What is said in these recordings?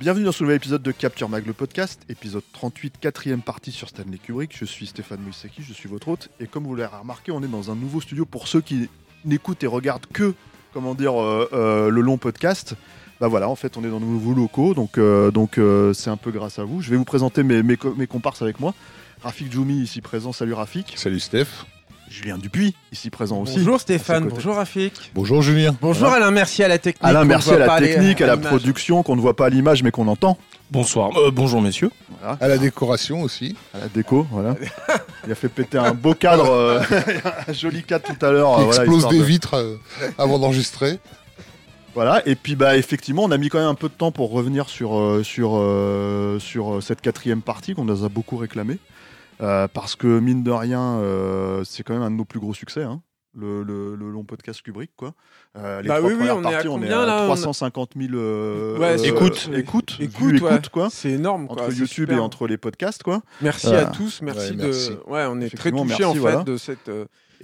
Bienvenue dans ce nouvel épisode de Capture Mag, le podcast, épisode 38, quatrième partie sur Stanley Kubrick. Je suis Stéphane Moïsaki, je suis votre hôte. Et comme vous l'avez remarqué, on est dans un nouveau studio pour ceux qui n'écoutent et regardent que, comment dire, euh, euh, le long podcast. Bah voilà, en fait, on est dans de nouveaux locaux, donc euh, c'est un peu grâce à vous. Je vais vous présenter mes comparses avec moi. Rafik Djoumi, ici présent. Salut Rafik. Salut Steph. Julien Dupuis, ici présent aussi. Bonjour Stéphane, bonjour Rafik. Bonjour Julien. Bonjour Voilà. Alain, merci à la technique. Alain, merci à la technique, à la production qu'on ne voit pas à l'image mais qu'on entend. Bonsoir, Euh, bonjour messieurs. Voilà. À la décoration aussi. à la déco, voilà. Il a fait péter un beau cadre, euh, un joli cadre tout à l'heure. Euh, voilà, explose des de- vitres euh, avant d'enregistrer. Voilà, et puis bah effectivement, on a mis quand même un peu de temps pour revenir sur, euh, sur, euh, sur euh, cette quatrième partie qu'on nous a beaucoup réclamé. Euh, parce que mine de rien, euh, c'est quand même un de nos plus gros succès. hein. Le, le- le long podcast Kubrick, quoi. Euh, les Bah trois oui, oui, premières on est à parties, on est à là On a- 350 000 euh, Ouais, euh, écoutes. Écoute, ouais. écoutes, quoi. C'est énorme. quoi, Entre YouTube super. et entre les podcasts, quoi. Merci Euh, à tous, merci ouais, de. Ouais, on est très touchés merci, en fait voilà. de cette.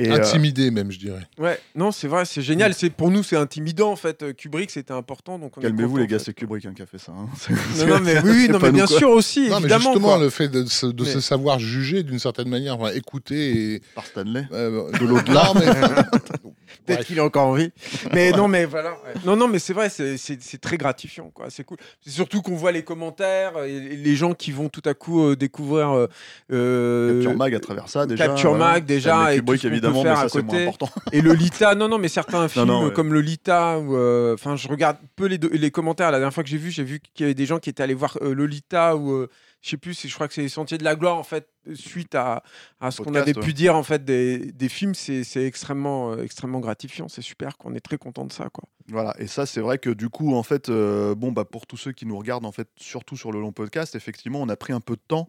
Euh, euh, Intimidé même, je dirais. Ouais, non, c'est vrai, c'est génial. C'est pour nous, c'est intimidant en fait. Euh, Kubrick, c'était important, donc Calmez-vous les gars, c'est Kubrick hein, qui a fait ça. hein. Non, non, mais oui, non, mais bien quoi. sûr aussi, Non, mais évidemment. justement, quoi. le fait de, se, de Mais- se savoir juger d'une certaine manière, enfin, écouter et. Par Stanley. euh, De l'au-delà. mais- Peut-être Bref. qu'il est encore en vie. Mais non, mais voilà. ouais. Non, non, mais c'est vrai, c'est- très gratifiant, quoi. C'est cool. C'est surtout qu'on voit les commentaires et et les gens qui vont tout à coup euh, découvrir. euh, euh, Capture Mag à travers ça déjà. Capture. Mag, déjà, Stanley et Kubrick tout mais ça à côté. Et Lolita, non, non, mais certains films non, ouais. comme Lolita, ou, euh, enfin, je regarde peu les, commentaires. La dernière fois que j'ai vu, j'ai vu qu'il y avait des gens qui étaient allés voir euh, Lolita ou euh, je sais plus, je crois que c'est les Sentiers de la Gloire en fait, suite à, à ce qu'on avait ouais. pu dire en fait des, des films, c'est c'est extrêmement, euh, extrêmement gratifiant. C'est super, qu'on est très content de ça, quoi. Voilà, et ça c'est vrai que du coup en fait, euh, bon bah pour tous ceux qui nous regardent en fait, surtout sur le long podcast, effectivement on a pris un peu de temps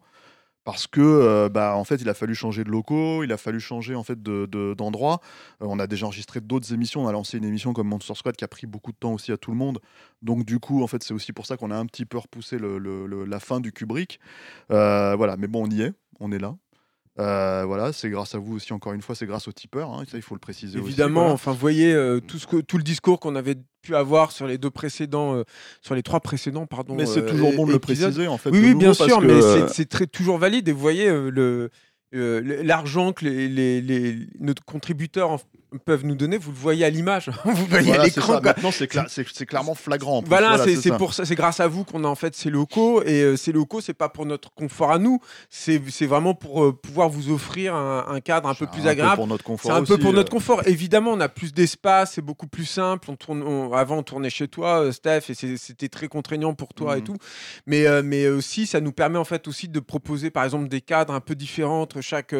parce que euh, bah en fait il a fallu changer de locaux, il a fallu changer en fait de- de- d'endroit. Euh, on a déjà enregistré d'autres émissions, on a lancé une émission comme Monster Squad qui a pris beaucoup de temps aussi à tout le monde. Donc du coup en fait c'est aussi pour ça qu'on a un petit peu repoussé la fin du Kubrick. Euh, voilà, mais bon on y est, on est là. Euh, voilà, c'est grâce à vous aussi encore une fois, c'est grâce aux tipeurs, hein, ça il faut le préciser aussi, Évidemment, voilà. enfin, vous voyez euh, tout, ce que, tout le discours qu'on avait pu avoir sur les deux précédents, euh, sur les trois précédents, pardon. Mais c'est toujours bon de le préciser en fait. Oui, bien sûr, mais c'est- très toujours valide. Et vous voyez le euh, l'argent que les, les, les- nos contributeurs peuvent nous donner, vous le voyez à l'image, vous voyez Voilà, à l'écran. Maintenant, c'est cla- c'est- c'est clairement flagrant. plus. Voilà, c'est pour ça, c'est grâce à vous qu'on a en fait ces locaux et euh, ces locaux, c'est pas pour notre confort à nous, c'est vraiment pour euh, pouvoir vous offrir un, un cadre un peu C'est plus peu agréable. pour notre confort C'est un peu pour notre confort. Évidemment, on a plus d'espace, c'est beaucoup plus simple. On tourne, on- avant, on tournait chez toi, euh, Steph, et c'était très contraignant pour toi et Mhm. tout. Mais, euh, mais aussi, ça nous permet en fait aussi de proposer, par exemple, des cadres un peu différents entre chaque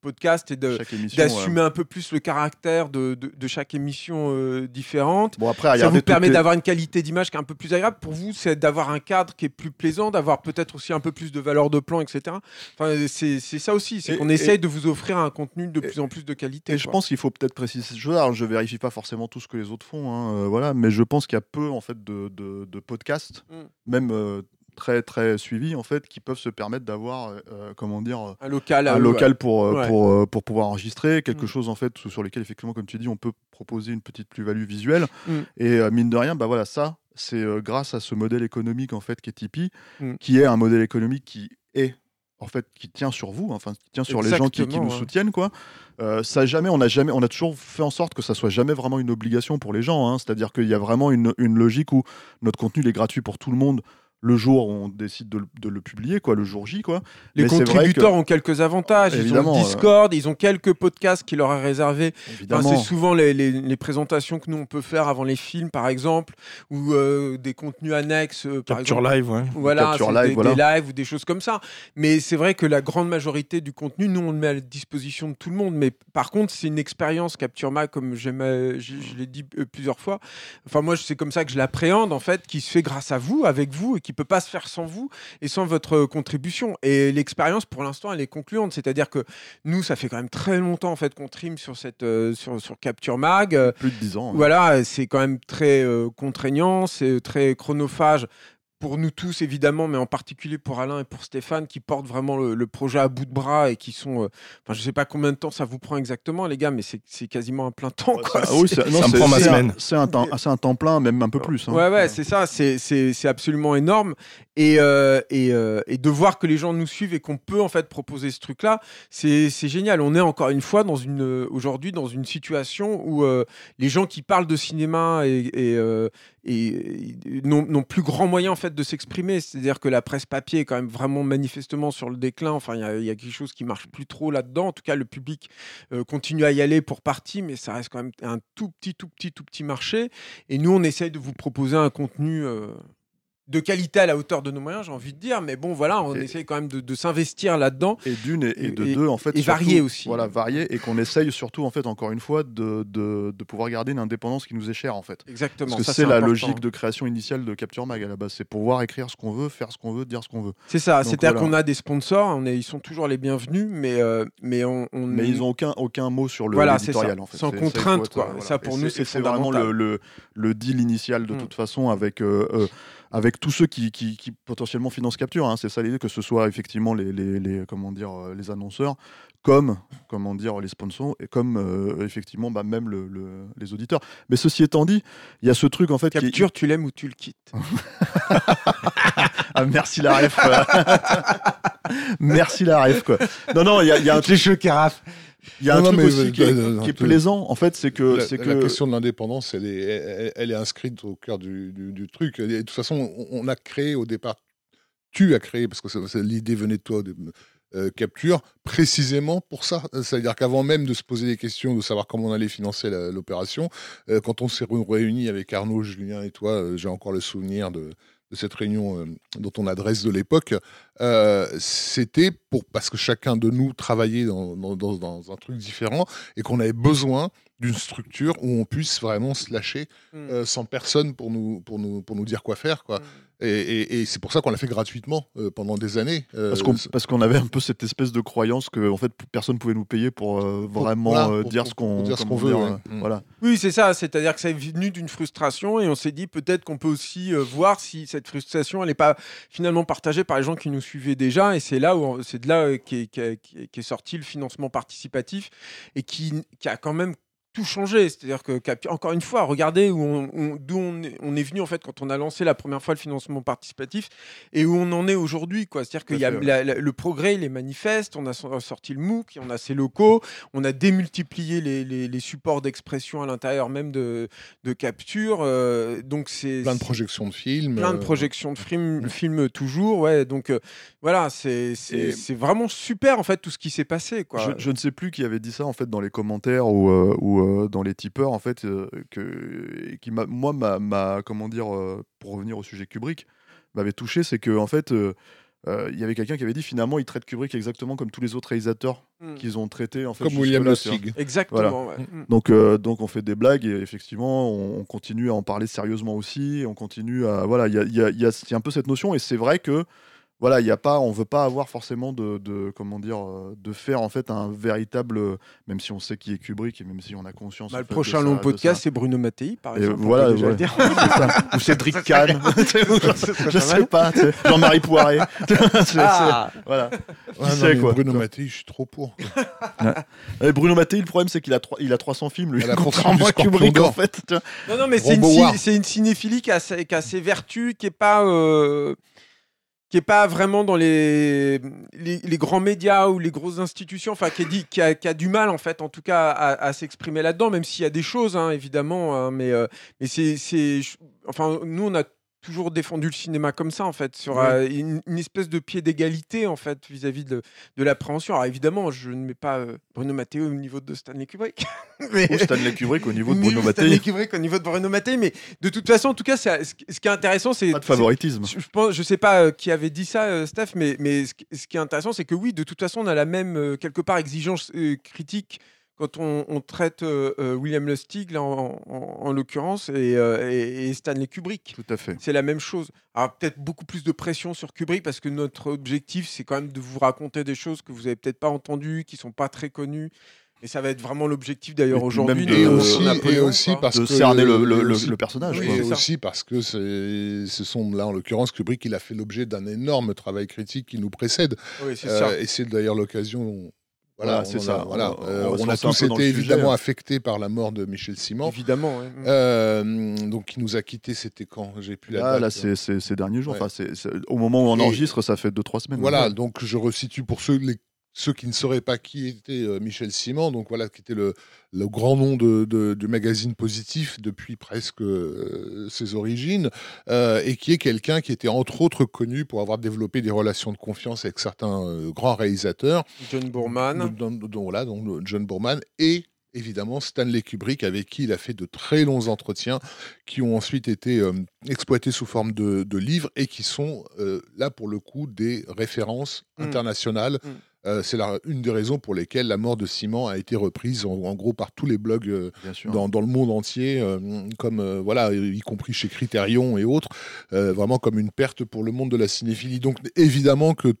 podcast et d'assumer un peu plus le caractère de, de, de chaque émission euh, différente. Bon après, Ça vous permet les- d'avoir une qualité d'image qui est un peu plus agréable. Pour vous, c'est d'avoir un cadre qui est plus plaisant, d'avoir peut-être aussi un peu plus de valeur de plan, etc. Enfin, c'est ça aussi, c'est qu'on et- essaye de vous offrir un contenu de plus en plus de qualité. Et je pense qu'il faut peut-être préciser cette chose. Alors, je vérifie pas forcément tout ce que les autres font, hein, euh, voilà, mais je pense qu'il y a peu en fait de, de- de podcasts, Mm. même euh, très très suivis en fait, qui peuvent se permettre d'avoir, euh, euh, comment dire, euh, un local, à un local pour, Ouais. pour, pour pouvoir enregistrer, quelque Mm. chose en fait sur lequel effectivement, comme tu dis, on peut proposer une petite plus-value visuelle. Mm. Et euh, mine de rien, bah voilà, ça, c'est euh, grâce à ce modèle économique en fait qui est Tipeee, Mm. qui est un modèle économique qui est en fait qui tient sur vous, enfin qui tient sur les gens qui, qui nous ouais. soutiennent quoi. Euh, ça jamais, on a jamais, on a toujours fait en sorte que ça soit jamais vraiment une obligation pour les gens. hein. C'est-à-dire qu'il y a vraiment une, une logique où notre contenu il est gratuit pour tout le monde le jour où on décide de, le- de le publier, quoi, le jour J, quoi. Les Mais contributeurs ont quelques avantages. Ils ont euh. Discord, ils ont quelques podcasts qui leur est réservé. Enfin, c'est souvent les, les- les présentations que nous on peut faire avant les films, par exemple, ou euh, des contenus annexes, euh, par Capture exemple. live, ouais. Voilà, Capture live, des, voilà. des lives ou des choses comme ça. Mais c'est vrai que la grande majorité du contenu, nous, on le met à la disposition de tout le monde. Mais par contre, c'est une expérience Capture Mag, comme je, je l'ai dit euh, plusieurs fois. Enfin, moi, c'est comme ça que je l'appréhende, en fait, qui se fait grâce à vous, avec vous, et qui peut pas se faire sans vous et sans votre contribution. Et l'expérience, pour l'instant, elle est concluante. C'est-à-dire que nous, ça fait quand même très longtemps, en fait, qu'on trime sur, cette, euh, sur, sur Capture Mag. Euh, plus de 10 ans. hein. voilà, c'est quand même très euh, contraignant, c'est très chronophage pour nous tous évidemment, mais en particulier pour Alain et pour Stéphane qui portent vraiment le, le projet à bout de bras et qui sont. euh, Enfin, je sais pas combien de temps ça vous prend exactement, les gars, mais c'est c'est quasiment un plein temps. Ouais, Quoi. ah oui, non, ça me prend ma semaine. C'est un, temps- c'est un temps plein, même un peu plus. hein. Ouais, ouais, c'est ça, c'est- c'est c'est absolument énorme. Et, euh, et, euh, et de voir que les gens nous suivent et qu'on peut en fait proposer ce truc-là, c'est c'est génial. On est encore une fois dans une euh, aujourd'hui dans une situation où euh, les gens qui parlent de cinéma et, et, euh, et- n'ont plus grand moyen en fait de s'exprimer. C'est-à-dire que la presse papier est quand même vraiment manifestement sur le déclin. Enfin, il y a- quelque chose qui marche plus trop là-dedans. En tout cas, le public euh, continue à y aller pour partie, mais ça reste quand même un tout petit, tout petit, tout petit marché. Et nous, on essaye de vous proposer un contenu euh, de qualité à la hauteur de nos moyens, j'ai envie de dire. Mais bon, voilà, on Et- essaye quand même de, de s'investir là-dedans. Et d'une et, et de Et- deux, en fait. et surtout, varié aussi. Voilà, varié. Et qu'on essaye surtout, en fait, encore une fois, de, de, de pouvoir garder une indépendance qui nous est chère, en fait. Exactement. Parce que c'est la important. logique de création initiale de Capture Mag à la base. C'est pouvoir écrire ce qu'on veut, faire ce qu'on veut, dire ce qu'on veut. C'est ça. C'est-à-dire voilà. qu'on a des sponsors, on est, ils sont toujours les bienvenus, mais, euh, mais on, on- Mais ils n'ont aucun, aucun mot sur le Voilà, ça. en fait. Sans contrainte, quoi. euh, Ça, pour nous, c'est- vraiment le, le, le deal initial de Mm. toute façon avec, euh, euh, avec tous ceux qui, qui, qui potentiellement financent Capture. hein. C'est ça l'idée, que ce soit effectivement les, les, les- comment dire, euh, les annonceurs, comme comment dire, les sponsors, et comme euh, effectivement bah, même le, le- les auditeurs. Mais ceci étant dit, il y a ce truc en fait qui Capture, tu l'aimes ou tu le quittes? Ah, merci la ref. merci la ref. Quoi. Non, non, il y a, il y a un truc. jeux carafe. Il y a un Non, truc aussi euh, qui est, qui est un peu- plaisant, en fait, c'est que, la, c'est la que question de l'indépendance, elle est, elle, elle est inscrite au cœur du, du- du truc. Et de toute façon, on, on a créé au départ, tu as créé, parce que l'idée venait de toi, de, euh, Capture, précisément pour ça. C'est-à-dire qu'avant même de se poser des questions, de savoir comment on allait financer l'opération, euh, quand on s'est ré- réunis avec Arnaud, Julien et toi, euh, j'ai encore le souvenir de, de cette réunion dont on adresse de l'époque, euh, c'était pour parce que chacun de nous travaillait dans, dans- dans- dans un truc différent et qu'on avait besoin d'une structure où on puisse vraiment se lâcher Mm. euh, sans personne pour nous, pour, nous, pour nous dire quoi faire. Quoi. Mm. Et, et- et c'est pour ça qu'on l'a fait gratuitement euh, pendant des années. euh, Parce qu'on parce qu'on avait un peu cette espèce de croyance que en fait personne pouvait nous payer pour euh, Pour- vraiment voilà, pour- dire pour- ce qu'on dire ce qu'on veut, dire, ouais. euh, Mm. Voilà. Oui, c'est ça. C'est-à-dire que ça est venu d'une frustration et on s'est dit peut-être qu'on peut aussi euh, voir si cette frustration elle n'est pas finalement partagée par les gens qui nous suivaient déjà. Et c'est là où c'est de là euh, qu'est sorti le financement participatif et qui a quand même tout changé. C'est-à-dire que encore une fois, regardez où on, on- d'où on est, on est venu en fait quand on a lancé la première fois le financement participatif et où on en est aujourd'hui. quoi. C'est-à-dire qu'il y a la- la- le progrès, il est manifeste. On a so- sorti le MOOC, on a ses locaux, on a démultiplié les, les- les supports d'expression à l'intérieur même de, de capture. euh, donc c'est plein de projections de films. plein de euh, projections de films, films toujours. Ouais, donc euh, voilà, c'est Et- vraiment super en fait tout ce qui s'est passé. Quoi. Je, je ne sais plus qui avait dit ça en fait dans les commentaires ou, ou euh, dans les tipeurs en fait euh, que et qui m'a moi m'a- m'a comment dire euh, pour revenir au sujet Kubrick m'avait touché c'est que en fait euh, euh, il y avait quelqu'un qui avait dit finalement il traite Kubrick exactement comme tous les autres réalisateurs Mm. qu'ils ont traités en fait Comme William. Lustig. Exactement. ouais. Mm. Donc, euh, donc on fait des blagues et effectivement on, on continue à en parler sérieusement aussi. On continue à voilà, il y a, il y a- il y a- il y a un peu cette notion et c'est vrai que voilà, il y a pas, on veut pas avoir forcément de, de- comment dire, euh, de faire en fait un véritable, euh, même si on sait qui est Kubrick et même si on a conscience. Bah, le fait, prochain long ça- podcast, c'est Bruno Mattei, par exemple. voilà, ouais. dire. Ou Cédric Kahn, je pas sais pas, Jean-Marie Poiré, Ah, voilà. Qui non, sait, mais quoi. Bruno Mattei, je suis trop pour. Et Bruno Mattei, le problème c'est qu'il a, trois- il a 300 films, lui, contrairement à Kubrick en fait. Non, non, mais c'est une, c'est cinéphilie qui a, ses- qui a ses vertus, qui est pas. Qui est pas vraiment dans les, les, grands médias ou les grosses institutions, enfin qui, a, du mal en fait, en tout cas, à, s'exprimer là-dedans, même s'il y a des choses, hein, évidemment, hein, mais, euh, mais c'est, enfin, nous on a toujours défendu le cinéma comme ça en fait, sur euh, une, une espèce de pied d'égalité en fait vis-à-vis de, de l'appréhension. Alors évidemment, je ne mets pas euh, Bruno Matteo au niveau de Stanley Kubrick, mais Ou Stanley Kubrick au niveau de Bruno Stanley Mattei. Kubrick au niveau de Bruno Mattei, mais de toute façon, en tout cas, ce qui ce qui est intéressant, c'est Pas de favoritisme. je, pense, je sais pas euh, qui avait dit ça, Steph, mais, mais ce, qui- ce qui est intéressant, c'est que oui, de toute façon, on a la même, quelque part, exigence critique quand on, on traite euh, euh, William Lustig, là, en, en- en l'occurrence, et, euh, et- et Stanley Kubrick. Tout à fait. C'est la même chose. Alors peut-être beaucoup plus de pression sur Kubrick parce que notre objectif, c'est quand même de vous raconter des choses que vous avez peut-être pas entendues, qui sont pas très connues. Et ça va être vraiment l'objectif d'ailleurs aujourd'hui. même de Et aussi, et aussi quoi. parce de que cerner le, le- le- le personnage. Oui, quoi. Et c'est ça. aussi parce que c'est, ce sont là en l'occurrence Kubrick, il a fait l'objet d'un énorme travail critique qui nous précède. Oui, c'est Euh, ça. et c'est d'ailleurs l'occasion. Voilà, c'est a- ça. Voilà, On- Euh, on a un tous été sujet. évidemment affectés par la mort de Michel Simon. Évidemment. ouais. Euh, donc, il nous a quittés, c'était quand? J'ai plus la Là, date. là c'est c'est- ces derniers jours. Ouais. Enfin, c'est- c'est- au moment où on Et- enregistre, ça fait 2-3 semaines. Voilà, donc je resitue pour ceux, les- ceux qui ne sauraient pas qui était euh, Michel Simon, donc voilà, qui était le, le grand nom de, de- du magazine Positif depuis presque euh, ses origines, euh, et qui est quelqu'un qui était entre autres connu pour avoir développé des relations de confiance avec certains euh, grands réalisateurs, John Boorman. dont, voilà, donc John Boorman et évidemment Stanley Kubrick, avec qui il a fait de très longs entretiens qui ont ensuite été exploités sous forme de, de livres et qui sont là pour le coup des références Mm. internationales. Mm. Euh, c'est la- une des raisons pour lesquelles la mort de Simon a été reprise en, en gros par tous les blogs euh, dans, dans le monde entier, euh, comme euh, voilà, y compris chez Criterion et autres, euh, vraiment comme une perte pour le monde de la cinéphilie. Donc évidemment que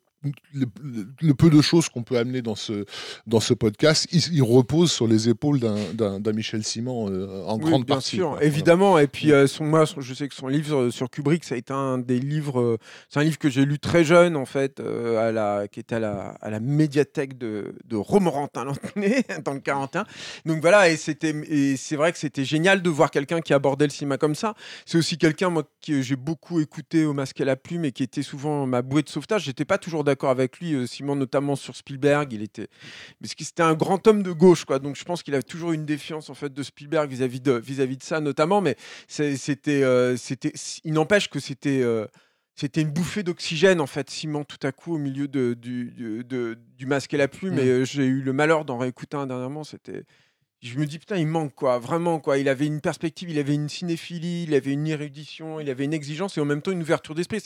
le, peu de choses qu'on peut amener dans ce, dans ce podcast, il, il repose sur les épaules d'un- Michel Simon euh, en Oui, grande bien partie. sûr, évidemment. Et puis, euh, son, moi, je sais que son livre euh, sur Kubrick, ça a été un des livres. euh, c'est un livre que j'ai lu très jeune, en fait, à la, qui était à la, à la médiathèque de, de Romorantin Lantenay, dans le 41. Donc voilà, et c'est vrai que c'était génial de voir quelqu'un qui abordait le cinéma comme ça. C'est aussi quelqu'un, moi, que j'ai beaucoup écouté au Masque et la Plume et qui était souvent ma bouée de sauvetage. J'étais pas toujours d'accord avec lui, euh, Simon, notamment sur Spielberg. Il était, que c'était un grand homme de gauche, quoi. Donc je pense qu'il a toujours une défiance en fait de Spielberg vis-à-vis de vis-à-vis de ça, notamment. Mais c'était, euh, c'était, il n'empêche que c'était. euh, c'était une bouffée d'oxygène en fait, Simon, tout à coup au milieu de, du, du- de- du masque et la plume. Mm. Et j'ai eu le malheur d'en réécouter un dernièrement. C'était, je me dis putain, il manque quoi, vraiment quoi. Il avait une perspective, il avait une cinéphilie, il avait une érudition, il avait une exigence et en même temps une ouverture d'esprit.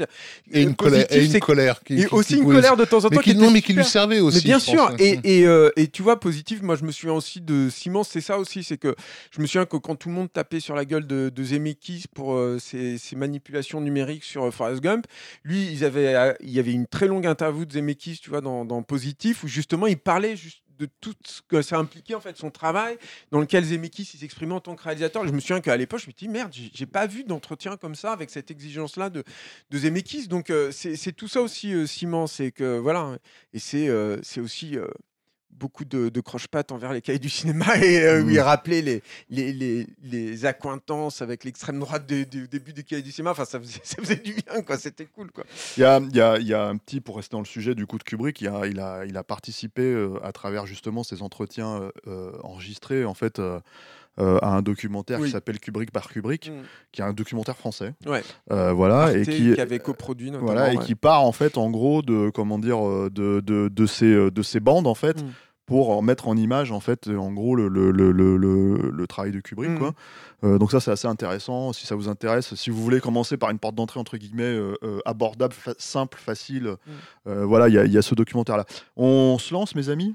Et une le colère, et une colère qui, et qui- aussi qui une pouvait- colère de temps en temps mais qui, non, mais qui lui servait aussi. Mais bien sûr, pense, hein. et, et, euh, et tu vois, positif, moi je me souviens aussi de Simon, c'est ça aussi, c'est que je me souviens que quand tout le monde tapait sur la gueule de, de Zemeckis pour euh, ses, ses manipulations numériques sur euh, Forrest Gump, lui, ils avaient, euh, il y avait une très longue interview de Zemeckis, tu vois, dans, dans Positif, où justement il parlait juste de tout ce que ça impliquait en fait son travail, dans lequel Zemeckis s'exprimait en tant que réalisateur. Je me souviens qu'à l'époque, je me dis merde, j'ai pas vu d'entretien comme ça avec cette exigence-là de, de Zemeckis. Donc euh, c'est tout ça aussi, euh, Simon, c'est que voilà, et c'est euh, aussi euh, beaucoup de, de croche-pattes envers les cahiers du cinéma et euh, où il rappelait les, les, les, les accointances avec l'extrême droite du, du début des cahiers du cinéma. Enfin, ça faisait, ça faisait du bien, quoi. C'était cool, quoi. Il y a, y a- y a un petit, pour rester dans le sujet du coup de Kubrick, il, a, il, a, il a participé euh, à travers justement ces entretiens euh, euh, enregistrés en fait euh, à un documentaire Oui. qui s'appelle Kubrick par Kubrick, qui est un documentaire français. Ouais. Euh, voilà Arte, et qui, avait coproduit voilà et ouais. qui part en fait en gros de comment dire de, de, de ces de ces bandes en fait Mm. Pour en mettre en image en fait en gros le, le, le, le, travail de Kubrick Mm. quoi. Euh, donc ça c'est assez intéressant si ça vous intéresse si vous voulez commencer par une porte d'entrée entre guillemets euh, euh, abordable fa- simple facile Mm. voilà il y, a- il y a ce documentaire là on se lance mes amis?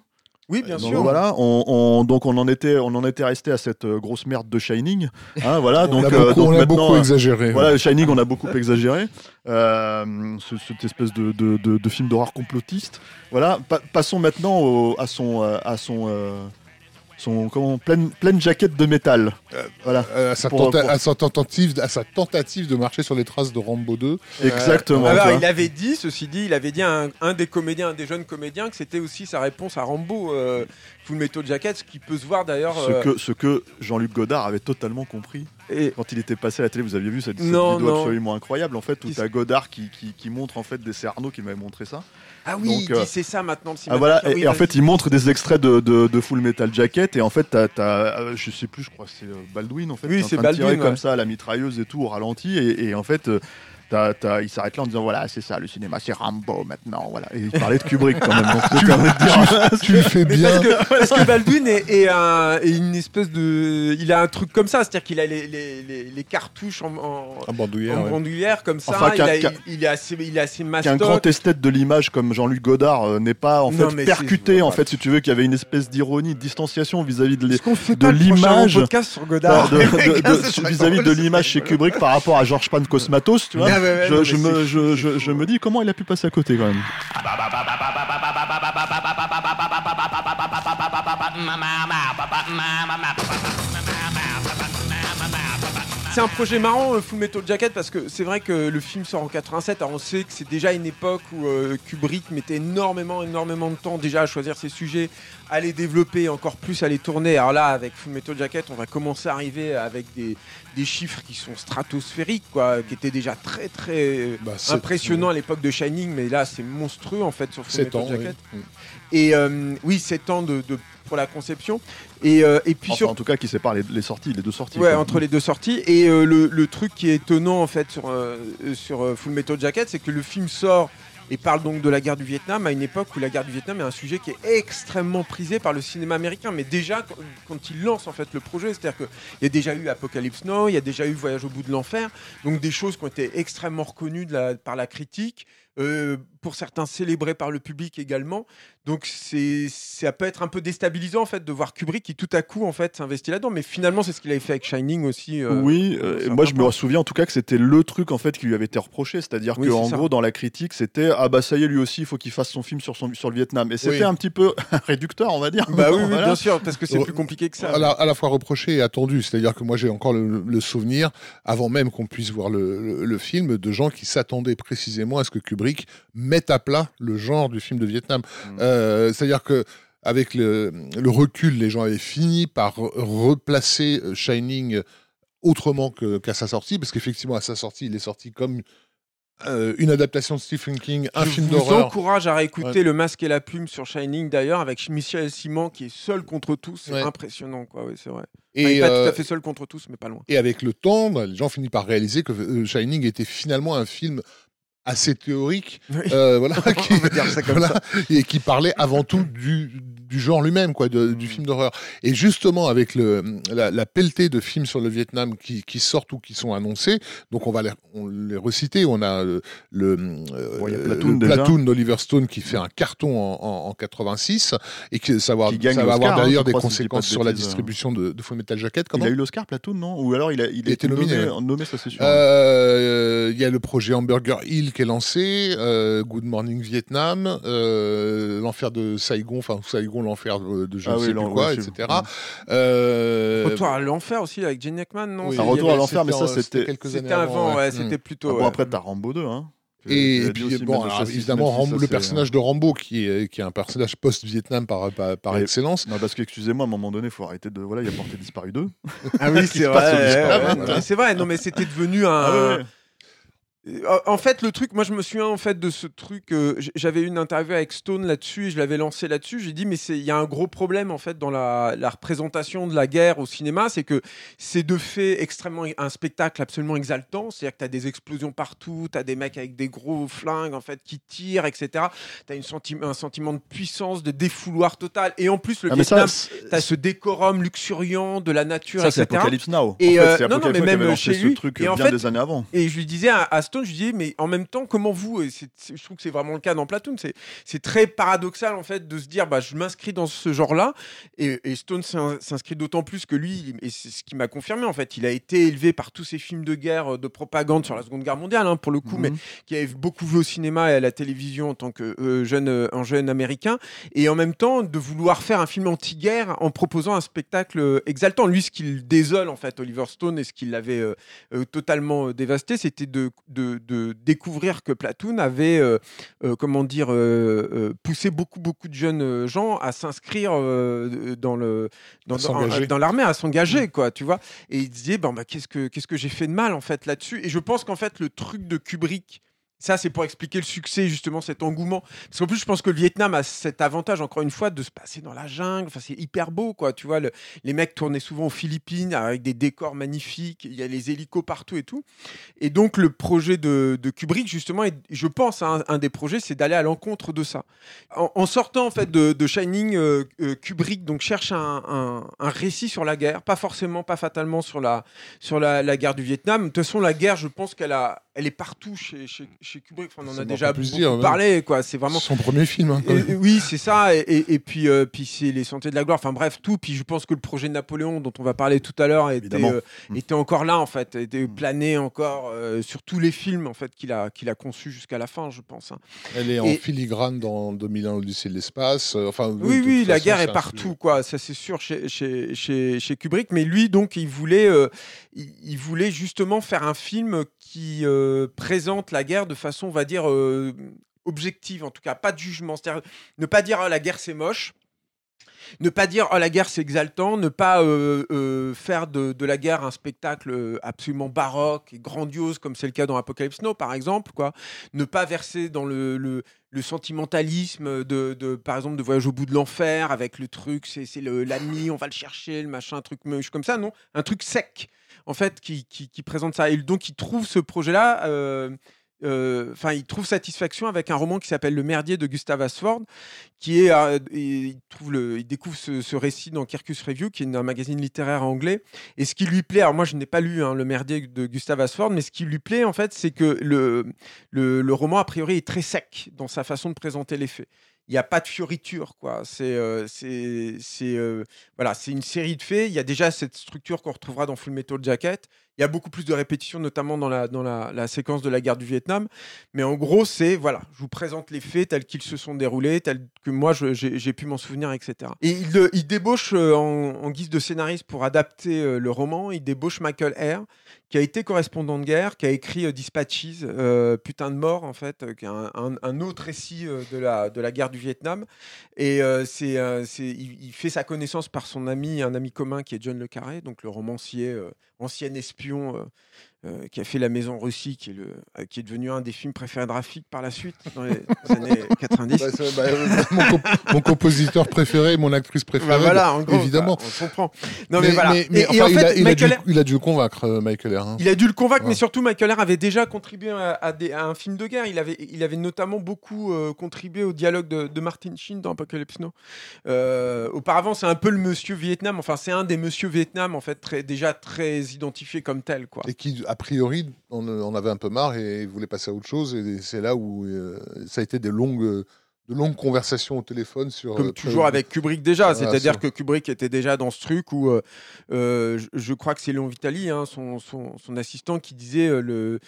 Oui, bien donc sûr. voilà on, on- donc on en était on en était resté à cette euh, grosse merde de Shining hein, voilà on donc, a euh, beaucoup, donc on a beaucoup euh, exagéré. voilà, Shining, on a beaucoup exagéré. Euh, ce- cette espèce de, de, de- de film d'horreur complotiste. Voilà, pa- passons maintenant au- à son, euh, à son, euh, son comment, pleine, pleine jaquette de métal. voilà, Euh, à, sa Pour- tenta- pour- à sa tentative, à sa tentative de marcher sur les traces de Rambo 2. exactement. Alors, tu vois. il avait dit, ceci dit, il avait dit à un, un des comédiens, un des jeunes comédiens, que c'était aussi sa réponse à Rambo, euh, Full Metal Jacket, ce qui peut se voir d'ailleurs. Ce euh, que, ce que Jean-Luc Godard avait totalement compris. Et Quand il était passé à la télé, vous aviez vu cette, cette Non, vidéo non. absolument incroyable en fait où t'as Godard qui, qui, qui montre en fait des c'est Arnaud qui m'avait montré ça. Ah oui, euh, c'est ça maintenant le Ah voilà et, Oui, et en fait il montre des extraits de, de, de Full Metal Jacket et en fait t'as, t'as, euh, je sais plus je crois que c'est euh, Baldwin en fait Oui, c'est de tirer Baldwin, comme ouais. ça à la mitrailleuse et tout au ralenti et, et en fait t'as- t'as- il s'arrête là en disant voilà c'est ça le cinéma c'est Rambo maintenant voilà et il parlait de Kubrick quand même donc de dire- tu le fais bien. parce que, parce que Baldwin est, est un- est une espèce de. Il a un truc comme ça, c'est-à-dire qu'il a les, les, les, les cartouches en, en, Un bandoulière, en ouais. bandoulière comme ça. Enfin, il, qu'un- a- qu'un- il est assez, il est assez qu'un mastoc. grand esthète de l'image comme Jean-Luc Godard euh, n'est pas en fait percuté en fait si tu veux qu'il y avait une espèce d'ironie de distanciation vis-à-vis de, les- Est-ce qu'on fait de l'image- podcast sur Godard de- de- de- vis-à-vis de l'image chez. Kubrick par rapport à George Pan Cosmatos tu vois ouais, je, non, je mais me, je, je me dis comment il a pu passer à côté quand même C'est un projet marrant, euh, Full Metal Jacket, parce que c'est vrai que le film sort en 87. Alors on sait que c'est déjà une époque où euh, Kubrick mettait énormément, énormément de temps déjà à choisir ses sujets, à les développer, encore plus à les tourner. Alors là, avec Full Metal Jacket, on va commencer à arriver avec des, des chiffres qui sont stratosphériques, quoi, qui étaient déjà très, très Bah, sept- impressionnants à l'époque de Shining, mais là, c'est monstrueux en fait sur Full Metal ans, Jacket. oui. Et euh, oui, 7 ans de, de- pour la conception. Et, euh, et puis Enfin, sur en tout cas qui sépare les, les sorties les deux sorties Ouais, entre les deux sorties. Et euh, le, le truc qui est étonnant en fait sur, euh, sur euh, Full Metal Jacket, c'est que le film sort et parle donc de la guerre du Vietnam à une époque où la guerre du Vietnam est un sujet qui est extrêmement prisé par le cinéma américain. Mais déjà, quand, quand il lance en fait le projet, c'est-à-dire qu'il y a déjà eu Apocalypse Now, il y a déjà eu Voyage au bout de l'enfer, donc des choses qui ont été extrêmement reconnues de la- par la critique. Euh, pour certains célébrées par le public également. Donc c'est ça peut être un peu déstabilisant en fait de voir Kubrick qui tout à coup en fait s'investit là-dedans. Mais finalement c'est ce qu'il avait fait avec Shining aussi. euh, oui, euh, moi je me souviens en tout cas que c'était le truc en fait qui lui avait été reproché, c'est-à-dire Oui, que en ça. gros dans la critique c'était ah bah ça y est lui aussi il faut qu'il fasse son film sur son sur le Vietnam et c'était Oui. un petit peu réducteur on va dire. Bah oui, oui, Voilà. bien sûr, parce que c'est plus compliqué que ça. à la, à la fois reproché et attendu. C'est-à-dire que moi, j'ai encore le, le souvenir, avant même qu'on puisse voir le, le- le film, de gens qui s'attendaient précisément à ce que Kubrick mette à plat le genre du film de Vietnam. Mm. Euh, C'est-à-dire que avec le, le recul, les gens avaient fini par re- replacer euh, Shining autrement qu'à sa sortie, parce qu'effectivement, à sa sortie, il est sorti comme euh, une adaptation de Stephen King, un Je film vous d'horreur. encourage à réécouter Le Masque et la Plume sur Shining d'ailleurs avec Michel Simon qui est seul contre tous. C'est Ouais. impressionnant, quoi. Ouais, c'est vrai. Et, Enfin, il est pas tout à fait seul contre tous, mais pas loin. Et avec le temps, bah, les gens finissent par réaliser que Shining était finalement un film assez théorique, Oui. euh, voilà, qui, On va dire ça comme voilà, ça. et qui parlait avant tout du, du genre lui-même, quoi, de- du Mm. film d'horreur. Et justement, avec le, la, la pelletée de films sur le Vietnam qui, qui sortent ou qui sont annoncés, donc on va les, on les reciter. On a le, le, euh, Bon, il le Platoon d'Oliver Stone qui fait un carton en, en, en 86 et que ça va, Qui gagne ça va avoir hein, d'ailleurs des conséquences sur la bêtises. distribution de, de Full Metal Jacket. Il Comment a eu l'Oscar Platoon non? Ou alors il a il, Il a été nominé, nommé, ouais. nommé ça c'est sûr. Euh, Il y a le projet Hamburger Hill qui est lancé, euh, Good Morning Vietnam, euh, l'enfer de Saigon, enfin Saigon, l'enfer de, de je Ah ne oui, sais plus quoi, ouais, etc. Euh, Retour à l'enfer aussi avec Gene Hackman, non? Oui, Un retour avait- à l'enfer, mais ça, c'était- quelques années C'était avant, ouais, c'était plutôt. Ah bon, ouais. après t'as Rambo 2 hein. Et, puis, bon, alors, évidemment, Rambo- ça, le personnage de Rambo, qui est, qui est un personnage post-Vietnam par, par, par excellence. Non, parce que excusez-moi, à un moment donné, il faut arrêter de. Voilà, il y a Porté disparu 2. Ah oui, Qui c'est se passe au vrai. Vietnam, ouais, ouais, voilà. ouais, C'est vrai, non, mais c'était devenu un. Ah. Euh, En fait, le truc, moi je me souviens en fait de ce truc. euh, J'avais eu une interview avec Stone là-dessus et je l'avais lancé là-dessus. J'ai dit, mais c'est- il y a un gros problème en fait dans la, la représentation de la guerre au cinéma, c'est que c'est de fait extrêmement un spectacle absolument exaltant. C'est-à-dire que tu as des explosions partout, tu as des mecs avec des gros flingues en fait qui tirent, etc. Tu as un sentiment de puissance, de défouloir total. Et en plus, le Ah, ça, Vietnam, c'est- tu as ce décorum luxuriant de la nature, ça, c'est etc. Apocalypse Now. Et, en fait, euh, c'est non, non, mais même lancé chez ce lui. truc Et en bien fait, des années avant. Et je lui disais à, à Stone, je lui disais, mais en même temps, comment vous, et je trouve que c'est vraiment le cas dans Platoon, c'est très paradoxal en fait de se dire, bah, je m'inscris dans ce genre-là. Et, et Stone s'in- s'inscrit d'autant plus que lui, et c'est ce qui m'a confirmé en fait, il a été élevé par tous ces films de guerre, euh, de propagande sur la Seconde Guerre mondiale, hein, pour le coup, mais Mhm. qui avait beaucoup vu au cinéma et à la télévision en tant que euh, jeune, euh, un jeune américain, et en même temps de vouloir faire un film anti-guerre en proposant un spectacle exaltant. Lui, ce qu'il désole en fait, Oliver Stone, et ce qui l'avait euh, totalement dévasté, c'était de, de de, de découvrir que Platoon avait, euh, euh, comment dire, euh, poussé beaucoup, beaucoup de jeunes gens à s'inscrire dans le dans, dans- l'armée, à s'engager, quoi, tu vois. Et il disait, bon, bah, qu'est-ce que qu'est-ce que j'ai fait de mal en fait là-dessus? Et je pense qu'en fait, le truc de Kubrick. Ça, c'est pour expliquer le succès, justement, cet engouement. Parce qu'en plus, je pense que le Vietnam a cet avantage, encore une fois, de se passer dans la jungle. Enfin, c'est hyper beau, quoi. Tu vois, le- les mecs tournaient souvent aux Philippines avec des décors magnifiques. Il y a les hélicos partout et tout. Et donc, le projet de, Kubrick, justement, je pense, hein, un des projets, c'est d'aller à l'encontre de ça. En, sortant, en fait, de, Shining, euh, euh, Kubrick donc, cherche un, récit sur la guerre, pas forcément, pas fatalement sur la, sur la, guerre du Vietnam. De toute façon, la guerre, je pense qu'elle elle est partout chez Kubrick. Enfin, on en a déjà beaucoup dire, ouais. parlé, quoi. C'est vraiment Son premier film. hein, et- oui, c'est ça. Et, et- et puis, euh, puis c'est les Sentiers de la Gloire. Enfin bref, tout. Puis je pense que le projet de Napoléon, dont on va parler tout à l'heure, était, euh, était encore là en fait, était Mm. plané encore euh, sur tous les films en fait qu'il a qu'il a conçus jusqu'à la fin, je pense. hein. Elle est en filigrane dans 2001 l'Odyssée de l'espace. Enfin, Oui, oui, toute la guerre est partout, sujet. quoi. Ça, c'est sûr chez, chez, chez, chez Kubrick. Mais lui, donc, il voulait, il, il voulait justement faire un film qui présente la guerre de façon, on va dire, objective, en tout cas, pas de jugement. C'est-à-dire ne pas dire oh, la guerre c'est moche. Ne pas dire oh, la guerre c'est exaltant, ne pas faire de, de la guerre un spectacle absolument baroque et grandiose comme c'est le cas dans Apocalypse Now par exemple, quoi. Ne pas verser dans le, le, sentimentalisme de, de, par exemple, de Voyage au bout de l'enfer avec le truc, c'est l'ami, on va le chercher, le machin, un truc moche comme ça, non Un truc sec, en fait, qui, qui, présente ça. Et donc, il trouve ce projet-là. Enfin, il trouve satisfaction avec un roman qui s'appelle Le Merdier de Gustav Asford, qui est, euh, il trouve le, il découvre ce, récit dans Kirkus Review, qui est un magazine littéraire anglais. Et ce qui lui plaît, alors moi je n'ai pas lu hein, Le Merdier de Gustav Asford, mais ce qui lui plaît en fait, c'est que le, le, le roman a priori est très sec dans sa façon de présenter les faits. Il n'y a pas de fioriture, quoi. Euh, c'est, euh, voilà, c'est une série de faits. Il y a déjà cette structure qu'on retrouvera dans Full Metal Jacket. Il y a beaucoup plus de répétitions, notamment dans la, dans la, séquence de la guerre du Vietnam. Mais en gros, c'est voilà, je vous présente les faits tels qu'ils se sont déroulés, tels que moi j'ai pu m'en souvenir, etc. Et il, il débauche euh, en, guise de scénariste pour adapter euh, le roman, il débauche Michael Eyre, qui a été correspondant de guerre, qui a écrit euh, Dispatches, Putain de mort en fait, un, autre récit de, la, de la guerre du Vietnam. Et euh, c'est, il, fait sa connaissance par son ami, un ami commun qui est John Le Carré, donc le romancier, ancien espion. Euh, euh, qui a fait La Maison Russie, qui est, le, euh, qui est devenu un des films préférés de Rafik par la suite, dans les années 90. Bah, bah, euh, mon, comp- mon compositeur préféré, mon actrice préférée. Bah voilà, en gros, évidemment. bah, on comprend. Non, mais, voilà. mais- mais Et- et enfin, en il, fait, a, il a dû, Michael Eyre- il a dû le convaincre, Michael hein. Il a dû le convaincre, Ouais. mais surtout Michael Eyre avait déjà contribué à, à des- à un film de guerre. Il avait, il avait notamment beaucoup contribué au dialogue de, de Martin Sheen dans Apocalypse Now. Auparavant, c'est un peu le monsieur Vietnam. Enfin, c'est un des monsieur Vietnam en fait, très, déjà très identifié comme tel, quoi. Et qui, a priori, on avait un peu marre et voulait passer à autre chose. Et c'est là où euh, ça a été des longues, de longues conversations au téléphone sur. Comme euh, toujours euh, avec Kubrick déjà, c'est-à-dire que Kubrick était déjà dans ce truc où euh, je, je crois que c'est Léon Vitali, hein, son, son- son assistant, qui disait euh, le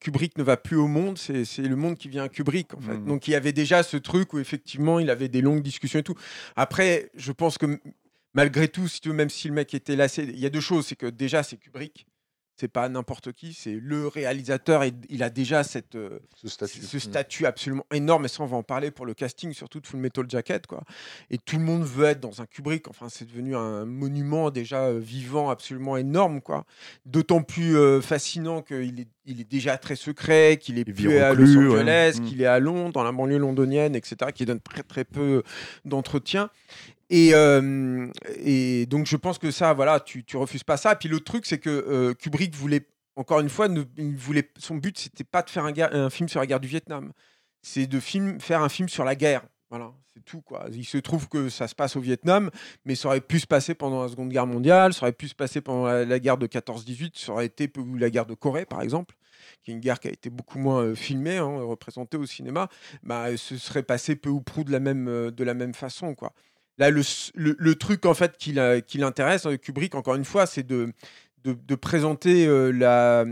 Kubrick ne va plus au monde, c'est le monde qui vient à Kubrick en fait. Mhm. Donc il y avait déjà ce truc où effectivement il avait des longues discussions et tout. Après, je pense que malgré tout, si tu veux, même si le mec était lassé, il y a deux choses, c'est que déjà c'est Kubrick. C'est pas n'importe qui, c'est le réalisateur et il a déjà cette, euh, ce statut. ce Mm. statut absolument énorme, et ça on va en parler pour le casting, surtout de Full Metal Jacket, quoi. Et tout le monde veut être dans un Kubrick, enfin c'est devenu un monument déjà euh, vivant absolument énorme, quoi. D'autant plus euh, fascinant qu'il est, il est déjà très secret, qu'il est plus à Los. Angeles, Mm. qu'il est à Londres, dans la banlieue londonienne, etc., qui donne très très peu d'entretien. Et, euh, et donc je pense que ça, voilà, tu, tu refuses pas ça. Et puis l'autre truc, c'est que euh, Kubrick voulait, encore une fois, son but, c'était pas de faire un, film sur la guerre du Vietnam, c'est de faire un film sur la guerre. Voilà, c'est tout quoi. Il se trouve que ça se passe au Vietnam, mais ça aurait pu se passer pendant la Seconde Guerre mondiale, ça aurait pu se passer pendant la, guerre de 14-18, ça aurait été ou la guerre de Corée par exemple, qui est une guerre qui a été beaucoup moins euh, filmée, hein, représentée au cinéma. Bah, ce serait passé peu ou prou de la même, de la même façon quoi. Là, le, le- truc en fait qui, l'intéresse, euh, Kubrick, encore une fois, c'est de, présenter euh, la,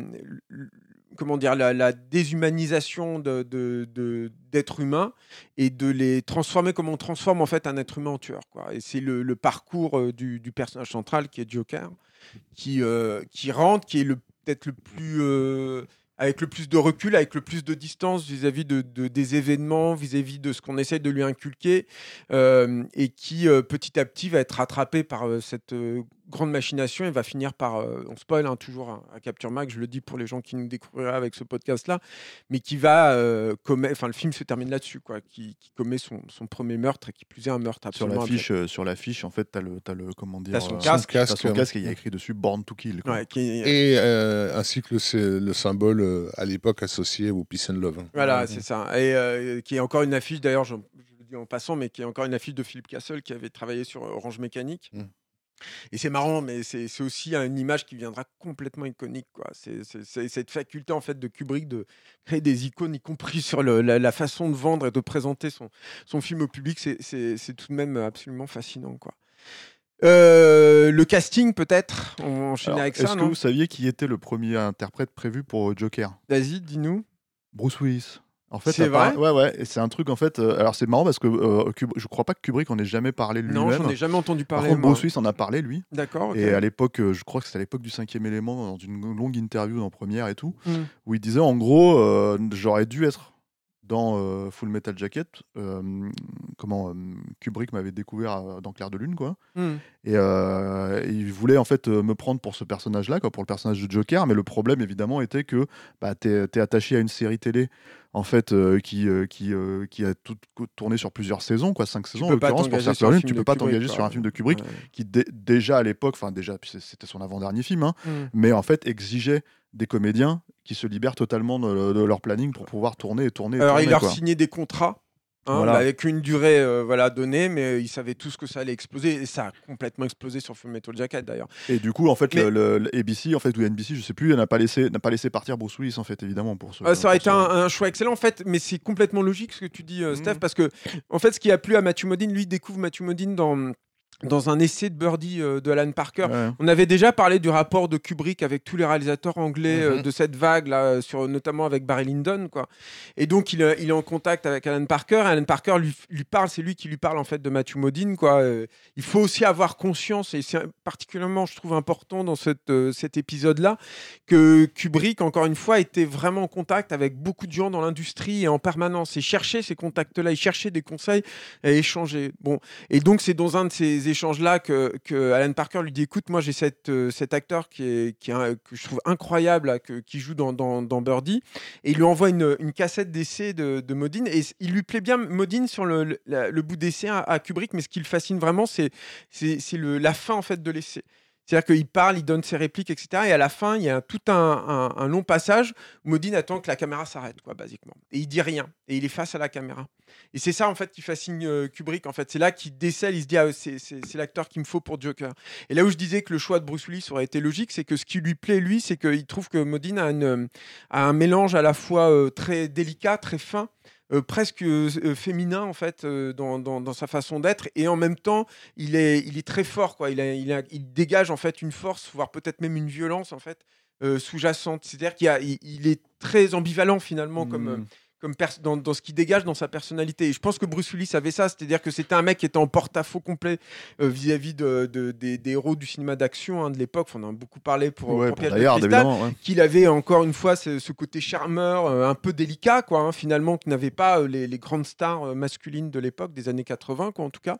comment dire, la, déshumanisation d'êtres humains et de les transformer comme on transforme en fait un être humain en tueur. Et c'est le, parcours euh, du, personnage central qui est Joker, qui, rentre, qui est peut-être le plus... avec le plus de recul, avec le plus de distance vis-à-vis de, de- des événements, vis-à-vis de ce qu'on essaie de lui inculquer, euh, et qui euh, petit à petit va être rattrapé par euh, cette grande machination et va finir par, euh, on spoil hein, toujours hein, à Capture Mag, je le dis pour les gens qui nous découvriraient avec ce podcast-là, mais qui va euh, commettre, enfin le film se termine là-dessus, quoi, qui, qui commet son, son premier meurtre et qui plus est un meurtre Sur absolument l'affiche, euh, sur l'affiche, en fait, t'as le, t'as le, comment dire, T'as son casque. son casque et il y a écrit dessus Born to Kill. quoi. Ouais, qui Et euh, ainsi que le, c'est le symbole euh, à l'époque associé au Peace and Love. hein. Voilà, c'est ça. Et euh, qui est encore une affiche, d'ailleurs, je, je le dis en passant, mais qui est encore une affiche de Philippe Castle qui avait travaillé sur Orange Mécanique. Mm. Et c'est marrant, mais c'est aussi une image qui viendra complètement iconique. C'est cette faculté en fait de Kubrick de créer des icônes, y compris sur le- la, la façon de vendre et de présenter son, son film au public. C'est- tout de même absolument fascinant. quoi. Euh, le casting, peut-être? On Alors, avec ça, Est-ce que vous saviez qui était le premier interprète prévu pour euh, Joker? Vas-y, dis-nous. Bruce Willis. En fait, C'est vrai? Ouais, ouais. C'est un truc en fait. euh, alors c'est marrant parce que euh, Kub- je crois pas que Kubrick en ait jamais parlé de Non, lui-même. j'en ai jamais entendu Par parler. contre, moi. Bruce en a parlé lui. D'accord. Et à l'époque, euh, je crois que c'était à l'époque du cinquième élément, dans une longue interview en première et tout, Mm. où il disait en gros, j'aurais dû être dans euh, Full Metal Jacket. euh, comment euh, Kubrick m'avait découvert dans Clair de Lune, quoi. Mm. Et il voulait en fait me prendre pour ce personnage-là, quoi, pour le personnage de Joker. Mais le problème, évidemment, était que bah, t'es es attaché à une série télé en fait qui qui qui a tout tourné sur plusieurs saisons, quoi, cinq saisons en l'occurrence pour Clair de un Lune. Tu peux pas t'engager sur un film de Kubrick Ouais. qui dé- déjà à l'époque, enfin déjà c'était son avant-dernier film, hein, Mm. mais en fait exigeait des comédiens qui se libèrent totalement de, de leur planning pour pouvoir tourner et tourner. Et Alors, tourner, il leur quoi. signait des contrats. hein, Voilà. bah, avec une durée euh, voilà, donnée, mais il savait tout ce que ça allait exploser et ça a complètement explosé sur Full Metal Jacket d'ailleurs. Et du coup, en fait, Mais- le, le- le ABC, en fait, ou NBC, je sais plus, n'a pas laissé, n'a pas laissé partir Bruce Willis, en fait, évidemment, pour ce. Euh, ça aurait été ce- un, un choix excellent en fait, mais c'est complètement logique ce que tu dis, euh, Steph, Mhm. parce que en fait, ce qui a plu à Matthew Modine, lui il découvre Matthew Modine dans dans un essai de Birdie euh, de Alan Parker. Ouais. On avait déjà parlé du rapport de Kubrick avec tous les réalisateurs anglais euh, Mhm. de cette vague là, sur notamment avec Barry Lyndon quoi. Et donc il, est- il est en contact avec Alan Parker. Alan Parker lui, lui parle, c'est lui qui lui parle en fait de Matthew Modine quoi. Euh, il faut aussi avoir conscience et c'est particulièrement je trouve important dans cette, euh, cet épisode là que Kubrick encore une fois était vraiment en contact avec beaucoup de gens dans l'industrie et en permanence et cherchait ces contacts là, il cherchait des conseils et échanger. Bon et donc c'est dans un de ces échanges là que, Alan Parker lui dit écoute moi j'ai cet, euh, cet acteur qui est, qui que je trouve incroyable qui joue dans, Birdie. Et il lui envoie une, cassette d'essai de, Modine. Et il lui plaît bien Modine sur le, le, bout d'essai à, à Kubrick mais ce qui le fascine vraiment c'est la fin en fait de l'essai c'est-à-dire qu'il parle, il donne ses répliques, etc. Et à la fin, il y a tout un, long passage où Modine attend que la caméra s'arrête, quoi, basiquement. Et il dit rien. Et il est face à la caméra. Et c'est ça, en fait, qui fascine euh, Kubrick. En fait, c'est là qu'il décèle, il se dit, ah, c'est, l'acteur qu'il me faut pour Joker. Et là où je disais que le choix de Bruce Willis aurait été logique, c'est que ce qui lui plaît, lui, c'est qu'il trouve que Modine a, a un mélange à la fois euh, très délicat, très fin, euh, presque euh, euh, féminin en fait dans, dans- sa façon d'être. Et en même temps il est, il est très fort quoi. Il, a, il, dégage en fait une force voire peut-être même une violence en fait sous-jacente. C'est-à-dire qu'il il, est très ambivalent finalement comme, euh, Mm. Comme dans, dans ce qu'il dégage dans sa personnalité. Et je pense que Bruce Willis avait ça, c'est-à-dire que c'était un mec qui était en porte-à-faux complet euh, vis-à-vis de, de- des, des héros du cinéma d'action hein, de l'époque. Enfin, on en a beaucoup parlé pour, Ouais, pour pour Piège de ouais. qu'il avait encore une fois ce, ce côté charmeur, euh, un peu délicat, quoi, hein, finalement, qui n'avait pas euh, les, les grandes stars masculines de l'époque, des années 80, quoi, en tout cas.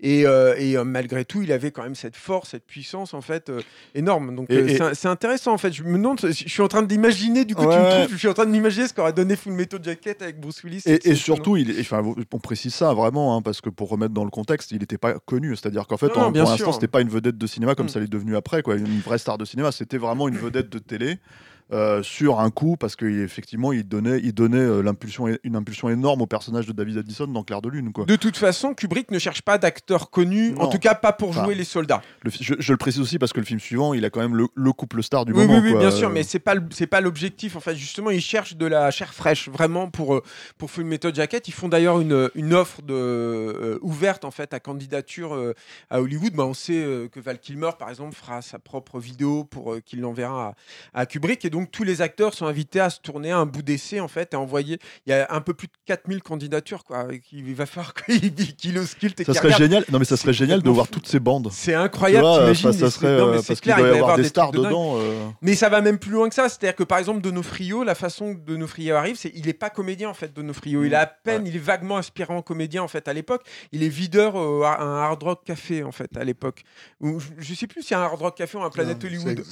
Et, et, malgré tout, il avait quand même cette force, cette puissance, en fait, énorme. Donc, c'est intéressant, en fait. Je me demande, je suis en train d'imaginer, du coup, tu me Ouais. trouves, je suis en train d'imaginer ce qu'aurait donné Full Metal Jacket avec Bruce Willis. Et, surtout, il est- enfin, on précise ça vraiment, hein, parce que pour remettre dans le contexte, il n'était pas connu. C'est-à-dire qu'en fait, Non, en- pour l'instant, c'était pas une vedette de cinéma comme Mm. ça l'est devenu après, quoi, une vraie star de cinéma. C'était vraiment une vedette de télé. Euh, sur un coup parce qu'effectivement il donnait, il donnait euh, l'impulsion, une impulsion énorme au personnage de David Addison dans Clair de Lune. Quoi. De toute façon, Kubrick ne cherche pas d'acteurs connus, en tout cas pas pour Enfin, jouer les soldats. Le je, je le précise aussi parce que le film suivant, il a quand même le, le couple star du Oui, moment. oui, oui, quoi. bien sûr, mais c'est pas c'est pas l'objectif. En fait, justement, ils cherchent de la chair fraîche, vraiment pour euh, pour Full Metal Jacket. Ils font d'ailleurs une, une offre de euh, ouverte en fait à candidature euh, à Hollywood. Bah, on sait que Val Kilmer, par exemple, fera sa propre vidéo pour qu'il l'enverra à, à Kubrick. Et donc donc tous les acteurs sont invités à se tourner à un bout d'essai en fait et envoyer. Il y a un peu plus de 4000 candidatures quoi. Il va falloir qu'il qu'il ausculte et Ça serait regarde. génial. Non, mais ça serait génial de voir toutes ces bandes. C'est Tu incroyable, vois, ça mais serait c'est- non, mais euh, parce qu'il doit y avoir des stars dedans. euh. Mais ça va même plus loin que ça. C'est-à-dire que par exemple, Donofrio, la façon que Donofrio arrive, c'est il est pas comédien en fait. Donofrio, il a à peine, il est vaguement aspirant comédien en fait à l'époque. Il est videur euh, à un hard rock café en fait à l'époque. Je, je sais plus si y a un hard rock café ou un Planète Hollywood.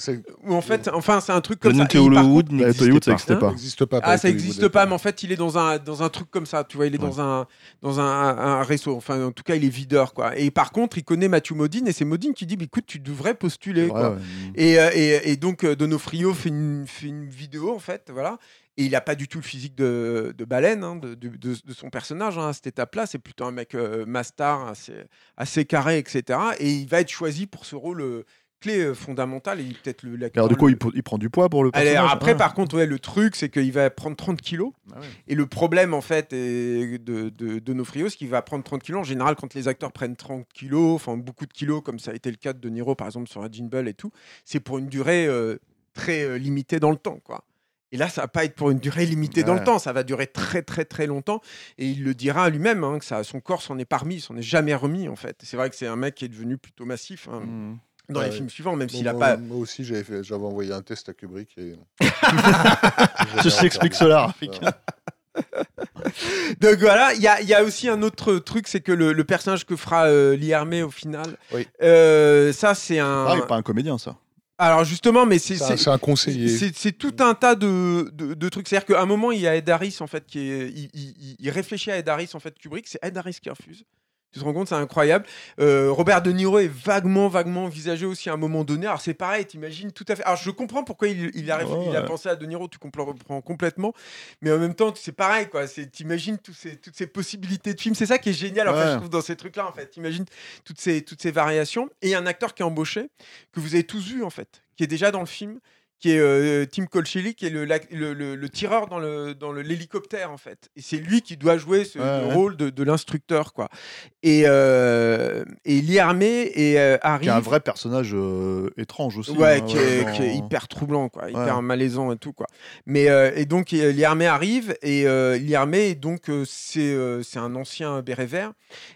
Ou en fait, enfin c'est un truc comme ça. Hollywood ça pas. n'existait pas. ça n'existe pas. Ah, ça n'existe pas, d'accord. mais en fait, il est dans un, dans un truc comme ça, tu vois, il est dans un dans un, un réseau, enfin, en tout cas, il est videur, quoi. Et par contre, il connaît Mathieu Modine, et c'est Modine qui dit, bah, écoute, tu devrais postuler, Ouais, quoi. ouais. Et, euh, et, et donc, euh, Donofrio fait une, fait une vidéo, en fait, voilà. Et il n'a pas du tout le physique de, de baleine, hein, de, de- de- de son personnage hein, à cette étape-là. C'est plutôt un mec euh, mastar, assez, assez carré, etc. Et il va être choisi pour ce rôle euh, clé euh, fondamental. Et peut-être le l'acteur Alors, du coup, le- il, prend du poids pour le personnage. après, Ah. par contre, ouais, le truc, c'est qu'il va prendre 30 kilos. Ah ouais. Et le problème, en fait, est de, de, de Donofrio, c'est qu'il va prendre 30 kilos. En général, quand les acteurs prennent 30 kilos, enfin beaucoup de kilos, comme ça a été le cas de De Niro, par exemple, sur Raging Bull et tout, c'est pour une durée euh, très euh, limitée dans le temps, quoi. Et là, ça va pas être pour une durée limitée dans le temps, ça va durer très très très longtemps. Et il le dira lui-même, hein, que ça, son corps s'en est il s'en est jamais remis en fait. C'est vrai que c'est un mec qui est devenu plutôt massif hein, Mhm. Dans les films suivants, même Bon, s'il a moi, pas. moi aussi, j'avais envoyé un test à Kubrick. Et... Je t'explique cela. Donc voilà, il y a, il y a aussi un autre truc, c'est que le, le personnage que fera euh, au final, Oui. euh, ça c'est un. Pareil, pas un comédien, ça. Alors justement, mais c'est C'est un- conseiller. c'est- tout un tas de, de, de trucs. C'est-à-dire qu'à un moment, il y a Ed Harris en fait qui est, il, il- il- il réfléchit à Ed Harris en fait Kubrick, c'est Ed Harris qui refuse. Tu te rends compte, c'est incroyable. Euh, Robert De Niro est vaguement, vaguement envisagé aussi à un moment donné. Alors c'est pareil, t'imagines tout à fait. Alors je comprends pourquoi il, il a, réfl- Ouais, il a ouais. pensé à De Niro, tu comprends complètement. Mais en même temps, c'est pareil, quoi. C'est, t'imagines tous ces, toutes ces possibilités de films. C'est ça qui est génial, en fait, Ouais. je trouve, dans ces trucs-là, en fait. T'imagines toutes ces, toutes ces variations. Et il y a un acteur qui est embauché, que vous avez tous vu, en fait, qui est déjà dans le film, qui est euh, Tim Colchelli, qui est le, lac- le, le- le tireur dans le dans le- l'hélicoptère, en fait. Et c'est lui qui doit jouer ce Ouais, le ouais. rôle de, de l'instructeur, quoi. Et, euh, et Armé et euh, Qui arrive... est un vrai personnage euh, étrange aussi. Ouais, hein, qui, est, qui hyper troublant, quoi, hyper Ouais. malaisant et tout, quoi. Mais euh, et donc euh, Liarmé arrive et euh, Liarmé donc euh, c'est euh, c'est un ancien béret vert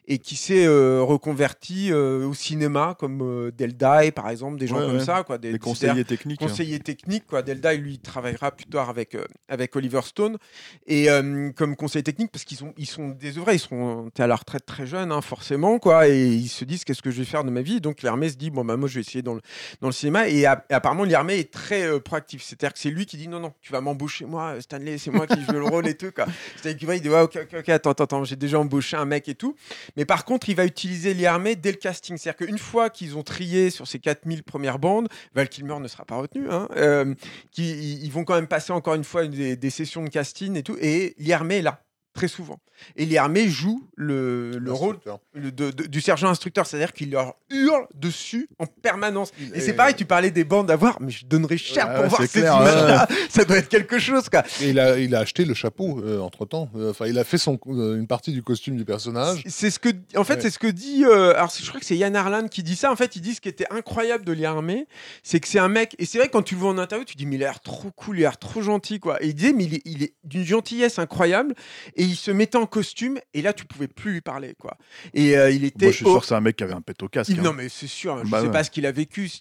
et qui s'est euh, reconverti euh, au cinéma comme euh, Delday par exemple, des gens comme ça, quoi, des, conseillers techniques. hein. Technique quoi. Delday lui travaillera plus tard avec euh, avec Oliver Stone. Et euh, comme conseiller technique parce qu'ils sont ils sont désœuvrés ils sont à la retraite très jeune hein, forcément quoi. Et ils se disent qu'est-ce que je vais faire de ma vie? Donc Lermé se dit bon bah moi je vais essayer dans le dans le cinéma. Et, a- et apparemment Lermé est très euh, proactif c'est-à-dire que c'est lui qui dit non non tu vas m'embaucher moi Stanley c'est moi qui joue le rôle et tout quoi. C'est-à-dire qu'il va il dit ouais, ok ok ok attends attends, attends j'ai déjà embauché un mec et tout. Mais par contre il va utiliser Lermé dès le casting. C'est-à-dire qu'une fois qu'ils ont trié sur ces 4000 premières bandes Val Kilmer ne sera pas retenu hein, euh, qui ils vont quand même passer encore une fois des, sessions de casting et tout. Et Liarmé est là, très souvent. Et Liarmé joue le, le rôle le- de- de- du sergent instructeur, c'est-à-dire qu'il leur hurle dessus en permanence. Et c'est est- pareil, tu parlais des bandes à voir, mais je donnerais cher Ouais, pour voir ces images-là. Ça doit être quelque chose, quoi. Et il a, il a acheté le chapeau entre temps. Enfin, il a fait son, euh, une partie du costume du personnage. C'est- ce que, en fait, Ouais. c'est ce que dit. euh, alors, je crois que c'est Yann Arlan qui dit ça. En fait, il dit ce qui était incroyable de Liarmé, c'est que c'est un mec. Et c'est vrai quand tu le vois en interview, tu dis mais il a l'air trop cool, il a l'air trop gentil, quoi. Et il disait mais il est, d'une gentillesse incroyable. Et il se mettait en costume. Et là, tu pouvais plus lui parler, quoi. Et euh, il était. Moi, je suis au- sûr que c'est un mec qui avait un pet au casque. il- hein. non mais c'est sûr, je Bah sais ouais. pas ce qu'il a vécu. Si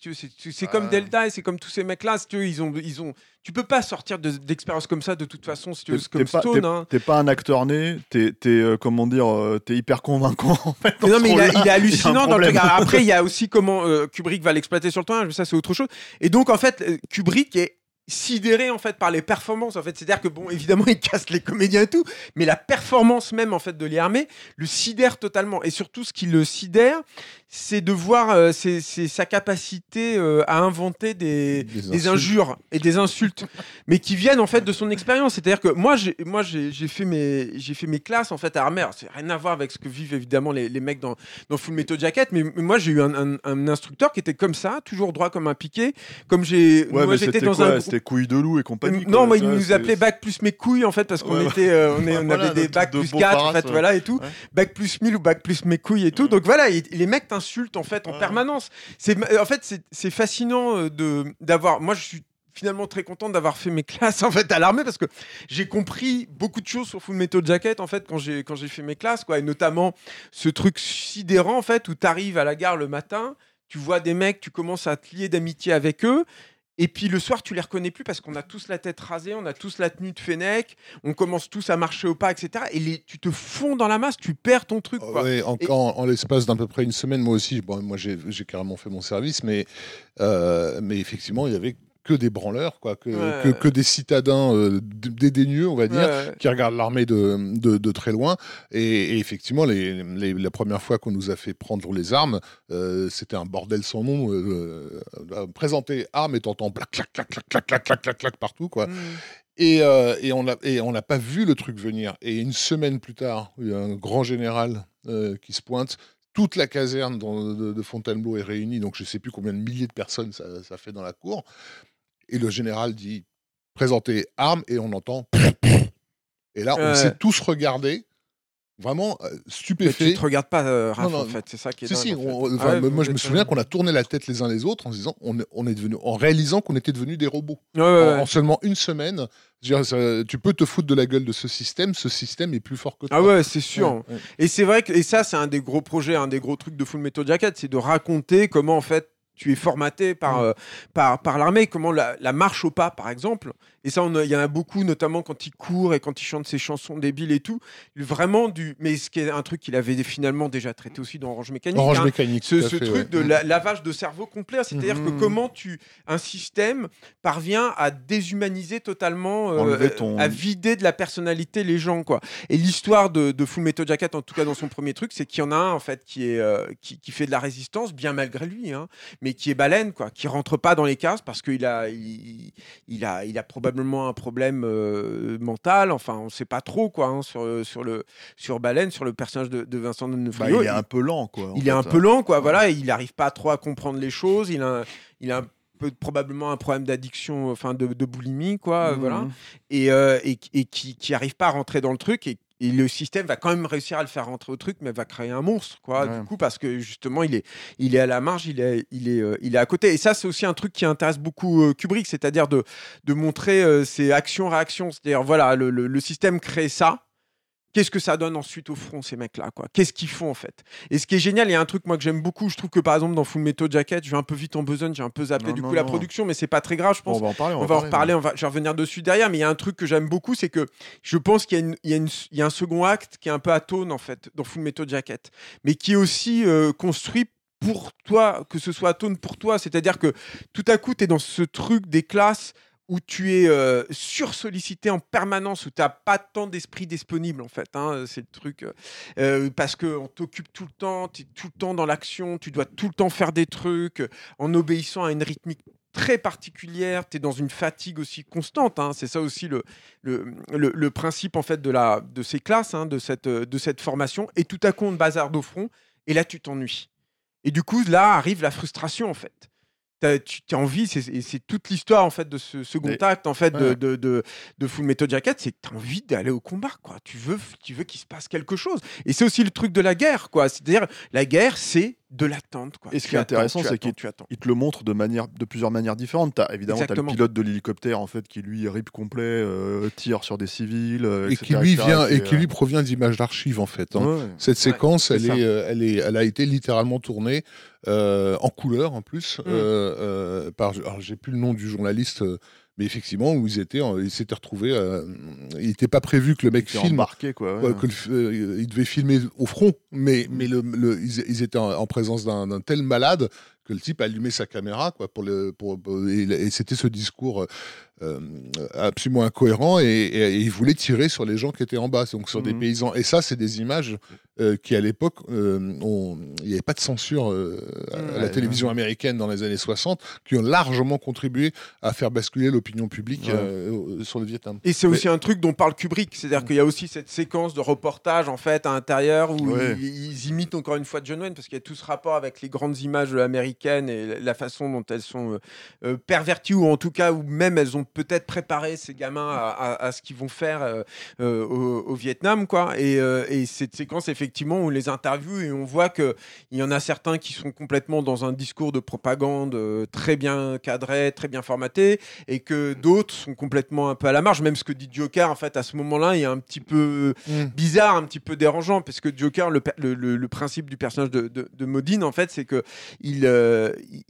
c'est comme Ah. Delta et c'est comme tous ces mecs-là. Si tu veux, ils ont, ils ont. Tu peux pas sortir de- d'expériences comme ça de toute façon. Si tu veux, comme pas, Stone. t'es- hein. t'es pas un acteur né, t'es, t'es, euh, comment dire, euh, t'es hyper convaincant en fait. non, mais il, a- rôle-là. il est hallucinant dans le truc. Après, il y a aussi comment euh, Kubrick va l'exploiter sur le terrain, mais ça c'est autre chose. Et donc en fait, euh, Kubrick est sidéré en fait par les performances en fait. C'est à dire que bon évidemment il casse les comédiens et tout mais la performance même en fait de Liarmé le sidère totalement. Et surtout ce qui le sidère c'est de voir euh, c'est c'est sa capacité euh, à inventer des, Des injures et des insultes mais qui viennent en fait de son expérience. C'est à dire que moi j'ai moi j'ai fait mes j'ai fait mes classes en fait à Armer c'est rien à voir avec ce que vivent évidemment les, les mecs dans dans Full Metal Jacket mais, mais moi j'ai eu un, un- un instructeur qui était comme ça toujours droit comme un piqué. Comme j'ai Ouais, moi j'étais dans quoi un? Couilles de loup et compagnie. non, quoi, moi, tu il vois, nous appelait bac plus mes couilles, en fait, parce qu'on était, euh, on, est, on Voilà, avait des bac plus beau 4, en fait, ouais. voilà, et tout. Ouais. Bac plus 1000 ou bac plus mes couilles et tout. Ouais. Donc voilà, et- les mecs t'insultent, en fait, en Ouais. permanence. C'est, en fait, c'est, c'est fascinant euh, de, d'avoir. Moi, je suis finalement très content d'avoir fait mes classes en fait à l'armée parce que j'ai compris beaucoup de choses sur Full Metal Jacket en fait quand j'ai quand j'ai fait mes classes quoi et notamment ce truc sidérant en fait où tu arrives à la gare le matin, tu vois des mecs, tu commences à te lier d'amitié avec eux. Et puis le soir, tu les reconnais plus parce qu'on a tous la tête rasée, on a tous la tenue de Fennec, on commence tous à marcher au pas, etc. Et les, tu te fonds dans la masse, tu perds ton truc. Quoi. Ouais, en, Et- en- en l'espace d'à peu près une semaine, moi aussi, bon, moi j'ai carrément fait mon service, mais, euh, mais effectivement, il y avait que des branleurs, quoi, que, Ouais. que, que des citadins euh, dédaigneux, on va dire, Ouais. qui regardent l'armée de, de, de très loin. Et, et effectivement, les, les- la première fois qu'on nous a fait prendre les armes, euh, c'était un bordel sans nom. Euh, euh, présenter armes et t'entends clac, clac, clac, clac, clac, clac, clac, clac, clac partout, quoi. Mm. Et, euh, et on a- et on n'a pas vu le truc venir. Et une semaine plus tard, il y a un grand général euh, qui se pointe. Toute la caserne dans- de, de Fontainebleau est réunie, donc je ne sais plus combien de milliers de personnes ça, ça fait dans la cour. Et le général dit présentez armes, et on entend. Et là, on Ouais. s'est tous regardés, vraiment euh, Mais tu te regardes pas, euh, Raph, Non, non, en fait, c'est ça qui est Si, dingue, si, en fait. on- Ah ouais, moi je me souviens qu'on a tourné la tête les uns les autres en se disant, on, est- on est devenu, en réalisant qu'on était devenus des robots Ouais, en, en seulement une semaine. dire, ça- tu peux te foutre de la gueule de ce système, ce système est plus fort que toi. Ah ouais, c'est sûr. Et c'est vrai que et ça, c'est un des gros projets, un des gros trucs de Full Metal Jacket, c'est de raconter comment en fait tu es formaté par, Mm. euh, par, par l'armée, comment la, la marche au pas, par exemple. Et ça, il y en a beaucoup, notamment quand il court et quand il chante ses chansons débiles et tout. Vraiment du. Mais ce qui est un truc qu'il avait finalement déjà traité aussi dans Orange Mécanique. Orange hein. mécanique. ce, fait, truc ouais. de la- lavage de cerveau complet, c'est-à-dire que Mhm. comment tu un système parvient à déshumaniser totalement, euh, ton- à vider de la personnalité les gens quoi. Et l'histoire de, de Full Metal Jacket, en tout cas dans son premier truc, c'est qu'il y en a un en fait qui est euh, qui, qui fait de la résistance bien malgré lui, hein, mais qui est baleine quoi, qui rentre pas dans les cases parce qu'il a il, il a il a probablement un problème euh, mental. Enfin, on sait pas trop quoi hein, sur sur le sur baleine, sur le personnage de, de Vincent Bah, D'Onofrio. il est un peu lent, quoi. Il fait. est un peu lent, quoi. Voilà, il n'arrive pas trop à comprendre les choses. Il a, il a un peu, probablement un problème d'addiction, enfin de, de boulimie, quoi. Mhm. Voilà, et, euh, et, et qui, qui arrive pas à rentrer dans le truc. Et, et le système va quand même réussir à le faire rentrer au truc, mais va créer un monstre, quoi. Ouais. Du coup, parce que justement, il est, il est à la marge, il est, il est, euh, il est à côté. Et ça, c'est aussi un truc qui intéresse beaucoup euh, Kubrick, c'est-à-dire de, de montrer euh, ses actions-réactions. C'est-à-dire, voilà, le, le- le système crée ça. Qu'est-ce que ça donne ensuite au front, ces mecs-là quoi? Qu'est-ce qu'ils font en fait? Et ce qui est génial, il y a un truc moi que j'aime beaucoup. Je trouve que par exemple dans Full Metal Jacket, je vais un peu vite en besogne, j'ai un peu zappé Non, du non, coup la production, mais c'est pas très grave, je Bon, pense. on va en parler. on va en reparler, on va, je vais revenir dessus derrière, mais il y a un truc que j'aime beaucoup, c'est que je pense qu'il y, a une- il y a une- il y a un second acte qui est un peu atone en fait dans Full Metal Jacket, mais qui est aussi euh, construit pour toi, que ce soit atone pour toi, c'est-à-dire que tout à coup tu es dans ce truc des classes où tu es euh, sursollicité en permanence, où tu n'as pas tant d'esprit disponible en fait. hein, c'est le truc. euh, euh, parce qu'on t'occupe tout le temps, tu es tout le temps dans l'action, tu dois tout le temps faire des trucs euh, en obéissant à une rythmique très particulière, tu es dans une fatigue aussi constante. hein, C'est ça aussi le, le, le- principe en fait de, la, de ces classes, hein, de, cette, euh, de cette formation. Et tout à coup, on te bazarde au front, et là, tu t'ennuies. Et du coup, là arrive la frustration en fait. Tu as envie, c'est- toute l'histoire en fait de ce second acte en fait ouais. de, de, de Full Metal Jacket, c'est que tu as envie d'aller au combat quoi. Tu veux, tu veux qu'il se passe quelque chose. Et c'est aussi le truc de la guerre quoi. C'est-à-dire la guerre, c'est de l'attente quoi. Et ce Tu qui est attends, intéressant, c'est qu'il-. Il te le montre de, manière, de plusieurs manières différentes. As, évidemment, tu as le pilote de l'hélicoptère en fait, qui lui rip complet, euh, tire sur des civils. euh, Et etc., qui lui etc., vient et qui lui provient d'images d'archives en fait. hein. ouais. Cette séquence, elle, est, euh, elle, est, elle a été littéralement tournée euh, en couleur en plus. Mm. euh, euh, par, alors, j'ai plus le nom du journaliste, euh, mais effectivement, où ils étaient, en- ils s'étaient retrouvés. euh, il n'était pas prévu que le mec filme. embarqué, quoi. ouais. Que le euh, il devait filmer au front, mais, mais le, le- ils, ils étaient en, en présence d'un tel malade que le type allumait sa caméra quoi, pour le, pour, pour- et, et c'était ce discours euh, absolument incohérent et, et- et il voulait tirer sur les gens qui étaient en bas, donc sur des Mhm. paysans. Et ça, c'est des images euh, qui, à l'époque, euh, il n'y avait pas de censure euh, à la télévision américaine dans les années 60, qui ont largement contribué à faire basculer l'opinion publique Ouais. euh, sur le Vietnam. Et c'est Mais- aussi un truc dont parle Kubrick, c'est-à-dire qu'il y a aussi cette séquence de reportage en fait à l'intérieur où Ouais. ils, ils imitent encore une fois John Wayne parce qu'il y a tout ce rapport avec les grandes images américaines et la façon dont elles sont euh, euh, perverties ou en tout cas où même elles ont peut-être préparer ces gamins à, à- à ce qu'ils vont faire euh, euh, au, au Vietnam, quoi. Et, euh, et cette séquence, effectivement, on les interviewe et on voit que il y en a certains qui sont complètement dans un discours de propagande très bien cadré, très bien formaté, et que d'autres sont complètement un peu à la marge. Même ce que dit Joker, en fait, à ce moment-là, il y a un petit peu Mm. bizarre, un petit peu dérangeant, parce que Joker, le, per- le, le- le principe du personnage de, de, de Modine, en fait, c'est que il, euh, il,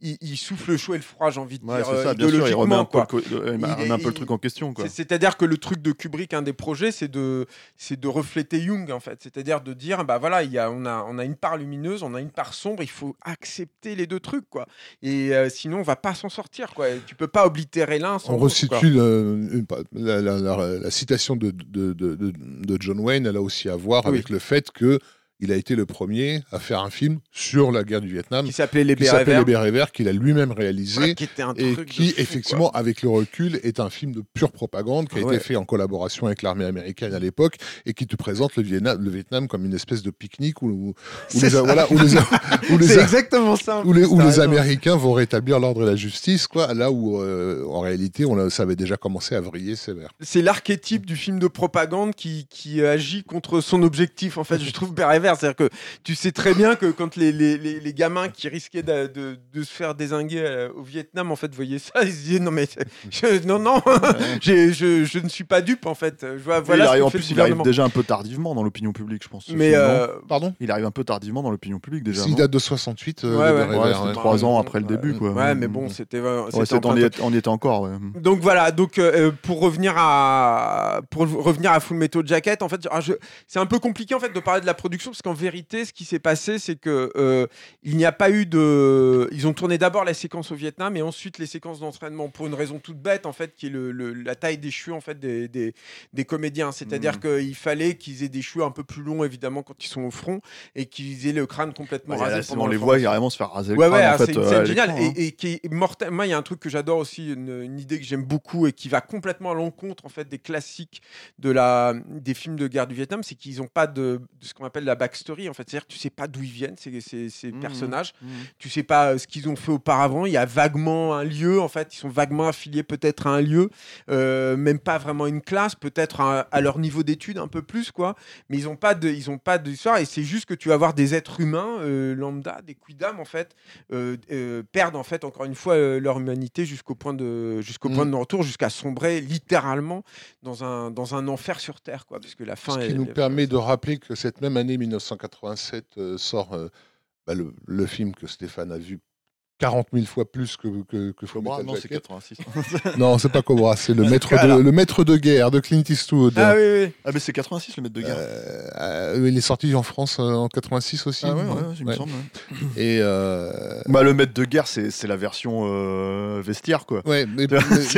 il- il souffle le chaud et le froid, j'ai envie de Ouais, dire, c'est euh, ça, bien sûr, il remet idéologiquement, un peu, le, euh, il Il remet est- un peu le il- truc en question. C'est-à-dire que le truc de Kubrick, un des projets, c'est de, c'est de refléter Jung, en fait. C'est-à-dire de dire, bah voilà, il y a, on, a, on a une part lumineuse, on a une part sombre, il faut accepter les deux trucs, quoi. Et euh, sinon, on va pas s'en sortir, quoi. Et tu peux pas oblitérer l'un sans On resitue le- une- la, la- la- la citation de, de, de- de- de John Wayne, elle a aussi à voir Oui. avec le fait que il a été le premier à faire un film sur la guerre du Vietnam Qui s'appelait Les Bérets Les Verts. Bérets Verts, qu'il a lui-même réalisé. qui était un et truc de qui, fou, quoi. effectivement, avec le recul, est un film de pure propagande qui a ouais. été fait en collaboration avec l'armée américaine à l'époque et qui te présente le Vietnam, le Vietnam comme une espèce de pique-nique où, où- où les, voilà, où les, où les- C'est exactement ça. en où les, plus, où t'as les raison. Américains vont rétablir l'ordre et la justice, quoi, là où, euh, en réalité, on a- ça avait déjà commencé à vriller sévère. c'est l'archétype du film de propagande qui, qui agit contre son objectif, en fait, je trouve C'est-à-dire que tu sais très bien que quand les, les, les, les gamins qui risquaient de, de, de se faire désinguer euh, au Vietnam, en fait, voyaient ça, ils se disaient non, mais je, non, non, j'ai- je, je ne suis pas dupe, en fait. Je vois, il voilà ce arrive, en fait plus, il arrive déjà un peu tardivement dans l'opinion publique, je pense. Mais euh, Pardon Il arrive un peu tardivement dans l'opinion publique déjà. Il date de 68, euh, Ouais, les ouais. Bérets Ouais, Verts, c'était ouais. trois ans après le début, quoi. Ouais, mais bon, c'était. on, y on était encore. ouais. Donc voilà, donc euh, pour revenir à pour revenir à Full Metal Jacket, en fait, je- c'est un peu compliqué en fait de parler de la production parce qu'en vérité, ce qui s'est passé, c'est que euh, il n'y a pas eu de, ils ont tourné d'abord la séquence au Vietnam et ensuite les séquences d'entraînement pour une raison toute bête en fait, qui est le, le- la taille des cheveux en fait des, des, des comédiens. C'est-à-dire Mhm. qu'il fallait qu'ils aient des cheveux un peu plus longs évidemment quand ils sont au front et qu'ils aient le crâne complètement Ouais, rasé. là, pendant on la les voit formation. carrément se faire raser le crâne, ouais, en ah, fait, c'est euh, hein. et, et qui est mortel. Moi, il y a un truc que j'adore aussi, une, une idée que j'aime beaucoup et qui va complètement à l'encontre en fait des classiques de la des films de guerre du Vietnam, c'est qu'ils n'ont pas de, de ce qu'on appelle la backstory. En fait, c'est-à-dire que tu sais pas d'où ils viennent ces, ces, ces Mhm. personnages. Mhm. Tu sais pas euh, ce qu'ils ont fait auparavant. Il y a vaguement un lieu. En fait, ils sont vaguement affiliés peut-être à un lieu, euh, même pas vraiment une classe, peut-être à, à leur niveau d'études un peu plus quoi. Mais ils ont pas de, ils ont pas d'histoire et c'est juste que tu vas voir des êtres humains euh, lambda, des quidam en fait, perdent en fait encore une fois leur humanité jusqu'au point de jusqu'au point de non-retour, jusqu'à sombrer littéralement dans un dans un enfer sur terre quoi, parce que la fin. Ce qui est- nous permet de rappeler que cette même année 1987 euh, sort euh, bah, le, le film que Stéphane a vu 40 000 fois plus que, que, que Full Cobra, Metal non, c'est Jacket. 86. Non, c'est pas Cobra, c'est le maître, Voilà. de, le maître de guerre de Clint Eastwood. Ah oui oui. ah, mais c'est 86 le maître de guerre. Euh, euh, il est sorti en France euh, en 86 aussi. ah ouais, ouais, il me semble. ouais. Et euh, Bah, le maître de guerre, c'est c'est la version euh, vestiaire, quoi. Ouais, mais,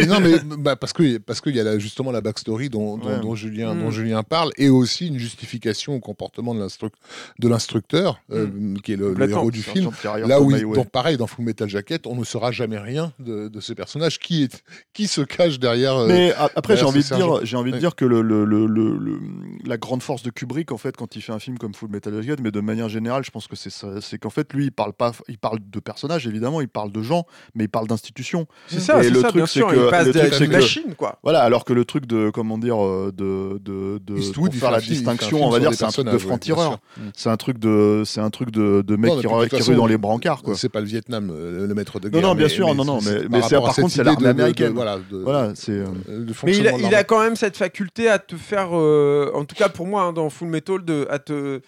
non, mais bah, parce que parce qu'il y a justement la backstory dont, dont, Ouais. dont Julien dont Julien parle et aussi une justification au comportement de l'instruc- de l'instructeur euh, qui est le, héros du film. Là où, il, pareil, dans Full Metal Jacket, on ne saura jamais rien de, de ce personnage qui est qui se cache derrière. euh, Mais a- après, j'ai envie de dire, j'ai envie de dire que le, le- le- le- le- la grande force de Kubrick, en fait, quand il fait un film comme Full Metal Jacket, mais de manière générale, je pense que c'est ça, c'est qu'en fait, lui, il parle pas, il parle de personnages, évidemment, il parle de gens, mais il parle d'institutions. C'est ça, Et c'est le ça, truc, bien c'est sûr. que- il passe le de truc, la c'est que- machine quoi. Voilà, alors que le truc de, comment dire, euh, de, de, de Eastwood, faire fait la film- distinction, on va dire, c'est un truc de franc-tireur. C'est un truc de, c'est un truc de, de mec qui, de rue dans les brancards, quoi. C'est pas le Vietnam, le maître de Non, guerre. non, bien mais- sûr, mais non, non, c'est- mais- c'est mais par par contre, c'est l'armée de- de- américaine. Voilà, de- Voilà, c'est. euh, de Mais il a, de il l'armée. a quand même cette faculté à te faire, euh, en tout cas pour moi, hein, dans Full Metal, de, à te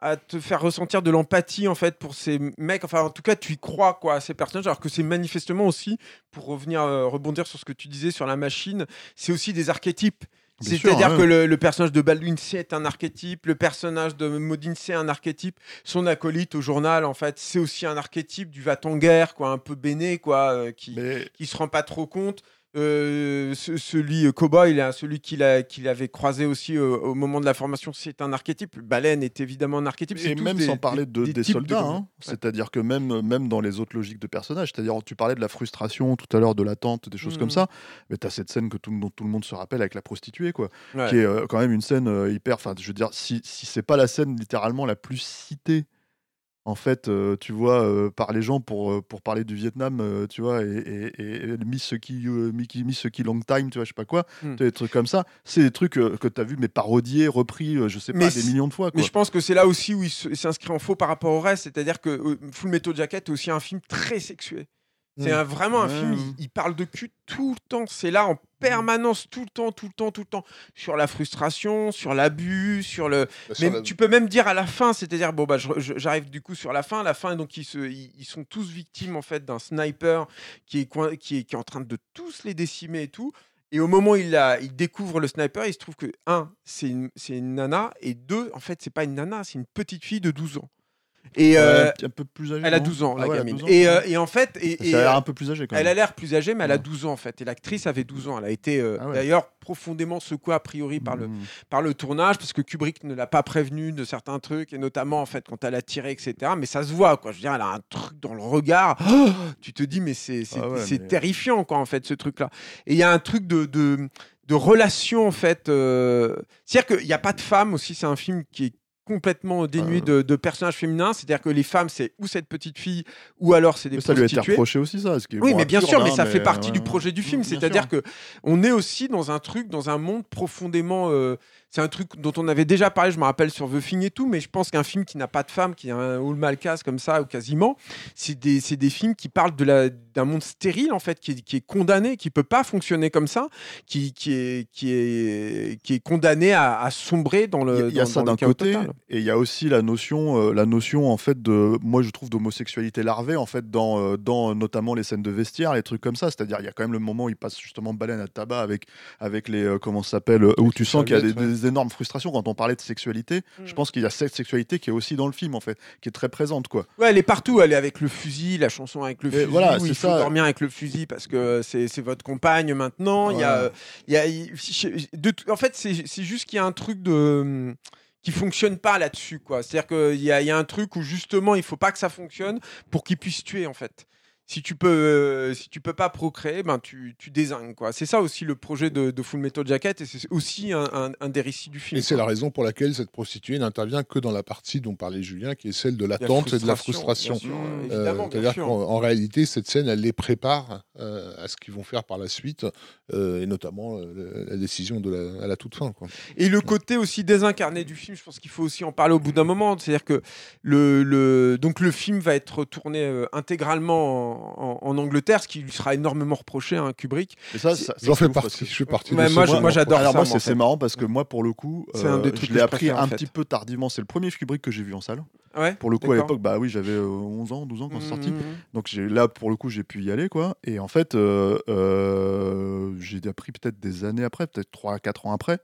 à te faire ressentir de l'empathie en fait pour ces mecs enfin en tout cas tu y crois quoi à ces personnages alors que c'est manifestement aussi pour revenir euh, rebondir sur ce que tu disais sur la machine c'est aussi des archétypes Bien c'est-à-dire que le, le personnage de Baldwin C est un archétype, le personnage de Modine C est un archétype, son acolyte au journal, en fait, c'est aussi un archétype du va-t-en-guerre, quoi, un peu béné, quoi, euh, qui, Mais qui se rend pas trop compte. Euh, ce- celui euh, cowboy, là, celui qu'il avait croisé aussi euh, au moment de la formation, c'est un archétype. Baleine est évidemment un archétype. Et même des- sans parler de, des des, types de soldats, hein. c'est-à-dire que même, même dans les autres logiques de personnages, c'est-à-dire tu parlais de la frustration tout à l'heure, de l'attente, des choses comme ça, mais tu as cette scène que tout, dont tout le monde se rappelle avec la prostituée, quoi, Ouais. qui est euh, quand même une scène hyper, enfin je veux dire, si, si c'est pas la scène littéralement la plus citée en fait, euh, tu vois, euh, par les gens pour, euh, pour parler du Vietnam, euh, tu vois, et, et, et, et Mickey- Long Time, tu vois, je sais pas quoi, Hmm. des trucs comme ça. C'est des trucs que tu as vu, mais parodiés, repris, je sais pas, des millions de fois. Mais je pense que c'est là aussi où il s'inscrit en faux par rapport au reste, c'est-à-dire que Full Metal Jacket est aussi un film très sexué. C'est Mm. un- vraiment un film, il, il parle de cul tout le temps, c'est là en permanence, tout le temps, tout le temps, tout le temps, sur la frustration, sur l'abus, sur le... Bah, sur la- tu peux même dire à la fin, c'est-à-dire, bon, bah, j'arrive du coup sur la fin, la fin, donc ils, se, ils, ils sont tous victimes en fait d'un sniper qui est, qui, est, qui est en train de tous les décimer et tout. Et au moment où il, a, il découvre le sniper, il se trouve que, un, c'est une, c'est une nana, et deux, en fait, c'est pas une nana, c'est une petite fille de 12 ans. Et euh, un peu plus âgé. elle a non 12 ans, Ah la ouais, elle a gamine. 12 ans. et, euh, et en fait, et, et, ça a l'air euh, un peu plus âgé quand elle même. a l'air plus âgée, mais elle a Ouais. 12 ans en fait. Et l'actrice avait 12 ans. Elle a été euh, Ah ouais. d'ailleurs profondément secouée a priori par le, Mm. par le tournage parce que Kubrick ne l'a pas prévenu de certains trucs et notamment en fait quand elle a tiré etc mais ça se voit quoi je veux dire elle a un truc dans le regard tu te dis mais c'est Ah mais- terrifiant quoi en fait ce truc là et il y a un truc de, de de relation en fait euh, c'est à dire qu'il n'y a pas de femme aussi c'est un film qui est complètement dénué Euh. de, de personnages féminins c'est-à-dire que les femmes c'est ou cette petite fille ou alors c'est des Mais ça lui a été prostituées reproché aussi, ça. ce qui est oui, bon, mais bien absurde, sûr, mais hein, ça fait partie ouais, du projet du film. Mm, bien C'est-à-dire que on est aussi dans un truc, dans un monde profondément. euh, c'est un truc dont on avait déjà parlé, je me rappelle sur The Thing et tout, mais je pense qu'un film qui n'a pas de femme, qui a un all malcas comme ça, ou quasiment, c'est des, films qui parlent de la, d'un monde stérile, en fait, qui est, qui est condamné, qui peut pas fonctionner comme ça, qui, qui, est, qui, est, qui est condamné à, à sombrer dans le. il y a dans- ça d'un côté, total. et il y a aussi la notion, euh, la notion en fait de, moi je trouve d'homosexualité larvée en fait dans, euh, dans notamment les scènes de vestiaire, les trucs comme ça. C'est-à-dire il y a quand même le moment où il passe justement baleine à tabac avec avec les euh, comment ça s'appelle, où tu sens qu'il y a des, serviettes, ouais. des énormes frustrations quand on parlait de sexualité. Mm. Je pense qu'il y a cette sexualité qui est aussi dans le film en fait, qui est très présente quoi. Ouais, elle est partout. Elle est avec le fusil, la chanson avec le Et fusil. voilà, c'est ça. dormir avec le fusil parce que c'est c'est votre compagne maintenant. Il y a, il y a, de en fait, c'est c'est juste qu'il y a un truc de qui fonctionne pas là-dessus, quoi. C'est-à-dire qu'il y a, il y a un truc où justement il faut pas que ça fonctionne pour qu'il puisse tuer, en fait. Si tu peux, euh, si tu peux pas procréer, ben tu, tu désingues, quoi. C'est ça aussi le projet de, de Full Metal Jacket et c'est aussi un, un- un des récits du film. Et c'est la raison pour laquelle cette prostituée n'intervient que dans la partie dont parlait Julien, qui est celle de l'attente et de la frustration. Mmh. Euh, bien C'est-à-dire qu'en en réalité, cette scène, elle les prépare euh, à ce qu'ils vont faire par la suite, euh, et notamment euh, la décision de la, à la toute fin. Quoi. Et le côté aussi désincarné du film, je pense qu'il faut aussi en parler au bout d'un moment. C'est-à-dire que le, le, donc le film va être tourné euh, intégralement en, en- en Angleterre, ce qui lui sera énormément reproché à Kubrick. Et ça, J'en c'est fais partie, que- je fais partie Ouais, de moi, j'adore ça, moi, c'est marrant parce que moi, pour le coup, euh, des trucs je l'ai appris un fait. petit peu tardivement. C'est le premier Kubrick que j'ai vu en salle. Ouais, Pour le coup, à l'époque, bah oui, j'avais euh, 11 ans, 12 ans quand c'est sorti. Mhm. Donc là pour le coup j'ai pu y aller quoi et en fait euh, euh, j'ai appris peut-être des années après peut-être 3 4 ans après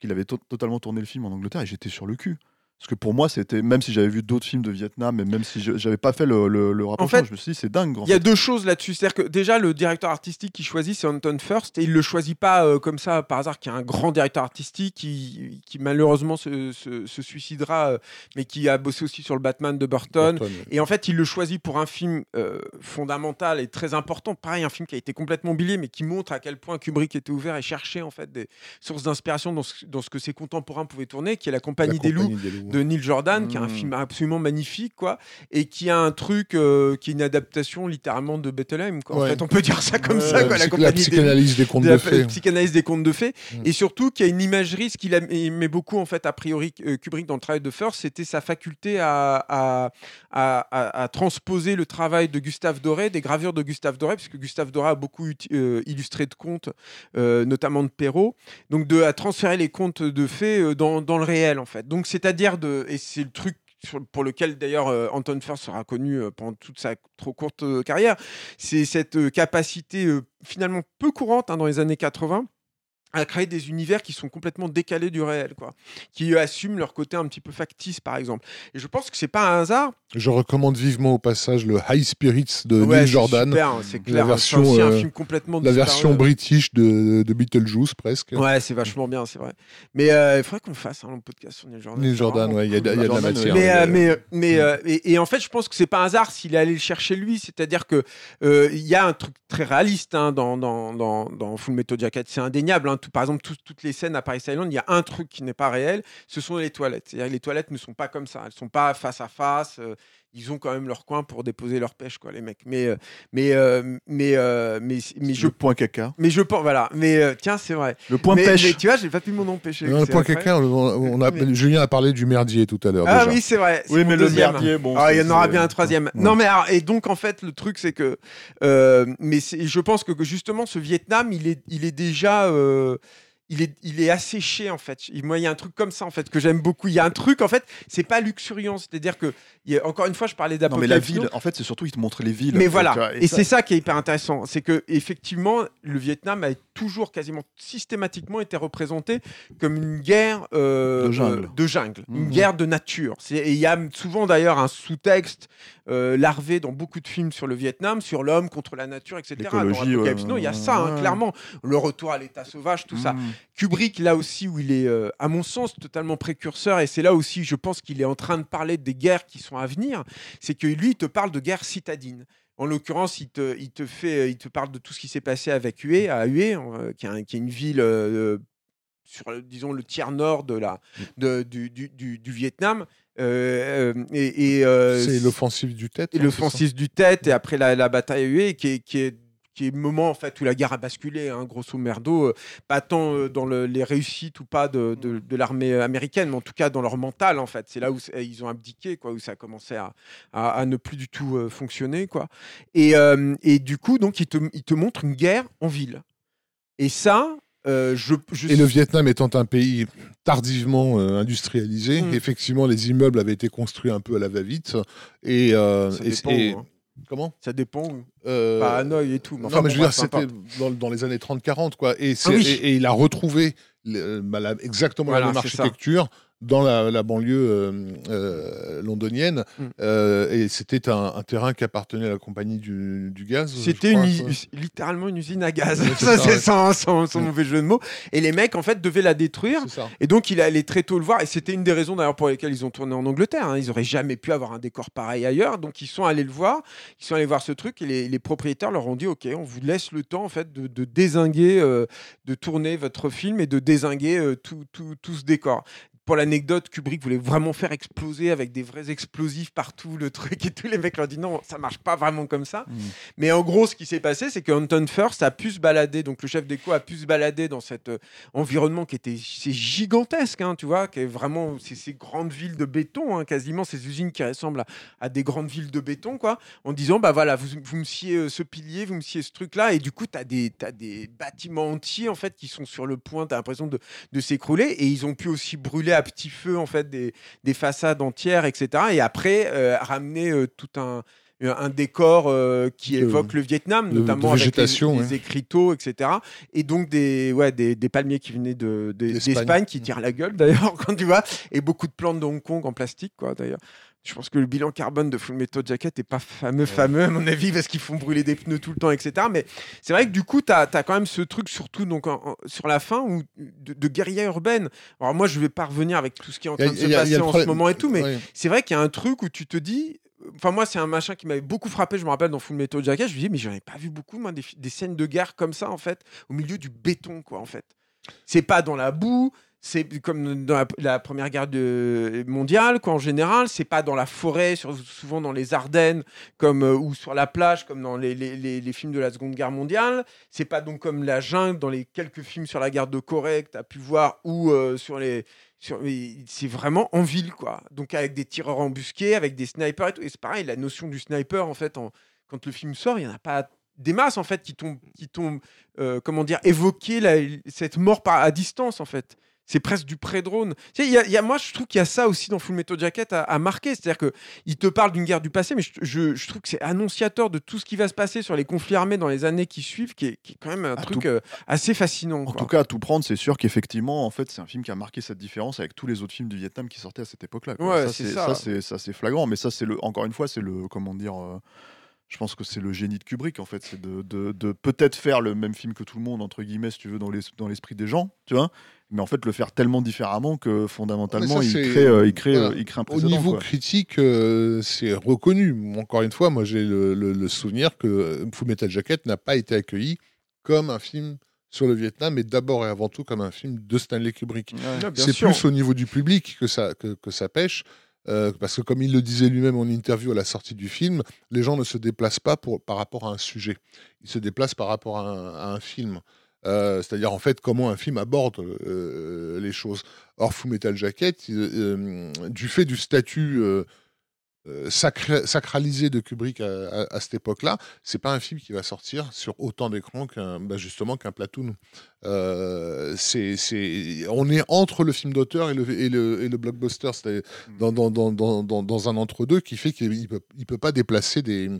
qu'il avait to- totalement tourné le film en Angleterre et j'étais sur le cul parce que pour moi c'était même si j'avais vu d'autres films de Vietnam et même si je- j'avais pas fait le, le, le rapprochement fait, je me suis dit c'est dingue Il y a fait. deux choses là-dessus. C'est-à-dire que déjà, le directeur artistique qu'il choisit, c'est Anton First, et il le choisit pas euh, comme ça par hasard, qui est un grand directeur artistique qui, qui malheureusement se, se- se suicidera, euh, mais qui a bossé aussi sur le Batman de Burton. Burton. Et en fait, il le choisit pour un film euh, fondamental et très important. Pareil, un film qui a été complètement oublié, mais qui montre à quel point Kubrick était ouvert et cherchait en fait des sources d'inspiration dans ce, dans ce que ses contemporains pouvaient tourner, qui est La Compagnie, La des loups Compagnie des loups. De Neil Jordan, qui est un Mm. film absolument magnifique, quoi, et qui a un truc euh, qui est une adaptation littéralement de Bethlehem, quoi. En Ouais. fait, on peut dire ça comme Ouais, ça, la, quoi. La des psychanalyse des contes de de, la fées. psychanalyse des contes de fées Mm. et surtout qu'il y a une imagerie ce qu'il aimait beaucoup en fait a priori euh, Kubrick dans le travail de First c'était sa faculté à, à, à- à- à transposer le travail de Gustave Doré des gravures de Gustave Doré puisque Gustave Doré a beaucoup euh, illustré de contes euh, notamment de Perrault donc de à transférer les contes de fées euh, dans, dans le réel en fait donc c'est-à-dire et c'est le truc pour lequel d'ailleurs euh, Anton First sera connu euh, pendant toute sa trop courte euh, carrière, c'est cette capacité finalement peu courante hein, dans les années 80 à créer des univers qui sont complètement décalés du réel, quoi, qui assument leur côté un petit peu factice, par exemple. Et je pense que c'est pas un hasard. Je recommande vivement au passage le High Spirits de Ouais, Neil Jordan, super, hein, c'est clair. version, c'est aussi un euh, film complètement la version british de, de Beetlejuice presque. Ouais, c'est vachement bien, c'est vrai. Mais euh, il faudrait qu'on fasse un podcast sur Neil Jordan. Neil Jordan, ouais, il y a, de- il y a de la matière. mais, hein, euh, mais, mais, euh, et, et en fait, je pense que c'est pas un hasard s'il est allé le chercher lui. C'est-à-dire que euh, il y a un truc très réaliste hein, dans, dans, dans, dans Full Metal Jacket. C'est indéniable. hein. Tout, par exemple, tout- toutes les scènes à Paris Island, il y a un truc qui n'est pas réel. Ce sont les toilettes. C'est-à-dire que les toilettes ne sont pas comme ça. Elles sont pas face à face. Ils ont quand même leur coin pour déposer leur pêche, quoi, les mecs. Mais, euh, mais, euh, mais, euh, mais, mais, je, Le point caca. mais je pense, voilà. Mais tiens, c'est vrai. Le point mais, pêche. mais tu vois, j'ai pas pu mon nom pêcher. Non, le point caca, on, a- Mais- Julien a parlé du merdier tout à l'heure. Ah déjà. oui, c'est vrai. Oui, mais le deuxième. merdier, bon. Ah, il y en aura bien un troisième. Ouais. Non, mais alors, et donc en fait, le truc c'est que, euh, mais je pense que, que justement ce Vietnam, il est, il est déjà, euh, il est, il est asséché en fait. Il- Moi, il y a un truc comme ça en fait que j'aime beaucoup. Il y a un truc en fait, c'est pas luxuriant, c'est-à-dire que, il y a- encore une fois, je parlais Non, mais la d'apocalypse. ville, en fait, c'est surtout, ils te montrent les villes. Mais voilà, vois, et, c'est ça qui est hyper intéressant, c'est que effectivement, le Vietnam a toujours quasiment systématiquement été représenté comme une guerre euh, De jungle. euh, de jungle, une Mhm. guerre de nature. C'est- Et il y a souvent d'ailleurs un sous-texte euh, larvé dans beaucoup de films sur le Vietnam, sur l'homme contre la nature, etc. L'écologie, ouais. Now, il y a ça, hein, clairement. Le retour à l'état sauvage, tout ça. Mm. Kubrick, là aussi, où il est, euh, à mon sens, totalement précurseur, et c'est là aussi, je pense qu'il est en train de parler des guerres qui sont à venir, c'est que lui, il te parle de guerre citadine. En l'occurrence, il te, il, te fait, il te parle de tout ce qui s'est passé avec Hue, à Hue, euh, qui, est une ville euh, sur, euh, disons, le tiers nord de la, de- du, du- du- du Vietnam. Euh, euh, et, et, euh, C'est l'offensive du tête. hein, l'offensive du tête et après la, la bataille à Hue qui est, qui est qui est le moment en fait où la guerre a basculé, hein, grosso merdo, euh, pas tant euh, dans le- les réussites ou pas de, de- de l'armée américaine, mais en tout cas dans leur mental en fait. C'est là où c'est- ils ont abdiqué, quoi, où ça a commencé à, à- à ne plus du tout euh, fonctionner, quoi. Et, euh, et du coup, donc, ils te, ils te montrent une guerre en ville. Et ça, euh, je, je Et le Vietnam étant un pays tardivement euh, industrialisé, Mm. effectivement, les immeubles avaient été construits un peu à la va-vite. Et, euh, ça et- dépend, et- où, hein. Comment? Ça dépend. Euh, Pas à Hanoï et tout. mais non, mais bon, je veux dire, c'était dans, dans les années 30-40, quoi. Et, Ah oui. et, et il a retrouvé le- bah, la- exactement Voilà, la même architecture dans la, la banlieue euh, euh, londonienne. Mm. Euh, et c'était un, un terrain qui appartenait à la compagnie du, du gaz. C'était littéralement une usine à gaz. Ouais, ça, c'est sans, sans- sans Mm. mauvais jeu de mots. Et les mecs, en fait, devaient la détruire. Et donc, il allait très tôt le voir. Et c'était une des raisons d'ailleurs pour lesquelles ils ont tourné en Angleterre. hein. Ils auraient jamais pu avoir un décor pareil ailleurs. Donc, ils sont allés le voir. Ils sont allés voir ce truc. Et les, les propriétaires leur ont dit OK, on vous laisse le temps en fait de, de désinguer, euh, de tourner votre film et de désinguer euh, tout, tout, tout ce décor. Pour l'anecdote, Kubrick voulait vraiment faire exploser avec des vrais explosifs partout le truc et tous les mecs leur dit non, ça marche pas vraiment comme ça. Mm. Mais en gros, ce qui s'est passé, c'est que Anton First a pu se balader, donc le chef d'éco a pu se balader dans cet euh, environnement qui était c'est gigantesque, hein, tu vois, qui est vraiment c'est ces grandes villes de béton, hein, quasiment ces usines qui ressemblent à, à des grandes villes de béton, quoi, en disant bah voilà, vous, vous me sciez euh, ce pilier, vous me sciez ce truc-là, et du coup, tu as des, t'as des bâtiments entiers en fait qui sont sur le point, tu as l'impression de, de s'écrouler, et ils ont pu aussi brûler à petit feu en fait des, des façades entières, etc. Et après, euh, ramener euh, tout un un décor euh, qui De- évoque le Vietnam, de- notamment de avec les, végétation, les ouais. écriteaux, etc. Et donc des, ouais, des, des palmiers qui venaient de, de- D'Espagne. d'Espagne, qui tirent la gueule d'ailleurs, quand tu vois, et beaucoup de plantes de Hong Kong en plastique, quoi, d'ailleurs. Je pense que le bilan carbone de Full Metal Jacket n'est pas fameux, fameux, à mon avis, parce qu'ils font brûler des pneus tout le temps, etc. Mais c'est vrai que du coup, tu as, quand même ce truc, surtout donc, en- en- sur la fin, où, de, de guérilla urbaine. Alors moi, je vais pas revenir avec tout ce qui est en a- train de se a- passer en ce moment et tout, mais Ouais. c'est vrai qu'il y a un truc où tu te dis. Enfin, moi, c'est un machin qui m'avait beaucoup frappé. Je me rappelle dans Full Metal Jacket, je me dis, mais j'en ai pas vu beaucoup, moi, des scènes de guerre comme ça, en fait, au milieu du béton, quoi, en fait. C'est pas dans la boue, c'est comme dans la, première guerre mondiale, quoi, en général. C'est pas dans la forêt, souvent dans les Ardennes, comme, euh, ou sur la plage, comme dans les, films de la Seconde Guerre mondiale. C'est pas donc comme la jungle dans les quelques films sur la guerre de Corée que tu as pu voir, ou euh, sur les. C'est vraiment en ville, quoi. Donc avec des tireurs embusqués, avec des snipers et tout. Et c'est pareil, la notion du sniper, en fait, quand le film sort, il n'y en a pas des masses, en fait, qui t'ont, qui t'ont euh, comment dire, évoqué la- cette mort par, à distance, en fait. C'est presque du pré-drone. Tu sais, il y a- il y a- moi, je trouve qu'il y a ça aussi dans Full Metal Jacket à, à marquer. C'est-à-dire qu'il te parle d'une guerre du passé, mais je, je- je trouve que c'est annonciateur de tout ce qui va se passer sur les conflits armés dans les années qui suivent, qui est, qui est quand même un À truc tout- euh, assez fascinant. En quoi. tout cas, à tout prendre, c'est sûr qu'effectivement, en fait, c'est un film qui a marqué cette différence avec tous les autres films du Vietnam qui sortaient à cette époque-là. Ouais, ça, c'est c'est ça. c'est ça, c'est flagrant. Mais ça, c'est le. Encore une fois, c'est le. Comment dire. euh, je pense que c'est le génie de Kubrick, en fait, c'est de, de- de peut-être faire le même film que tout le monde, entre guillemets, si tu veux, dans l'es- dans l'esprit des gens, tu vois, mais en fait, le faire tellement différemment que fondamentalement, Mais ça, il, c'est- crée, euh, il, crée, voilà. il crée un Au précédent. niveau quoi. critique, euh, c'est reconnu. Encore une fois, moi j'ai le, le- le souvenir que euh, Full Metal Jacket n'a pas été accueilli comme un film sur le Vietnam, mais d'abord et avant tout comme un film de Stanley Kubrick. Ouais. C'est plus au niveau du public que ça, que, que ça pêche. Euh, parce que comme il le disait lui-même en interview à la sortie du film, les gens ne se déplacent pas par rapport à un sujet, ils se déplacent par rapport à un, film. Euh, C'est-à-dire en fait comment un film aborde euh, les choses. Or, Full Metal Jacket, du fait du statut sacré- sacralisé de Kubrick à, à- à cette époque-là, c'est pas un film qui va sortir sur autant d'écrans qu'un bah, justement qu'un Platoon. Euh, c'est, on est entre le film d'auteur et le, et le, et le blockbuster, c'est dans, dans, dans, dans, un entre-deux qui fait qu'il peut, il peut pas déplacer des,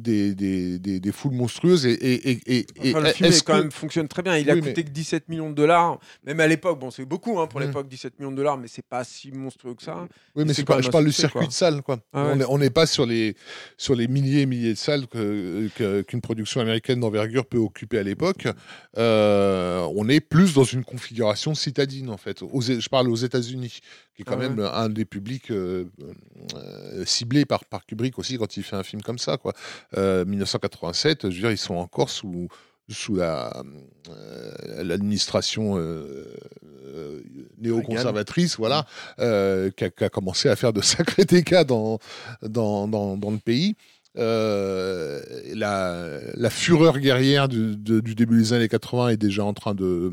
des, des, des, des foules monstrueuses. Et, et, et, et- et Enfin, le film est quand que- même fonctionne très bien. Il a coûté mais- que 17 millions de dollars. Même à l'époque, bon, c'est beaucoup hein, pour Mm. l'époque, 17 millions de dollars, mais c'est pas si monstrueux que ça. Oui, mais c'est pas, je parle du circuit quoi. de salle. Quoi. Ah ouais. On est- On n'est pas sur les, sur les milliers et milliers de salles que- qu'une production américaine d'envergure peut occuper à l'époque. Euh, on est plus dans une configuration citadine, en fait. Aux- je parle aux États-Unis, qui est quand Ah même un des publics euh, euh, ciblés par, par Kubrick aussi quand il fait un film comme ça. Quoi. Euh, 1987, je veux dire, ils sont encore sous sous la euh, l'administration euh, euh, néoconservatrice, voilà, euh, qui, a, qui a commencé à faire de sacrés dégâts dans, dans, dans, dans le pays. Euh, la, fureur guerrière du, début des années 80 est déjà en train de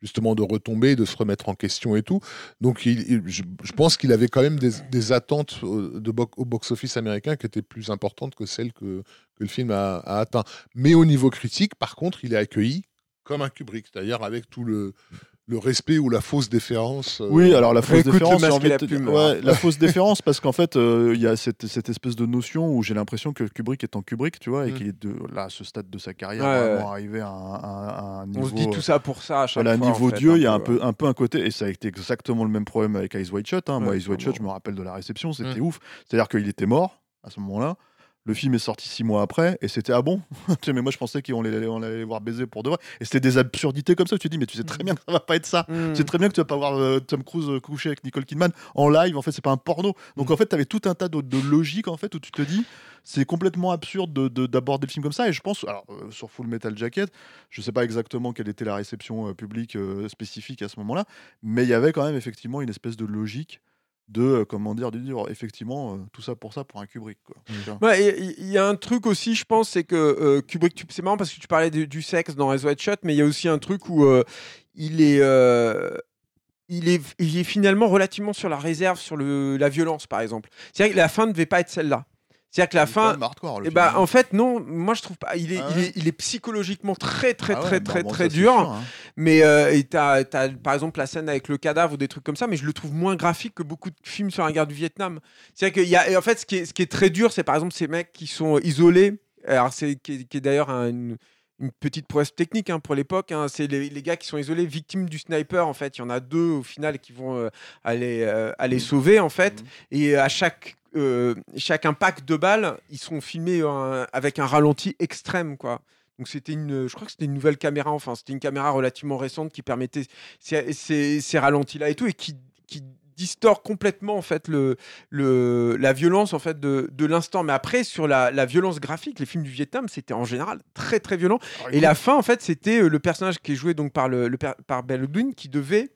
justement de retomber, de se remettre en question et tout. Donc, je, pense qu'il avait quand même des, attentes bo- au box-office américain qui étaient plus importantes que celles que, que le film a, a atteint. Mais au niveau critique, par contre, il est accueilli comme un Kubrick, c'est-à-dire avec tout le, le respect ou la fausse déférence. euh, Oui, alors la fausse déférence, envie de la te- plume, ouais, alors. la fausse déférence parce qu'en fait, euh, il y a cette, cette espèce de notion où j'ai l'impression que Kubrick est en Kubrick, tu vois, et Mm. qu'il est de, là, à ce stade de sa carrière, Ouais, vraiment ouais. arrivé à un, à un niveau. On se dit tout ça pour ça à chaque Voilà, fois. en niveau fait, Dieu, il y a un peu, un peu un côté, et ça a été exactement le même problème avec Ice White Shut. hein. Moi, Ice White Shut, clairement. je me rappelle de la réception, c'était Mm. ouf. C'est-à-dire qu'il était mort à ce moment-là. Le film est sorti six mois après, et c'était ah bon? Mais moi, je pensais qu'on allait, on allait les voir baiser pour de vrai. Et c'était des absurdités comme ça. Tu te dis, mais tu sais très bien que ça va pas être ça. Mm. Tu sais très bien que tu vas pas voir euh, Tom Cruise euh, coucher avec Nicole Kidman en live. En fait, c'est pas un porno. Donc, en fait, tu avais tout un tas de, de logiques en fait où tu te dis, c'est complètement absurde de- de- d'aborder le film comme ça. Et je pense, alors euh, sur Full Metal Jacket, je sais pas exactement quelle était la réception euh, publique euh, spécifique à ce moment-là, mais il y avait quand même effectivement une espèce de logique de euh, comment dire, de dire effectivement euh, tout ça pour ça pour un Kubrick. Quoi. Ouais, et il y a un truc aussi, je pense, c'est que euh, Kubrick, tu- c'est marrant parce que tu parlais du, du sexe dans Shut, mais il y a aussi un truc où il est. il est, il est finalement relativement sur la réserve sur le, la violence, par exemple. C'est-à-dire que la fin ne devait pas être celle-là. C'est-à-dire que la Il fin, hardcore, eh ben, en fait, non, moi je trouve pas. Il est, Ah il ouais est, il est psychologiquement très, très, Ah ouais, très, bah très, bon, très dur. sûr, hein. Mais euh, t'as, t'as, par exemple la scène avec le cadavre ou des trucs comme ça, mais je le trouve moins graphique que beaucoup de films sur la guerre du Vietnam. C'est-à-dire qu'il y a, et en fait, ce qui est, ce qui est très dur, c'est par exemple ces mecs qui sont isolés. Alors c'est qui est, d'ailleurs un- une, une petite prouesse technique hein, pour l'époque. hein. C'est les, les gars qui sont isolés, victimes du sniper. En fait, il y en a deux au final qui vont euh, aller, euh, aller sauver en fait. Mhm. Et à chaque euh, chaque impact de balle, ils sont filmés euh, avec un ralenti extrême, quoi. Donc c'était une, je crois que c'était une nouvelle caméra, enfin c'était une caméra relativement récente qui permettait ces, ces- ces ralentis-là et tout, et qui, qui distord complètement en fait le, le, la violence en fait de, de l'instant. Mais après sur la, la violence graphique, les films du Vietnam c'était en général très très violent. Alors, Et la fin en fait c'était euh, le personnage qui est joué donc par le, le par qui devait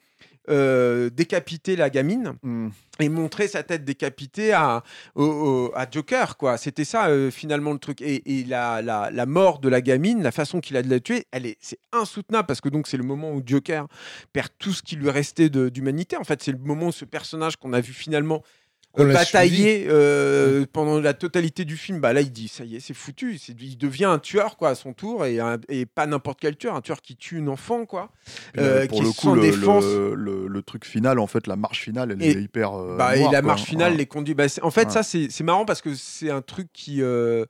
euh, décapiter la gamine Hmm. et montrer sa tête décapitée à, au- au- à Joker, quoi. C'était ça, euh, finalement, le truc. Et, et la, la, la mort de la gamine, la façon qu'il a de la tuer, elle est, c'est insoutenable parce que donc c'est le moment où Joker perd tout ce qui lui restait de- d'humanité. En fait, c'est le moment où ce personnage qu'on a vu finalement batailler euh, pendant la totalité du film, bah là il dit ça y est, c'est foutu. Il devient un tueur quoi à son tour et, un- et pas n'importe quel tueur, un tueur qui tue une enfant quoi. Euh, pour qui le est coup, sans le, défense. le, le- le truc final, en fait, la marche finale, elle Et- est hyper. euh, Bah, et la quoi. marche finale Ouais. les conduit. Bah, en fait, Ouais. ça, c'est marrant parce que c'est un truc qui. euh,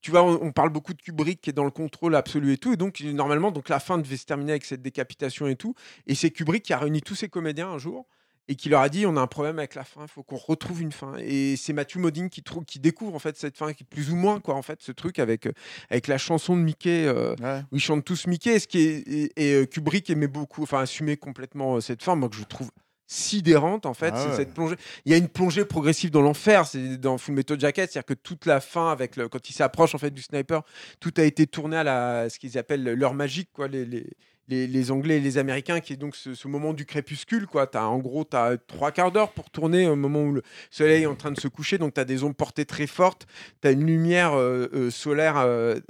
Tu vois, on, on parle beaucoup de Kubrick qui est dans le contrôle absolu et tout. Et donc, normalement, donc, la fin devait se terminer avec cette décapitation et tout. Et c'est Kubrick qui a réuni tous ses comédiens un jour et qui leur a dit on a un problème avec la fin, il faut qu'on retrouve une fin. Et c'est Matthew Modine qui, trouve, qui découvre en fait cette fin, qui plus ou moins, quoi, en fait, ce truc avec, euh, avec la chanson de Mickey. euh, Ouais. où ils chantent tous Mickey, ce qui est, et, et, euh, Kubrick aimait beaucoup, enfin assumait complètement cette fin, moi que je trouve sidérante en fait. Ah c'est cette plongée. Il y a une plongée progressive dans l'enfer. C'est dans Full Metal Jacket, c'est-à-dire que toute la fin, avec le, quand il s'approche en fait du sniper, tout a été tourné à la, ce qu'ils appellent l'heure magique, quoi. Les, les, les, Anglais et les Américains, qui est donc ce, moment du crépuscule, quoi. As, en gros, tu as trois quarts d'heure pour tourner au moment où le soleil est en train de se coucher, donc tu as des ondes portées très fortes, tu as une lumière euh, euh, solaire euh,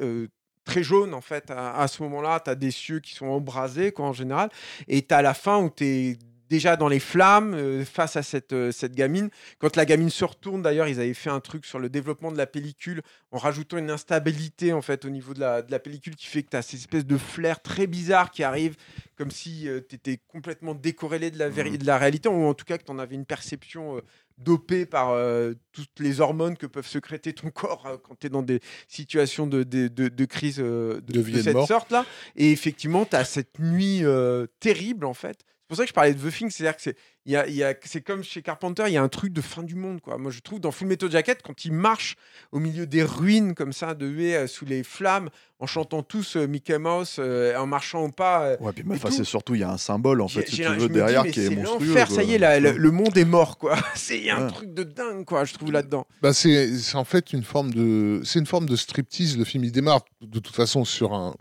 très jaune en fait à, à ce moment-là. Tu as des cieux qui sont embrasés quoi, en général. Et tu as la fin où tu es déjà dans les flammes euh, face à cette, euh, cette gamine. Quand la gamine se retourne, d'ailleurs, ils avaient fait un truc sur le développement de la pellicule en rajoutant une instabilité en fait au niveau de la, de la pellicule qui fait que tu as ces espèces de flares très bizarres qui arrivent comme si tu étais complètement décorrélé de la, véri- de la réalité ou en tout cas que tu en avais une perception euh, dopée par euh, toutes les hormones que peuvent secréter ton corps euh, quand tu es dans des situations de, de, de- de crise euh, de, cette sorte-là. Et effectivement, tu as cette nuit euh, terrible, en fait. C'est pour ça que je parlais de The Thing, c'est-à-dire que c'est, il y a, il y a- c'est comme chez Carpenter, il y a un truc de fin du monde. Quoi. Moi, je trouve dans Full Metal Jacket, quand ils marchent au milieu des ruines comme ça, de huées euh, sous les flammes, en chantant tous euh, Mickey Mouse, euh, en marchant au pas. euh, Ouais, puis enfin, tout. c'est surtout, il y a un symbole, en fait, si tu veux, dis, derrière mais qui est c'est monstrueux. l'enfer, ça y est, la- le, monde est mort, quoi. C'est il y a un Ouais. truc de dingue, quoi, je trouve là-dedans. Bah, c'est c'est en fait une forme de c'est une forme de striptease. Le film il démarre de toute façon sur un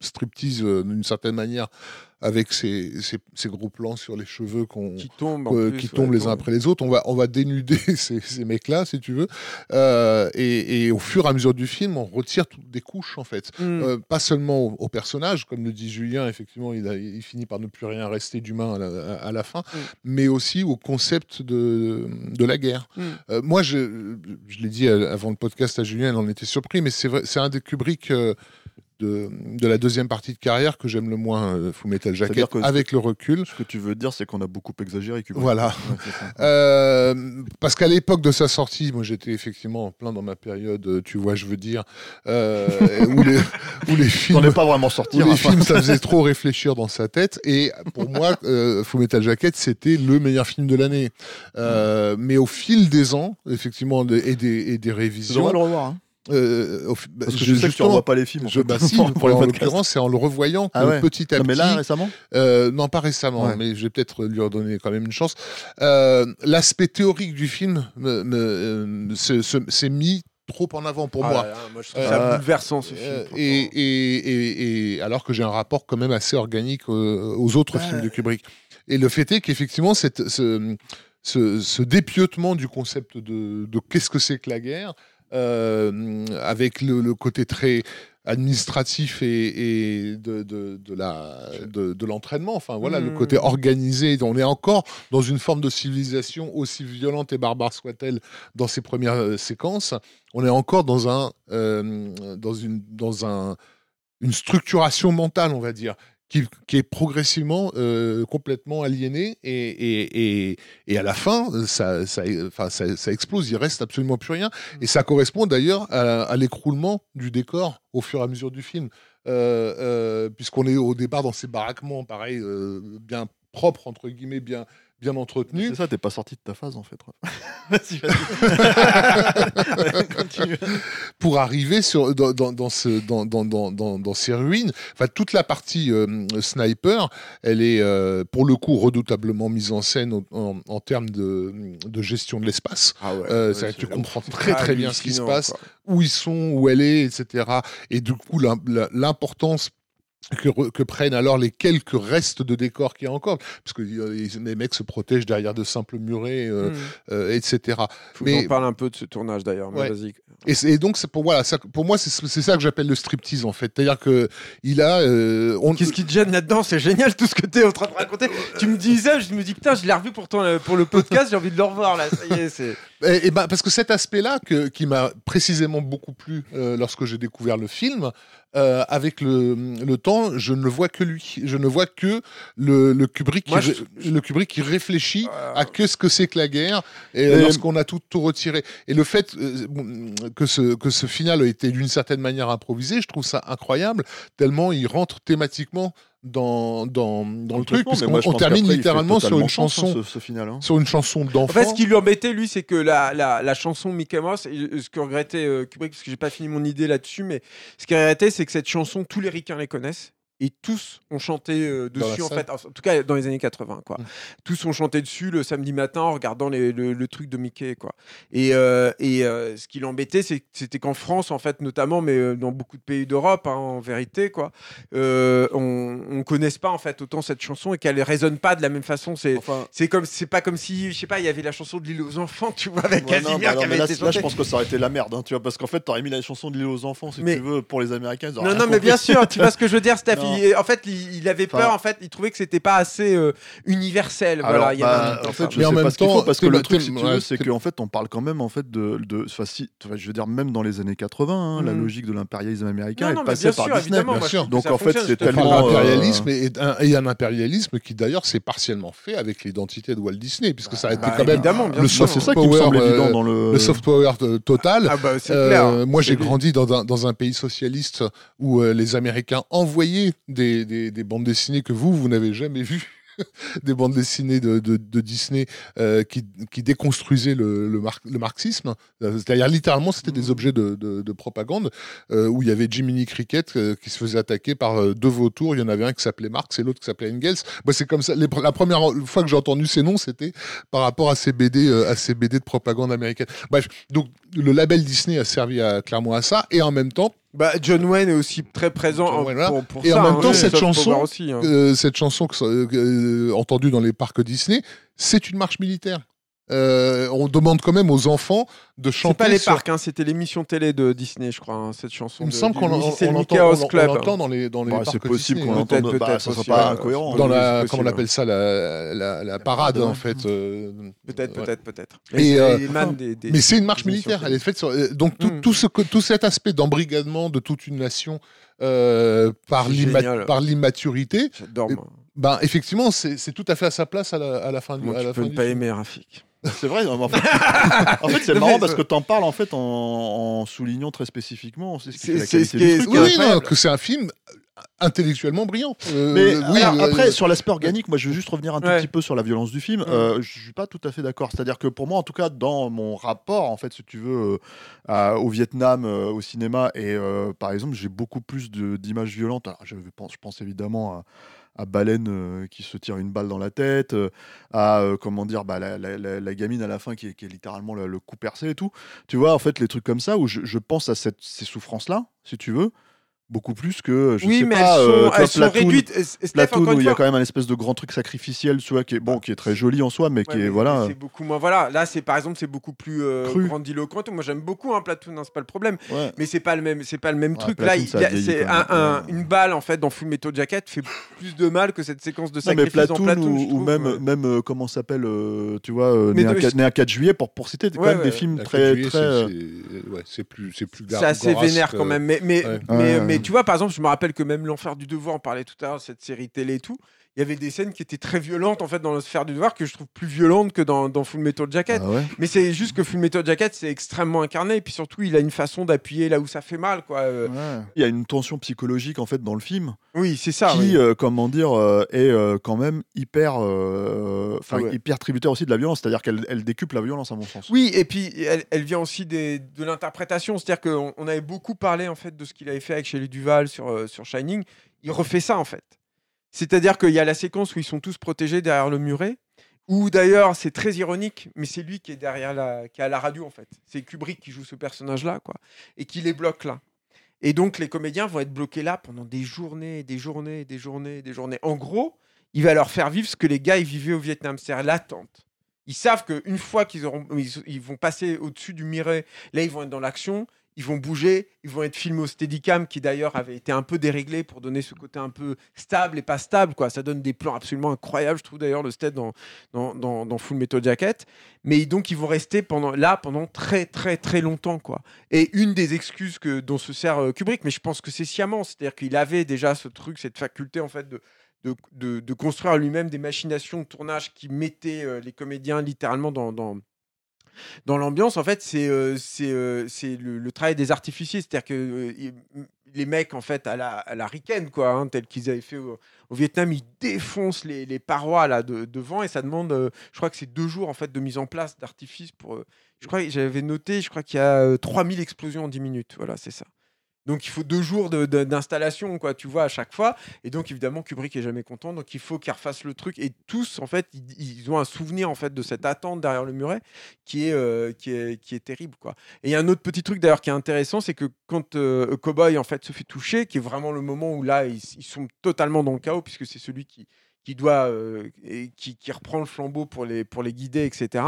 striptease d'une certaine manière avec ces, ces, ces gros plans sur les cheveux qu'on Qui tombe, en euh, plus, qui ouais, tombent les uns après les autres. On va, on va dénuder ces, ces mecs-là, si tu veux. Euh, et, et au fur et à mesure du film, on retire toutes des couches, en fait. Mm. Euh, pas seulement au, au personnage, comme le dit Julien, effectivement, il, a, il finit par ne plus rien rester d'humain à la, à la fin, Mm. mais aussi au concept de, de la guerre. Mm. Euh, moi, je, je l'ai dit avant le podcast à Julien, elle en était surpris, mais c'est vrai- c'est un des Kubrick de, de la deuxième partie de carrière que j'aime le moins, euh, Full Metal Jacket, que- avec le recul. Ce que tu veux dire, c'est qu'on a beaucoup exagéré. Kubrick. Voilà. Ouais. Euh, parce qu'à l'époque de sa sortie, moi j'étais effectivement en plein dans ma période, euh, tu vois, je veux dire, euh, où, les, où les T'en films, es pas vraiment sorti. les hein. films, ça faisait trop réfléchir dans sa tête. Et pour moi, euh, Full Metal Jacket, c'était le meilleur film de l'année. Mais au fil des ans, effectivement, et des, et des Tu devrais révisions, le revoir. hein. Euh, bah, Parce que je- je sais que tu justement, revois pas les films. en je, fait, bah si, pour en l'occurrence, c'est en le revoyant Ah ouais. petit à Non, mais petit, là, récemment euh, non, pas récemment, Ouais. mais je vais peut-être lui redonner quand même une chance. Euh, L'aspect théorique du film euh, se- se- s'est mis trop en avant pour Ah moi. là là, moi, je trouve Euh, ça bouleversant ce film. Euh, et, et, et- et alors que j'ai un rapport quand même assez organique aux autres films de Kubrick. Et le fait est qu'effectivement, ce, ce, ce dépieutement du concept de, de qu'est-ce que c'est que la guerre, avec le, le côté très administratif et, et de, de, de la de, de l'entraînement. Enfin voilà le côté organisé. On est encore dans une forme de civilisation aussi violente et barbare soit-elle dans ses premières euh, séquences. On est encore dans un euh, dans une dans un une structuration mentale on va dire qui, qui est progressivement euh, complètement aliénée et, et, et, et à la fin ça, ça, enfin, ça, ça explose il reste absolument plus rien. Et ça correspond d'ailleurs à, à l'écroulement du décor au fur et à mesure du film. Euh, euh, puisqu'on est au départ dans ces baraquements pareil euh, bien propres entre guillemets bien bien entretenus C'est ça, t'es pas sorti de ta phase en fait. vas-y, vas-y. Pour arriver sur, dans, dans, dans, ce, dans, dans, dans, dans, dans ces ruines. Enfin, toute la partie euh, sniper, elle est euh, pour le coup redoutablement mise en scène en, en- en termes de, de gestion de l'espace. Ah ouais, Euh, ouais, tu comprends très très bien ce qui se passe, quoi. où ils sont, où elle est, etc. Et du coup, l'importance que, que prennent alors les quelques restes de décor qu'il y a encore, parce que euh, les mecs se protègent derrière de simples murets, euh, Mm. euh, etc. Faut mais- j'en parle un peu de ce tournage d'ailleurs. Ouais. Vas-y. Et, et donc, c'est pour, voilà, ça, pour moi, c'est ça que j'appelle le striptease, en fait. C'est-à-dire que il a. euh, on, Qu'est-ce qui te gêne là-dedans? C'est génial tout ce que tu es en train de raconter. tu me disais, je me dis putain, je l'ai revu pour, ton- pour le podcast, j'ai envie de le revoir là. Ça y est, c'est. Et, et ben, parce que cet aspect-là, que- qui m'a précisément beaucoup plu euh, lorsque j'ai découvert le film, euh, avec le, le temps, je ne vois que lui. Je ne vois que le, le Kubrick, Moi, qui, je- le Kubrick qui réfléchit Euh, à que ce que c'est que la guerre et Et- lorsqu'on a tout, tout retiré. Et le fait euh, que, ce, que ce final a été d'une certaine manière improvisé, je trouve ça incroyable, tellement il rentre thématiquement dans, dans, dans le truc, Complètement, mais puisqu'on moi, je on pense termine littéralement sur une chanson, ce, ce final. hein. sur une chanson En d'enfant. fait, ce qui lui embêtait, lui, c'est que la, la, la chanson Mickey Mouse, et ce que regrettait euh, Kubrick, parce que j'ai pas fini mon idée là-dessus, mais ce qu'il regrettait, c'est que cette chanson, tous les ricains les connaissent. Et tous ont chanté euh, dessus en fait, en tout cas dans les années 80 quoi. Mm. Tous ont chanté dessus le samedi matin en regardant les- le, le truc de Mickey quoi. Et, euh, et euh, ce qui l'embêtait c'était qu'en France en fait notamment, mais dans beaucoup de pays d'Europe hein, en vérité quoi, on, on connaisse pas en fait autant cette chanson et qu'elle résonne pas de la même façon. C'est Enfin, c'est comme c'est pas comme si je sais pas il y avait la chanson de l'île aux enfants tu vois avec ouais, non, Casimir bah alors, qui avait là, été là, je pense que ça aurait été la merde, hein, tu vois, parce qu'en fait, t'aurais mis la chanson de l'île aux enfants, si Mais- tu veux, pour les Américains. ils Non, non, mais bien sûr, tu vois ce que je veux dire, Steph. Il- en fait, il, il avait Enfin- peur, en fait, il trouvait que c'était pas assez euh, universel. Alors, voilà, il y avait bah, en fait, je Mais sais en pas même ce qu'il faut temps, parce que le truc, si tu ouais, veux, c'est qu'en fait, on parle quand même en fait de, si, je veux dire, même dans les années 80, hein, la Mhm. logique de l'impérialisme américain Non, est passée par sûr, Disney. bien sûr. Donc, en fait, c'est tellement, euh, d'impérialisme et, un, impérialisme qui d'ailleurs s'est partiellement fait avec l'identité de Walt Disney, puisque ça a été bah, quand même le soft c'est ça qui me power, semble évident dans le. le soft power total. Ah bah, Euh, moi, j'ai grandi dans un, dans un pays socialiste où les Américains envoyaient des, des- des bandes dessinées que vous, vous n'avez jamais vues. des bandes dessinées de, de- de Disney euh, qui, qui déconstruisaient le, le, mar- le marxisme. Euh, C'est-à-dire, littéralement, c'était des objets de, de- de propagande euh, où il y avait Jiminy Cricket euh, qui se faisait attaquer par deux vautours. Il y en avait un qui s'appelait Marx et l'autre qui s'appelait Engels. Moi, c'est comme ça. les la première fois que j'ai entendu ces noms, c'était par rapport à ces BD, à ces BD de propagande américaine. Bref, donc le label Disney a servi à, clairement à ça, et en même temps, Bah, John Wayne est aussi très présent John en- Wayne, voilà. pour, pour Et ça. en même hein, temps, cette chanson, aussi, hein. euh, cette chanson que, euh, euh, entendue dans les parcs Disney, c'est une marche militaire. Euh, on demande quand même aux enfants de chanter. C'est pas les sur- parcs, hein, c'était l'émission télé de Disney, je crois, hein, cette chanson. Il me semble qu'on l'entend dans les, dans les Bah, parcs c'est possible qu'on hein. Peut-être, l'entende. Bah, peut-être ça sera aussi, pas incohérent. dans la, comment on appelle ça, la, la, la parade, en fait. euh, Peut-être, ouais. peut-être, peut-être. Et, Mais euh, des- des- Mais c'est une marche militaire. Elle est faite sur. euh, Donc tout, Mm. tout, ce, que- tout cet aspect d'embrigadement de toute une nation euh, par, l'immaturité, J'adore, ben effectivement, c'est tout à fait à sa place à la, à la fin du. Moi, à tu la peux fin ne pas film. aimer Rafik. C'est vrai. En fait, en fait, c'est marrant mais parce que t'en parles en fait en, en soulignant très spécifiquement. C'est- fait la c'est ce qualité qui. Oui, non, que c'est un film intellectuellement brillant. Euh, Mais oui, alors, euh, après, sur l'aspect organique, moi je veux juste revenir un tout Ouais. petit peu sur la violence du film. Ouais. Euh, je suis pas tout à fait d'accord. C'est-à-dire que pour moi, en tout cas, dans mon rapport, en fait, si tu veux, euh, à- au Vietnam, euh, au cinéma, et euh, par exemple, j'ai beaucoup plus d'images violentes. Alors, je, pense, je pense évidemment à à Baleine euh, qui se tire une balle dans la tête, euh, à euh, comment dire, bah, la, gamine à la fin qui est, littéralement le, le cou percé et tout. Tu vois, en fait, les trucs comme ça où je, pense à ces souffrances-là, si tu veux, beaucoup plus que je oui, sais mais pas. elles sont, euh, tu vois, elles sont Platoon- réduites. Et- et Steph, Platoon où il y a quand même un espèce de grand truc sacrificiel, tu vois, qui est bon, qui est très joli en soi, mais qui Ouais, est mais voilà. C'est beaucoup moins. Voilà, là, c'est par exemple, c'est beaucoup plus euh, Cru. grandiloquent. Moi, j'aime beaucoup un Platoon, hein, c'est pas le problème. Ouais. Mais c'est pas le même, c'est pas le même Ouais, truc. Platoon, Là, c'est un- un- une balle en fait dans Full Metal Jacket fait plus de mal que cette séquence de Non, mais sacrifice dans Platoon, Platoon. ou, je ou trouve, même, ouais. même euh, comment s'appelle, euh, tu vois, euh, né, de- 4, né un 4 juillet, pour, pour citer quand même des films très. très c'est- euh, c'est ouais, c'est plus, c'est plus C'est assez vénère quand euh, même. Mais, mais. Mais tu vois, par exemple, je me rappelle que même L'Enfer du Devoir, on parlait tout à l'heure cette série télé et tout, il y avait des scènes qui étaient très violentes en fait dans L'Enfer du Devoir que je trouve plus violentes que dans, dans Full Metal Jacket. ah ouais. Mais c'est juste que Full Metal Jacket, c'est extrêmement incarné. Et puis surtout, il a une façon d'appuyer là où ça fait mal. Quoi. Euh, Ouais. Il y a une tension psychologique en fait dans le film Oui, c'est ça. qui, oui. euh, comment dire, euh, est euh, quand même hyper, euh, enfin Ah ouais. hyper tributaire aussi de la violence. C'est-à-dire qu'elle elle décuple la violence à mon sens. Oui, et puis elle, elle vient aussi des, de l'interprétation. C'est-à-dire qu'on on avait beaucoup parlé en fait de ce qu'il avait fait avec Shelley Duval sur, euh, sur Shining. Il refait ça en fait. C'est-à-dire qu'il y a la séquence où ils sont tous protégés derrière le muret. Où d'ailleurs c'est très ironique, mais c'est lui qui est derrière la, qui est à la radio en fait. C'est Kubrick qui joue ce personnage-là, quoi, et qui les bloque là. Et donc les comédiens vont être bloqués là pendant des journées, des journées, des journées, des journées. En gros, il va leur faire vivre ce que les gars ils vivaient au Vietnam, c'est-à-dire l'attente. Ils savent qu'une fois qu'ils auront, ils, vont passer au-dessus du miret, là ils vont être dans l'action, ils vont bouger, ils vont être filmés au Steadicam qui d'ailleurs avait été un peu déréglé pour donner ce côté un peu stable et pas stable quoi. Ça donne des plans absolument incroyables, je trouve d'ailleurs le Stead dans, dans, dans, Full Metal Jacket. Mais donc ils vont rester là pendant très très très longtemps quoi. Et une des excuses que, dont se sert euh, Kubrick, mais je pense que c'est sciemment, c'est-à-dire qu'il avait déjà ce truc, cette faculté en fait de de, de- construire lui-même des machinations de tournage qui mettaient euh, les comédiens littéralement dans, dans l'ambiance. En fait, c'est euh, euh, le, travail des artificiers. C'est-à-dire que euh, les mecs, en fait, à la, à la ricaine, quoi, hein, tel qu'ils avaient fait au, Vietnam, ils défoncent les, les parois là de, devant et ça demande, je crois que c'est deux jours en fait de mise en place d'artifices pour. je crois que j'avais noté, je crois qu'il y a euh, 3000 explosions en 10 minutes. Voilà, c'est ça. Donc il faut deux jours d'installation, quoi, tu vois, à chaque fois. Et donc évidemment, Kubrick est jamais content, donc il faut qu'il refasse le truc. Et tous, en fait, ils, ont un souvenir en fait de cette attente derrière le muret qui est, euh, qui est, terrible, quoi. Et il y a un autre petit truc d'ailleurs qui est intéressant, c'est que quand euh, Cowboy en fait se fait toucher, qui est vraiment le moment où là ils sont totalement dans le chaos puisque c'est celui qui qui doit euh, et qui, qui reprend le flambeau pour les pour les guider, etc.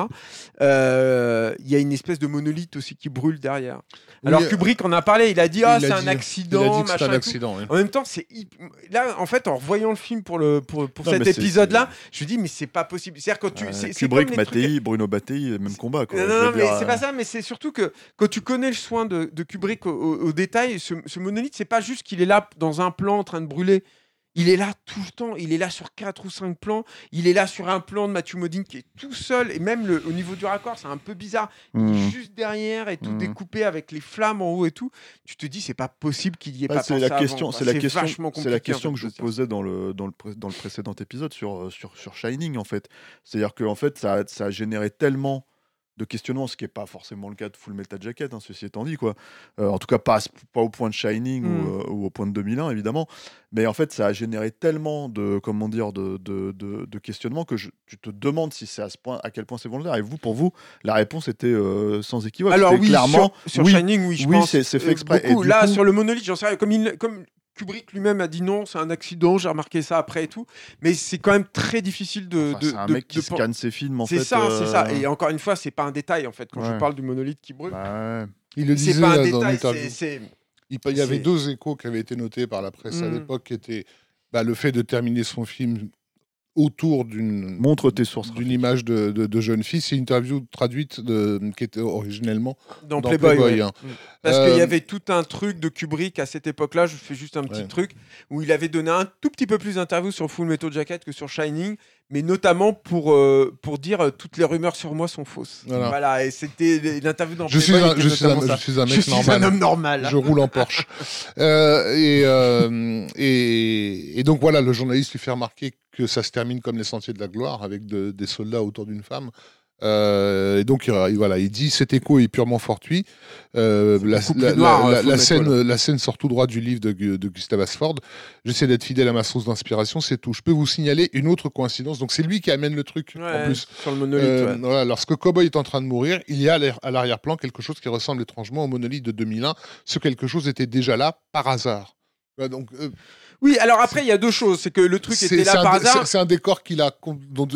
Euh, Il y a une espèce de monolithe aussi qui brûle derrière. Alors Oui, Kubrick en a parlé, il a dit ah c'est un dit- accident, machin un accident. oui. En même temps, c'est là en fait en revoyant le film pour le pour, pour Non, cet mais c'est- épisode-là, je me dis mais c'est pas possible. C'est-à-dire quand tu Euh, c'est- Kubrick, les trucs- Mattei, Bruno Mattei, même combat. Quoi. non, non, mais c'est euh, pas ça, mais c'est surtout que quand tu connais le soin de, de Kubrick au, au- au détail, ce, ce monolithe, c'est pas juste qu'il est là dans un plan en train de brûler. Il est là tout le temps, il est là sur quatre ou cinq plans, il est là sur un plan de Matthew Modine qui est tout seul, et même le- au niveau du raccord, c'est un peu bizarre. Il est juste derrière et tout Mhm. découpé avec les flammes en haut et tout. Tu te dis, c'est pas possible qu'il y ait Ouais, pas c'est pensé la question, c'est la question, c'est la question que je vous posais dans le dans le pré- dans le précédent épisode sur euh, sur sur Shining en fait. C'est-à-dire que en fait ça a généré tellement de questionnements, ce qui n'est pas forcément le cas de Full Metal Jacket, hein, ceci étant dit quoi. Euh, en tout cas pas au point de Shining Mm. ou, euh, ou au point de 2001 évidemment, mais en fait ça a généré tellement de comment dire de de, de, de questionnements que je, tu te demandes si c'est à ce point à quel point c'est volontaire. Et vous pour vous la réponse était euh, sans équivoque. Alors oui, clairement sur, sur oui, Shining, oui, je oui, pense. c'est- fait euh, exprès. Et beaucoup. du Là, coup- sur le monolithe, j'en sais rien. Comme, il, comme Kubrick lui-même a dit non, c'est un accident, j'ai remarqué ça après et tout. Mais c'est quand même très difficile de. Enfin, de- c'est un de- mec qui de scanne ses films en C'est fait. ça, c'est ça. euh, Et encore une fois, c'est pas un détail en fait quand je parle du monolithe qui brûle. bah ouais. Il le c'est disait pas un là, dans détail, l'interview. c'est- c'est. Il, y avait c'est- deux échos qui avaient été notés par la presse à Mm. l'époque, qui étaient bah, le fait de terminer son film autour d'une Montre tes sources. d'une image de, de, de jeune fille. C'est une interview traduite de, qui était originellement Dans, dans Playboy. Playboy, ouais. hein. Mm. Parce Euh, qu'il y avait tout un truc de Kubrick à cette époque-là, je fais juste un petit Ouais. truc, où il avait donné un tout petit peu plus d'interviews sur Full Metal Jacket que sur Shining, mais notamment pour, euh, pour dire euh, toutes les rumeurs sur moi sont fausses. Voilà. et c'était l'interview dans Je suis, un, je, suis un, je suis mec Je suis normal. un homme normal. Je roule en Porsche. Euh, et, euh, et, et donc voilà, le journaliste lui fait remarquer que ça se termine comme les Sentiers de la Gloire, avec de- des soldats autour d'une femme. Euh, et donc il- voilà, il dit cet écho est purement fortuit. Euh, la, plus la- noir, scène, la scène sort tout droit du livre de, de Gustave Asford. J'essaie d'être fidèle à ma source d'inspiration, c'est tout. Je peux vous signaler une autre coïncidence. Donc c'est lui qui amène le truc en plus. Sur le monolithe. Euh, ouais. voilà, lorsque Cowboy est en train de mourir, il y a à l'arrière-plan quelque chose qui ressemble étrangement au monolithe de 2001. Ce quelque chose était déjà là par hasard. Donc, euh, Oui, alors après, il y a deux choses. C'est que le truc c'est était c'est là un, par hasard. c'est- un décor qu'il a,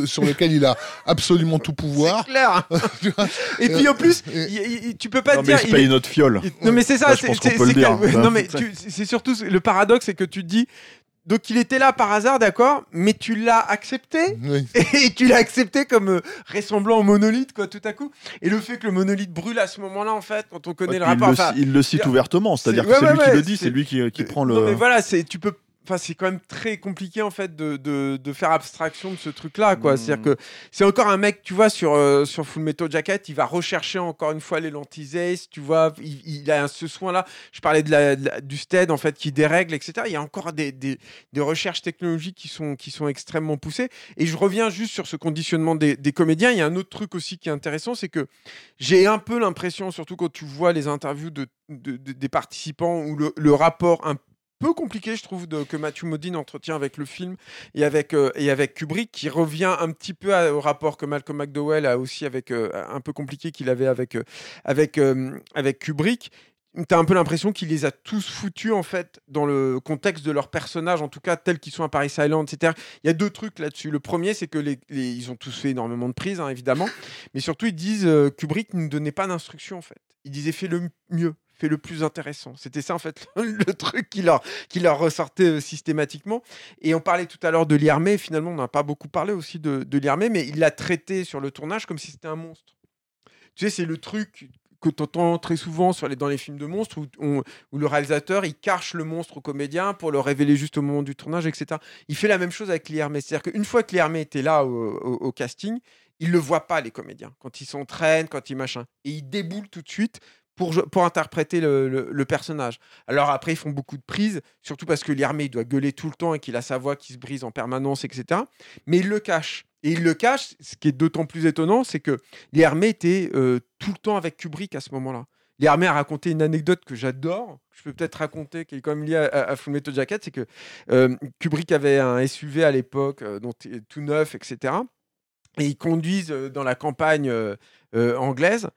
sur lequel il a absolument tout pouvoir. C'est clair. Et puis en plus, il- tu peux pas Non, te mais dire. il se paye notre fiole. Non mais c'est ça, c'est dire. surtout le paradoxe, c'est que tu te dis donc il était là par hasard, d'accord, mais tu l'as accepté Oui. et tu l'as accepté comme euh, ressemblant au monolithe quoi tout à coup. Et le fait que le monolithe brûle à ce moment-là en fait, quand on connaît Ouais, le rapport, il, le, enfin, il le cite ouvertement, c'est-à-dire c'est- que c'est ouais, lui ouais, qui le dit, c'est- c'est lui qui, qui prend le. Non mais voilà, c'est tu peux Enfin, c'est quand même très compliqué en fait de, de, de faire abstraction de ce truc-là, quoi. Mm. C'est-à-dire que c'est encore un mec, tu vois, sur, euh, sur Full Metal Jacket, il va rechercher encore une fois les lentilles Ace, tu vois, il, il a ce soin-là. Je parlais de la, de la- du stead en fait qui dérègle, etc. Il y a encore des, des, des recherches technologiques qui sont, qui sont extrêmement poussées. Et je reviens juste sur ce conditionnement des, des comédiens. Il y a un autre truc aussi qui est intéressant, c'est que j'ai un peu l'impression, surtout quand tu vois les interviews de, de- de- des participants, ou le, le rapport un peu compliqué, je trouve, de, que Matthew Modine entretient avec le film et avec, euh, et avec Kubrick, qui revient un petit peu au rapport que Malcolm McDowell a aussi avec euh, un peu compliqué qu'il avait avec, euh, avec, euh, avec Kubrick. T'as un peu l'impression qu'il les a tous foutus en fait dans le contexte de leurs personnages, en tout cas tels qu'ils sont à Paris Island, etc. Il y a deux trucs là-dessus. Le premier, c'est que les- ils ont tous fait énormément de prises, hein, évidemment, mais surtout ils disent euh, Kubrick ne donnait pas d'instructions en fait. Il disait fais le mieux, le plus intéressant. C'était ça en fait le truc qui leur, qui leur ressortait euh, systématiquement. Et on parlait tout à l'heure de Liermé. Finalement, on n'a pas beaucoup parlé aussi de, de Liermé, mais il l'a traité sur le tournage comme si c'était un monstre. Tu sais, c'est le truc que tu entends très souvent sur les, dans les films de monstres où, où le réalisateur il cache le monstre au comédien pour le révéler juste au moment du tournage, etc. Il fait la même chose avec Liermé. C'est-à-dire qu'une fois que Liermé était là au, au- au casting, il le voit pas les comédiens quand ils s'entraînent, quand ils machin, et il déboule tout de suite pour, pour interpréter le, le- personnage. Alors après, ils font beaucoup de prises, surtout parce que Liermé, il doit gueuler tout le temps et qu'il a sa voix qui se brise en permanence, etc. Mais il le cache. Et il le cache, ce qui est d'autant plus étonnant, c'est que Liermé était euh, tout le temps avec Kubrick à ce moment-là. armé à raconter une anecdote que j'adore, que je peux peut-être raconter, qui est quand même liée à, à, Full Metal Jacket, c'est que euh, Kubrick avait un SUV à l'époque, euh, tout neuf, etc. Et ils conduisent dans la campagne anglaise.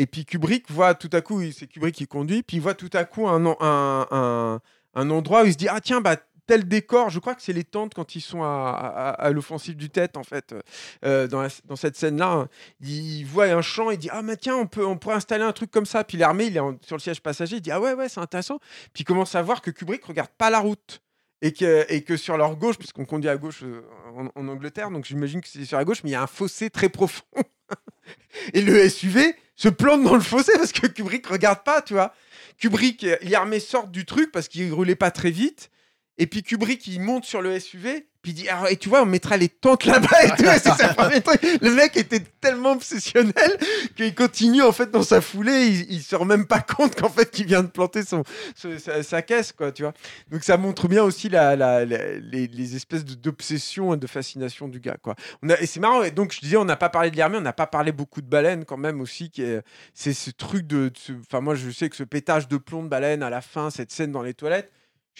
Et puis Kubrick voit tout à coup, c'est Kubrick qui conduit, puis il voit tout à coup un, en- un, un, un endroit où il se dit Ah tiens, bah, tel décor, je crois que c'est les tentes quand ils sont à, l'offensive du tête, en fait, euh, dans, cette scène-là. Il voit un champ, il dit Ah, mais tiens, on, peut, on pourrait installer un truc comme ça. Puis l'armée, il est sur le siège passager, il dit Ah ouais, ouais, c'est intéressant. Puis il commence à voir que Kubrick regarde pas la route. Et que, sur leur gauche, puisqu'on conduit à gauche euh, en Angleterre, donc j'imagine que c'est sur la gauche, mais il y a un fossé très profond. et le SUV se plante dans le fossé parce que Kubrick regarde pas, tu vois. Kubrick, euh, l'armée sort du truc parce qu'il roulait pas très vite. Et puis Kubrick, il monte sur le SUV, puis il dit Alors, et tu vois, on mettra les tentes là-bas et tout. C'est sa première truc. Le mec était tellement obsessionnel qu'il continue en fait dans sa foulée. Il, il se rend même pas compte qu'en fait, qu'il vient de planter son, sa, caisse, quoi, tu vois. Donc ça montre bien aussi la, les, espèces d'obsession et de fascination du gars, quoi. On a, et c'est marrant. Et donc je disais, on n'a pas parlé de l'armée, on n'a pas parlé beaucoup de baleines quand même aussi, c'est ce truc de, enfin moi je sais que ce pétage de plomb de baleine à la fin, cette scène dans les toilettes.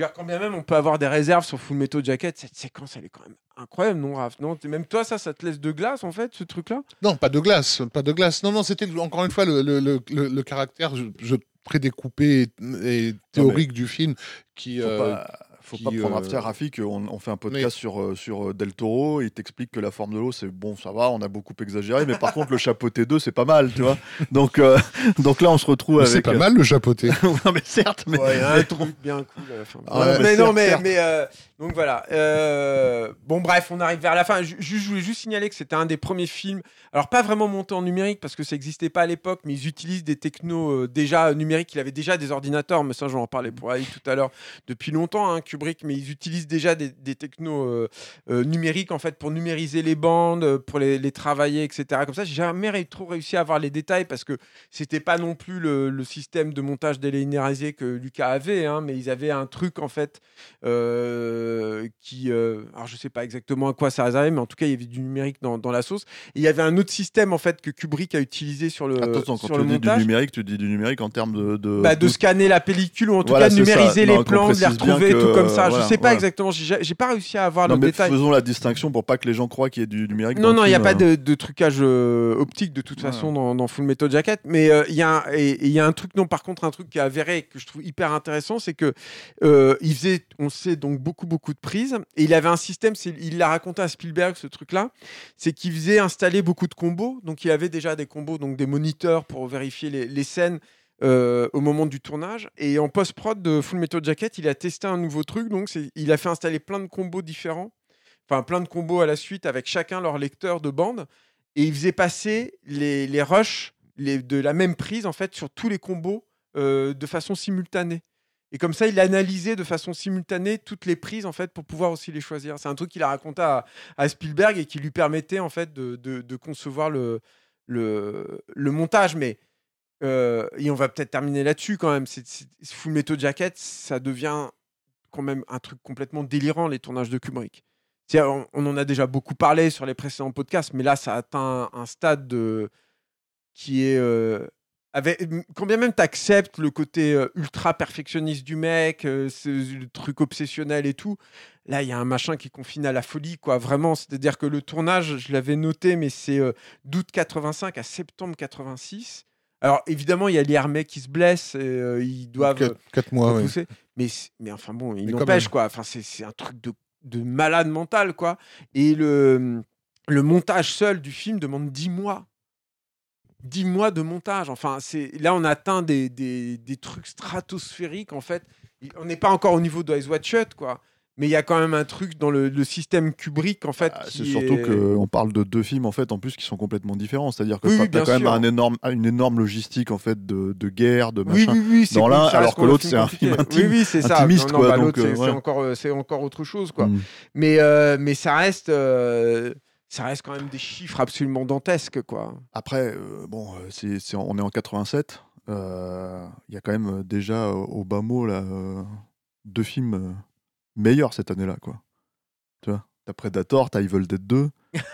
Dire, quand bien même on peut avoir des réserves sur Full Metal Jacket, cette séquence elle est quand même incroyable, non Raph? Non, même toi ça, ça te laisse de glace en fait, ce truc-là? Non, pas de glace, pas de glace. Non, non, c'était encore une fois le, le, le, le- caractère je, je- très découpé et, et théorique du film qui. Faut euh, pas, faut pas prendre euh, after Rafik. On, on fait un podcast sur, euh, sur euh, Del Toro. Il t'explique que la forme de l'eau, c'est bon, ça va, on a beaucoup exagéré. Mais par contre, le chapeau T2, c'est pas mal, tu vois. Donc, euh, donc là, on se retrouve mais avec. c'est pas mal le chapeauté. non, mais certes, mais. Ouais, truc bien cool à la fin. Ah, Ouais, mais mais non, mais, certes. mais euh, donc voilà. Euh, bon, bref, on arrive vers la fin. Je, je voulais juste signaler que c'était un des premiers films. Alors, pas vraiment monté en numérique parce que ça n'existait pas à l'époque, mais ils utilisent des technos euh, déjà numériques. Il avait déjà des ordinateurs, mais ça, j'en parlais pour Ali tout à l'heure depuis longtemps, hein, Kubrick, mais ils utilisent déjà des, des technos euh, euh, numériques en fait pour numériser les bandes, euh, pour les, les travailler, etc. Comme ça, j'ai jamais ré- trop réussi à avoir les détails parce que c'était pas non plus le, le système de montage délinéarisé que Lucas avait, hein, mais ils avaient un truc en fait euh, qui, alors je sais pas exactement à quoi ça réservait, mais en tout cas il y avait du numérique dans, dans la sauce. Et il y avait un autre système en fait que Kubrick a utilisé sur le, Attention, quand sur tu le dis du numérique, tu dis du numérique en termes de. de, Bah, de scanner la pellicule ou en tout Voilà, cas numériser Non, les plans, de les retrouver, que, tout comme ça. voilà, je sais pas voilà. exactement, j'ai pas réussi à avoir Non, le mais détail. faisons la distinction pour pas que les gens croient qu'il y ait du numérique. Non, non, il n'y a pas euh. de, de trucage euh, optique de toute façon dans, dans Full Metal Jacket, mais euh, il y, a un- et- et il y a un truc, non, par contre, un truc qui est avéré et que je trouve hyper intéressant, c'est que euh, il faisait, on sait, donc beaucoup, beaucoup de prises, et il avait un système, il l'a raconté à Spielberg, ce truc-là, c'est qu'il faisait installer beaucoup de combos, donc il avait déjà des combos, donc des moniteurs pour vérifier les, les scènes. Euh, au moment du tournage et en post-prod de Full Metal Jacket il a testé un nouveau truc donc il a fait installer plein de combos différents enfin plein de combos à la suite avec chacun leur lecteur de bande et il faisait passer les, les rushs de la même prise en fait sur tous les combos euh, de façon simultanée. Et comme ça, il analysait de façon simultanée toutes les prises en fait pour pouvoir aussi les choisir. C'est un truc qu'il a raconté à, Spielberg et qui lui permettait en fait de, concevoir le, le montage. Mais euh, et on va peut-être terminer là-dessus quand même. C'est, Full Metal Jacket, ça devient quand même un truc complètement délirant les tournages de Kubrick. On, on en a déjà beaucoup parlé sur les précédents podcasts, mais là, ça atteint un stade de, qui est. euh, quand bien même tu acceptes le côté euh, ultra perfectionniste du mec, euh, le truc obsessionnel et tout, là, il y a un machin qui confine à la folie, quoi, vraiment. C'est-à-dire que le tournage, je l'avais noté, mais c'est d'août 85 à septembre 86. Alors, évidemment, il y a les armées qui se blessent, et, euh, ils doivent. Quatre, quatre mois, ouais. Mais, mais enfin bon, il n'empêche quoi. Enfin, c'est un truc de, de malade mental quoi. Et le, le montage seul du film demande 10 mois. 10 mois de montage. Enfin, c'est là on atteint des, des, des trucs stratosphériques en fait. On n'est pas encore au niveau de Eyes Wide Shut quoi. Mais il y a quand même un truc dans le, le système Kubrick en fait. Ah, C'est surtout est- qu'on parle de deux films en fait en plus qui sont complètement différents. C'est-à-dire que Oui, oui, bien quand même un énorme, une énorme logistique en fait de, de guerre, de machin. oui, oui, c'est Dans l'un, alors que l'autre, c'est un film intime- Oui, oui, c'est ça. intimiste, Non, non, quoi, bah, l'autre, euh, c'est- voilà. encore, euh, c'est encore autre chose quoi. Mm. Mais, euh, mais ça reste, euh, ça reste quand même des chiffres absolument dantesques, quoi. Après, euh, bon, euh, c'est, on est en 87. euh, Il y a quand même euh, déjà euh, au bas mot là, euh, deux films euh, meilleurs cette année-là, quoi. Tu vois t'as Predator, t'as Evil Dead 2.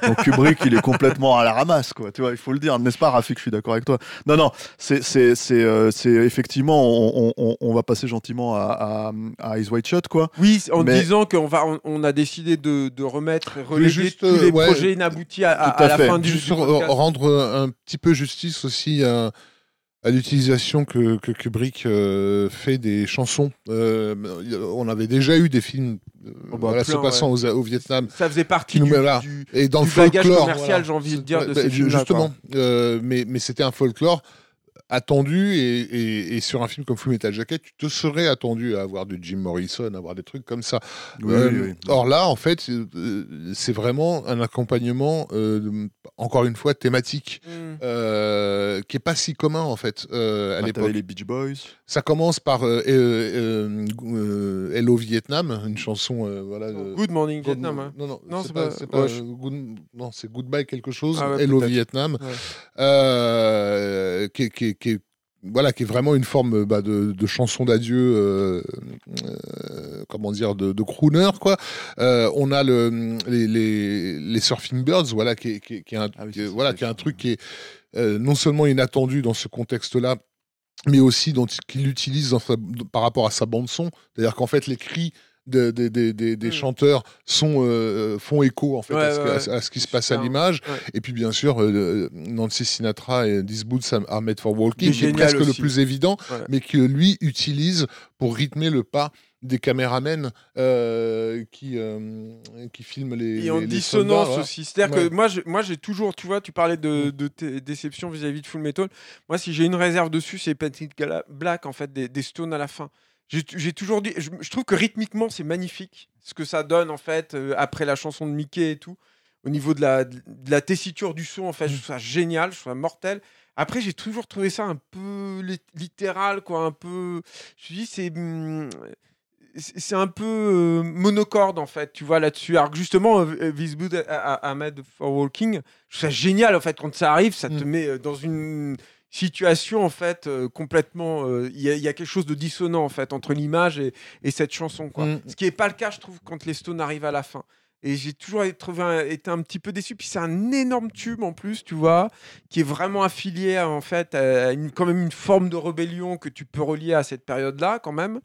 Donc Kubrick, il est complètement à la ramasse, quoi. Tu vois, il faut le dire, n'est-ce pas, Rafik? Je suis d'accord avec toi. Non, non, c'est, c'est, c'est, euh, c'est effectivement, on, on- on va passer gentiment à, à, à Eyes Wide Shut, quoi. Oui, en Mais- disant qu'on va, on, on a décidé de, de remettre et reléguer juste, tous euh, les ouais, projets inaboutis à, la fin du, Juste du rendre un petit peu justice aussi à, à l'utilisation que, que Kubrick euh, fait des chansons. Euh, on avait déjà eu des films euh, Oh bah, voilà, plein, se passant au, au Vietnam. Ça faisait partie du, là. du- Et dans Du le bagage folklore, commercial, j'ai envie de dire, de bah, ces Justement, mais, mais c'était un folklore attendu et, et- et sur un film comme Full Metal Jacket, tu te serais attendu à avoir du Jim Morrison, à avoir des trucs comme ça. Oui, Euh, oui, oui. Or là, en fait, euh, c'est vraiment un accompagnement, euh, encore une fois, thématique, euh, qui est pas si commun en fait euh, à Bah, l'époque. les Beach Boys. Ça commence par euh, euh, euh, Hello Vietnam, une chanson, euh, voilà. Good Morning Good- Vietnam. hein. Non, non, Non, c'est pas, pas- c'est pas, ouais, je- euh, good- non, c'est Goodbye quelque chose. Ah ouais, Hello. Vietnam, Ouais. euh, qui, est- qui est- qui est- voilà, qui est vraiment une forme bah, de, de chanson d'adieu, euh, euh, comment dire, de, de crooner quoi. Euh, on a le, les, les, les Surfing Birds, voilà, qui est, qui est- qui est un, Ah oui, qui voilà, qui est un fort. truc qui est euh, non seulement inattendu dans ce contexte-là, mais aussi dont qu'il utilise dans sa- par rapport à sa bande son. C'est-à-dire qu'en fait, les cris de- de- de- des- des Mm. chanteurs sont, euh, font écho en fait Ouais, à, ce, ouais, à ce- à ce qui se passe à l'image. Et puis bien sûr, euh, Nancy Sinatra et These Boots Are Made for Walking, qui est presque le plus évident, mais que lui utilise pour rythmer le pas des caméramens euh, qui, euh, qui filment les. Et en les- dissonance aussi. C'est-à-dire Ouais. que moi, j'ai toujours, tu vois, tu parlais de, de tes déceptions vis-à-vis de Full Metal. Moi, si j'ai une réserve dessus, c'est Gala- Black, en fait, des, des Stones à la fin. J'ai toujours dit, je, je trouve que rythmiquement, c'est magnifique ce que ça donne, en fait, euh, après la chanson de Mickey et tout. Au niveau de la, de la tessiture du son, en fait, je trouve ça génial, je trouve ça mortel. Après, j'ai toujours trouvé ça un peu lit- littéral, quoi, un peu. Je me dis, c'est. hum, c'est c'est un peu euh, monocorde en fait, tu vois là-dessus. Alors que justement, euh, euh, This Boot Made for Walking, je trouve ça génial en fait quand ça arrive, ça te Mm. met dans une situation en fait euh, complètement. euh, Il y, a- il y a quelque chose de dissonant en fait entre l'image et, et cette chanson quoi. Mm. Ce qui est pas le cas, je trouve, quand les Stones arrivent à la fin. Et j'ai toujours été, trouvé un- été un petit peu déçu. Puis c'est un énorme tube en plus, tu vois, qui est vraiment affilié à, en fait à une, quand même une forme de rébellion que tu peux relier à cette période-là quand même.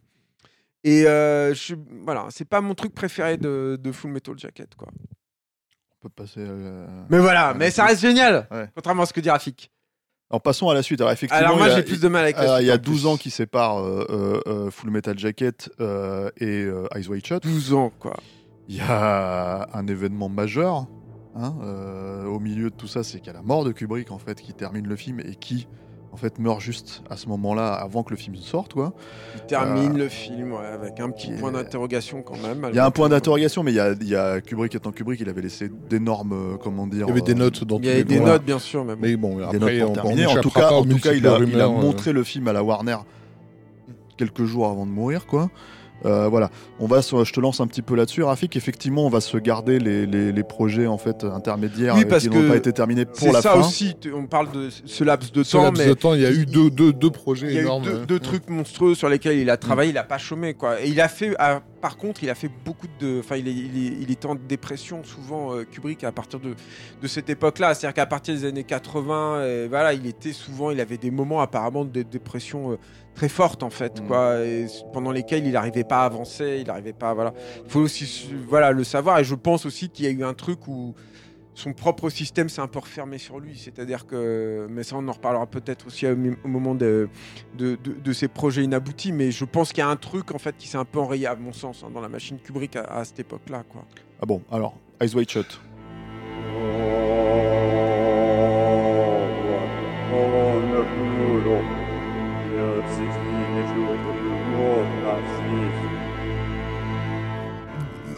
Et euh, je, voilà, c'est pas mon truc préféré de, de Full Metal Jacket, quoi. On peut passer. euh, Mais voilà, à la mais ça reste génial, Ouais. contrairement à ce que dit Rafik. Alors passons à la suite. Alors effectivement, Alors moi, il y a- j'ai plus de mal avec la suite, il y a en plus. 12 ans qui séparent euh, euh, euh, Full Metal Jacket et Eyes Wide Shut. 12 ans, quoi. Il y a un événement majeur hein, au milieu de tout ça, c'est qu'il y a la mort de Kubrick en fait qui termine le film et qui en fait meurt juste à ce moment-là avant que le film sorte quoi. Il termine le film ouais, avec un petit point d'interrogation quand même. Il y a un point d'interrogation, mais il y a, il y a Kubrick étant Kubrick, il avait laissé d'énormes euh, comment dire. Il y avait des euh, notes dans Il y avait des notes, bien sûr, mais bon. Mais bon, des après, notes pour on, on terminer. En tout cas, en tout cas, il a, il euh. montré le film à la Warner quelques jours avant de mourir, quoi. Euh, voilà, on va, se- je te lance un petit peu là-dessus, Rafik. Effectivement, on va se garder les, les- les projets en fait intermédiaires Oui, parce qui n'ont pas été terminés pour C'est la ça fin. aussi, on parle de ce laps de Ce temps, laps mais de temps, il y a eu deux, deux, deux projets Il y a eu énormes. deux, deux trucs monstrueux sur lesquels il a travaillé, il a pas chômé quoi. Et il a fait, ah, par contre, il a fait beaucoup de, enfin, il, est- il, il était en dépression souvent euh, Kubrick à partir de, de cette époque-là. C'est-à-dire qu'à partir des années 80, euh, voilà, il était souvent, il avait des moments apparemment de dépression euh, très fortes en fait, Mm. quoi, et pendant lesquels il n'arrivait pas à avancer, il n'arrivait pas, voilà. Il faut aussi, voilà, le savoir. Et je pense aussi qu'il y a eu un truc où son propre système s'est un peu refermé sur lui. C'est-à-dire que, mais ça on en reparlera peut-être aussi au, moment de, de, de- de ces projets inaboutis, mais je pense qu'il y a un truc en fait qui s'est un peu enrayé à mon sens hein, dans la machine Kubrick à, à cette époque-là. Quoi. Ah bon, alors, Eyes Wide Shut.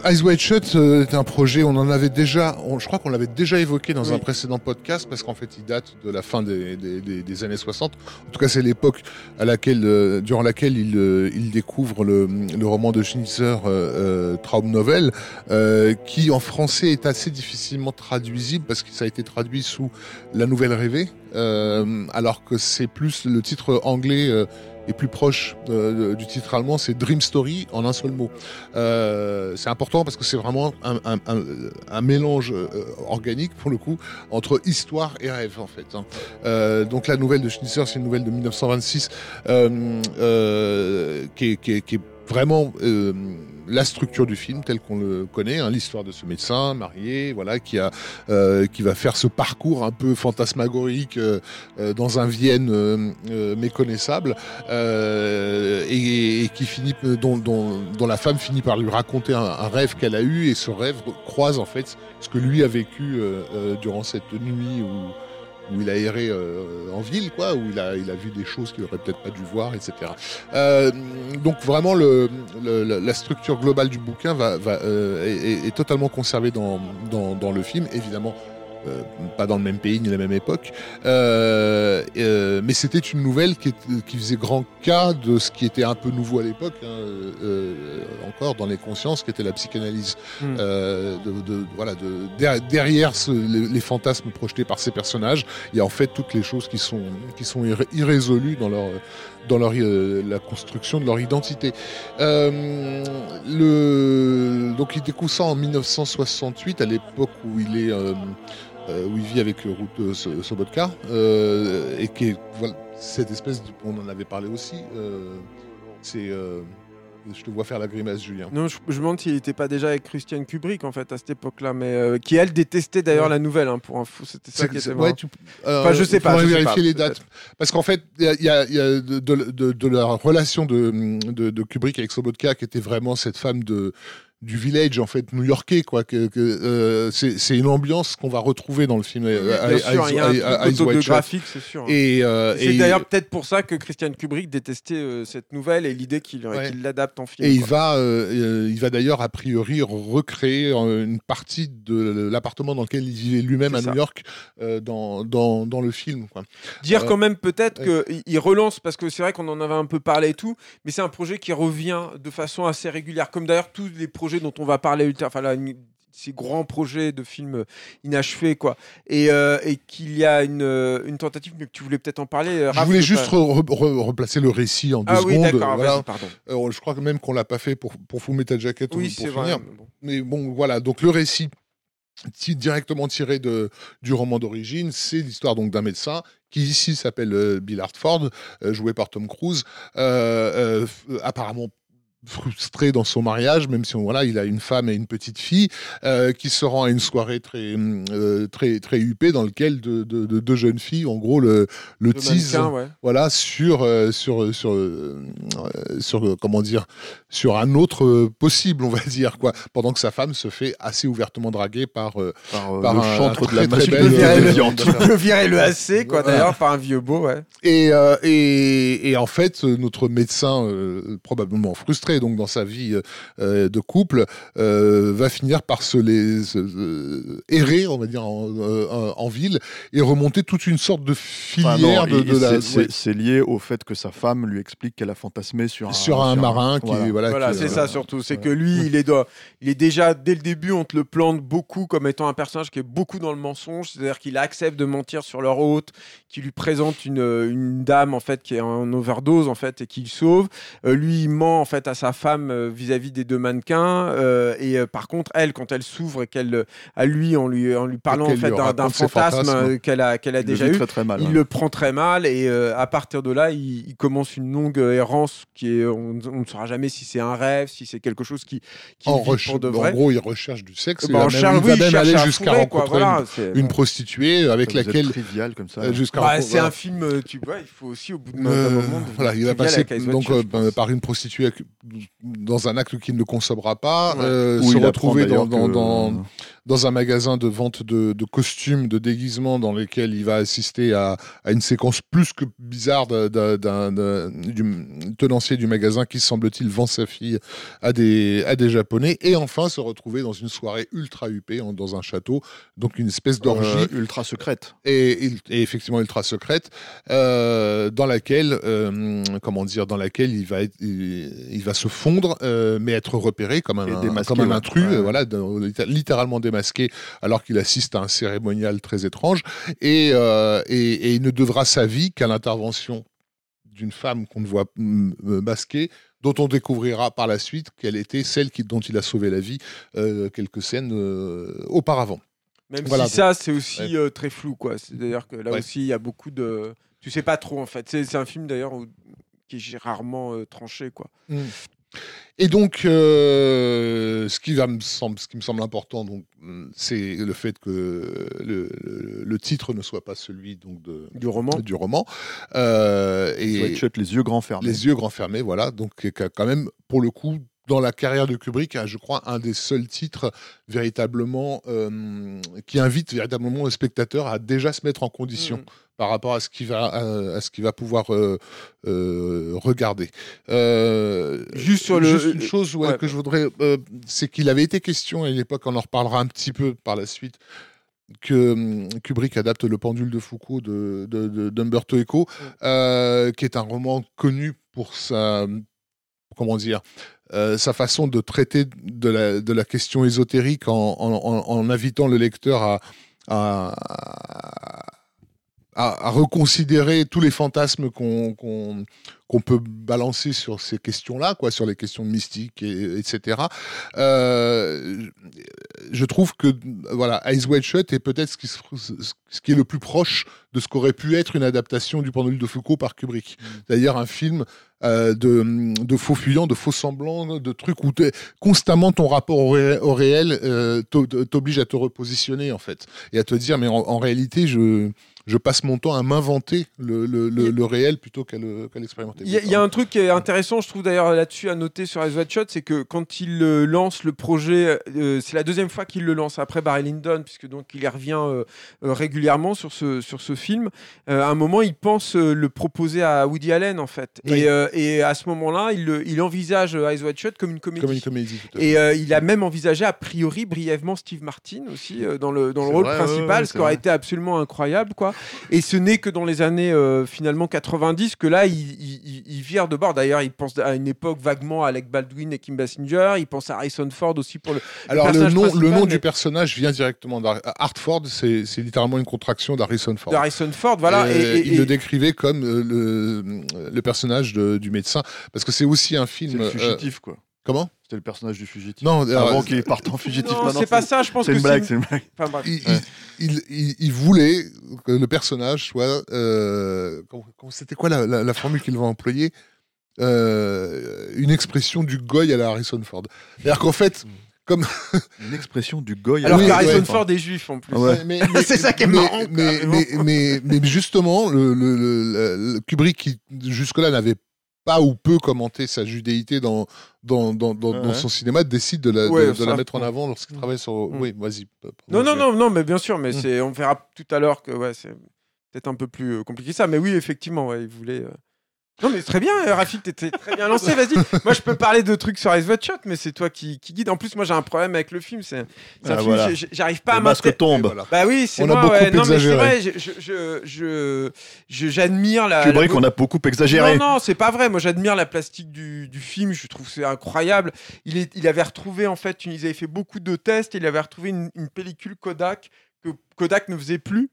Eyes Wide Shut euh, est un projet, on en avait déjà, on- je crois qu'on l'avait déjà évoqué dans Oui. un précédent podcast parce qu'en fait il date de la fin des, des- des- des années 60. En tout cas c'est l'époque à laquelle, euh, durant laquelle il, euh, il découvre le, le roman de Schnitzer, euh, euh, Traum Novel, euh, qui en français est assez difficilement traduisible parce que ça a été traduit sous La Nouvelle Rêvée, euh, alors que c'est plus le titre anglais euh, est plus proche euh, du titre allemand, c'est Dream Story en un seul mot. Euh, c'est important parce que c'est vraiment un, mélange euh, organique pour le coup entre histoire et rêve en fait. hein. Euh, donc la nouvelle de Schnitzer, c'est une nouvelle de 1926 euh, euh, qui, est, qui est- qui est vraiment euh, la structure du film tel qu'on le connaît, hein, l'histoire de ce médecin marié, voilà, qui a, euh, qui va faire ce parcours un peu fantasmagorique euh, euh, dans un Vienne euh, euh, méconnaissable et, et qui finit, dont, dont, dont la femme finit par lui raconter un, rêve qu'elle a eu et ce rêve croise en fait ce que lui a vécu durant cette nuit où où il a erré euh, en ville, quoi, où il a, il a vu des choses qu'il aurait peut-être pas dû voir, etc. Euh, donc vraiment, le, la structure globale du bouquin va, va, euh, est, totalement conservée dans, dans le film, évidemment. Euh, pas dans le même pays ni la même époque, Euh, euh, mais c'était une nouvelle qui, qui faisait grand cas de ce qui était un peu nouveau à l'époque, hein, euh, encore dans les consciences, qui était la psychanalyse. Mm. Euh, de, de- voilà, de, der- derrière ce- les, les fantasmes projetés par ces personnages, il y a en fait toutes les choses qui sont, qui sont irré- irrésolues dans leur, dans leur, euh, la construction de leur identité. Euh, le, donc il découvre ça en 1968, à l'époque où il est, euh, euh, où il vit avec Ruth euh, So- Sobotka, euh, et qui est voilà, cette espèce, de, on en avait parlé aussi. euh, c'est, euh, je te vois faire la grimace, Julien. Non, je, je me demande s'il n'était pas déjà avec Christian Kubrick en fait à cette époque-là, mais euh, qui elle détestait d'ailleurs Ouais. la nouvelle hein, pour info. C'était ça qui était ouais, tu- euh, Enfin, je sais pas, je sais vérifier pas, les dates. Parce qu'en fait, il y a, y a- y a de, de, de- de la relation de Kubrick avec Sobotka qui était vraiment cette femme de du village en fait new-yorkais quoi que, que, euh, c'est c'est une ambiance qu'on va retrouver dans le film euh, c'est sûr. et, euh, C'est d'ailleurs peut-être pour ça que Christian Kubrick détestait euh, cette nouvelle et l'idée qu'il Ouais. l'adapte en film. Et il va, il va d'ailleurs a priori recréer une partie de l'appartement dans lequel il vivait lui-même à ça. New York dans, dans, dans le film. Quoi. Dire quand même peut-être ouais. qu'il il relance, parce que c'est vrai qu'on en avait un peu parlé et tout, mais c'est un projet qui revient de façon assez régulière, comme d'ailleurs tous les projets dont on va parler ultérieurement, enfin là, une- ces grands projets de films inachevés, quoi. Et, euh, et qu'il y a une, euh, une tentative, mais que tu voulais peut-être en parler. euh, Je voulais juste pas- re- re- replacer le récit en deux Ah secondes. voilà. pardon. Je crois même qu'on l'a pas fait pour, pour Full Metal Jacket ou Oui, pour c'est finir. vrai. mais bon. Mais bon, voilà. Donc le récit directement tiré de, du roman d'origine, c'est l'histoire donc d'un médecin qui ici s'appelle Bill Hartford, joué par Tom Cruise, euh, apparemment frustré dans son mariage, même si voilà, il a une femme et une petite fille, euh, qui se rend à une soirée très euh, très très huppée dans lequel de, de- de deux jeunes filles, en gros, le, le Le tease ouais. voilà sur euh, sur sur euh, sur euh, comment dire sur un autre possible on va dire quoi pendant que sa femme se fait assez ouvertement draguer par euh, Par, euh, Par le un chantre de la très, très peux virer le AC, quoi, d'ailleurs, par un vieux beau, ouais. et, euh, et et en fait notre médecin euh, probablement frustré donc dans sa vie euh, euh, de couple euh, va finir par se les se- euh, errer on va dire en, euh, en ville et remonter toute une sorte de Enfin, filière non, de, de la c'est- ouais, lié au fait que sa femme lui explique qu'elle a fantasmé sur un, sur un marin qui voilà. voilà, Voilà, qui, c'est euh, ça surtout. C'est ouais. que lui, il est, il est déjà, dès le début, on te le plante beaucoup comme étant un personnage qui est beaucoup dans le mensonge. C'est-à-dire qu'il accepte de mentir sur leur hôte, qui lui présente une, une dame, en fait, qui est en overdose, en fait, et qu'il sauve. Euh, lui, il ment, en fait, à sa femme euh, vis-à-vis des deux mannequins. euh, et euh, par contre, elle, quand elle s'ouvre et qu'elle, à lui, en lui, en lui parlant, en fait, d'un fantasme qu'elle a, qu'elle a Il déjà eu, très très mal. il le prend très mal et euh, à partir de là, il, il commence une longue errance qui est, on, on ne saura jamais si c'est un rêve, si c'est quelque chose qui, qui en, pour de en vrai. gros, il recherche du sexe. Bah, il en même, charge- il va oui, même aller jusqu'à fourrer, quoi, rencontrer voilà, une, une prostituée avec laquelle. trivial comme ça. euh, jusqu'à Bah, rencontrer- c'est un film, tu vois, il faut aussi au bout d'un Euh, moment. voilà, il va passer donc euh, par une prostituée dans un acte qu'il ne concevra pas, Ouais. euh, se retrouver dans, d'ailleurs dans, que- dans, dans un magasin de vente de, de costumes, de déguisements, dans lesquels il va assister à, à une séquence plus que bizarre d'un- du tenancier du magasin qui, semble-t-il, vend sa fille à des, à des Japonais, et enfin se retrouver dans une soirée ultra huppée, en- dans un château, donc une espèce d'orgie Euh, ultra secrète. et, et effectivement ultra secrète euh, dans laquelle euh, comment dire dans laquelle il va être, il, il va se fondre euh, mais être repéré comme un, comme un intrus Ouais. euh, voilà littéralement démasqué alors qu'il assiste à un cérémonial très étrange et, euh, et, et il ne devra sa vie qu'à l'intervention d'une femme qu'on ne voit masquée, dont on découvrira par la suite qu'elle était celle qui, dont il a sauvé la vie euh, quelques scènes euh, auparavant. Même Voilà, si ça, c'est aussi très flou, quoi. C'est-à-dire que là Ouais. aussi, il y a beaucoup de. Tu sais pas trop, en fait. C'est un film, d'ailleurs, où- qui est rarement euh, tranché, quoi. Et donc, euh, ce, qui va me semble, ce qui me semble important, donc, hum, c'est le fait que le, le- le titre ne soit pas celui donc, de, Du roman. du roman. Euh, et les yeux grands fermés. les yeux grands fermés, voilà. Donc, quand même, pour le coup, dans la carrière de Kubrick, je crois, un des seuls titres véritablement euh, qui invite véritablement le spectateur à déjà se mettre en condition Mhm. par rapport à ce qu'il va, à, à ce qu'il va pouvoir euh, euh, regarder. Juste sur le- juste une chose ouais, ouais. que je voudrais, c'est qu'il avait été question à l'époque, on en reparlera un petit peu par la suite, que hum, Kubrick adapte Le pendule de Foucault de, de- de- d'Umberto Eco, euh, qui est un roman connu pour sa, comment dire, euh, sa façon de traiter de la, question ésotérique en, invitant le lecteur à, à, reconsidérer tous les fantasmes qu'on qu'on- peut balancer sur ces questions-là, sur les questions mystiques, et, etc. Euh, je trouve que voilà, Eyes Wide Shut est peut-être ce qui, se- ce qui est le plus proche de ce qu'aurait pu être une adaptation du Pendule de Foucault par Kubrick. D'ailleurs, un film euh, de, de faux fuyants, de faux semblants, de trucs où constamment ton rapport au, ré- au réel euh, t'o- t'oblige à te repositionner en fait et à te dire mais en, en réalité je je passe mon temps à m'inventer le, le, le- le réel plutôt qu'à le- qu'à l'expérimenter. Il y, a- il y a un truc qui est intéressant, je trouve d'ailleurs là-dessus à noter sur Eyes Wide Shut, c'est que quand il euh, lance le projet, euh, c'est la deuxième fois qu'il le lance après Barry Lyndon, puisque donc il y revient euh, euh, régulièrement sur ce, sur ce film. Euh, à un moment, il pense euh, le proposer à Woody Allen en fait, Oui. et, euh, et à ce moment-là, il, il envisage Eyes Wide Shut comme une comédie. comme une. Et il a même envisagé a priori brièvement Steve Martin aussi dans le, dans le rôle vrai, principal, ouais, ce qui aurait été absolument incroyable quoi. Et ce n'est que dans les années finalement 90 que là il, il- vire de bord. D'ailleurs, il pense à une époque vaguement à Alec Baldwin et Kim Basinger. Il pense à Harrison Ford aussi pour le. Alors le nom, le nom mais- du personnage vient directement d'Hartford, c'est c'est littéralement une contraction d'Harrison Ford. Ford, voilà. Et, Et, et- il et- le décrivait comme euh, le, le personnage de- du médecin, parce que c'est aussi un C'est film. le euh, fugitif, quoi. comment? C'était le personnage du fugitif. Non, Avant qu'il parte en fugitif. non, c'est pas ça. Je pense C'est que une blague, c'est une blague. Enfin, bref. il, Ouais. il- il- il- il voulait que le personnage soit. euh, C'était quoi la, la- la formule qu'il va employer? Euh, Une expression du goy à la Harrison Ford. C'est-à-dire qu'en fait, comme Une expression du goy. Alors oui, Harrison ouais. Ford est juif en plus. Ouais. Mais, mais- C'est ça qui est mais- marrant, Mais, carrément. mais, mais, mais justement, le, le- le- le- Kubrick, qui jusque-là n'avait pas ou peu commenté sa judéité dans, dans, dans, dans, Ouais, dans ouais. son cinéma, décide de la, Ouais, de, de ça, la mettre en avant lorsqu'il Mm. travaille sur. Mm. Oui, vas-y. Non, non, non, non, mais bien sûr, mais Mm. c'est, on verra tout à l'heure que ouais, c'est peut-être un peu plus euh, compliqué que ça. Mais oui, effectivement, ouais, il voulait. euh, Non, mais très bien, euh, Rafik, t'étais très bien lancé, vas-y. Moi, je peux parler de trucs sur Ice Watch Shot, mais c'est toi qui, qui guide. En plus, moi, j'ai un problème avec le film. C'est, c'est un Ah, film, voilà. j'ai- j'ai- j'arrive pas à Le masque tombe. Voilà. Bah oui, c'est On a moi, beaucoup ouais. Non, mais c'est exagéré. vrai, je, je, je, je- je- j'admire la. Kubrick, la- on a beaucoup exagéré. non, non, c'est pas vrai. Moi, j'admire la plastique du, du film. Je trouve que c'est incroyable. Il, est, il avait retrouvé, en fait, une- ils avaient fait beaucoup de tests. Il avait retrouvé une, une pellicule Kodak que Kodak ne faisait plus.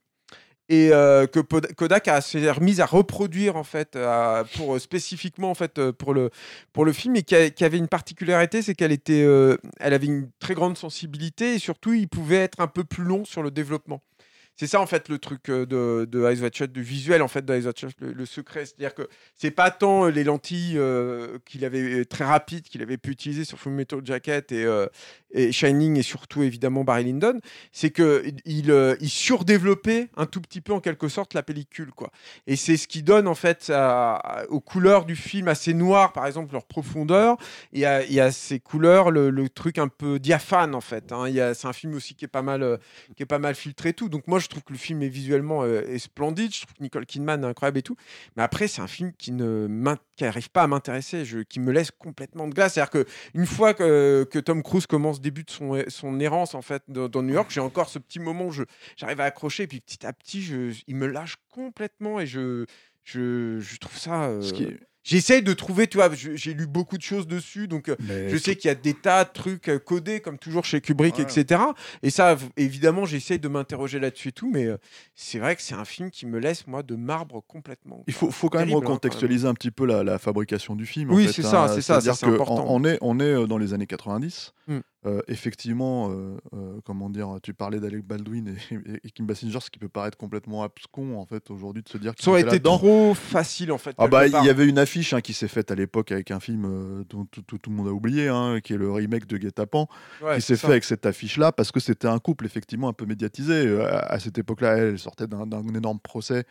Et euh, que Kodak a s'est à reproduire en fait à- pour euh, spécifiquement en fait euh, pour le pour le film. Et qui, avait une particularité c'est qu'elle était euh, elle avait une très grande sensibilité et surtout il pouvait être un peu plus long sur le développement c'est ça en fait le truc euh, de, de Eyes Wide du visuel en fait de Eyes Wide Shut, le, secret. C'est-à-dire que c'est pas tant euh, les lentilles euh, qu'il avait très rapides qu'il avait pu utiliser sur Full Metal Jacket et, et Shining et surtout évidemment Barry Lyndon, c'est que il, euh, il surdéveloppait un tout petit peu en quelque sorte la pellicule quoi. Et c'est ce qui donne en fait aux couleurs du film assez noires par exemple leur profondeur et à, et à ces couleurs le, truc un peu diaphane en fait. hein. C'est un film aussi qui est pas mal qui est pas mal filtré tout. Donc moi je trouve que le film est visuellement euh, est splendide, je trouve que Nicole Kidman est incroyable et tout. Mais après c'est un film qui ne m'in- qui arrive pas à m'intéresser, qui me laisse complètement de glace. C'est-à-dire que une fois que, que Tom Cruise commence début de son, son errance en fait dans, dans New York, j'ai encore ce petit moment où j'arrive à accrocher et puis petit à petit je, il me lâche complètement et je je, je trouve ça euh, Ce qui est- J'essaye de trouver, tu vois, j'ai lu beaucoup de choses dessus, donc euh, Mais je sais qu'il y a des tas de trucs euh, codés, comme toujours chez Kubrick, etc. Et ça, évidemment, j'essaye de m'interroger là-dessus et tout, mais euh, c'est vrai que c'est un film qui me laisse, moi, de marbre complètement. Il faut, faut quand même hein, quand recontextualiser un petit peu la, la fabrication du film. Oui, c'est ça, hein. c'est ça, c'est important. On, on est, on est dans les années 90. Mm. Euh, effectivement, euh, euh, comment dire, tu parlais d'Alec Baldwin et, et- et Kim Basinger, ce qui peut paraître complètement abscon en fait aujourd'hui de se dire Ça aurait été trop facile, en fait. Ah bah il y avait une affiche hein, qui s'est faite à l'époque avec un film dont tout, tout- tout le monde a oublié, hein, qui est le remake de Guet-apens, Ouais, qui s'est fait avec cette affiche-là parce que c'était un couple effectivement un peu médiatisé. À, à cette époque-là, elle, sortait d'un énorme procès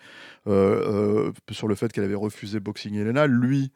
sur le fait qu'elle avait refusé Boxing Helena. Lui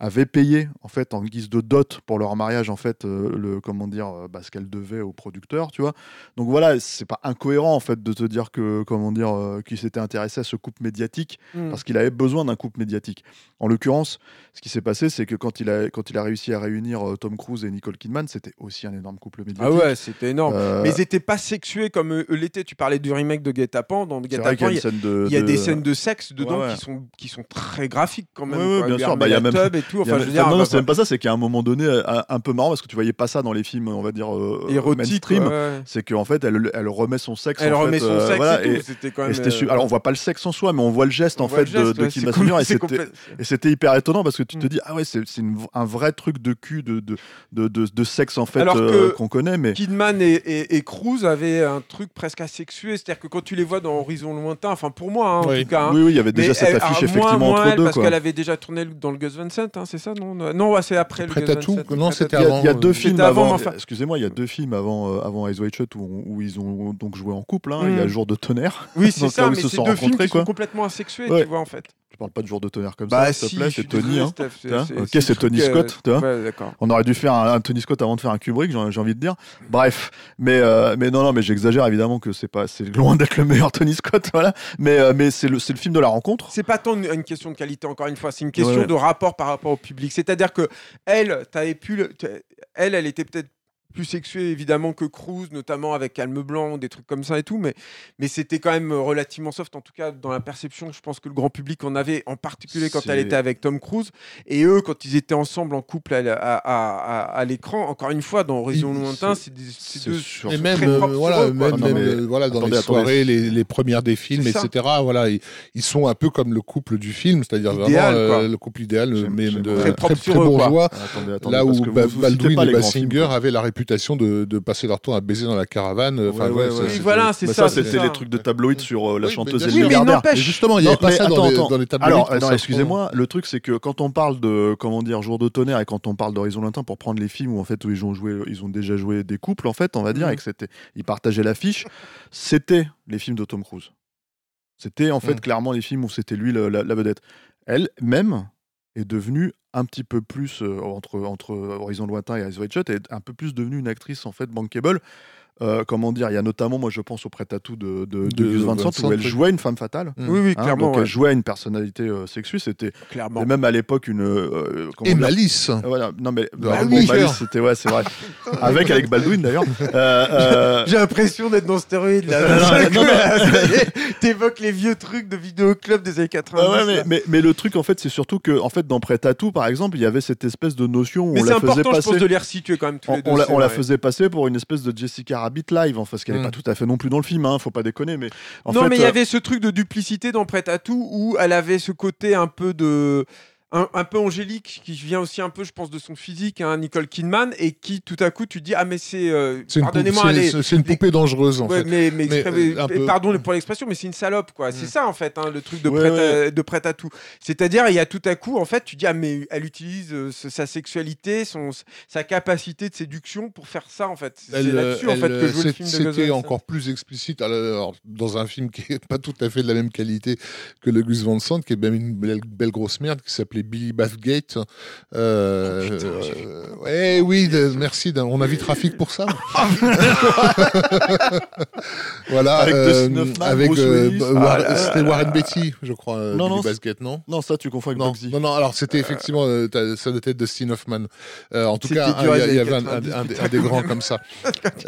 avait payé en fait en guise de dot pour leur mariage en fait euh, le comment dire euh, bah, ce qu'elle devait au producteur tu vois donc voilà c'est pas incohérent en fait de te dire que comment dire euh, qu'il s'était intéressé à ce couple médiatique Mm. parce qu'il avait besoin d'un couple médiatique. En l'occurrence, ce qui s'est passé, c'est que quand il a, quand il a réussi à réunir euh, Tom Cruise et Nicole Kidman, c'était aussi un énorme couple Ah médiatique. ouais, c'était énorme. Mais ils étaient pas sexués comme eux l'étaient. Tu parlais du remake de Guet-apens. Dans Guet-apens, y a il de. y a de- des scènes de sexe dedans Ouais, ouais. qui sont qui sont très graphiques quand même. Ouais, quoi. bien sûr. Bah, y a même- et tout. Enfin, a- je veux enfin, dire, non, non, bah, c'est même pas ça, c'est qu'à un moment donné, un, un peu marrant parce que tu voyais pas ça dans les films, on va dire euh, érotique. mainstream. ouais, ouais. C'est qu'en fait, elle, elle remet son sexe. Elle en remet fait, son euh, sexe voilà, et et, quand même. euh, Alors on voit pas le sexe en soi, mais on voit le geste on en fait geste, de, Kim et c'était hyper étonnant parce que tu te Mm. dis ah ouais c'est un vrai truc de cul de sexe en fait euh, qu'on connaît mais Kidman et, Cruz avaient un truc presque asexué, c'est-à-dire que quand tu les vois dans Horizon Lointain, enfin pour moi hein, en tout cas, hein, oui oui il y avait déjà cette elle- affiche effectivement entre deux parce qu'elle avait déjà tourné dans le Gus Van Sant, hein, c'est ça non Non, ouais, c'est après le Prêt à tout Non, c'était. Il y, avant, il y a euh, deux c'était films avant, avant. mais enfin- Excusez-moi, il y a deux films avant, euh, avant Eyes Wide Shut où, où ils ont donc joué en couple. hein. Il y a Mm. Jour de tonnerre. Oui, c'est ça, mais ils se c'est sont deux films rencontrés, qui sont complètement asexués, Ouais. tu vois en fait. Tu parles pas de Jour de tonnerre comme Bah ça, si, s'il te plaît. C'est Tony. ok, c'est Tony euh, Scott. On aurait dû faire un, Tony Scott avant de faire un Kubrick, j'ai envie de dire. Bref, mais euh, mais non non, mais j'exagère évidemment que c'est pas c'est loin d'être le meilleur Tony Scott, voilà. Mais euh, mais c'est le c'est le film de la rencontre. C'est pas tant une, une question de qualité, encore une fois, c'est une question Ouais. de rapport par rapport au public. C'est-à-dire que elle, t'avais pu, le- elle, elle était peut-être plus sexuée évidemment que Cruz, notamment avec Calme Blanc, des trucs comme ça et tout, mais, mais c'était quand même relativement soft, en tout cas dans la perception, je pense que le grand public en avait, en particulier quand elle était avec Tom Cruise, et eux, quand ils étaient ensemble en couple à, à, à- à- à l'écran, encore une fois, dans Horizon Lointain, c'est- deux... sûr. Et même, très euh, voilà, sur eux, même, Non, même, mais- euh, voilà, dans attendez, les attendez. soirées, les, les premières des films, etc. Voilà, ils, ils sont un peu comme le couple du film, c'est-à-dire vraiment euh, le couple idéal, mais de. Très très, propre très, sur bourgeois. Attendez, attendez, Là où Baldwin et Basinger avaient la réputation de, de passer leur temps à baiser dans la caravane. Enfin, Ouais, ouais, ouais, voilà, c'est Bah, ça, ça, c'était les trucs de tabloïd sur euh, la Oui, chanteuse mais. Oui, mais n'empêche- justement, il n'y Non, avait pas ça dans, attends, les, attends. dans les tableaux. Alors, non, excusez-moi, le truc c'est que quand on parle de comment dire jour de tonnerre et quand on parle d'Horizon lointain pour prendre les films où en fait où ils ont joué, ils ont déjà joué des couples en fait, on va dire, Mhm. et que c'était, ils partageaient l'affiche, c'était les films de Tom Cruise. C'était en fait Mhm. clairement les films où c'était lui le- la, la vedette. Elle même est devenue un petit peu plus euh, entre Horizon lointain et Eyes Wide Shut, est un peu plus devenue une actrice en fait bankable. Euh, comment dire, il y a notamment, moi je pense au prêt-à-tout de, de, de De Vincent, où elle jouait une femme fatale. Mm. Oui, oui, Hein, clairement. donc ouais. elle jouait une personnalité euh, sexue, c'était clairement. et même à l'époque une euh, comment Et dire- Malice. Euh, voilà, non mais Bah bah, bon, Malice, c'était ouais, c'est vrai. Avec avec Baldwin d'ailleurs. Euh, euh, J'ai l'impression d'être dans stéroïde là. Non, non, non, non. T'évoques les vieux trucs de vidéoclub des années 90. ah ouais, mais, là. mais, mais le truc en fait, c'est surtout que en fait dans Prêt à tout par exemple, il y avait cette espèce de notion où Mais on c'est la faisait important, je passer pense, de les resituer quand même tous on, les deux. on la, c'est on la vrai. faisait passer pour une espèce de Jessica Rabbit live, enfin, parce qu'elle n'est Mm. pas tout à fait non plus dans le film, hein, faut pas déconner, mais en non, fait, mais il y euh, avait ce truc de duplicité dans Prêt à tout où elle avait ce côté un peu de. Un, un peu angélique qui vient aussi un peu, je pense, de son physique, hein, Nicole Kidman, et qui tout à coup tu dis ah mais c'est euh, C'est une, poupée- pardonnez-moi c'est- une les- poupée dangereuse, en Ouais, fait. mais, mais, Mais, exprès- euh, peu- pardon pour l'expression, mais c'est une salope, quoi. C'est Mm. ça, en fait, hein, le truc de Ouais, prêt, ouais. À, de prêt à tout. C'est-à-dire, il y a tout à coup, en fait, tu dis, ah, mais elle utilise euh, sa sexualité, son, sa capacité de séduction pour faire ça, en fait. C'est là-dessus, en fait, que joue le film de C'était encore plus explicite alors, dans un film qui est pas tout à fait de la même qualité que le Gus Van Sant, qui est même une belle, belle grosse merde, qui s'appelait Billy Bathgate. Euh, Oh, putain, euh, ouais, oui, de- merci. On a vu Trafic pour ça. voilà. Avec euh, Hoffman, avec, euh, bah, Ah là C'était Warren là. Beatty, je crois. euh, Non, Billy non, Bathgate, non? non, ça tu confonds avec non, Bugsy. non, non, alors c'était effectivement ça doit être Dustin Hoffman. Euh, en tout cas, il y, avait un, 90, un- un- putain, un des grands comme ça.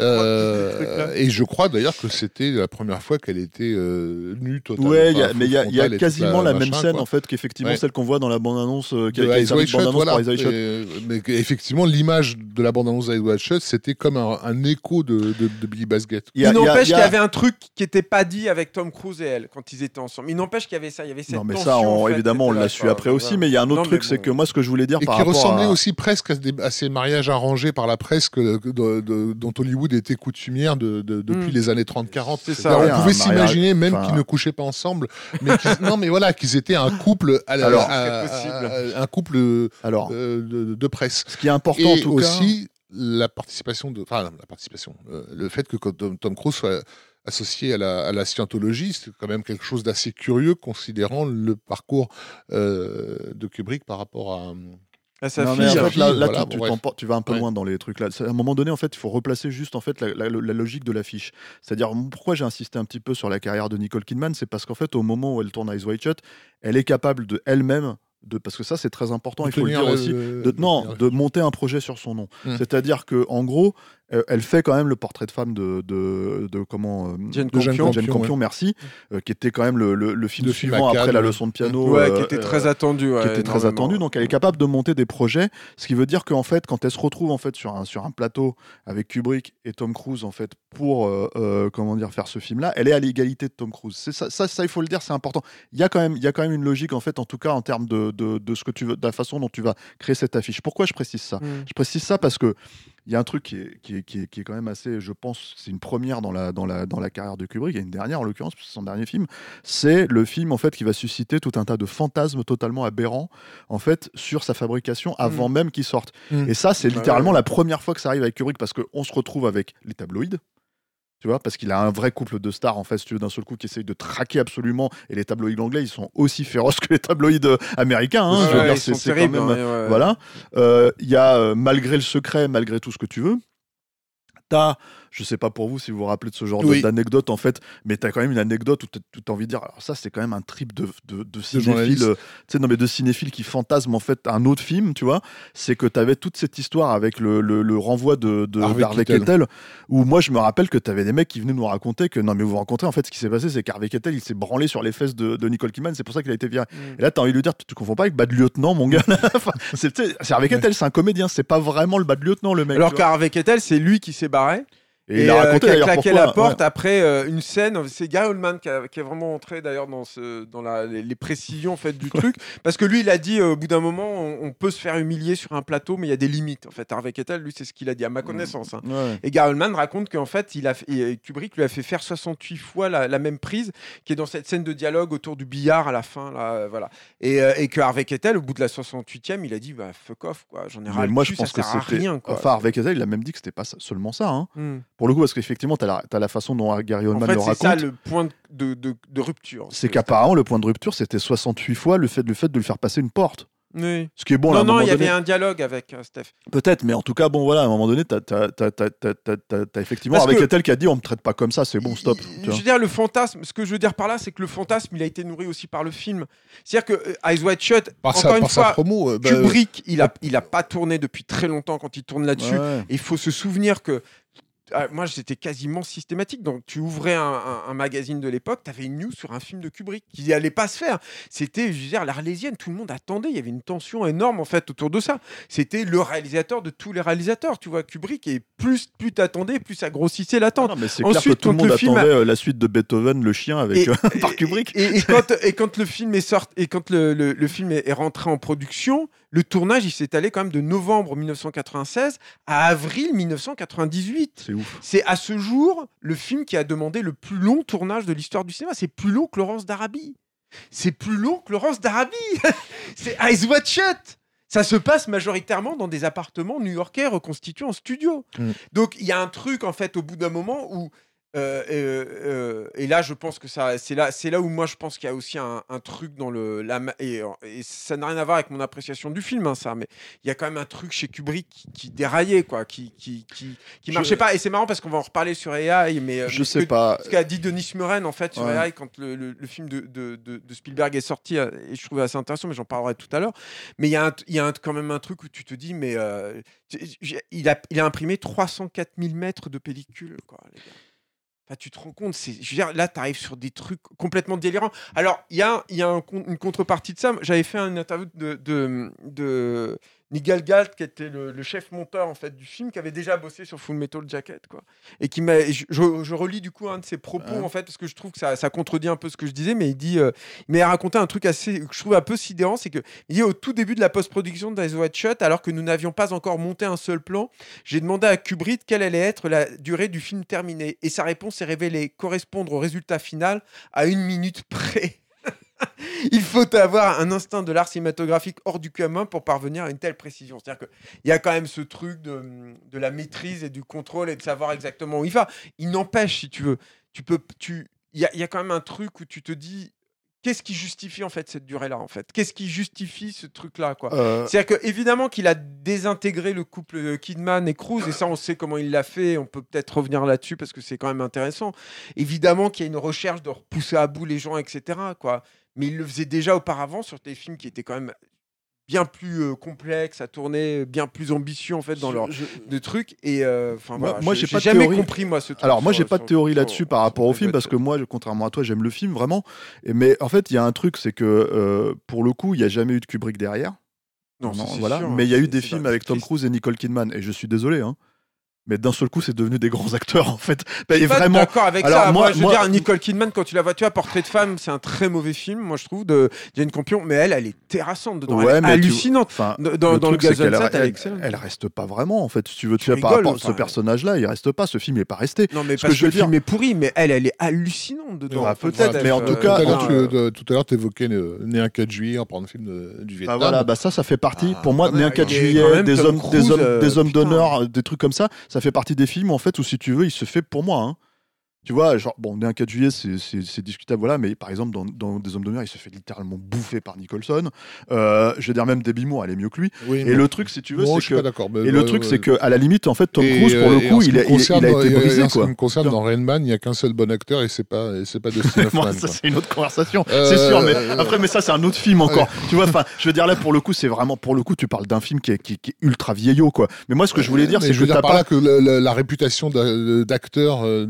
et je crois d'ailleurs que c'était la première fois qu'elle était nue totalement. Ouais, mais il y a, y quasiment la, même machin, scène quoi. en fait qu'effectivement Ouais. celle qu'on voit dans la bande bande-annonce euh, qui a bande-annonce voilà. pour Eyes Wide Shut. Et- mais effectivement, l'image de la bande-annonce d'Eyes Wide Shut, c'était comme un, un écho de, de, de Billy Bassett. Il n'empêche qu'il y avait un truc qui n'était pas dit avec Tom Cruise et elle quand ils étaient ensemble. Il n'empêche qu'il y avait ça, il y avait cette Non, mais tension. ça, on- en fait, évidemment, on l'a su après aussi. Mais il y a un autre Non, truc, c'est que moi, ce que je voulais dire Et par qui rapport ressemblait à... aussi presque à, des- à ces mariages arrangés par la presse que, que de- de- dont Hollywood était coutumière de, de- depuis Mm. les années 30-40. C'est ça, on pouvait s'imaginer même qu'ils ne couchaient pas ensemble, mais non, mais voilà, qu'ils étaient un couple, à la- À- un couple euh, Alors, de, de presse. ce qui est important, Et en tout cas... aussi la participation de, enfin la participation, euh, le fait que quand Tom, Tom Cruise soit associé à la, à la scientologie, c'est quand même quelque chose d'assez curieux considérant le parcours euh, de Kubrick par rapport à. À sa Non, fille. mais en sa fait, là, fille, là, voilà, tu, bon, vas un peu Ouais. loin dans les trucs là. À un moment donné, en fait, il faut replacer juste en fait la, la- la logique de l'affiche. C'est-à-dire pourquoi j'ai insisté un petit peu sur la carrière de Nicole Kidman, c'est parce qu'en fait, au moment où elle tourne Eyes Wide Shut, elle est capable de elle-même de parce que ça c'est très important, il faut le dire aussi. le- De, non, le- de monter un projet sur son nom. Mm. C'est-à-dire que en gros, elle fait quand même le portrait de femme de, de, de comment euh, Jane de Campion. Jane Campion, Campion, merci, euh, qui était quand même le, le- le film suivant après la leçon de piano. Ouais, euh, qui était euh, très attendu. qui était très attendu. Donc elle est capable de monter des projets, ce qui veut dire qu'en fait, quand elle se retrouve en fait sur un sur un plateau avec Kubrick et Tom Cruise en fait pour euh, euh, comment dire faire ce film-là, elle est à l'égalité de Tom Cruise. C'est ça, ça, ça, il faut le dire, c'est important. Il y a quand même il y a quand même une logique en fait, en tout cas en termes de, de, de ce que tu veux, de la façon dont tu vas créer cette affiche. Pourquoi je précise ça? Mm. Je précise ça parce que il y a un truc qui est, qui est, qui est, qui est quand même assez, je pense, c'est une première dans la, dans, la, dans la carrière de Kubrick, il y a une dernière en l'occurrence, parce que c'est son dernier film, c'est le film en fait qui va susciter tout un tas de fantasmes totalement aberrants en fait sur sa fabrication avant même qu'il sorte. Mm. Et ça, c'est Bah littéralement ouais. la première fois que ça arrive avec Kubrick parce qu'on se retrouve avec les tabloïds. Tu vois, parce qu'il a un vrai couple de stars, en fait, si tu veux, d'un seul coup, qui essayent de traquer absolument. Et les tabloïds anglais, ils sont aussi féroces que les tabloïds euh, américains. hein. Ouais, ouais, c'est quand même. hein, ouais. Voilà. Euh, Il y a, euh, malgré le secret, malgré tout ce que tu veux, t'as, je sais pas pour vous si vous vous rappelez de ce genre Oui. d'anecdote, en fait, mais t'as quand même une anecdote où t'as tout envie de dire, alors ça, c'est quand même un trip de, de, de cinéphile, euh, tu sais, non, mais de cinéphile qui fantasme, en fait, un autre film, tu vois, c'est que t'avais toute cette histoire avec le, le, le renvoi de, de Harvey. Keitel, où moi, je me rappelle que t'avais des mecs qui venaient nous raconter que, non, mais vous vous rencontrez, en fait, ce qui s'est passé, c'est qu'Harvey Keitel, il s'est branlé sur les fesses de, de Nicole Kidman, c'est pour ça qu'il a été viré. Mm. Et là, t'as envie de lui dire, tu, tu confonds pas avec Bad Lieutenant, mon gars. C'est, tu Harvey Keitel, c'est un comédien, c'est pas vraiment le Bad Lieutenant, le mec. Alors tu qu'avec Ethel, c'est lui qui s'est barré. Et, il a euh, raconté qui a claqué pourquoi. la porte ouais. après euh, une scène. C'est Gary Oldman qui, a- qui est vraiment entré d'ailleurs dans, ce, dans la- les, les précisions en fait, du truc. Parce que lui, il a dit euh, au bout d'un moment, on, on peut se faire humilier sur un plateau, mais il y a des limites. En fait, Harvey Keitel, lui, c'est ce qu'il a dit à ma connaissance. hein. Ouais. Et Gary Oldman raconte qu'en fait, il a et Kubrick lui a fait faire 68 fois la, la même prise, qui est dans cette scène de dialogue autour du billard à la fin. Là, voilà. Et, et que Harvey Keitel, au bout de la 68e, il a dit bah, fuck off, quoi. J'en ai ras moi, je pense ça que c'était. Enfin, Harvey Keitel, il a même dit que c'était pas seulement ça. hein. Hmm. Pour le coup, parce qu'effectivement, tu as, la façon dont Gary En Oldman fait, le c'est ça raconte. le point de, de- de rupture. C'est qu'apparemment, le point de rupture, c'était 68 fois le fait, le fait de le faire passer une porte. Oui. Ce qui est bon, là, à non, un non, il y avait un dialogue avec euh, Steph. Peut-être, mais en tout cas, bon, voilà, à un moment donné, tu as, effectivement Parce Harvey que- Keitel qui a dit on me traite pas comme ça, c'est bon, stop. Il- tu Je veux dire, le fantasme, ce que je veux dire par là, c'est que le fantasme, il a été nourri aussi par le film. C'est-à-dire que euh, Eyes Wide Shut, Par, encore sa, une par sa fois, promo. euh, bah, Kubrick, il a, il a pas tourné depuis très longtemps quand il tourne là-dessus. Ouais. Et il faut se souvenir que ah, moi, c'était quasiment systématique. Donc, tu ouvrais un, un- un magazine de l'époque, tu avais une news sur un film de Kubrick qui n'allait pas se faire. C'était, je veux dire, l'Arlésienne, tout le monde attendait. Il y avait une tension énorme, en fait, autour de ça. C'était le réalisateur de tous les réalisateurs, tu vois, Kubrick. Et plus, plus t'attendais, plus ça grossissait l'attente. Mais c'est clair que Ensuite, tout le monde le film a- attendait euh, la suite de Beethoven, le chien, avec Et- euh, par Kubrick. Et, et quand, et quand le film est sorti, et quand le, le- le film est rentré en production, le tournage il s'est allé quand même de novembre 1996 à avril 1998. C'est ouf. C'est à ce jour le film qui a demandé le plus long tournage de l'histoire du cinéma. C'est plus long que Laurence d'Arabie. C'est plus long que Laurence d'Arabie. C'est Eyes Wide Shut. Ça se passe majoritairement dans des appartements new-yorkais reconstitués en studio. Mm. Donc il y a un truc en fait au bout d'un moment où euh, euh, euh, et là, je pense que ça, c'est là, c'est là où moi je pense qu'il y a aussi un, un truc dans le, la, et, et ça n'a rien à voir avec mon appréciation du film, hein, ça, mais il y a quand même un truc chez Kubrick qui, qui déraillait, quoi, qui, qui, qui, qui Je- marchait pas. Et c'est marrant parce qu'on va en reparler sur AI, mais euh, Je mais sais que- pas. ce qu'a dit Denis Muren en fait sur Ouais. AI quand le, le- le film de, de- de- de Spielberg est sorti et je trouvais assez intéressant mais j'en parlerai tout à l'heure mais il y a, un- il y a un- quand même un truc où tu te dis mais il, a, il a imprimé 304 000 mètres de pellicule quoi les gars. Enfin, tu te rends compte, là, tu arrives sur des trucs complètement délirants. Alors, il y a, une contrepartie de ça. J'avais fait une interview de Nigel Galt, qui était le, le chef monteur en fait du film, qui avait déjà bossé sur Full Metal Jacket, quoi. Et qui m'a, je, je- je relis du coup un de ses propos Ouais. en fait, parce que je trouve que ça, ça contredit un peu ce que je disais, mais il dit, euh, il m'a raconté un truc assez, que je trouve un peu sidérant, c'est que il dit au tout début de la post-production d'Eyes Wide Shut, alors que nous n'avions pas encore monté un seul plan, j'ai demandé à Kubrick quelle allait être la durée du film terminé. Et sa réponse s'est révélée correspondre au résultat final à une minute près. Il faut avoir un instinct de l'art cinématographique hors du commun pour parvenir à une telle précision. C'est-à-dire qu'il y a quand même ce truc de, de la maîtrise et du contrôle et de savoir exactement où il va. Il n'empêche, si tu veux, tu peux, tu, il y a, il y a quand même un truc où tu te dis, qu'est-ce qui justifie en fait cette durée-là en fait? Qu'est-ce qui justifie ce truc-là quoi? Euh, c'est-à-dire que évidemment qu'il a désintégré le couple euh, Kidman et Cruz, et ça on sait comment il l'a fait, on peut peut-être revenir là-dessus parce que c'est quand même intéressant. Évidemment qu'il y a une recherche de repousser à bout les gens, etc. Quoi. Mais il le faisait déjà auparavant sur des films qui étaient quand même bien plus euh, complexes à tourner, bien plus ambitieux en fait dans leur je- de trucs. Et euh, Moi- voilà, moi, j'ai jamais théorie. compris moi ce truc. Alors moi j'ai pas de théorie là-dessus par rapport au film parce que moi contrairement à toi j'aime le film vraiment Et- mais en fait il y a un truc c'est que euh, pour le coup il n'y a jamais eu de Kubrick derrière Non, Non, voilà sûr, mais il y a eu des films avec Tom. Cruise et Nicole Kidman et je suis désolé hein mais d'un seul coup c'est devenu des grands acteurs en fait Bah, Je suis et pas vraiment d'accord avec Alors, ça. Moi, moi- je veux moi- dire, Nicole Kidman, quand tu la vois, tu vois, Portrait de femme, c'est un très mauvais film, moi je trouve, de Jane Campion, mais elle, elle est terrassante dedans. Ouais, elle est mais tu- hallucinante. Enfin, Dans- le truc, c'est Gazelle qu'elle- 7, elle est elle, reste pas vraiment en fait si tu veux tu Tu vois, par rapport à ce personnage là il reste pas ce film n'est pas resté Non, mais Ce parce que que, je veux le film est pourri, mais elle, elle est hallucinante dedans. Ah, peut-être, mais en tout euh, cas, Tout à l'heure, en- tu, euh, tout à l'heure, t'évoquais euh, Né un 4 juillet en parlant de film de- du Bah Vietnam. voilà, bah ça, ça fait partie. Ah, pour moi, né un même, 4 et juillet, des hommes, des Cruise, hommes, euh, d'honneur, des trucs comme ça, ça fait partie des films en fait, où si tu veux, il se fait pour moi. hein. Tu vois, genre, bon, né un 4 juillet, c'est- discutable, voilà, mais par exemple, dans, dans Des Hommes d'honneur, il se fait littéralement bouffer par Nicholson. Euh, je veux dire, même Debbie Moore, elle est mieux que lui. Oui, Et le truc, si tu veux, je c'est que. mais- Et le truc, ouais. c'est que, à la limite, en fait, Tom Cruise, pour euh, le coup, il a, il- été brisé, et en ce qui me concerne, dans Rain Man, il n'y a qu'un seul bon acteur et c'est pas, et pas Dustin Hoffman. ça, c'est une autre conversation. Euh, c'est sûr, mais euh, après, mais ça, c'est un autre film encore. Tu vois, enfin, je veux dire, là, pour le coup, c'est vraiment, pour le coup, tu parles d'un film qui est, qui, qui est ultra vieillot, quoi. Mais moi, ce que je voulais dire, c'est je que veux dire par là que la réputation d'a- d'acteur euh,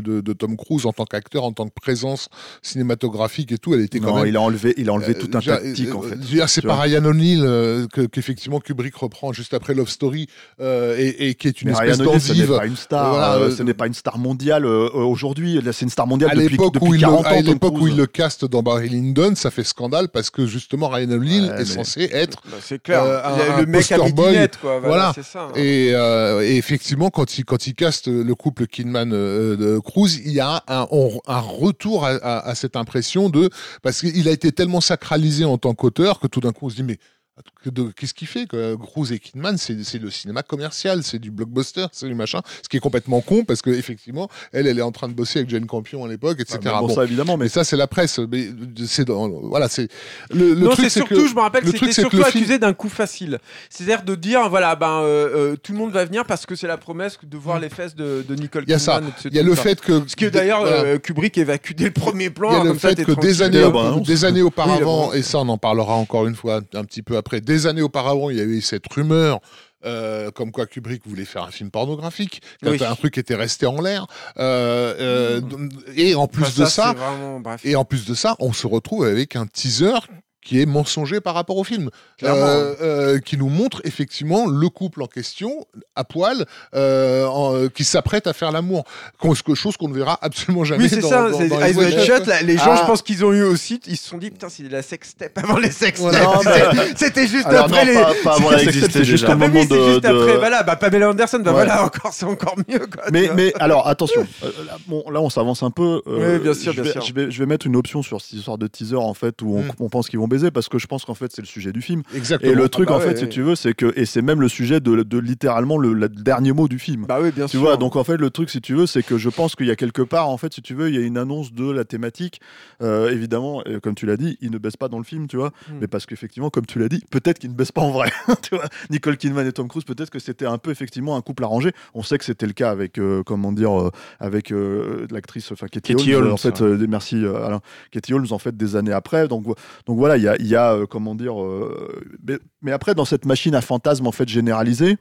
de fiable de, de Tom Cruise en tant qu'acteur, en tant que présence cinématographique et tout, elle était quand Non, même. il a enlevé, il a enlevé Euh, tout un tactique, en euh, fait. C'est par. Ryan O'Neill euh, que- qu'effectivement Kubrick reprend juste après Love Story euh, et, et qui est une Mais espèce Ryan O'Neill, ce n'est d'endive. pas une star. Voilà, euh, ce n'est pas une star mondiale euh, aujourd'hui. C'est une star mondiale À depuis, l'époque depuis où, il 40 le, ans. à Tom l'époque où Cruise. il le caste dans Barry Lyndon, ça fait scandale parce que justement Ryan O'Neill Ouais, est mais- censé être bah, c'est clair. Euh, un- le, mec à poster boy. quoi. Voilà, Voilà. ça. hein. Et, euh, et effectivement, quand il, quand il caste le couple Kidman euh, de Il y a un, retour à, cette impression de parce qu'il a été tellement sacralisé en tant qu'auteur que tout d'un coup on se dit mais qu'est-ce qu'il fait Cruz et Kidman, c'est c'est le cinéma commercial, c'est du blockbuster, c'est du machin, ce qui est complètement con parce que effectivement, elle, elle est en train de bosser avec Jane Campion à l'époque, etc. Ah, mais bon, Bon. ça évidemment, mais mais ça, c'est la presse. Mais c'est dans, voilà, c'est le, le non, truc, c'est surtout, que je me rappelle, le que truc, c'était c'est que surtout le film- accusé d'un coup facile. C'est-à-dire de dire, voilà, ben, euh, euh, tout le monde va venir parce que c'est la promesse de voir les fesses de, de Nicole Mm. Il y a ça. Kidman. Il y a le fait que Ce que d'ailleurs, Voilà. euh, Kubrick évacue dès le premier plan. Il y a le comme fait que des années, des années auparavant, et ça on en parlera encore une fois un petit peu après, des années auparavant, il y a eu cette rumeur. euh, comme quoi Kubrick voulait faire un film pornographique, quand Oui. un truc était resté en l'air. Euh, euh, Et en plus Enfin, de ça, vraiment- et en plus de ça, on se retrouve avec un teaser qui est mensonger par rapport au film, Clairement. Euh, euh, qui nous montre effectivement le couple en question, à poil, euh, en- euh, qui s'apprête à faire l'amour. Quelque chose qu'on ne verra absolument jamais Oui, c'est ça, dans- dans les Wide Wide Shut. Shut. là, les gens, Ah. je pense qu'ils ont eu aussi, ils se sont dit, putain, c'est de la sextape avant les sextapes. Non, mais- C'était juste Alors, après non, les. pas, pas avant juste au Ah, moment oui, de. juste de- après. Voilà, bah Pamela Anderson, bah Ouais. voilà, encore, c'est encore mieux. Quoi, Mais, mais alors attention, euh, là, bon, là on s'avance un peu. euh, Oui, bien sûr, je bien vais, sûr. Je vais, mettre une option sur cette histoire de teaser en fait où on, Mm. on pense qu'ils vont baiser parce que je pense qu'en fait c'est le sujet du film. Exactement. Et le truc bah en fait, ouais, si ouais. tu veux, c'est que et c'est même le sujet de, de littéralement le, le dernier mot du film. Bah oui, bien Tu sûr. vois, donc en fait, le truc, si tu veux, c'est que je pense qu'il y a quelque part, en fait, si tu veux, il y a une annonce de la thématique. Euh, évidemment, comme tu l'as dit, il ne baisse pas dans le film, tu vois, Hmm. mais parce qu'effectivement, comme tu l'as dit, peut-être qu'il ne baisse pas en vrai. tu vois, Nicole Kidman et Tom Cruise, peut-être que c'était un peu effectivement un couple arrangé. On sait que c'était le cas avec, euh, comment dire, euh, avec euh, l'actrice, enfin Katie, Katie Holmes, Holmes, en fait, ouais. euh, merci euh, Alain, Katie Holmes, en fait, des années après. Donc, donc voilà, il y a, euh, comment dire, euh, mais, après, dans cette machine à fantasmes, en fait, généralisée,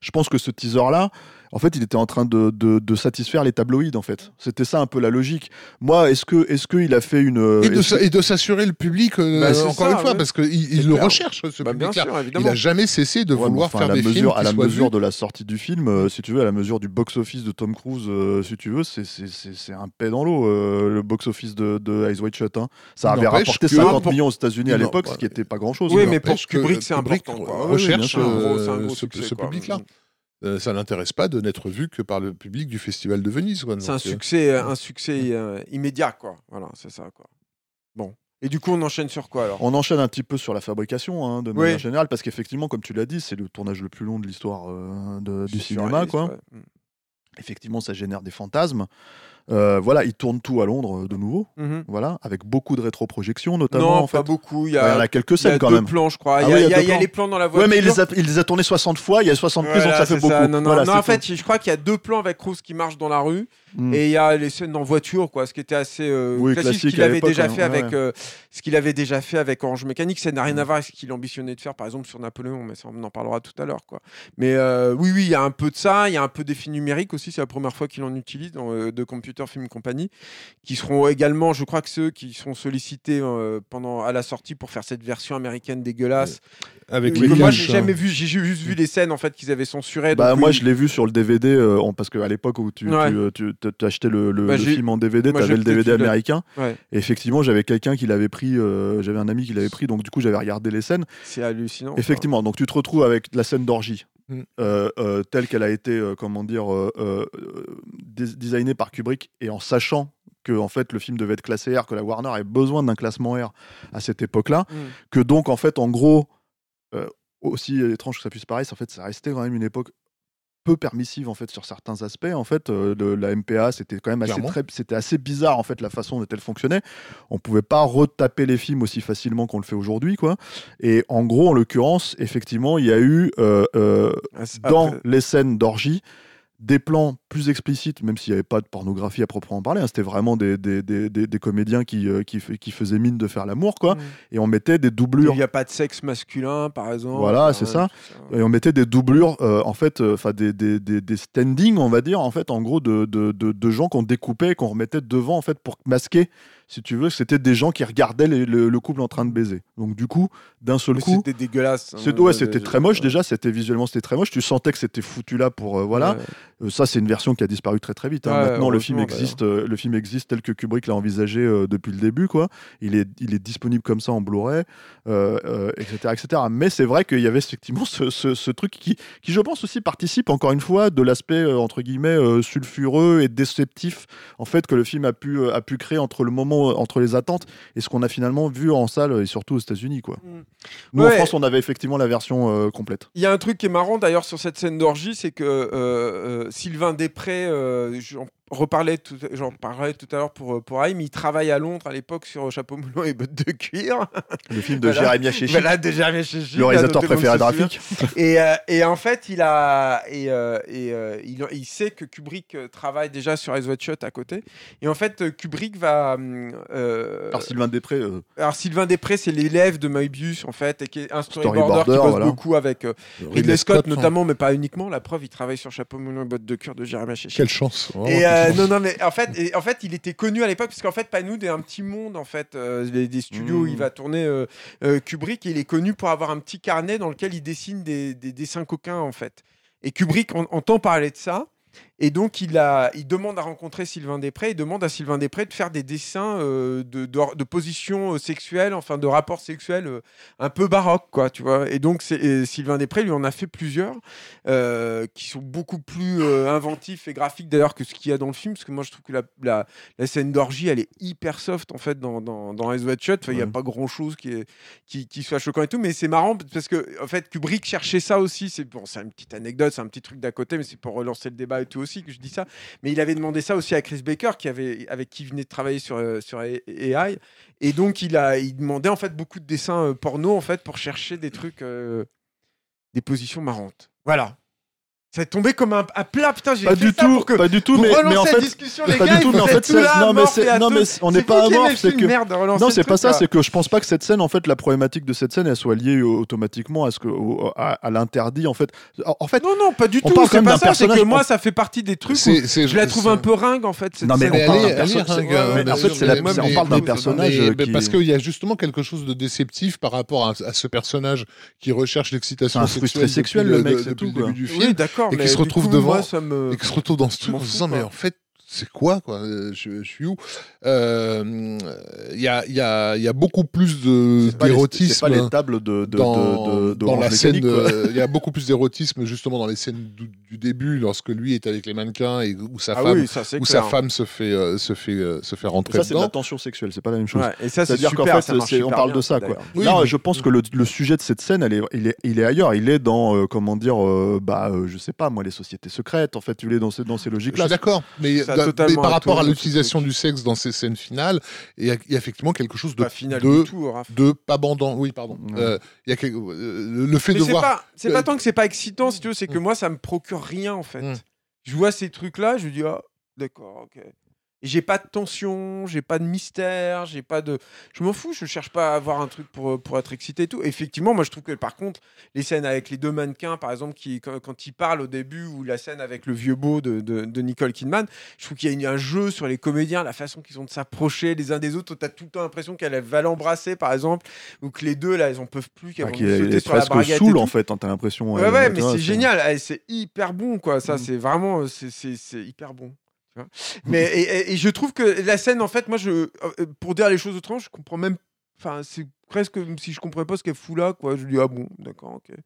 je pense que ce teaser-là, en fait, il était en train de, de- de satisfaire les tabloïds, en fait. C'était ça un peu la logique. Moi, est-ce que, est-ce qu'il a fait une. Et de, est-ce sa- que- et de s'assurer le public, euh, Bah, encore ça, une fois, ouais. parce qu'il il le clair. recherche, ce Bah, bien public-là. sûr, Il a jamais cessé de Ouais, vouloir enfin, faire à la des films à la mesure de la sortie du film, euh, si tu veux, à la mesure du box-office de Tom Cruise, euh, si tu veux, c'est- un paix dans l'eau, le box-office de, de Eyes Wide Shut. hein. Ça avait rapporté que- 50 pour- millions aux États-Unis à l'époque, ce qui n'était pas grand-chose. Oui, mais pour Kubrick, c'est important. recherche, ce- public-là. Euh, ça n'intéresse pas de n'être vu que par le public du Festival de Venise. C'est un Donc, euh, succès, un succès euh, immédiat, quoi. Voilà, c'est ça, quoi. Bon. Et du coup, on enchaîne sur quoi alors? On enchaîne un petit peu sur la fabrication, hein, de Oui. manière générale, parce qu'effectivement, comme tu l'as dit, c'est le tournage le plus long de l'histoire euh, du cinéma. Quoi. ouais. Mm. Effectivement, ça génère des fantasmes. Euh, voilà, il tourne tout à Londres euh, de nouveau, Mhm. voilà, avec beaucoup de rétroprojections notamment. Non, en fait. pas beaucoup. Il y Enfin, il y en a, a quelques il y a scènes quand deux même. plans, je crois. Ah il y a, oui, il y a il y a- deux a plans. les plans dans la voiture. Ouais, mais il les, a, il les a tournés 60 fois, il y a 60 prises, donc ça fait beaucoup. Non, non, Voilà, non, c'est en tout. fait, je crois qu'il y a deux plans avec Rose qui marche dans la rue Mm. et il y a les scènes en voiture, quoi, ce qui était assez euh, Oui, classique, qu'il avait déjà hein, fait ouais, avec euh, ce qu'il avait déjà fait avec Orange Mécanique. Ça n'a rien Mm. à voir avec ce qu'il ambitionnait de faire, par exemple, sur Napoléon, mais ça, on en parlera tout à l'heure, quoi. Mais euh, oui, oui, il y a un peu de ça. Il y a un peu d'effet numérique aussi. C'est la première fois qu'il en utilise euh, de Computer Film Company, qui seront également, je crois que ceux qui seront sollicités euh, pendant à la sortie pour faire cette version américaine dégueulasse. Avec Euh, les que moi, j'ai jamais vu. J'ai juste vu les scènes en fait qu'ils avaient censurées. Bah, donc, moi, oui. je l'ai vu sur le DVD, euh, parce qu'à l'époque où tu, Ouais. tu, euh, tu- tu- tu achetais le, le- Bah, le film en DVD, tu avais le DVD américain. Ouais. Et effectivement, j'avais quelqu'un qui l'avait pris, euh, j'avais un ami qui l'avait pris, donc du coup, j'avais regardé les scènes. C'est hallucinant. Effectivement, donc tu te retrouves avec la scène d'orgie, Mm. euh, euh, telle qu'elle a été, euh, comment dire, designée par Kubrick, et en sachant que en fait le film devait être classé R, que la Warner avait besoin d'un classement R à cette époque-là, Mm. que donc en fait, en gros, aussi étrange que ça puisse paraître, en fait, ça restait quand même une époque peu permissive en fait sur certains aspects. En fait euh, de la MPA c'était quand même assez Clairement. très c'était assez bizarre en fait la façon dont elle fonctionnait. On pouvait pas retaper les films aussi facilement qu'on le fait aujourd'hui quoi. Et en gros en l'occurrence effectivement il y a eu euh, euh, Après- dans les scènes d'orgie des plans plus explicites, même s'il n'y avait pas de pornographie à proprement parler, hein, c'était vraiment des, des, des, des- des comédiens qui, euh, qui, qui faisaient mine de faire l'amour, quoi, Mm. et on mettait des doublures Il n'y a pas de sexe masculin, par exemple. Voilà, c'est ça. et on mettait des doublures, euh, en fait, euh, enfin des, des, des, des standings, on va dire, en fait, en gros, de, de, de, de gens qu'on découpait et qu'on remettait devant, en fait, pour masquer, si tu veux, c'était des gens qui regardaient les- le, le couple en train de baiser. Donc, du coup, d'un seul Mais coup, C'était dégueulasse. hein, ouais, c'était très moche déjà, c'était visuellement c'était très moche. Tu sentais que c'était foutu là pour euh, voilà. Ouais. Euh, ça c'est une version qui a disparu très très vite. hein. Ouais, Maintenant le film existe, euh, le film existe tel que Kubrick l'a envisagé depuis le début quoi. Il est il est disponible comme ça en Blu-ray, etc etc. Mais c'est vrai qu'il y avait effectivement ce, ce- ce truc qui qui je pense aussi participe encore une fois de l'aspect entre guillemets sulfureux et déceptif en fait que le film a pu a pu créer entre le moment euh, entre les attentes et ce qu'on a finalement vu en salle et surtout aux États-Unis quoi. Mm. Nous en. France on avait effectivement la version euh, complète. Il y a un truc qui est marrant d'ailleurs sur cette scène d'orgie, c'est que euh, euh, Sylvain Després, euh, j'en reparlais tout, j'en parlais tout à l'heure pour, pour Haïm, il travaille à Londres à l'époque sur Chapeau melon et bottes de cuir. Le film de Voilà. Jérémy Chéchi, Voilà, Gilles, le réalisateur préféré d'Arafik. Et, euh, et en fait, il a et, euh, et euh, il, il sait que Kubrick euh, travaille déjà sur Eyes Wide Shut à côté. Et en fait, euh, Kubrick va. euh, Alors Sylvain Després, euh, alors Sylvain Després, c'est l'élève de Moebius en fait, et qui est un storyboarder, Storyboarder, qui bosse voilà. beaucoup avec euh, Ridley, Scott, hein. notamment, mais pas uniquement. La preuve, il travaille sur Chapeau melon et bottes de cuir de Jérémy Chéchi. Quelle chance. Et quelle euh, non, non, mais en fait, et, en fait, il était connu à l'époque parce qu'en fait, Panoud est un petit monde en fait, euh, des, des studios où il va tourner euh, euh, Kubrick. Et il est connu pour avoir un petit carnet dans lequel il dessine des, des dessins coquins en fait. Et Kubrick en- entend parler de ça. Et donc, il, a, il demande à rencontrer Sylvain Després. Il demande à Sylvain Després de faire des dessins euh, de, de, de positions euh, sexuelles, enfin de rapports sexuels euh, un peu baroques, quoi, tu vois. Et donc, et Sylvain Després lui en a fait plusieurs euh, qui sont beaucoup plus inventifs et graphiques d'ailleurs que ce qu'il y a dans le film. Parce que moi, je trouve que la, la, la scène d'orgie, elle est hyper soft en fait dans, dans, dans Eyes Wide Shut. Enfin, Il n'y a Ouais. pas grand chose qui, est, qui, qui soit choquant et tout. Mais c'est marrant parce que en fait, Kubrick cherchait ça aussi. C'est bon, c'est une petite anecdote, c'est un petit truc d'à côté, mais c'est pour relancer le débat et tout aussi que je dis ça. Mais il avait demandé ça aussi à Chris Baker, qui avait, avec qui il venait de travailler sur, euh, sur AI. Et donc, il, a, il demandait en fait beaucoup de dessins euh, porno en fait pour chercher des trucs, euh, des positions marrantes. Voilà. Ça est tombé comme un à plat, putain, j'ai Pas fait du ça tout, pour que pas du tout, mais, en fait, discussion, mais les pas gars, du tout, mais en fait, là, non, mais c'est- à non, mais on n'est pas amorphes, le c'est que- merde, Non, c'est pas ça, c'est que je pense pas que cette scène, en fait, la problématique de cette scène, elle soit liée au- automatiquement à ce que, au- à, à l'interdit, en fait. En, fait, Non, non, pas du On tout. C'est pas d'un ça. C'est que personnage- moi, ça fait partie des trucs où je la trouve un peu ringue, en fait. cette Non, mais scène. on parle d'un en fait, c'est la- on parle personnage parce qu'il y a justement quelque chose de déceptif par rapport à, à ce personnage qui recherche l'excitation sexuelle frustré sexuel, depuis le mec, depuis tout, le début du film Oui, d'accord. et qui se retrouve coup, devant- moi, me. et qui se retrouve dans ce truc en se disant mais en fait c'est quoi quoi Euh, je, je suis où Euh, Il y, a, il y, a, il y a beaucoup plus les- d'érotisme pas les tables de, de, dans, de, de, dans la scène. Euh, Il y a beaucoup plus d'érotisme justement dans les scènes du, du début lorsque lui est avec les mannequins et où sa Ah femme, oui, ça où sa femme se fait, euh, se fait, euh, se fait rentrer Ça, c'est de la tension sexuelle, c'est pas la même chose. Ouais, et ça, c'est C'est-à-dire qu'en fait, ça on parle bien, de ça, quoi. Oui, Là, mais- je pense que le, le sujet de cette scène, elle est, il, est, il est ailleurs. Il est dans, euh, comment dire, euh, bah, euh, je sais pas, moi, les sociétés secrètes. En fait, il est dans ces, dans ces Je logiques-là. suis d'accord, mais, Ça totalement mais par rapport à l'utilisation du sexe dans ces scènes finales, il y a, il y a effectivement quelque chose de, Pas final de, du tout, Raph. de pas bandant. Oui, pardon. Ouais. Euh, il y a quelque- euh, le- fait Mais de voir. pas, c'est Euh, pas tant que c'est pas excitant, si tu veux, c'est que Mm. moi, ça me procure rien, en fait. Mm. Je vois ces trucs-là, je dis, ah, d'accord, ok. J'ai pas de tension, j'ai pas de mystère, j'ai pas de. Je m'en fous, je cherche pas à avoir un truc pour, pour être excité et tout. Effectivement, moi, je trouve que par contre, les scènes avec les deux mannequins, par exemple, qui, quand, quand ils parlent au début, ou la scène avec le vieux beau de, de, de Nicole Kidman, je trouve qu'il y a un jeu sur les comédiens, la façon qu'ils ont de s'approcher les uns des autres. Tu as tout le temps l'impression qu'elle va l'embrasser, par exemple, ou que les deux, là, ils en peuvent plus, qu'elles Enfin, vont sauter sur la en fait, hein, t'as l'impression. Ouais, euh, ouais, mais c'est génial. Eh, C'est hyper bon, quoi. Ça, Mhm. c'est vraiment, c'est hyper bon. Tu vois. Mais et, et- et je trouve que la scène, en fait, moi, je, euh, pour dire les choses autrement, je comprends même. Enfin, c'est presque comme si je comprenais pas ce qu'elle fout là, quoi. Je dis ah bon, d'accord, ok.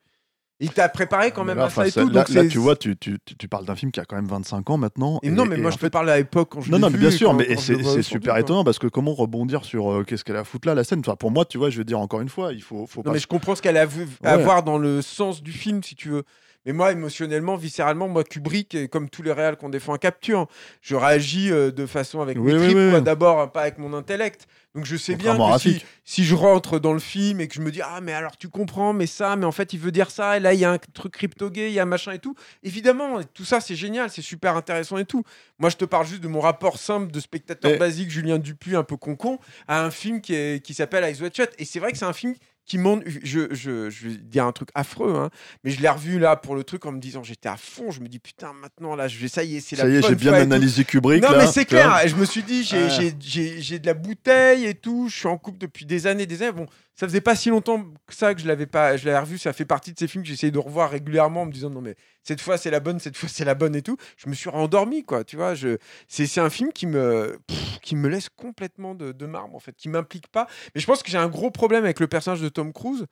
Il t'a préparé quand même là, à ça et tout. là, donc là, tu vois, tu, tu, tu- parles d'un film qui a quand même 25 ans maintenant. Et non, mais moi, je te fait- parle à l'époque quand je Non, non, mais vu bien sûr, quand- mais c'est super étonnant parce que comment rebondir sur euh, qu'est-ce qu'elle a à foutre là, la scène? Enfin, Pour moi, tu vois, je veux dire encore une fois, il faut, faut Non, pas. mais je comprends ce qu'elle a vu Ouais. à voir dans le sens du film, si tu veux. Mais moi, émotionnellement, viscéralement, moi, Kubrick, et comme tous les réals qu'on défend à capture, je réagis euh, de façon avec Oui, mes tripes, oui, quoi, oui. d'abord, hein, pas avec mon intellect. Donc je sais bien que si, je rentre dans le film et que je me dis ah mais alors tu comprends mais ça mais en fait il veut dire ça et là il y a un truc crypto-gay il y a un machin et tout. Évidemment tout ça c'est génial c'est super intéressant et tout. Moi je te parle juste de mon rapport simple de spectateur basique Julien Dupuis un peu concon à un film qui, est, qui s'appelle Eyes Wide Shut. Et c'est vrai que c'est un film qui monte je, je, je vais dire un truc affreux hein, mais je l'ai revu là pour le truc en me disant j'étais à fond je me dis putain maintenant là je vais ça y est c'est la Ça y est, j'ai bien analysé Kubrick. Non, là, mais c'est clair. Je me suis dit, j'ai Ouais. j'ai- j'ai- j'ai de la bouteille et tout. Je suis en couple depuis des années, des années. Bon, ça faisait pas si longtemps que ça que je l'avais pas, je l'avais revu. Ça fait partie de ces films que j'essayais de revoir régulièrement en me disant non mais cette fois c'est la bonne, cette fois c'est la bonne et tout. Je me suis rendormi quoi. Tu vois, je c'est un film qui me qui me laisse complètement de, de marbre en fait, qui m'implique pas. Mais je pense que j'ai un gros problème avec le personnage de Tom Cruise,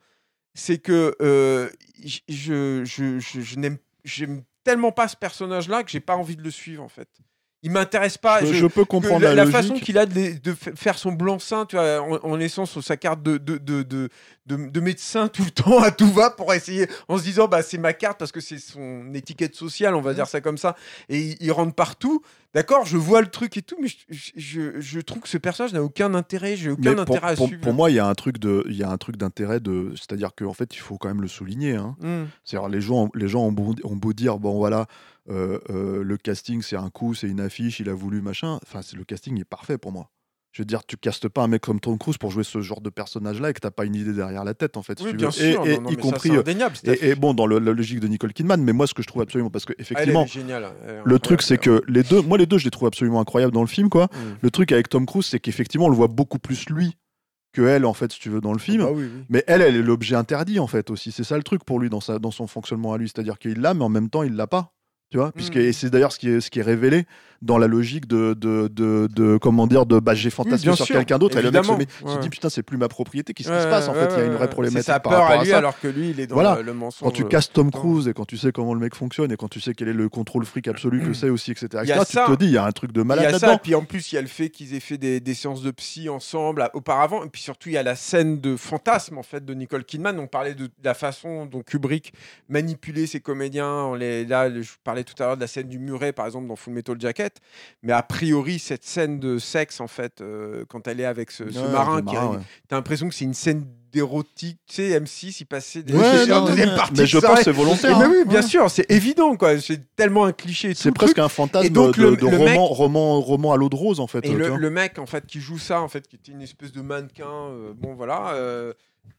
c'est que euh, je je, je, je n'aime tellement pas ce personnage là que j'ai pas envie de le suivre en fait. Il m'intéresse pas. Je, je- je peux comprendre la, la, la logique. façon qu'il a de, les- de f- faire son blanc-seing, tu vois, en, en laissant sur sa carte de, de, de, de, de- de médecin tout le temps à tout va pour essayer, en se disant, bah, c'est ma carte parce que c'est son étiquette sociale, on va dire ça comme ça, et il, il rentre partout. D'accord, je vois le truc et tout, mais je, je, je trouve que ce personnage n'a aucun intérêt, j'ai aucun Mais pour, intérêt à pour- suivre. pour moi, il y a un truc de, il y a un truc d'intérêt de, c'est-à-dire qu'en fait, il faut quand même le souligner. Hein. Hmm. C'est-à-dire les gens, les gens ont beau, ont beau dire bon voilà, euh, euh, le casting c'est un coup, c'est une affiche, il a voulu machin. Enfin, le casting est parfait pour moi. Je veux dire, tu castes pas un mec comme Tom Cruise pour jouer ce genre de personnage-là et que t'as pas une idée derrière la tête en fait. si Oui, tu bien veux. sûr, Et, et non, non, y ça, compris. c'est euh, et, et bon, dans le- la logique de Nicole Kidman, mais moi, ce que je trouve absolument, parce que Ah, elle, elle effectivement, est géniale. elle est le truc, c'est que les deux, moi, les deux, je les trouve absolument incroyables dans le film, quoi. Hmm. Le truc avec Tom Cruise, c'est qu'effectivement, on le voit beaucoup plus lui que elle, en fait, si tu veux, dans le film. Ah oui, oui. Mais elle, elle est l'objet interdit, en fait, aussi. C'est ça le truc pour lui, dans, sa, dans son fonctionnement à lui. C'est-à-dire qu'il l'a, mais en même temps, il l'a pas. Tu vois Puisque, Mm. Et c'est d'ailleurs ce qui, est, ce qui est révélé dans la logique de, de, de, de- comment dire, de bah, j'ai fantasmé bien sur quelqu'un d'autre. Et le mec se, met- se Ouais. dit, putain, c'est plus ma propriété. Qu'est-ce qui Ouais, se passe En ouais, fait, il y a une vraie problématique sa par peur rapport à à lui, ça. alors que lui, il est dans Voilà. le, mensonge. Quand tu euh, castes Tom. Cruise et quand tu sais comment le mec fonctionne et quand tu sais quel est le contrôle fric absolu que c'est aussi, etc., etc., tu ça. te dis, il y a un truc de Il y malade a ça, et puis en plus, il y a le fait qu'ils aient fait des, des séances de psy ensemble à- auparavant, et puis surtout, il y a la scène de fantasme en fait de Nicole Kidman. On parlait de, de la façon dont Kubrick manipulait ses comédiens. On les, là, je parlais parlait tout à l'heure de la scène du muret, par exemple, dans Full Metal Jacket. Mais a priori, cette scène de sexe, en fait, euh, quand elle est avec ce, ce Ouais, marin, qui marin, arrive, ouais. t'as l'impression que c'est une scène d'érotique. Tu sais, M6, il passait des. Ouais, non, deuxième mais- partie, mais je ça pense c'est volontaire. Eh ben hein. oui, bien sûr, c'est évident, quoi. C'est tellement un cliché. C'est presque truc. un fantasme Et donc, de, le- de le roman, mec- roman, roman à l'eau de rose, en fait. Et euh, le, mec, en fait, qui joue ça, en fait, qui était une espèce de mannequin, euh, bon voilà, euh,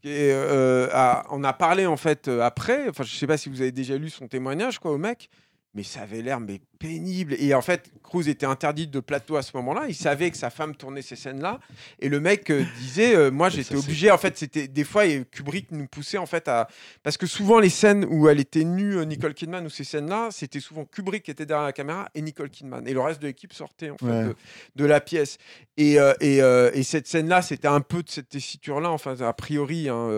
et, euh, a- on a parlé en fait euh, après. Enfin, je sais pas si vous avez déjà lu son témoignage, quoi, au mec, mais ça avait l'air mais pénible. Et en fait, Cruz était interdit de plateau à ce moment-là. Il savait que sa femme tournait ces scènes-là, et le mec euh, disait, euh, moi, j'étais obligé. En fait, c'était des fois, et Kubrick nous poussait en fait à, parce que souvent les scènes où elle était nue, euh, Nicole Kidman, ou ces scènes-là, c'était souvent Kubrick qui était derrière la caméra et Nicole Kidman, et le reste de l'équipe sortait en fait Ouais. de, de la pièce. Et, euh, et, et cette scène-là, c'était un peu de cette tessiture-là. Enfin, a priori, hein,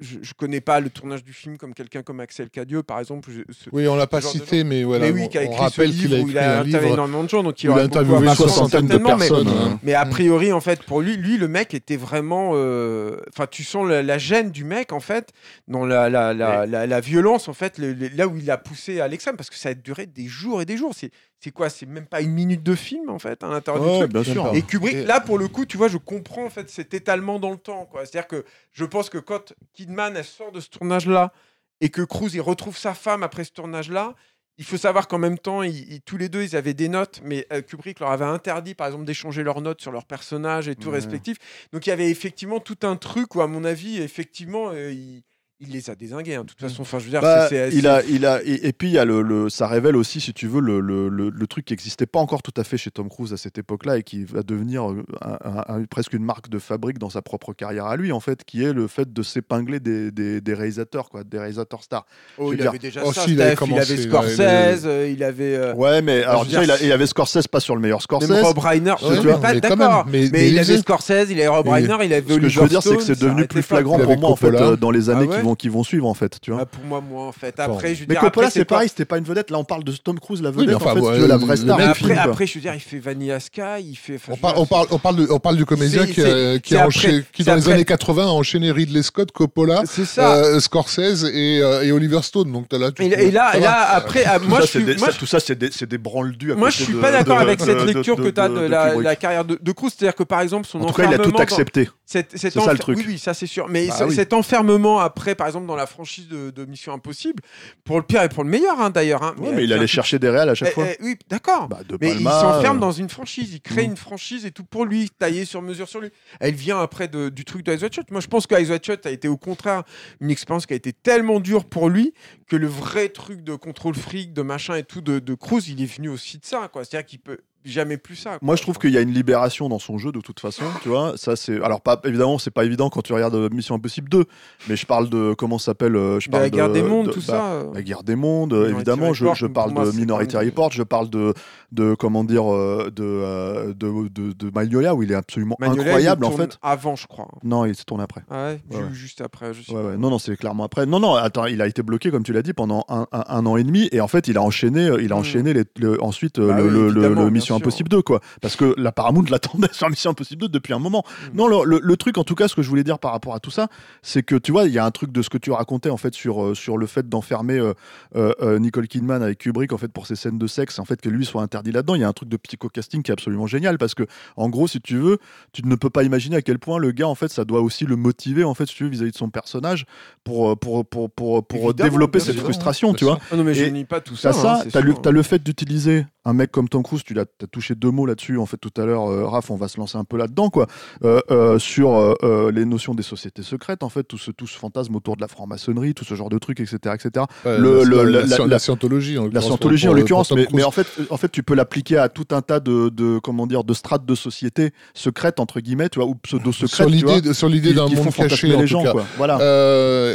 je, je connais pas le tournage du film comme quelqu'un comme Axel Cadieux, par exemple. je- ce- Oui, on l'a pas de cité, mais voilà. mais oui, on- qui a écrit rappelle livre a où il a interviewé énormément de gens, donc il Il a interviewé une soixantaine de personnes. mais- hein. mais a priori, en fait, pour lui, lui, le mec était vraiment. euh, Enfin, tu sens la, la gêne du mec, en fait, dans la, la, la, la, la violence, en fait, le- le- là où il a poussé à l'extrême, parce que ça a duré des jours et des jours. C'est c'est quoi? C'est même pas une minute de film, en fait, à l'intérieur du truc? bien sûr. Et Kubrick, Et- là, pour le coup, tu vois, je comprends, en fait, cet étalement dans le temps. C'est-à-dire que je pense que quand Kidman, elle sort de ce tournage-là, et que Cruz, il retrouve sa femme après ce tournage-là, il faut savoir qu'en même temps, ils, ils- tous les deux, ils avaient des notes, mais euh, Kubrick leur avait interdit, par exemple, d'échanger leurs notes sur leurs personnages et tout Ouais. respectif. Donc il y avait effectivement tout un truc où, à mon avis, effectivement, euh, il, il les a désingués. hein. De toute façon, enfin, je veux dire, Bah, c'est- c'est- il a, il a, et, et puis il y a le, le- ça révèle aussi, si tu veux, le, le, le- le truc qui n'existait pas encore tout à fait chez Tom Cruise à cette époque-là et qui va devenir euh, un- un- un- presque une marque de fabrique dans sa propre carrière à lui, en fait, qui est le fait de s'épingler des, des, des réalisateurs, quoi, des réalisateurs stars. Oh, je veux il dire, avait déjà oh, ça, si, il avait il Scorsese, il euh, il avait. euh, Ouais, mais alors je veux déjà, il, dire, a- il avait Scorsese pas sur le meilleur Scorsese. Même Rob Reiner, Ouais, je pas d'accord. même, Mais, mais- mais il il avait Scorsese, il avait Rob Reiner, il avait Ce que je veux dire, c'est que c'est devenu plus flagrant pour moi, en fait, euh, dans les années Ah ouais qui, vont, qui vont suivre, en fait. Tu vois. Ah, pour moi, moi, en fait. Après, je veux mais dire, Coppola, c'est pareil, c'était pas une vedette. Là, on parle de Tom Cruise, la Oui, vedette, enfin, en fait, ouais, si tu veux, la vraie star Après, film. après, je veux dire, il fait Vanilla Sky, il fait. enfin, On, parle, on, parle de, on parle du comédien qui, qui, c'est a après- enchaîné- qui c'est dans les années 80, a enchaîné Ridley Scott, Coppola, euh, Scorsese et, euh, et Oliver Stone. Donc là, tu Et, là, après, ah, Tout moi, ça, c'est des- tout ça, c'est branle-dus. moi, je suis pas d'accord avec cette lecture que tu as de- la, carrière de, Cruise. C'est-à-dire que, par exemple, son En tout cas, il a tout accepté. Cet, cet C'est ça, le truc. Oui, oui, ça c'est sûr. Mais Bah ce- oui. cet enfermement après, par exemple, dans la franchise de, de Mission Impossible, pour le pire et pour le meilleur, hein, d'ailleurs. hein, Ouais, mais il allait chercher des réals à chaque Eh, fois. eh, oui, d'accord. Bah, Mais il s'enferme euh, dans une franchise, il crée Mm. une franchise et tout pour lui, taillé sur mesure sur lui. Elle vient après de- du truc de Ice Shot. Moi, je pense que Ice Shot a été au contraire une expérience qui a été tellement dure pour lui que le vrai truc de contrôle fric, de machin et tout de, de Cruz, il est venu aussi de ça. quoi. C'est-à-dire qu'il peut jamais plus ça. quoi. Moi, je trouve qu'il y a une libération dans son jeu de toute façon, tu vois. Ça, c'est alors pas évidemment, c'est pas évident quand tu regardes euh, Mission Impossible 2, mais je parle de comment ça s'appelle. Je De parle la guerre de- des mondes, de- tout bah, ça. La guerre des mondes, Minority évidemment. Je, Report, je pour parle moi, de Minority même- Report, je parle de, de comment dire, euh, de, euh, de, de, de Magnolia, où il est absolument Magnolia, incroyable le en fait. Avant, je crois. Non, il se tourne après. Ah ouais, Ouais, ju- ouais. juste après. Je sais Ouais, pas. Non, non, c'est clairement après. Non, non, attends, il a été bloqué, comme tu l'as dit, pendant un, un- un an et demi. Et en fait, il a enchaîné, il a Mm. enchaîné les- le- ensuite Bah le, oui, le- le- bien Mission. Impossible 2, quoi. Parce que la Paramount l'attendait sur Mission Impossible 2 depuis un moment. Mm. Non, le, le- le truc, en tout cas, ce que je voulais dire par rapport à tout ça, c'est que tu vois, il y a un truc de ce que tu racontais, en fait, sur, euh, sur le fait d'enfermer euh, euh, Nicole Kidman avec Kubrick, en fait, pour ses scènes de sexe, en fait, que lui soit interdit là-dedans. Il y a un truc de psycho-casting qui est absolument génial parce que, en gros, si tu veux, tu ne peux pas imaginer à quel point le gars, en fait, ça doit aussi le motiver, en fait, si tu veux, vis-à-vis de son personnage pour, pour, pour, pour, développer cette frustration, tu vois. Ah non, mais je Et nie pas tout ça. T'as hein, t'as t'as le fait d'utiliser un mec comme Tom Cruise, tu l'as as touché deux mots là-dessus, en fait, tout à l'heure, euh, Raph, on va se lancer un peu là-dedans, quoi, euh, euh, sur euh, les notions des sociétés secrètes, en fait, tout ce, tout ce fantasme autour de la franc-maçonnerie, tout ce genre de trucs, etc., etc. Ouais, le- la, le- la- la- la- la- la scientologie, en La l'occurrence, scientologie, pour- en l'occurrence, mais, en fait, en fait, tu peux l'appliquer à tout un tas de, de comment dire, de strates de société secrètes entre guillemets, tu vois, ou pseudo-secrètes, sur l'idée d'un monde caché en les tout gens, cas. quoi. Voilà.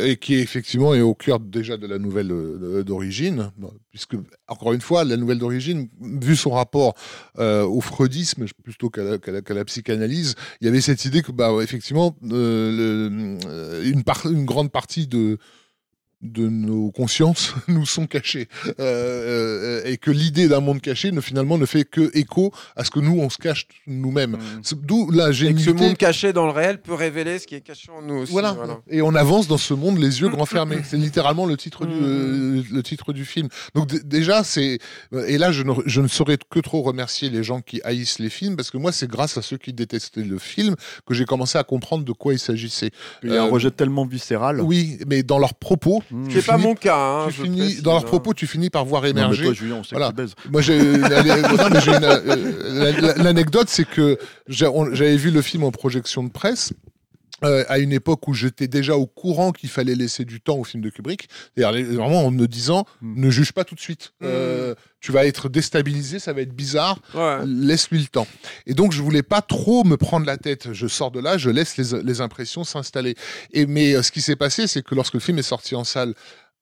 Et qui effectivement est au cœur déjà de la nouvelle d'origine, puisque encore une fois, la nouvelle d'origine, vu son rapport euh, au freudisme plutôt qu'à la, psychanalyse, il y avait cette idée que bah effectivement euh, euh, une grande partie de de nos consciences nous sont cachés euh, euh, et que l'idée d'un monde caché ne finalement ne fait que écho à ce que nous on se cache nous-mêmes. Mm. D'où la Et que ce monde caché dans le réel peut révéler ce qui est caché en nous aussi. Voilà. Et on avance dans ce monde les yeux grands fermés. C'est littéralement le titre, du, Mm. euh, le titre du film. Donc déjà, c'est... Et là, je ne, je ne saurais que trop remercier les gens qui haïssent les films, parce que moi, c'est grâce à ceux qui détestaient le film que j'ai commencé à comprendre de quoi il s'agissait. Il y a un Euh, rejet tellement viscéral. Oui, mais dans leurs propos, Mmh. C'est pas mon cas. hein, tu je finis, précise, dans leurs hein. propos, tu finis par voir Non, mais émerger toi, Julien, on sait Voilà. que tu baises. moi, j'ai l'anecdote, c'est que j'avais vu le film en projection de presse. Euh, à une époque où j'étais déjà au courant qu'il fallait laisser du temps au film de Kubrick, c'est-à-dire vraiment en me disant Mm. ne juge pas tout de suite, Mm. Euh, tu vas être déstabilisé, ça va être bizarre, Ouais. laisse-lui le temps. Et donc je voulais pas trop me prendre la tête, je sors de là, je laisse les, les impressions s'installer. Et mais euh, ce qui s'est passé, c'est que lorsque le film est sorti en salle,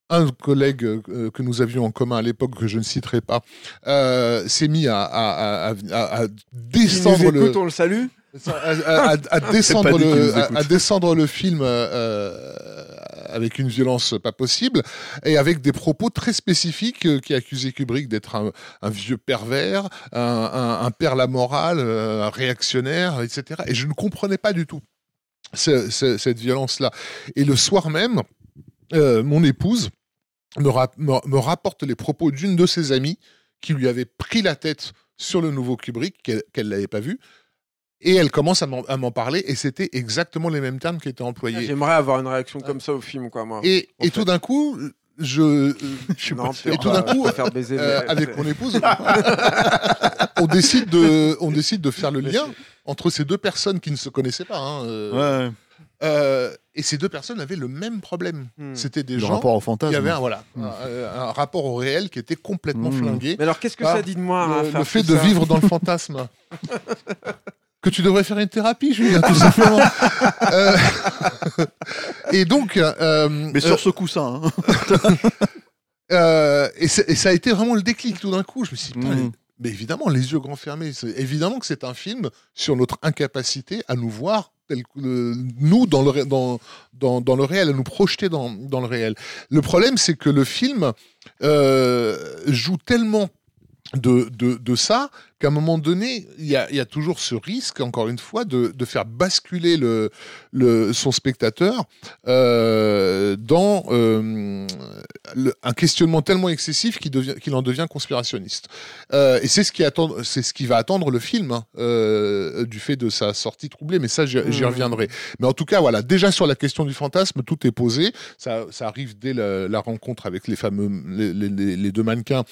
un collègue euh, que nous avions en commun à l'époque, que je ne citerai pas, euh, s'est mis à, à- à- à- descendre nous le, écoute, on le salue. À, à- à- à descendre le, à, descendre film euh, avec une violence pas possible et avec des propos très spécifiques euh, qui accusaient Kubrick d'être un, un vieux pervers, un, un, un père la morale, euh, un réactionnaire, etc. Et je ne comprenais pas du tout ce- ce- cette violence-là. Et le soir même, euh, mon épouse me, rap- me- me rapporte les propos d'une de ses amies qui lui avait pris la tête sur le nouveau Kubrick, qu'elle qu'elle l'avait pas vu. Et elle commence à m'en parler, et c'était exactement les mêmes termes qui étaient employés. J'aimerais avoir une réaction comme ça au film, quoi, moi. Et, tout d'un coup, je, Je suis Non, pas sûr. et tout d'un pas- coup, faire baiser, euh, avec mon épouse, on décide de, on décide de faire le lien entre ces deux personnes qui ne se connaissaient pas. hein, euh, Ouais, euh, et ces deux personnes avaient le même problème. Hmm. C'était des le gens rapport au qui fantasme. avaient un, voilà, Hmm. un, un rapport au réel qui était complètement Hmm. flingué. Mais alors, qu'est-ce que Ah, ça dit de moi à le, faire le fait tout de ça vivre dans le fantasme. Que tu devrais faire une thérapie, Julien, tout simplement. Euh, et donc, euh, Mais sur ce coussin. hein. euh, et, ça a été vraiment le déclic tout d'un coup. Je me suis dit, Mm. mais évidemment, les yeux grands fermés. Évidemment que c'est un film sur notre incapacité à nous voir tel euh, nous dans le, ré- dans, dans, dans le réel, à nous projeter dans, dans le réel. Le problème, c'est que le film euh, joue tellement de, de, de ça qu'à un moment donné, il y a, y a toujours ce risque, encore une fois, de, de faire basculer le, le, son spectateur euh, dans euh, le- un questionnement tellement excessif qu'il devient- qu'il en devient conspirationniste. Euh, et c'est ce, qui attend, c'est ce qui va attendre le film, hein, euh, du fait de sa sortie troublée, mais ça, j'y Mmh. reviendrai. Mais en tout cas, voilà, déjà sur la question du fantasme, tout est posé. Ça, ça arrive dès la, la rencontre avec les fameux les- les deux mannequins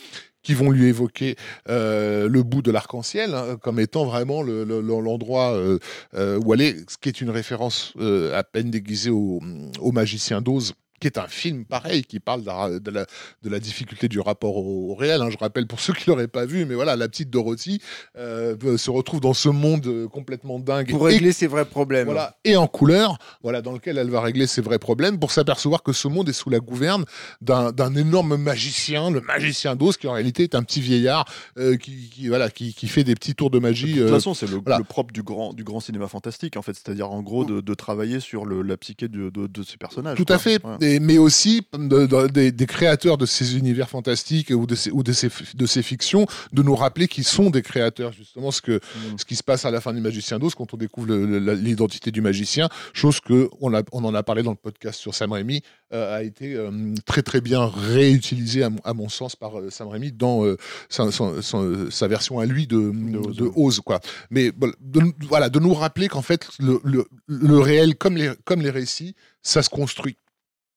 qui vont lui évoquer euh, le bout de l'arc-en-ciel hein, comme étant vraiment le- le- le- l'endroit euh, euh, où aller, ce qui est une référence à peine déguisée au, au magicien d'Oz qui est un film pareil, qui parle de la, de la, de la difficulté du rapport au, au réel. hein. Je rappelle pour ceux qui l'auraient pas vu, mais voilà, la petite Dorothy euh, se retrouve dans ce monde euh, complètement dingue Pour et régler ses vrais problèmes. voilà, et en couleur, voilà, dans lequel elle va régler ses vrais problèmes pour s'apercevoir que ce monde est sous la gouverne d'un d'un énorme magicien, le magicien d'Oz, qui en réalité est un petit vieillard euh, qui, qui, voilà, qui, qui fait des petits tours de De magie. toute euh, façon, c'est le, voilà. le propre du grand, du grand cinéma fantastique, en fait. C'est-à-dire, en gros, de, de travailler sur le, la psyché de, de, de ces personnages. Tout quoi. à fait, Ouais. Et- mais aussi de- de- des, des créateurs de ces univers fantastiques ou de ces, ou de ces, de ces fictions, de nous rappeler qu'ils sont des créateurs, justement, ce, que, Mm. ce qui se passe à la fin du Magicien d'Oz quand on découvre l'identité du magicien, chose que on, a- on en a parlé dans le podcast sur Sam Raimi, euh, a été euh, très très bien réutilisé à, mon- à mon sens par euh, Sam Raimi dans sa, son- son- sa version à lui de, Oz, de ouais. Oz, quoi. Mais de, voilà, de nous rappeler qu'en fait le, le- le réel, comme les, comme les récits, ça se construit.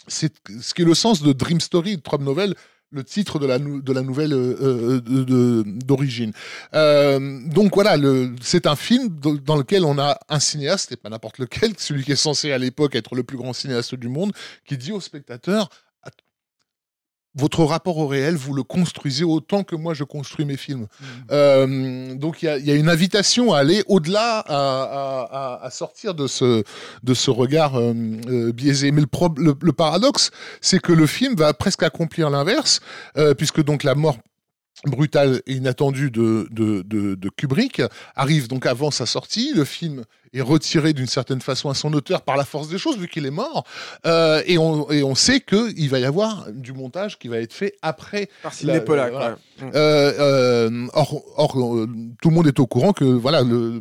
C'est ce qui est le sens de Dream Story, de Trump Novel, le titre de la, de la nouvelle euh, euh, de- d'origine. Euh, donc voilà, c'est un film dans lequel on a un cinéaste, et pas n'importe lequel, celui qui est censé à l'époque être le plus grand cinéaste du monde, qui dit au spectateur votre rapport au réel, vous le construisez autant que moi je construis mes films. Euh, donc il y y a une invitation à aller au-delà, à, à- à- sortir de ce, de ce regard euh, euh, biaisé. Mais le, le, le paradoxe, c'est que le film va presque accomplir l'inverse, euh, puisque donc la mort brutal et inattendu de, de, de, de Kubrick arrive donc avant sa sortie. Le film est retiré d'une certaine façon à son auteur par la force des choses, vu qu'il est mort. Euh, et, on, et on sait qu'il va y avoir du montage qui va être fait après. Par Sidney La- Pollack. voilà. ouais. Mm. Euh, euh, or, or, euh, tout le monde est au courant que voilà le,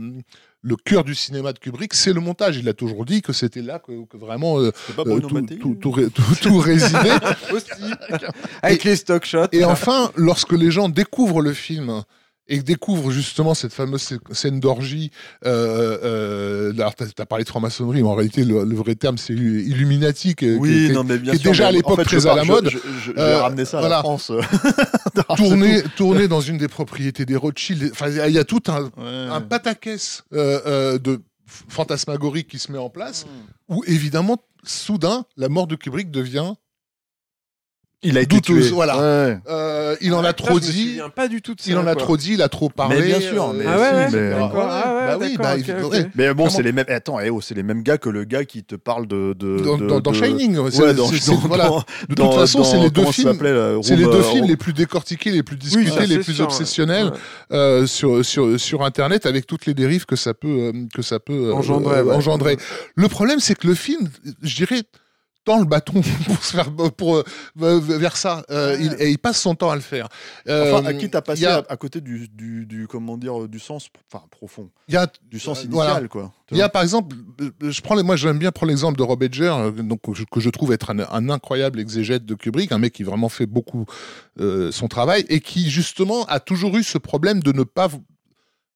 le cœur du cinéma de Kubrick, c'est le montage. Il a toujours dit que c'était là que, que vraiment euh, euh, Bruno tout, Mattei tout, tout, ré- tout- tout résidait. Aussi. Avec les stock shots. Et enfin, lorsque les gens découvrent le film et découvrent justement cette fameuse scè- scène d'orgie, euh, euh, alors t'as as parlé de franc-maçonnerie, mais en réalité le, le vrai terme c'est Illuminati, qui, Oui, qui- non, mais bien qui est sûr. déjà à en l'époque fait, très à la mode. Je, je- je vais Euh, ramener ça à voilà. la France. tourné, tourné dans une des propriétés des Rothschild. Enfin, il y a- tout un, Ouais. un pataquès euh, euh, de fantasmagorie qui se met en place, Hmm. où évidemment, soudain, la mort de Kubrick devient Il a été douteuse, tué. voilà. Ouais. euh, il en a Ça, trop me dit. pas du tout de ça. Il en a quoi. trop dit, il a trop parlé. bien sûr, mais Ah ouais, ouais, si, mais- Ah bah bah. Mais bon, c'est les mêmes. Attends, eh oh, c'est les mêmes gars que le gars qui te parle de. de Dans, de- dans- dans de- Shining, Ouais, dans, voilà. De toute façon, c'est les deux ça films. C'est les deux euh, films les plus décortiqués, les plus discutés, ça, les plus sûr, obsessionnels euh, sur, sur, sur Internet avec toutes les dérives que ça peut, euh, que ça peut engendrer. Le problème, c'est que le film, je dirais, tend le bâton pour se faire pour, euh, vers ça. Euh, Ouais. il, et il passe son temps à le faire. Euh, Enfin, à qui t'as passé il y a- à, à côté du, du, du- comment dire, du sens, enfin profond, Il y a, du sens Euh, initial, voilà. quoi. Il y a par exemple, euh, je prends les, moi j'aime bien prendre l'exemple de Rob Edger, euh, donc que je, trouve être un, un incroyable exégète de Kubrick, un mec qui vraiment fait beaucoup euh, son travail et qui justement a toujours eu ce problème de ne pas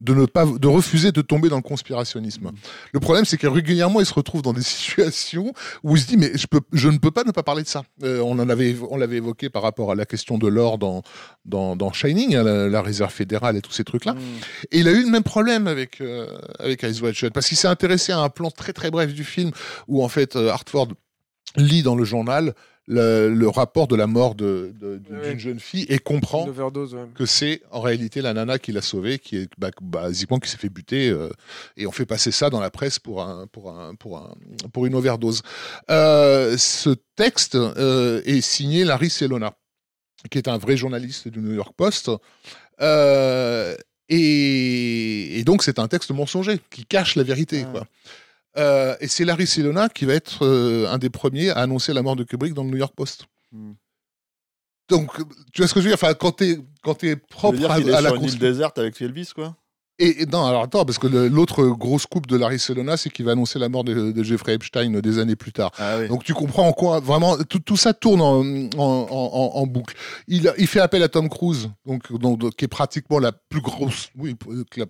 de ne pas de refuser de tomber dans le conspirationnisme. Le problème c'est que régulièrement il se retrouve dans des situations où il se dit mais je peux je ne peux pas ne pas parler de ça. Euh, on en avait on l'avait évoqué par rapport à la question de l'or dans dans, dans Shining, hein, la, la réserve fédérale et tous ces trucs là. Mm. Et il a eu le même problème avec, euh, avec Wide Shut, parce qu'il s'est intéressé à un plan très très bref du film, où en fait euh, Hartford lit dans le journal le, le rapport de la mort de- de- d'une Ouais. jeune fille et comprend ouais. que c'est en réalité la nana qui l'a sauvée, qui est bah, basiquement qui s'est fait buter, euh, et on fait passer ça dans la presse pour un pour un pour un pour une overdose. Euh, ce texte euh, est signé Larry Selona, qui est un vrai journaliste du New York Post. Et, et donc c'est un texte mensonger qui cache la vérité. Ah. Quoi. Euh, et c'est Larry Selona qui va être euh, un des premiers à annoncer la mort de Kubrick dans le New York Post. Hmm. Donc, tu vois ce que je veux dire? Enfin, Quand t'es quand veut propre à, à la sur une île déserte avec Elvis, quoi. Et, et non, alors attends, parce que l'autre grosse coupe de Larry Selona, c'est qu'il va annoncer la mort de, de Jeffrey Epstein des années plus tard. Ah oui. Donc tu comprends en quoi vraiment tout, tout ça tourne en, en, en- en boucle. Il, fait appel à Tom Cruise, donc, donc, qui est pratiquement la plus grosse, oui,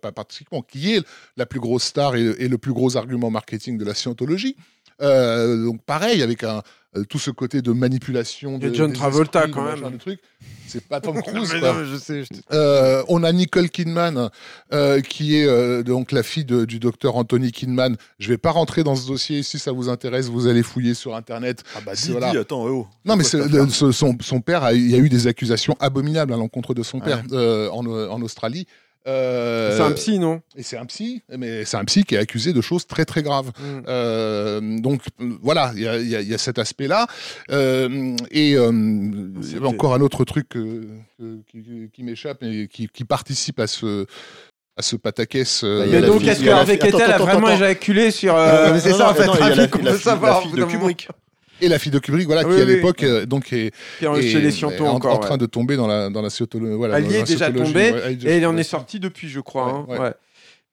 pas pratiquement, qui est la plus grosse star et, et le plus gros argument marketing de la scientologie. Euh, donc pareil avec un tout ce côté de manipulation. De- John Travolta, esprits, quand même. de trucs. C'est pas Tom Cruise. Quoi. non, mais je sais. je sais. Euh, on a Nicole Kidman, euh, qui est euh, donc la fille de- du docteur Anthony Kidman. Je vais pas rentrer dans ce dossier. Si ça vous intéresse, vous allez fouiller sur Internet. Ah bah dis, voilà. dis, attends, oh. Non, mais son, son père, il y a eu des accusations abominables à l'encontre de son père euh, en, en Australie. Euh, C'est un psy, non Et c'est un psy, mais c'est un psy qui est accusé de choses très très graves. Mm. Euh, donc voilà, il y a, y y cet aspect-là. Euh, et euh, il y avait encore un autre truc qui, qui m'échappe et qui, qui participe à ce à ce pataquès. euh, Bah, Mais donc, est-ce que Harvey Keitel a vraiment attends. éjaculé sur. Euh, euh, C'est ça, non, en fait, non, il y a la fille- de. Kubrick. Et la fille de Kubrick, voilà, Oui, qui à oui. l'époque euh, donc est, en- est- encore. en train ouais. de tomber dans la dans la. Voilà, Elle y est déjà tombée, ouais, elle- Et il en est sorti depuis, je crois. hein, Ouais.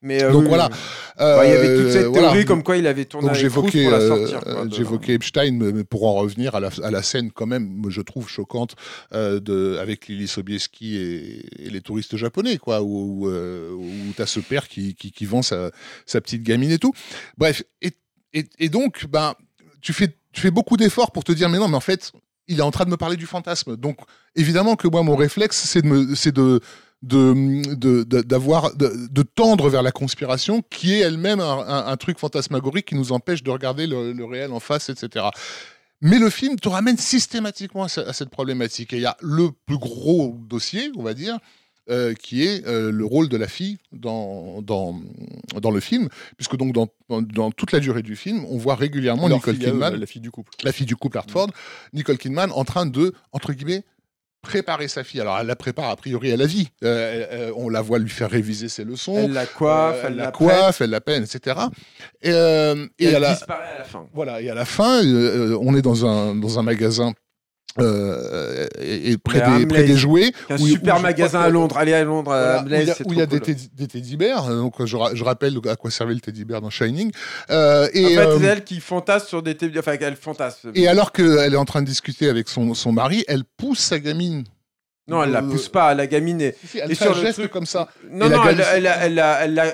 Mais, euh, Donc oui, voilà. oui. Ouais, il y avait toute cette Euh, voilà. théorie comme quoi il avait tourné Donc j'évoquais pour la sortir. j'évoquais Epstein, mais pour en revenir à la, à la scène quand même, je trouve choquante de, avec Lily Sobieski et, et les touristes japonais, quoi, où, où, où t'as ce père qui, qui, qui vend sa, sa petite gamine et tout. Bref, et, et, et donc, ben, tu fais, tu fais beaucoup d'efforts pour te dire, mais non, mais en fait, il est en train de me parler du fantasme. Donc, évidemment que moi, mon réflexe, c'est de, de, de, tendre vers la conspiration, qui est elle-même un, truc fantasmagorique qui nous empêche de regarder le, le réel en face, etc. Mais le film te ramène systématiquement à cette problématique. Et il y a le plus gros dossier, on va dire, euh, qui est euh, le rôle de la fille dans, dans, dans le film, puisque donc dans, dans, toute la durée du film, on voit régulièrement Leur Nicole eux, Kidman, la fille du couple. la fille du couple Hartford, Nicole Kidman en train de, entre guillemets, préparer sa fille. Alors, elle la prépare a priori à la vie. Euh, on la voit lui faire réviser ses leçons. Elle la coiffe, Euh, elle la la coiffe, elle la peine, etc. Et, Et et elle à la- disparaît à la fin. voilà, et à la fin, on est dans un, dans un magasin euh, et, et près, des, jouets. Un où- où super magasin à Londres. Allez à Londres, voilà, à où il y a, où il y des, teddy- des teddy bears. euh, Donc, je, ra- je rappelle à quoi servait le teddy bear dans Shining. Euh, et, En fait, euh, c'est elle qui fantasme sur des télé- Enfin, elle fantasme. et alors qu'elle est en train de discuter avec son, son mari, elle pousse sa gamine. Non, elle la Euh, pousse pas. La gamine est. Si, Elle Et fait sur un geste truc- comme ça. Non, Et la non, elle, elle,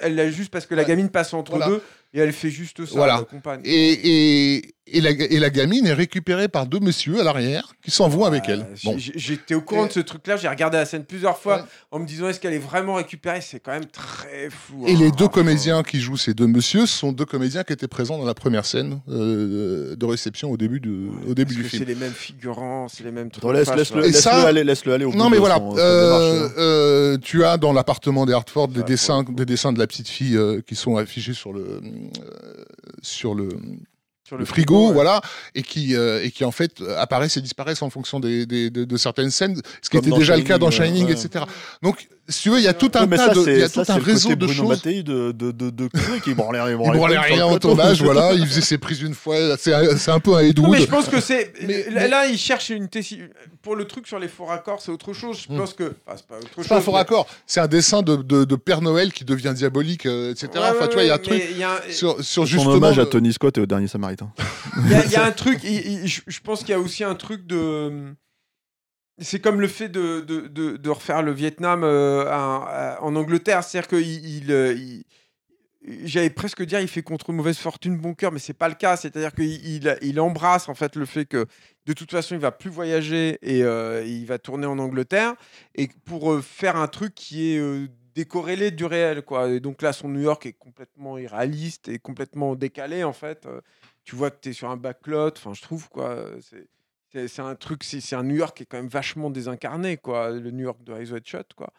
elle, elle, juste parce que la gamine passe entre Voilà. deux et elle fait juste ça. Voilà. la. Et, et, et, la, et la gamine est récupérée par deux messieurs à l'arrière qui s'en vont avec elle. Bon. j- J'étais au courant Et- de ce truc-là. J'ai regardé la scène plusieurs fois Ouais. en me disant est-ce qu'elle est vraiment récupérée? C'est quand même très fou. Et hein. les deux Enfin, comédiens qui jouent ces deux messieurs sont deux comédiens qui étaient présents dans la première scène euh, de réception au début, de, au début parce du que film. C'est les mêmes figurants, c'est les mêmes trucs. Laisse, laisse-le laisse ça- aller, laisse-le aller au Non mais voilà, son- euh, hein. euh, tu as dans l'appartement des Hartford des dessins, des dessins de la petite fille euh, qui sont affichés sur le euh, sur le, sur le frigo, ouais. voilà, et qui euh, et qui en fait euh, apparaissent et disparaissent en fonction des, des- de, de certaines scènes, ce qui Comme était déjà le cas dans Shining, Shining, ouais. etc. Donc si tu veux, il y a tout un Ouais, tas ça, de, il y a ça, tout un réseau de Bruno choses. Mattei de, de, de, de qui branlait rien. Il branlait rien au tournage, voilà, il faisait ses prises une fois, c'est un, c'est un peu un Ed Non, mais je pense que c'est. Mais- là, mais- là, il cherche une tessi- Pour le truc sur les faux raccords, c'est autre chose. Je Hmm. pense que. Enfin, c'est pas autre chose. C'est pas un faux mais- raccord, c'est un dessin de, de, de Père Noël qui devient diabolique, euh, etc. Ouais, enfin, ouais, tu vois, il y a un ouais, truc y a un- sur, sur Son justement. hommage à Tony Scott et au dernier Samaritain. Il y, a- il y a un truc, il- il- je je pense qu'il y a aussi un truc de. C'est comme le fait de, de, de, refaire le Vietnam euh, en Angleterre. C'est-à-dire. Il, euh, il- J'allais presque dire il fait contre mauvaise fortune bon cœur, mais c'est pas le cas. C'est-à-dire qu'il il, embrasse en fait le fait que de toute façon il va plus voyager et euh, il va tourner en Angleterre et pour faire un truc qui est décorrélé du réel quoi. Et donc là son New York est complètement irréaliste et complètement décalé en fait. Tu vois que tu es sur un backlot, enfin je trouve quoi. C'est- un truc, c'est un New York qui est quand même vachement désincarné quoi, le New York de Eyes Wide Shut quoi.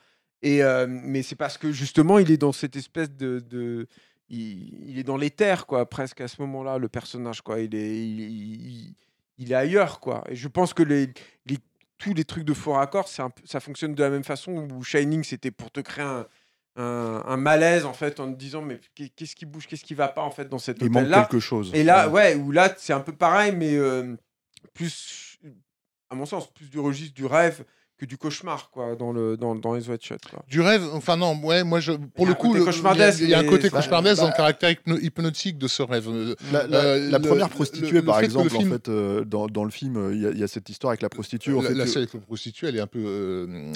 Et euh, mais c'est parce que justement il est dans cette espèce de, de- il, il est dans l'éther quoi, presque à ce moment-là le personnage quoi. Il est il, il- il est ailleurs quoi. Et je pense que les, les- tous les trucs de faux raccords, c'est un ça fonctionne de la même façon où Shining c'était pour te créer un, un, un malaise en fait en te disant mais qu'est- qu'est-ce qui bouge, qu'est-ce qui va pas en fait dans cet Il manque hôtel là. quelque chose. Et là, ouais, où là, c'est un peu pareil, mais euh, plus, à mon sens, plus du registre du rêve que du cauchemar, quoi, dans, le, dans, dans les quoi. Du rêve, enfin non, ouais, moi je, pour Il y a le un coup, côté le- cauchemardesque, il y a, il y a un côté cauchemardesque dans bah- le caractère hypno- hypnotique de ce rêve. Euh, La, la- Euh, la le- première le- prostituée, le- le par le exemple, film- en fait, euh, dans, dans le film, euh, il y, a- il y a cette histoire avec la prostituée. en la, fait, la scène avec la prostituée, elle est un peu, euh,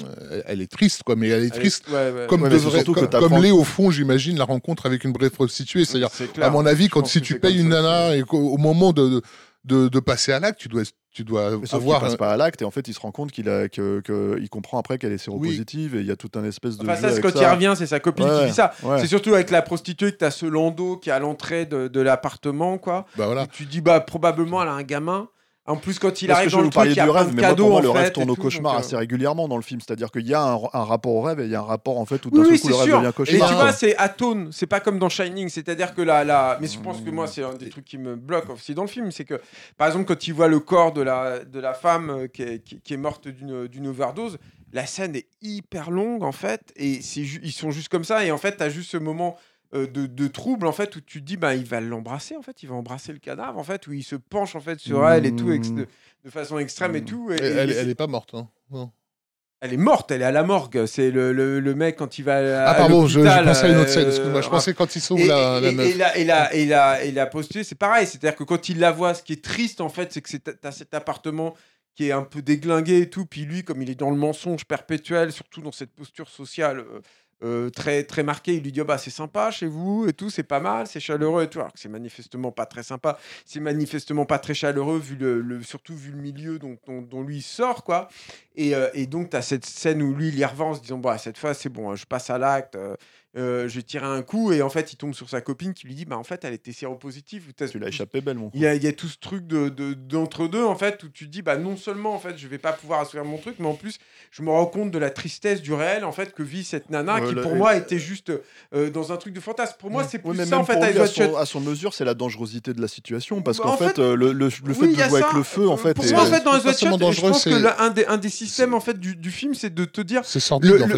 elle est triste, quoi, mais elle est triste. ouais, ouais. Comme, Ouais, mais c'est devrait, surtout que comme, t'apprends- comme l'est au fond, j'imagine, la rencontre avec une vraie prostituée. C'est-à-dire, à mon avis, quand si tu payes une nana et qu'au au moment de, de, de passer à l'acte, tu dois, tu dois sauf avoir. passe pas à l'acte et en fait il se rend compte qu'il a que, que- il comprend après qu'elle est séropositive et il y a tout un espèce de Enfin, jeu ça, c'est quand il revient, c'est sa copine qui dit ça. ouais. C'est surtout avec la prostituée que tu as ce landau qui est à l'entrée de, de l'appartement, quoi. Bah voilà. Et tu dis, bah, probablement, elle a un gamin. En plus, quand il Parce arrive que je dans vous le truc, parlais il y a du rêve, mais moi, pour le rêve tourne et au cauchemar donc, euh, assez régulièrement dans le film. C'est-à-dire qu'il y a un, un rapport au rêve et il y a un rapport en fait où d'un Oui, coup c'est le rêve sûr. devient Et cauchemar. tu vois, c'est atone, c'est pas comme dans Shining. C'est-à-dire que là, là, mais je pense que moi, c'est un des trucs qui me bloque aussi dans le film, c'est que, par exemple, quand il voit le corps de la, de la femme euh, qui est, qui- qui est morte d'une overdose, la scène est hyper longue en fait, et ils sont juste comme ça, et en fait, t'as juste ce moment. Euh, de, de trouble en fait où tu te dis bah il va l'embrasser en fait il va embrasser le cadavre en fait où il se penche en fait sur elle et tout ex- Mmh. de, de façon extrême et Mmh. tout et- Elle, et elle, c'est- elle est pas morte. hein. Non. elle est morte elle est à la morgue c'est le, le, le mec quand il va à Ah pardon, je, je pensais à une autre scène. euh, Excuse-moi, je pensais quand ils sauvent et, la, la et- et la, et, la, et, la, et la prostituée, c'est pareil. C'est-à-dire que quand il la voit, ce qui est triste, en fait, c'est que c'est- t'as cet appartement qui est un peu déglingué et tout. Puis lui, comme il est dans le mensonge perpétuel, surtout dans cette posture sociale euh, très, très marquée, il lui dit oh, bah, c'est sympa chez vous et tout, c'est pas mal, c'est chaleureux et tout. Alors que c'est manifestement pas très sympa. C'est manifestement pas très chaleureux, vu le, le- surtout vu le milieu dont, dont, dont lui sort, quoi. Et, euh, et donc, tu as cette scène où lui, il y revient en se disant, bah, cette fois, c'est bon, hein, je passe à l'acte. euh, euh, je tirer un coup et en fait il tombe sur sa copine qui lui dit bah en fait elle était séropositive. Ou t'as- Tu l'as échappé belle, mon Il y, a, il y a tout ce truc de, de- d'entre deux en fait où tu te dis bah non seulement en fait je vais pas pouvoir assouvir mon truc mais en plus je me rends compte de la tristesse du réel en fait que vit cette nana Ouais, qui pour moi était juste euh, dans un truc de fantasme. Pour moi c'est plus Oui, mais ça en fait lui, à, son, à son mesure, c'est la dangerosité de la situation. Parce Bah, qu'en en fait, fait, euh, le, le, le fait Oui, de jouer avec le feu, en fait. Pour est- moi, en fait, dans les Shot, je dangereux, pense que c'est- la- un, des, un des systèmes en fait du, du film, c'est de te dire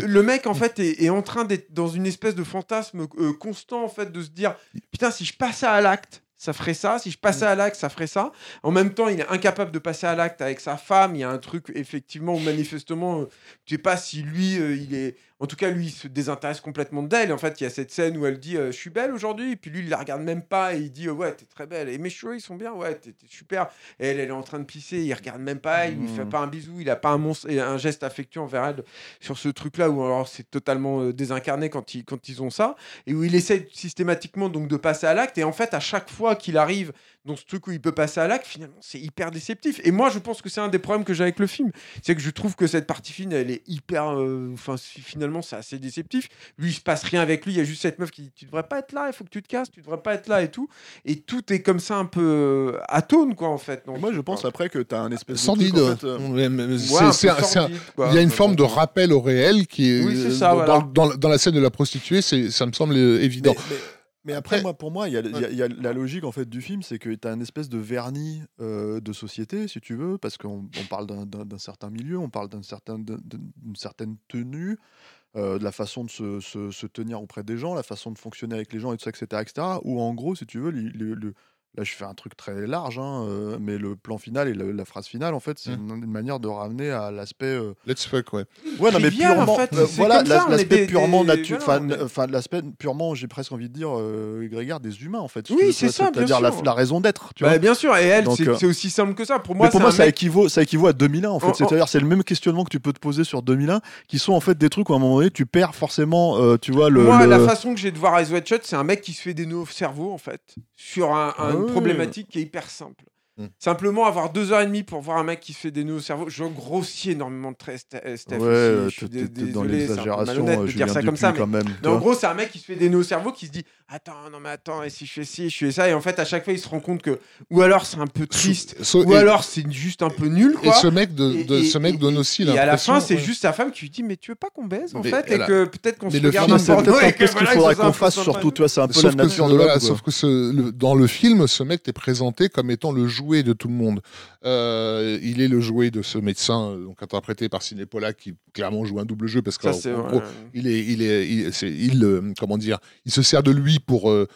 le, mec en fait est, est en train d'être dans une espèce de fantasme euh, constant en fait de se dire putain si je passais à l'acte ça ferait ça si je passais à l'acte ça ferait ça. En même temps il est incapable de passer à l'acte avec sa femme il y a un truc effectivement où manifestement euh, je sais pas si lui euh, il est en tout cas lui il se désintéresse complètement d'elle. En fait il y a cette scène où elle dit euh, je suis belle aujourd'hui et puis lui il la regarde même pas et il dit euh, ouais t'es très belle et mes cheveux ils sont bien. Ouais t'es t'es super. Et elle elle est en train de pisser. Il regarde même pas. Il lui fait Mhm. pas un bisou. Il a pas un monstre un geste affectueux envers elle sur ce truc là où alors c'est totalement euh, désincarné quand ils quand ils ont ça. Et où il essaie systématiquement donc de passer à l'acte. Et en fait à chaque fois qu'il arrive dans ce truc où il peut passer à l'acte finalement c'est hyper déceptif et moi je pense que c'est un des problèmes que j'ai avec le film c'est que je trouve que cette partie fine elle est hyper euh, enfin finalement c'est assez déceptif lui il se passe rien avec lui il y a juste cette meuf qui dit tu devrais pas être là il faut que tu te casses tu devrais pas être là et tout et tout est comme ça un peu euh, atone quoi en fait Donc, Moi, je pense après que tu as un espèce de. Sordide. truc, en fait, euh, Ouais, un sordide. Il y a une forme de rappel au réel qui est Oui, c'est euh, ça, dans, voilà. dans- dans la scène de la prostituée, c'est ça me semble euh, évident. Mais, mais- mais après, moi, pour moi, il y, a- y y la logique en fait du film, c'est que tu as une espèce de vernis euh, de société, si tu veux, parce qu'on on parle d'un- certain milieu, on parle d'un certain, d'une certaine tenue, euh, de la façon de se, se- se tenir auprès des gens, la façon de fonctionner avec les gens, et tout ça, etc., etc. Où en gros, si tu veux, le- là, je fais un truc très large, hein, euh, mais le plan final et le- la phrase finale, en fait, c'est Mm. une, une manière de ramener à l'aspect euh, Let's fuck, ouais. Ouais, non, mais purement, en fait, euh, voilà, l'aspect purement des- naturel, enfin, l'aspect purement, j'ai presque envie de dire, euh, grégaire des humains, en fait. si Oui, c'est ça, C'est-à-dire la, raison d'être, tu Bah, vois. bien sûr et elle c'est euh, aussi simple que ça pour moi mais pour moi, ça, mec- équivaut, ça équivaut à 2001, en fait. En- en- C'est-à-dire, c'est le même questionnement que tu peux te poser sur 2001, qui sont en fait des trucs où à un moment donné, tu perds forcément, euh, tu vois, le. Moi, le- la façon que j'ai de voir Eyes Wide Shut, c'est un mec qui se fait des nœuds au cerveau, en fait, sur un, un- Ah. Problématique qui est hyper simple. Mm. Simplement avoir deux heures et demie pour voir un mec qui se fait des nœuds au cerveau. Je grossis énormément de traits, Ste- Steph. Ouais, aussi. Je suis dans désolé, peu l'exagération, malhonnête euh, de Julien dire ça comme ça. Mais, quand même. tu mais en gros, c'est un mec qui se fait des nœuds au cerveau qui se dit Attends, non, mais attends, et si je fais ci, je fais ça. Et en fait, à chaque fois, il se rend compte que, ou alors c'est un peu triste, So- ou et- alors c'est juste un peu nul, Et quoi. ce mec, de, Et- de- et- ce mec et- donne aussi Et à la l'impression. fin, c'est ouais. juste sa femme qui lui dit Mais tu veux pas qu'on baise en Mais fait Et a- que peut-être qu'on se regarde un et peu ce qu'il faudrait qu'on fasse, surtout, tu vois, c'est un peu la Sauf que, nature de sauf dans le film, ce mec est présenté comme étant le jouet de tout le monde. Euh, il est le jouet de ce médecin, euh, donc interprété par Sidney Pollack, qui clairement joue un double jeu parce que Ça, c'est en vrai. gros, il est, il est, il, euh, comment dire, il se sert de lui pour, euh,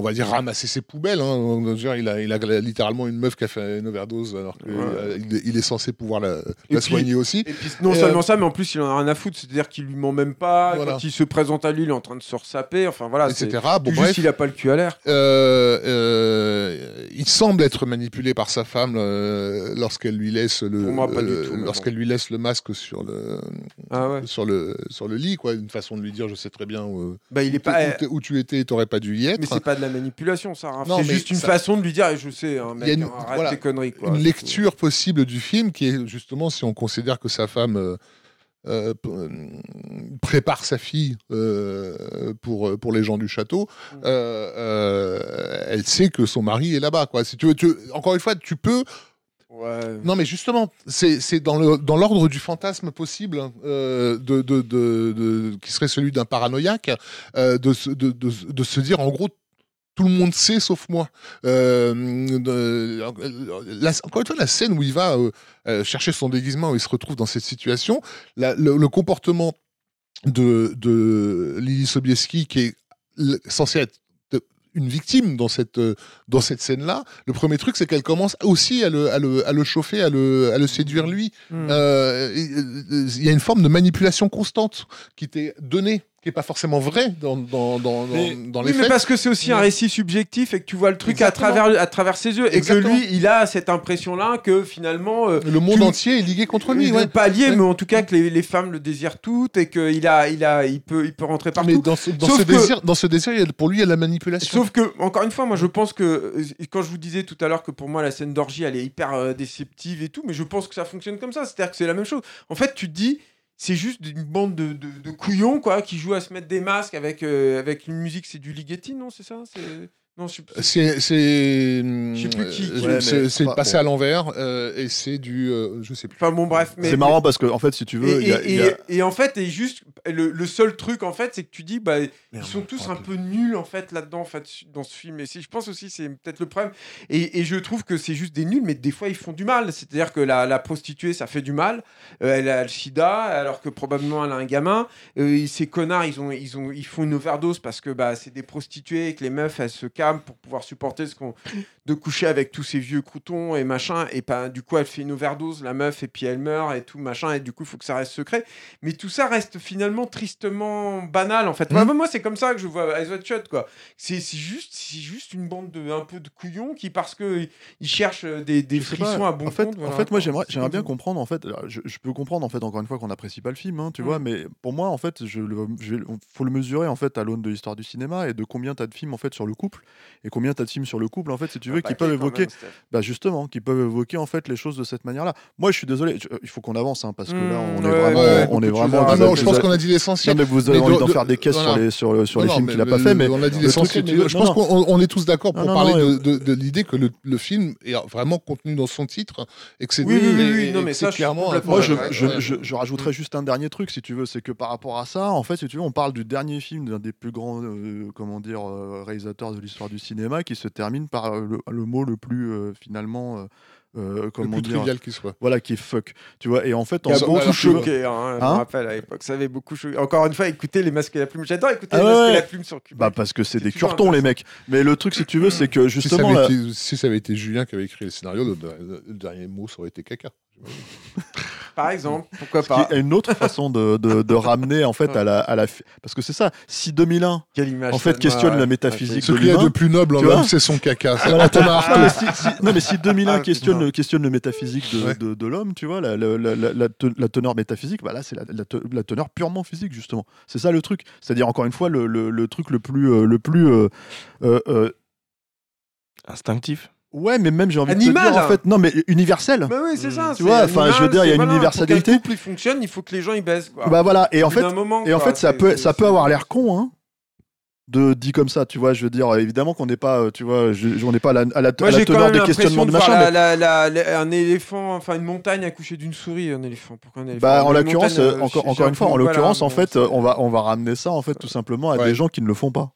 on va dire, ramasser ses poubelles. hein. Il, a, il a littéralement une meuf qui a fait une overdose alors qu'il Ouais. il est censé pouvoir la, puis- soigner aussi. Et puis non Et, seulement euh, ça, mais en plus il en a rien à foutre, c'est-à-dire qu'il lui ment même pas. Voilà. Quand il se présente à lui, il est en train de se ressaper. Enfin voilà, etc. Bon, juste bref. il a pas le cul à l'air. Euh, euh, il semble être manipulé par sa femme euh, lorsqu'elle lui laisse le euh, lorsqu'elle lui laisse le masque sur le Ah ouais. sur le sur le lit quoi une façon de lui dire je sais très bien où, Bah il est où pas. t'es- où tu étais t'aurais pas dû y être Mais c'est pas de la manipulation, ça. hein. C'est juste une ça- façon de lui dire, je sais, hein, Il y a mec, une- arrête voilà, tes conneries. Quoi. une lecture possible du film qui est justement si on considère que sa femme euh, euh, euh, prépare sa fille euh, pour pour les gens du château Mm. euh, elle sait que son mari est là-bas quoi si tu veux tu- encore une fois tu peux Ouais. Non, mais justement, c'est dans le- dans l'ordre du fantasme possible hein, de, de, de- de- qui serait celui d'un paranoïaque, de, de se dire en gros tout le monde sait sauf moi. Euh, la- encore une fois, la scène où il va euh, euh, chercher son déguisement, où il se retrouve dans cette situation, la- le, le comportement de, de Lily Sobieski, qui est censée être une victime dans cette, euh, dans cette scène-là, le premier truc, c'est qu'elle commence aussi à le, à le, à le chauffer, à le, à le séduire lui. Hmm. Euh, Il y a une forme de manipulation constante qui t'est donnée, qui n'est pas forcément vraie dans, dans, dans, Mais- dans, dans Oui, les mais faits. parce que c'est aussi un récit subjectif et que tu vois le truc à travers, à travers ses yeux. Et que lui, il a cette impression-là que finalement. euh, Le monde tu- entier est ligué contre lui. il ouais. n'est pas lié, Ouais. mais en tout cas que les, les femmes le désirent toutes et qu'il a, il a, il peut, il peut rentrer partout. Mais dans ce, dans Sauf ce que- désir, dans ce désir, pour lui, il y a la manipulation. Sauf que, encore une fois, moi je pense que, euh, quand je vous disais tout à l'heure que pour moi la scène d'orgie elle est hyper euh, déceptive et tout, mais je pense que ça fonctionne comme ça, c'est-à-dire que c'est la même chose. En fait, tu te dis, c'est juste une bande de, de, couillons quoi qui jouent à se mettre des masques avec euh, avec une musique c'est du Ligeti non c'est ça non je sais plus. C'est c'est Je sais plus qui- euh, Ouais, c'est- enfin, passé bon. à l'envers euh, et c'est du euh, je sais plus. enfin bon bref mais C'est marrant parce que, en fait, si tu veux, et, il y a- et- il y a- et- et en fait, et juste le, le seul truc en fait, c'est que tu dis bah ils sont tous un peu nuls en fait là-dedans en fait dans ce film. Et je pense aussi c'est peut-être le problème. Et, et je trouve que c'est juste des nuls, mais des fois ils font du mal. C'est-à-dire que la, la prostituée ça fait du mal. Euh, elle a le sida alors que probablement elle a un gamin. Euh, ces connards ils ont ils ont ils font une overdose parce que bah c'est des prostituées et que les meufs elles se pour pouvoir supporter ce qu'on de coucher avec tous ces vieux croutons et machin. Et ben du coup elle fait une overdose la meuf et puis elle meurt et tout machin. Et du coup il faut que ça reste secret. Mais tout ça reste finalement tristement banal en fait. Moi, Mhm. moi, c'est comme ça que je vois Eyes Wide Shut quoi. C'est juste, c'est juste une bande de un peu de couillons qui parce que ils cherchent des, des frissons pas. à bon en fait, compte. en fait, moi j'aimerais, j'aimerais bien comprendre en fait. Je, je peux comprendre en fait encore une fois qu'on n'apprécie pas le film, hein, tu Mm. vois, mais pour moi en fait, je, le- je faut le mesurer en fait à l'aune de l'histoire du cinéma et de combien t'as de films en fait sur le couple et combien t'as de films sur le couple en fait, si tu veux, qui peuvent évoquer, même, bah justement, qui peuvent évoquer en fait les choses de cette manière-là. Moi, je suis désolé, je- il faut qu'on avance hein, parce que là, Mm, on ouais, est vraiment, ouais, on est vraiment. Ah non, je pense qu'on a dit l'essentiel. Mais vous avez Mais envie de- d'en de- faire des caisses voilà. sur les sur, sur Non, les non, films qu'il a pas fait, mais on a dit le l'essentiel. Je pense qu'on on est tous d'accord pour parler de, l'idée que le, film est vraiment contenu dans son titre et que c'est Oui, oui, oui, c'est clairement. Moi, je, rajouterais juste un dernier truc, si tu veux, c'est que par rapport à ça, en fait, si tu veux, on parle du dernier film d'un des plus grands, euh, comment dire, euh, réalisateurs de l'histoire du cinéma, qui se termine par euh, le, le mot le plus euh, finalement, euh, euh, le comment plus dire, trivial qui soit. voilà, qui est fuck, tu vois. Et en fait, Qui a en Ça- beaucoup choqué, hein, je me Hein rappelle à l'époque. Ça avait beaucoup choqué. Encore une fois, écoutez les masques et la plume. J'adore écouter Ah les masques ouais. et la plume sur Cuba. bah parce que c'est des curtons les mecs. Mais le truc, si tu veux, c'est que Si ça, justement, avait là- été, si ça avait été Julien qui avait écrit le scénario, le, le- le dernier mot, ça aurait été caca. Par exemple, pourquoi ce pas qui est une autre façon de, de, de ramener en fait à la, à la, fi- parce que c'est ça. Si 2001 Quelle image en fait questionne ouais, la métaphysique Ce de qu'il y a l'humain, de plus noble en Tu vois homme, c'est son caca. Voilà, Thomas non, mais si, si- non, mais si 2001 Ah, questionne, le, questionne le métaphysique de, Ouais. de, de l'homme, tu vois, la, la, la, la- la te- la teneur métaphysique, bah là, c'est la, la te- la teneur purement physique, justement. C'est ça le truc. C'est-à-dire, encore une fois, le, le, le truc le plus. euh, le plus euh, euh, euh, Instinctif. Ouais, mais même, j'ai envie Animal, de te dire, hein. en fait, non, mais universel. Bah oui, c'est ça. Tu c'est vois, enfin, animal, je veux dire, il y a une voilà, universalité. Pour couple il fonctionne, il faut que les gens ils baissent. Quoi. Bah voilà, et en fait, moment, et en quoi, fait ça peut, ça peut avoir l'air con, hein. De dit comme ça, tu vois, je veux dire, évidemment qu'on n'est pas, euh, tu vois, je- on n'est pas à la, à la, Moi à la teneur des questionnements de de machin, la- mais- la- la- la- un éléphant, enfin une montagne accouchée d'une souris, un éléphant. Pourquoi un éléphant Bah, en l'occurrence, euh, encore, encore une fois, en l'occurrence, en fait, euh, on va, on va ramener ça, en fait, tout simplement à des gens qui ne le font pas.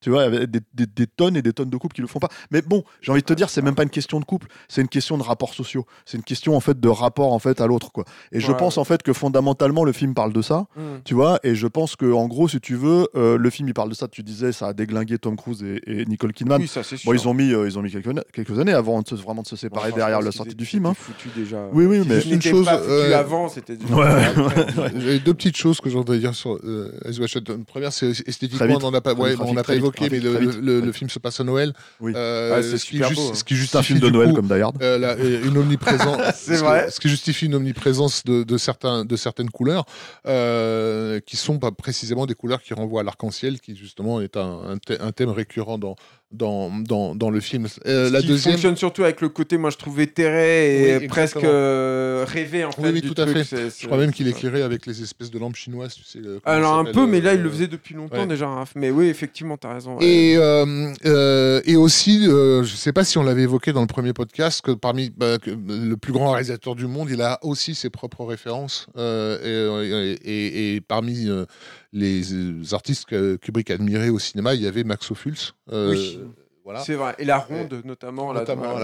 Tu vois, avec des, des- des tonnes et des tonnes de couples qui le font pas. Mais bon, j'ai envie de te dire, c'est même pas une question de couple, c'est une question de rapports sociaux. C'est une question en fait de rapport en fait à l'autre, quoi. Et je Ouais. pense en fait que fondamentalement le film parle de ça, Hmm. tu vois. Et je pense que en gros, si tu veux, euh, le film il parle de ça. Tu disais, ça a déglingué Tom Cruise et, et Nicole Kidman. Oui, ça c'est sûr. Bon, ils ont mis, euh, ils ont mis quelques, quelques années avant de se- vraiment de se séparer enfin, derrière la sortie du film. hein. foutu déjà. Oui, oui, mais- Une chose, pas foutu euh, avant, c'était déjà. Ouais, deux petites choses que je voudrais dire sur euh, Shut. Une première, c'est esthétiquement, on n'en a pas, Très ouais, vite, on n'a pas vite, évoqué, très mais le, le- le film se passe à Noël. Oui. Euh, Ah, c'est ce qui juste- beau, hein. Ce qui C'est un justifie film de Noël coup, comme euh, la- euh, une omniprésence. C'est ce- vrai. Ce qui justifie une omniprésence de, de certains, de certaines couleurs, euh, qui sont pas précisément des couleurs qui renvoient à l'arc-en-ciel, qui justement est un, un thème récurrent dans, dans, dans, dans le film. Euh, la qui deuxième. fonctionne surtout avec le côté, moi je trouve éthéré et Oui, presque euh, rêvé en fait. Oui, oui, du tout à truc. fait. C'est- Je crois même qu'il éclairait avec les espèces de lampes chinoises, tu sais. euh, Alors un peu, mais là il euh, le faisait depuis longtemps ouais. déjà. Raph. Mais oui, effectivement, t'as raison. ouais. Et, euh, euh, et aussi, euh, je ne sais pas si on l'avait évoqué dans le premier podcast, que parmi bah, que le plus grand réalisateur du monde, il a aussi ses propres références. euh, et, et- et parmi euh, les euh, artistes que Kubrick admirait au cinéma, il y avait Max Ophuls. euh, Oui. Voilà. C'est vrai. Et la ronde notamment. là, Notamment,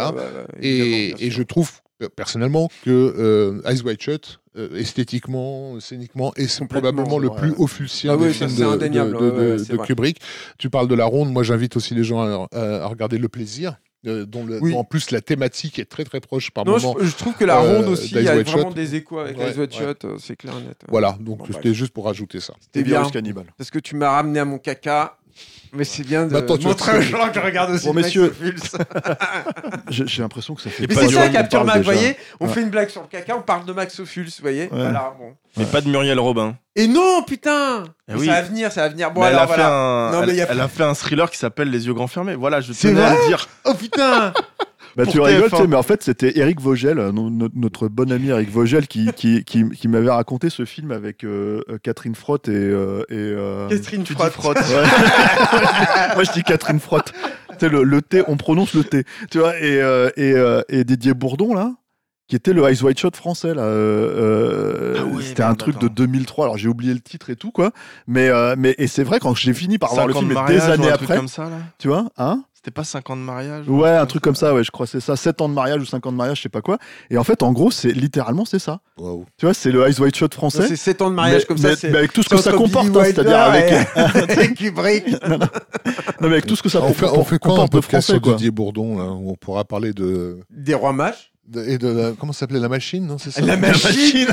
Et, je trouve euh, personnellement que euh, Eyes Wide Shut, euh, esthétiquement, scéniquement, est probablement le plus offulsien Ah oui, de, de- ouais, ouais. Kubrick. Tu parles de la ronde, moi j'invite aussi les gens à regarder Le Plaisir. Euh, dont, le- Oui. dont en plus la thématique est très très proche par Non, moment. je, je trouve que la euh, ronde aussi, il y a vraiment des échos avec Ouais. Shut, euh, c'est clair et net. Voilà, donc Bon, c'était juste pour rajouter ça. C'était bien. Cannibal. Parce que tu m'as ramené à mon caca. Mais c'est bien de Maintenant, tu vas montrer aux gens que je regarde aussi. Bon, Max messieurs. J'ai j'ai l'impression que ça fait. Et Mais pas c'est ça, Capture parle Mag, vous déjà. voyez On Ouais. fait une blague sur le caca, on parle de Max Ophuls, vous voyez Voilà, bon. Mais pas de Muriel Robin. Et non, putain Eh Mais oui. Ça va venir, ça va venir. Bon, Mais elle, alors a fait voilà. un, Non, mais elle, y a elle a fait un thriller qui s'appelle Les yeux grands fermés. Voilà, je C'est tenais à le dire. Oh putain Bah, tu rigoles, TF1. tu sais, mais en fait, c'était Eric Vogel, euh, no- no- notre bon ami Eric Vogel, qui, qui, qui, qui m'avait raconté ce film avec euh, euh, Catherine Frotte et. euh, et euh, Catherine tu dis Frotte. Frotte, ouais. Moi, je dis Catherine Frotte. Tu sais, le, le T, on prononce le T. Tu vois, et, euh, et, euh, et Didier Bourdon, là, qui était le Ice White Shot français, là. euh, Ah ouais, c'était un truc de attends. 2003. Alors, j'ai oublié le titre et tout, quoi. Mais, euh, mais et c'est vrai, quand j'ai fini par voir le 50 film, des années un truc après, comme ça, là tu vois, hein C'était pas 50 mariages Ouais, un truc comme ça, ouais, je crois que c'est ça. 7 ans de mariage ou 5 ans de mariage, je sais pas quoi. Et en fait, en gros, c'est littéralement, c'est ça. Waouh. Tu vois, c'est le Ice White Shot français. C'est 7 ans de mariage mais, comme mais- ça. c'est- mais avec tout ce que ça comporte, hein, c'est-à-dire avec, Kubrick. non, mais avec tout ce que ça comporte on fait quoi un de podcast français, sur quoi. Didier Bourdon, là, où on pourra parler de, Des rois mages. Et de la, comment ça s'appelait la machine, non C'est ça? La machine.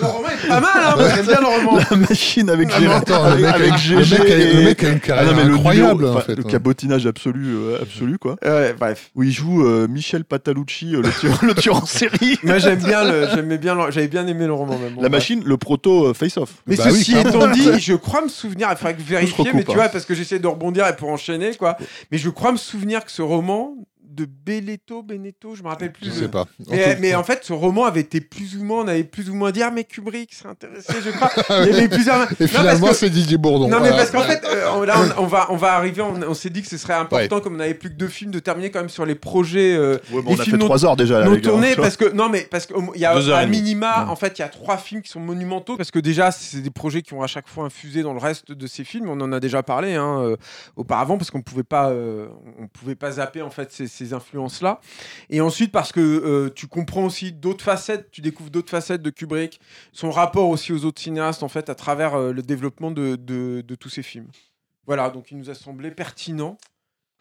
le roman est pas mal, hein. moi, J'aime bien le roman. La machine avec Ah, Gérard, attends, avec, le mec, avec GG le mec a- et- le mec a une Ah carrière non, mais le incroyable, numéro, en fait. le hein. cabotinage absolu, euh, absolu quoi. Ouais, bref. Où il joue euh, Michel Patalucci, euh, le tueur, le tueur en série. Moi, j'aime bien le, j'aimais bien, j'avais bien aimé le roman même. Bon, La machine, le proto euh, Face Off. Mais Bah ceci étant dit, je crois me souvenir, il faudrait que vérifier, mais tu hein. vois, parce que j'essaie de rebondir et pour enchaîner, quoi. Mais je crois me souvenir que ce roman de Belletto, Benetto, je me rappelle plus. Je sais pas. En Mais, tout- mais en fait, ce roman avait été plus ou moins, on avait plus ou moins dit, ah, mais Kubrick serait intéressé, je crois. Il y avait plusieurs. Et finalement, que- c'est Didier Bourdon. Non, mais parce qu'en fait, euh, on, là, on, on va, on va arriver, on, on s'est dit que ce serait important, comme on n'avait plus que deux films, de terminer quand même sur les projets euh, Ouais, mais Les on a fait 3 heures déjà. là, non tournés, parce que, non, mais parce qu'il y a à minima, Ouais. en fait, il y a trois films qui sont monumentaux, parce que déjà, c'est des projets qui ont à chaque fois infusé dans le reste de ces films, on en a déjà parlé hein, euh, auparavant, parce qu'on pouvait pas, euh, on pouvait pas zapper, en fait, ces, ces influences-là. Et ensuite, parce que euh, tu comprends aussi d'autres facettes, tu découvres d'autres facettes de Kubrick, son rapport aussi aux autres cinéastes, en fait, à travers euh, le développement de, de, de tous ces films. Voilà, donc il nous a semblé pertinent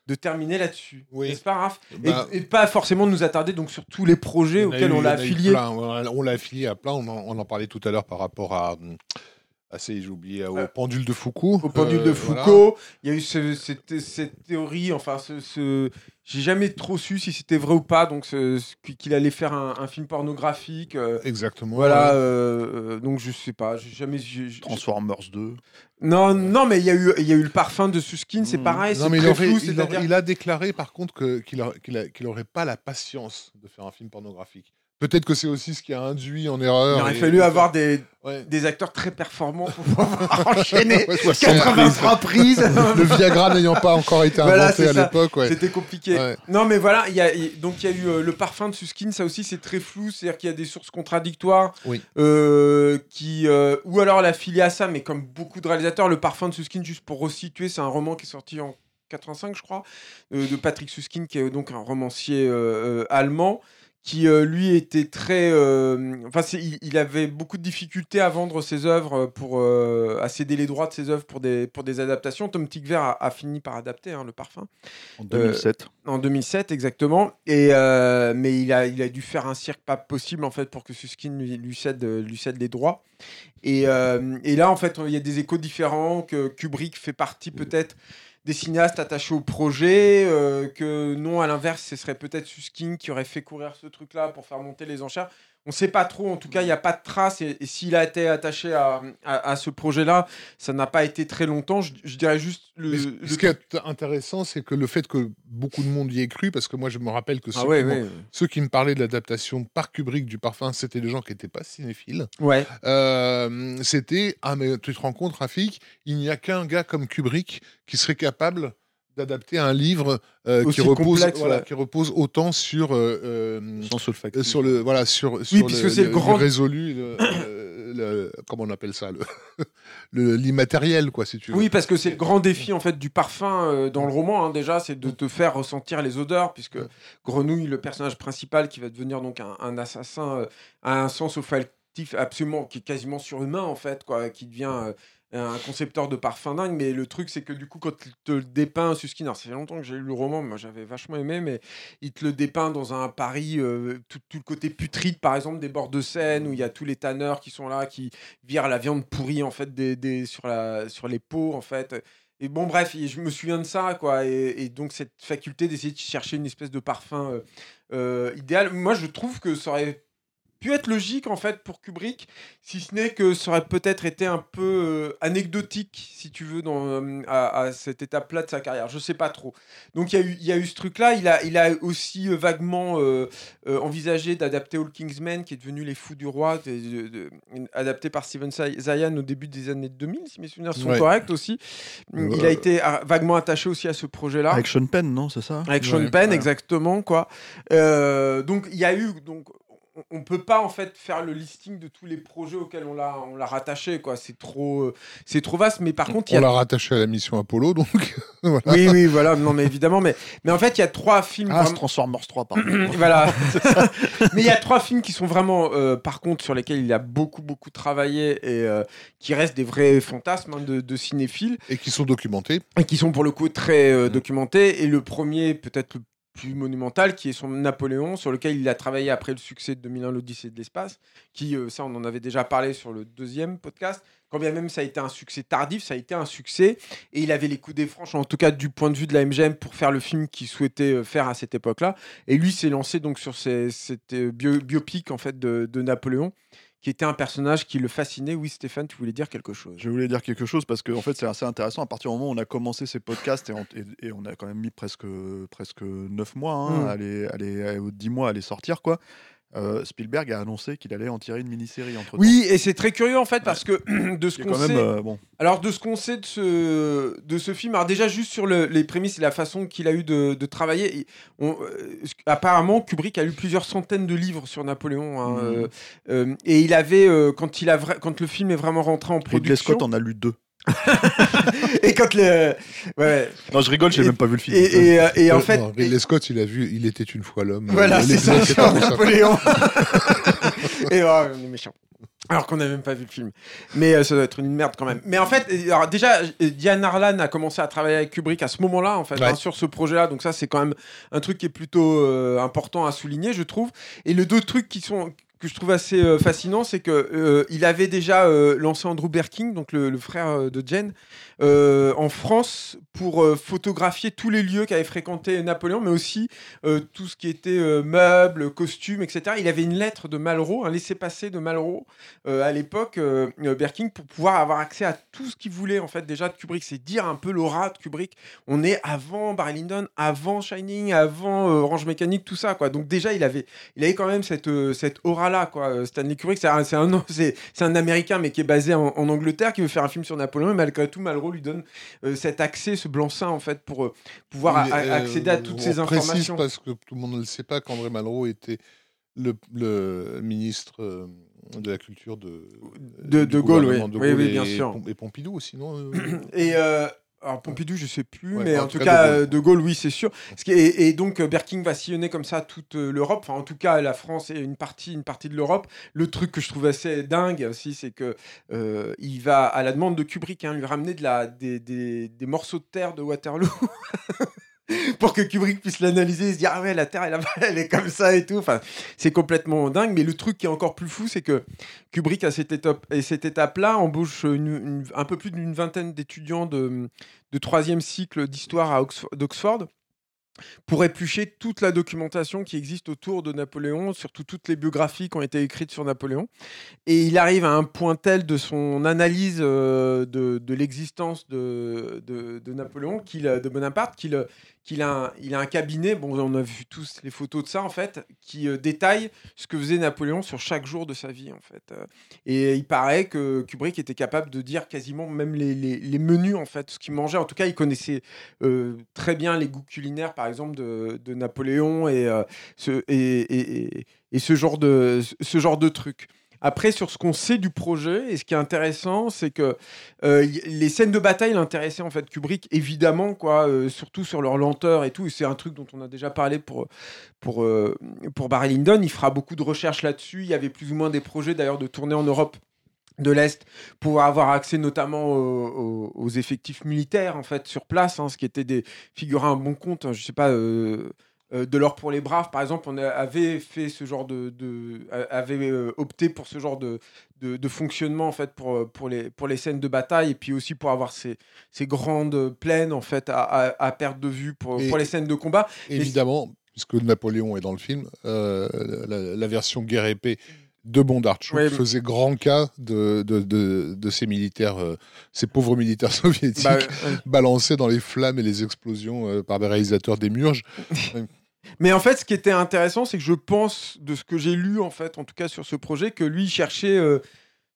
de terminer là-dessus. Oui. N'est-ce pas, Raph? Et- Bah- et, pas forcément de nous attarder donc sur tous les projets auxquels eu- on l'a affilié. plein. On l'a- On l'a affilié à plein. On en, on en parlait tout à l'heure par rapport à. Ah, c'est- j'ai oublié, au Euh, pendule de Foucault. Au pendule de Euh, voilà. Foucault, il y a eu ce- cette, cette théorie, enfin, ce, ce- j'ai jamais trop su si c'était vrai ou pas, donc ce- qu'il allait faire un, un film pornographique. euh, Exactement. voilà, ouais. euh, euh, donc je sais pas, j'ai jamais. j'ai- Transformers 2. Non, non, mais il y a eu, il y a eu le parfum de Suskin, c'est Mhm. pareil, Non, c'est mais il, très aurait- flou, il c'est-à-dire. aurait- il a déclaré par contre que- qu'il aurait- qu'il pas la patience de faire un film pornographique. Peut-être que c'est aussi ce qui a induit en erreur. Il aurait fallu avoir des, Ouais. des acteurs très performants pour pouvoir enchaîner Ouais, 60 83 prises. Le Viagra n'ayant pas encore été Voilà, inventé à l'époque. Ouais. C'était compliqué. Non, mais voilà, il y a, il- donc il y a eu euh, le parfum de Suskin, ça aussi c'est très flou, c'est-à-dire qu'il y a des sources contradictoires, Oui. euh, qui, euh, ou alors la filie à ça, mais comme beaucoup de réalisateurs, le parfum de Suskin, juste pour resituer, c'est un roman qui est sorti en 85, je crois, de Patrick Suskin, qui est donc un romancier allemand qui euh, lui était très euh, enfin il, il avait beaucoup de difficultés à vendre ses œuvres pour euh, à céder les droits de ses œuvres pour des pour des adaptations Tom Tykwer a, a fini par adapter hein, le parfum En 2007. en 2007 exactement. Et mais il a, il a dû faire un cirque pas possible en fait pour que Suskin lui, lui cède, lui cède les droits. Et, et là en fait il y a des échos différents que Kubrick fait partie peut-être des cinéastes attachés au projet, euh, que non à l'inverse ce serait peut-être Suskin qui aurait fait courir ce truc-là pour faire monter les enchères. On ne sait pas trop, en tout cas il n'y a pas de trace et, et s'il a été attaché à, à- à ce projet-là, ça n'a pas été très longtemps. Je, je dirais juste le, ce- le ce qui est intéressant, c'est que le fait que beaucoup de monde y ait cru, parce que moi je me rappelle que ceux, Ah ouais, qui, ouais. ceux qui me parlaient de l'adaptation par Kubrick du parfum, c'était des gens qui n'étaient pas cinéphiles. Ouais. Euh, c'était ah mais tu te rends compte Rafik, il n'y a qu'un gars comme Kubrick qui serait capable d'adapter un livre euh, qui repose complexe, voilà, ouais. qui repose autant sur euh, euh, euh, sur le voilà sur, sur Oui, puisque c'est le grand- résolu le, le- le- comment on appelle ça le le- l'immatériel quoi si tu veux. Oui, parce que c'est le grand défi en fait du parfum euh, dans le roman. hein, déjà, c'est de te faire ressentir les odeurs, puisque Grenouille, le personnage principal, qui va devenir donc un, un assassin, euh, a un sens olfactif absolument qui est quasiment surhumain en fait, quoi, qui devient euh, un concepteur de parfum dingue. Mais le truc, c'est que du coup, quand il te le dépeint, Suskin, alors ça fait longtemps que j'ai lu le roman, moi j'avais vachement aimé, mais il te le dépeint dans un Paris, euh, tout, tout le côté putride, par exemple, des bords de Seine, où il y a tous les tanneurs qui sont là, qui virent la viande pourrie en fait des, des- sur, la, sur les pots en fait. Et bon, bref, je me souviens de ça, quoi. Et, et donc, cette faculté d'essayer de chercher une espèce de parfum euh, euh, idéal. Moi, je trouve que ça aurait pu être logique en fait pour Kubrick, si ce n'est que ça aurait peut-être été un peu euh, anecdotique, si tu veux, dans, euh, à, à cette étape-là de sa carrière. Je sais pas trop. Donc il y, a eu- il y a eu ce truc-là. Il a, il a aussi euh, vaguement euh, euh, envisagé d'adapter All Kingsmen, qui est devenu Les Fous du Roi, de- de- de- adapté par Steven Zay- Zayan au début des années 2000, si mes souvenirs sont Ouais. corrects aussi. Il a été ah, vaguement attaché aussi à ce projet-là. Avec Sean Penn, non, c'est ça? Avec Sean Penn, exactement, quoi. Euh, donc, il y a eu. Donc, on- peut pas, en fait, faire le listing de tous les projets auxquels on l'a, on l'a rattaché, quoi. C'est trop, euh, c'est trop vaste. Mais par contre, il y On a. l'a rattaché à la mission Apollo, donc voilà. Oui, oui, voilà. Non, mais évidemment. Mais, mais en fait, il y a trois films. Ah, vraiment- Transformers 3, pardon. voilà. Mais il y a trois films qui sont vraiment, euh, par contre, sur lesquels il a beaucoup, beaucoup travaillé et euh, qui restent des vrais fantasmes hein, de, de cinéphiles et qui sont documentés. et qui sont pour le coup très euh, Mm. documentés. Et le premier, peut-être le plus monumental, qui est son Napoléon, sur lequel il a travaillé après le succès de 2001, l'Odyssée de l'espace, qui, euh, ça, on en avait déjà parlé sur le deuxième podcast. Quand bien même ça a été un succès tardif, ça a été un succès. Et il avait les coups des franches, en tout cas du point de vue de la MGM, pour faire le film qu'il souhaitait euh, faire à cette époque-là. Et lui s'est lancé donc sur cette euh, bio- biopic en fait de Napoléon, qui était un personnage qui le fascinait. Oui, Stéphane, tu voulais dire quelque chose? Je voulais dire quelque chose parce que en fait, c'est assez intéressant. À partir du moment où on a commencé ces podcasts et on, et- et on a quand même mis presque, presque 9 mois, hein, Mm. à les, à les- ou 10 mois à les sortir, quoi. Euh, Spielberg a annoncé qu'il allait en tirer une mini-série entre Oui, et c'est très curieux en fait parce que de ce qu'on sait, euh, bon. alors de ce qu'on sait de ce de ce film, alors déjà juste sur le- les prémices et la façon qu'il a eu de, de travailler, on- euh, apparemment Kubrick a lu plusieurs centaines de livres sur Napoléon hein, Mhm. et il avait quand il a quand le film est vraiment rentré en Ridley production Scott en a lu deux. et quand le ouais Non, je rigole, j'ai même pas vu le film. et, et, euh, et en fait non, Ridley Scott, il a vu Il était une fois l'homme. Voilà, Euh, c'est ça, sur. Napoléon. Et oh, on est méchant. Alors qu'on n'a même pas vu le film. Mais euh, ça doit être une merde quand même. Mais en fait, alors déjà, Diane Harlan a commencé à travailler avec Kubrick à ce moment-là, en fait, Ouais. hein, sur ce projet-là. Donc ça, c'est quand même un truc qui est plutôt euh, important à souligner, je trouve. Et les deux trucs qui sont que je trouve assez euh, fascinant, c'est que euh, avait déjà euh, lancé Andrew Berking, donc le, le frère de Jen, euh, en France pour euh, photographier tous les lieux qu'avait fréquenté Napoléon, mais aussi euh, tout ce qui était meubles, costumes, etc. Il avait une lettre de Malraux, un laissez-passer de Malraux à l'époque, Berking, pour pouvoir avoir accès à tout ce qu'il voulait en fait déjà de Kubrick. C'est dire un peu l'aura de Kubrick. On est avant Barry Lyndon, avant Shining, avant Orange Mécanique, tout ça quoi. Donc déjà il avait, il avait quand même cette cette aura là quoi. Stanley Kubrick, c'est un, un, un Américain mais qui est basé en, en Angleterre, qui veut faire un film sur Napoléon, et malgré tout Malraux lui donne euh, cet accès, ce blanc-seing en fait pour euh, pouvoir a- euh, accéder à toutes on ces précise informations. parce que tout le monde ne le sait pas qu'André Malraux était le, le ministre de la culture de, De- de Gaulle, oui. de Gaulle bien sûr. Et Pompidou aussi, non Et alors Pompidou, je sais plus, Ouais, mais en tout cas, cas, De Gaulle. euh, de Gaulle, oui, c'est sûr. Et, donc euh, Berking va sillonner comme ça toute euh, l'Europe, enfin en tout cas la France et une partie, une partie de l'Europe. Le truc que je trouve assez dingue aussi, c'est que euh, il va à la demande de Kubrick hein, lui ramener de la, des, des- des morceaux de terre de Waterloo. Pour que Kubrick puisse l'analyser et se dire Ah ouais, la Terre, elle, est comme ça et tout. Enfin, c'est complètement dingue. Mais le truc qui est encore plus fou, c'est que Kubrick, à cette étape, et cette étape-là, embauche une- une- un peu plus d'une vingtaine d'étudiants de, troisième cycle d'histoire à Oxford- d'Oxford pour éplucher toute la documentation qui existe autour de Napoléon, surtout toutes les biographies qui ont été écrites sur Napoléon. Et il arrive à un point tel de son analyse euh, de, l'existence de, de, Napoléon, de Bonaparte, qu'il, qu'il a, un, il a un cabinet, bon, on a vu tous les photos de ça en fait, qui euh, détaille ce que faisait Napoléon sur chaque jour de sa vie en fait. Euh, Et il paraît que Kubrick était capable de dire quasiment même les, les, menus en fait, ce qu'il mangeait. En tout cas, il connaissait euh, très bien les goûts culinaires, par exemple, de, de Napoléon et, ce, et, et ce, genre de, ce genre de trucs. Après, sur ce qu'on sait du projet, et ce qui est intéressant, c'est que euh, les scènes de bataille l'intéressaient en fait Kubrick, évidemment, quoi, euh, surtout sur leur lenteur et tout. C'est un truc dont on a déjà parlé pour, pour, euh, pour Barry Lyndon. Il fera beaucoup de recherches là-dessus. Il y avait plus ou moins des projets d'ailleurs de tourner en Europe de l'Est pour avoir accès notamment aux, effectifs militaires en fait sur place, hein, ce qui était des figurants à bon compte. hein, je sais pas. De l'or pour les braves, par exemple, on avait fait ce genre de, de- avait euh, opté pour ce genre de, de, de fonctionnement en fait pour, euh, pour les pour les scènes de bataille et puis aussi pour avoir ces, ces grandes plaines en fait à, à- à perte de vue pour, Et- pour les scènes de combat. Évidemment, puisque Napoléon est dans le film, euh, la, la version guerre épée de Bondarchuk Ouais, faisait grand cas de, de, de, de ces militaires, euh, ces pauvres militaires soviétiques Bah, balancés dans les flammes et les explosions euh, par des réalisateurs des Murges. Mais en fait, ce qui était intéressant, c'est que je pense, de ce que j'ai lu, en fait, en tout cas sur ce projet, que lui cherchait euh,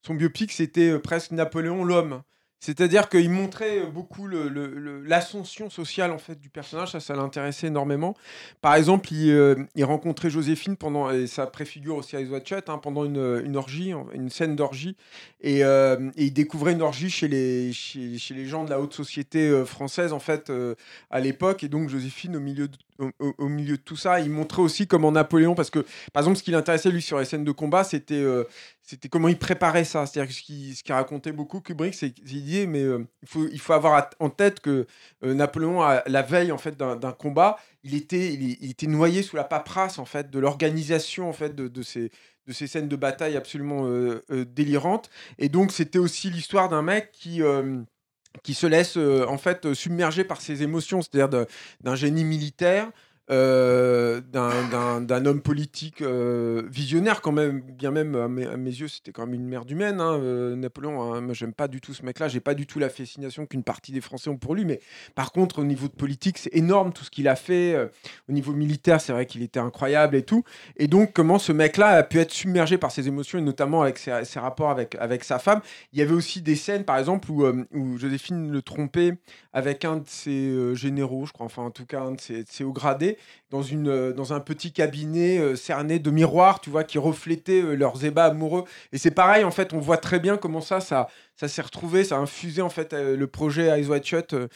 son biopic, c'était presque Napoléon l'homme. C'est-à-dire qu'il montrait euh, beaucoup l'ascension sociale en fait du personnage, ça, ça l'intéressait énormément. Par exemple, il, euh, rencontrait Joséphine pendant, et ça préfigure aussi Eyes Wide Shut, pendant une, une orgie, une scène d'orgie, et, euh, il découvrait une orgie chez les, chez, les gens de la haute société euh, française en fait euh, à l'époque, et donc Joséphine au milieu de, au, au- milieu de tout ça, il montrait aussi comment Napoléon, parce que par exemple, ce qui l'intéressait lui sur les scènes de combat, c'était euh, c'était comment il préparait ça. C'est-à-dire ce qu'il ce qu'il racontait beaucoup, Kubrick, c'est qu'il disait, mais euh, il, faut, il faut avoir en tête que euh, Napoléon, à la veille en fait d'un combat, il était, il, était noyé sous la paperasse en fait de l'organisation en fait de, de ces de ces scènes de bataille absolument euh, délirantes. Et donc, c'était aussi l'histoire d'un mec qui qui se laisse en fait submerger par ses émotions, c'est-à-dire d'un génie militaire, euh, d'un- homme politique euh, visionnaire quand même, bien même à mes, yeux, c'était quand même une merde humaine, hein, euh, Napoléon. hein. moi, j'aime pas du tout ce mec-là, j'ai pas du tout la fascination qu'une partie des Français ont pour lui, mais par contre, au niveau de politique, c'est énorme tout ce qu'il a fait. euh, au niveau militaire, c'est vrai qu'il était incroyable et tout. Et donc, comment ce mec-là a pu être submergé par ses émotions, et notamment avec ses, rapports avec, avec sa femme. Il y avait aussi des scènes, par exemple, où, où Joséphine le trompait avec un de ses généraux, je crois, enfin en tout cas un de ses, de ses hauts gradés, dans, une, euh, dans un petit cabinet euh, cerné de miroirs, tu vois, qui reflétait euh, leurs ébats amoureux. Et c'est pareil, en fait, on voit très bien comment ça, ça, ça s'est retrouvé, ça a infusé en fait euh, le projet Eyes Wide Shut euh,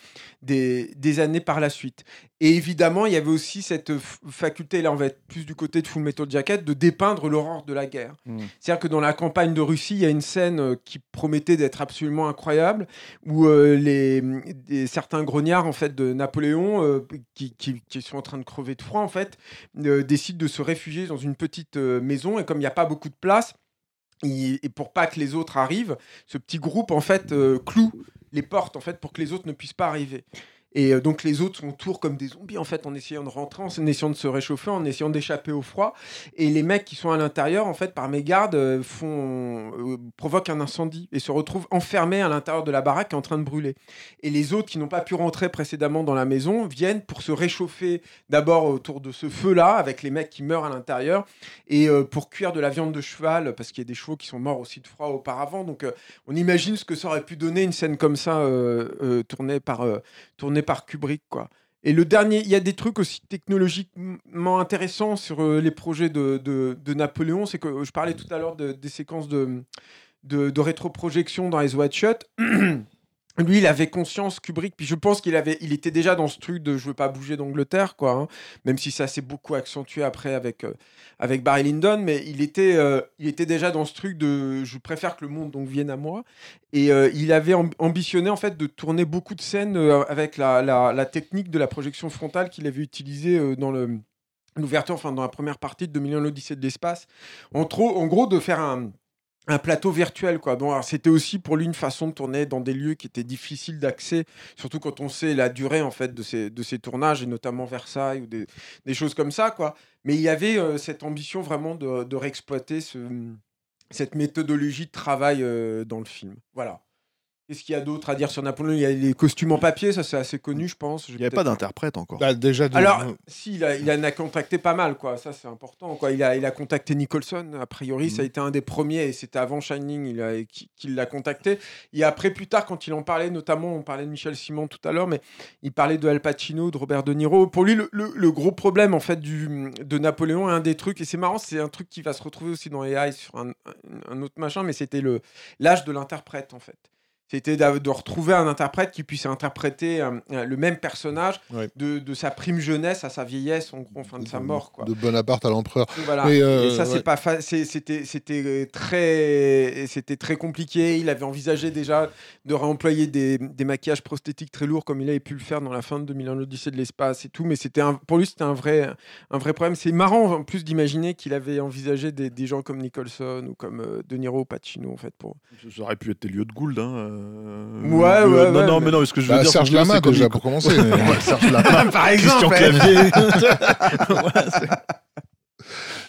des, des années par la suite. Et évidemment, il y avait aussi cette faculté, là on va être plus du côté de Full Metal Jacket, de dépeindre l'aurore de la guerre. Mm. C'est-à-dire que dans la campagne de Russie, il y a une scène euh, qui promettait d'être absolument incroyable, où les, des- certains grognards en fait, de Napoléon, qui, qui- qui sont en train de crever de froid, en fait, décident de se réfugier dans une petite maison, et comme il n'y a pas beaucoup de place, et pour pas que les autres arrivent, ce petit groupe en fait euh, cloue les portes en fait pour que les autres ne puissent pas arriver. Et euh, donc les autres autour comme des zombies en fait en essayant de rentrer, en essayant de se réchauffer, en essayant d'échapper au froid. Et les mecs qui sont à l'intérieur en fait par mégarde euh, font euh, provoquent un incendie et se retrouvent enfermés à l'intérieur de la baraque en train de brûler. Et les autres qui n'ont pas pu rentrer précédemment dans la maison viennent pour se réchauffer d'abord autour de ce feu là avec les mecs qui meurent à l'intérieur et pour cuire de la viande de cheval parce qu'il y a des chevaux qui sont morts aussi de froid auparavant. Donc on imagine ce que ça aurait pu donner une scène comme ça tournée par tournée par Kubrick quoi. Et le dernier, il y a des trucs aussi technologiquement intéressants sur euh, les projets de, Napoléon. C'est que je parlais tout à l'heure de- des séquences de, de, rétroprojection dans les Wide Shut. Lui, il avait conscience, Kubrick, puis je pense qu'il avait, il était déjà dans ce truc de je veux pas bouger d'Angleterre, quoi. hein. même si ça s'est beaucoup accentué après avec, euh, avec Barry Lyndon, mais il était, euh, il était déjà dans ce truc de je préfère que le monde donc vienne à moi. Et euh, il avait amb- ambitionné en fait de tourner beaucoup de scènes avec la, la, la technique de la projection frontale qu'il avait utilisée dans le l'ouverture, enfin dans la première partie de 2001 l'Odyssée de l'espace. En, en gros, de faire un, un plateau virtuel quoi. Alors, c'était aussi pour lui une façon de tourner dans des lieux qui étaient difficiles d'accès, surtout quand on sait la durée en fait de ces, de ces tournages et notamment Versailles ou des, choses comme ça quoi. Mais il y avait euh, cette ambition vraiment de, de réexploiter ce, cette méthodologie de travail euh, dans le film. Voilà. Qu'est-ce qu'il y a d'autre à dire sur Napoléon? Il y a les costumes en papier, ça c'est assez connu, je pense. Il n'y avait pas d'interprète encore. Bah, déjà, de- Alors, si, il, a, il en a contacté pas mal, quoi. Ça, c'est important, quoi. Il a, il a contacté Nicholson, a priori. Ça a été un des premiers, et c'était avant Shining il a- qui- qu'il l'a contacté. Et après, plus tard, quand il en parlait, notamment, on parlait de Michel Simon tout à l'heure, mais il parlait de Al Pacino, de Robert De Niro. Pour lui, le, le- le gros problème, en fait, du, de Napoléon, un des trucs, et c'est marrant, c'est un truc qui va se retrouver aussi dans AI sur un, un- autre machin, mais c'était l'âge de l'interprète, en fait. C'était de retrouver un interprète qui puisse interpréter euh, le même personnage Ouais. de, de sa prime jeunesse à sa vieillesse, en gros, enfin de sa mort. Quoi. de Bonaparte à l'empereur. Voilà. Mais, euh, et ça, c'est ouais. pas fa- c'était c'était très c'était très compliqué. Il avait envisagé déjà de réemployer des, des maquillages prosthétiques très lourds comme il avait pu le faire dans la fin de 2001 l'Odyssée de l'espace et tout. Mais c'était un- pour lui c'était un vrai un vrai problème. C'est marrant en plus d'imaginer qu'il avait envisagé des, des gens comme Nicholson ou comme euh, De Niro, Pacino en fait pour. Ça aurait pu être Elliot Gould. Hein, euh, Ouais, euh, ouais, Non, non, mais- non, mais ce que je veux Bah, dire, Serge Lama, déjà, pour commencer. Serge Lama. Par Christian exemple. Clavier.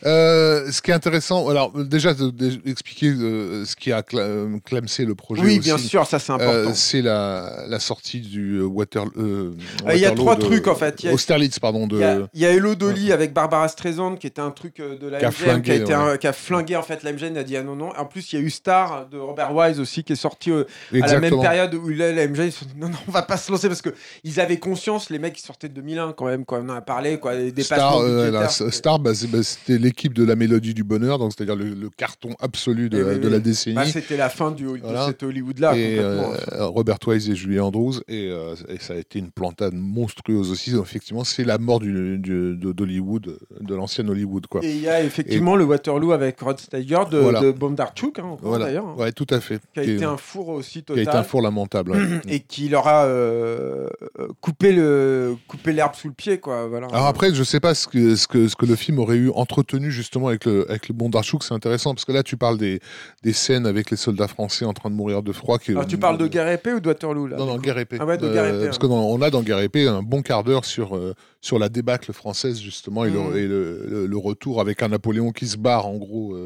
Euh, ce qui est intéressant, alors déjà de- de- expliquer euh, ce qui a cla- euh, clamsé le projet. Oui, aussi. bien sûr, ça c'est Euh, important. c'est la, la sortie du Water, il y a trois de- trucs, en fait. Il y a- Austerlitz, pardon. De, Il y a, il y a Hello Dolly avec Barbara Streisand qui était un truc de la Qui a MGM, qui, flingué, a été ouais. un- qui a flingué en fait la MGM a dit ah non non en plus il y a eu Star de Robert Wise aussi qui est sorti à la même période où là, la MGM ils sont dit non non on va pas se lancer parce que ils avaient conscience les mecs qui sortaient de 2001 quand même quand on en a parlé quoi des Star, la- Star, c'est- bah, c'était l'équipe de la Mélodie du Bonheur, donc c'est-à-dire le, le carton absolu de, oui, de oui. la décennie. Bah, c'était la fin du, de cet Hollywood là et euh, Robert Wise et Julie Andrews, et, euh, et ça a été une plantade monstrueuse aussi. Donc, effectivement, c'est la mort du, d'Hollywood, de l'ancienne Hollywood, quoi. et il y a effectivement le Waterloo avec Rod Steiger de, Voilà. de Bondarchuk hein, Voilà, d'ailleurs hein, ouais, tout à fait. qui a Qui été est- un four aussi qui a total été un four lamentable. et qui leur a euh, euh, coupé le coupé l'herbe sous le pied quoi voilà Alors après, je sais pas ce que, ce que, ce que le film aurait eu entretenu justement avec le, avec le Bondarchuk, c'est intéressant parce que là, tu parles des, des scènes avec les soldats français en train de mourir de froid. Qui, Alors, tu parles de guerre épée ou de Waterloo là Non, non, guerre épée. Ah ouais, de guerre épée, Parce hein. que dans- on a dans guerre épée un bon quart d'heure sur, euh, sur la débâcle française justement et, Mm. le, et le, le- le retour avec un Napoléon qui se barre en gros.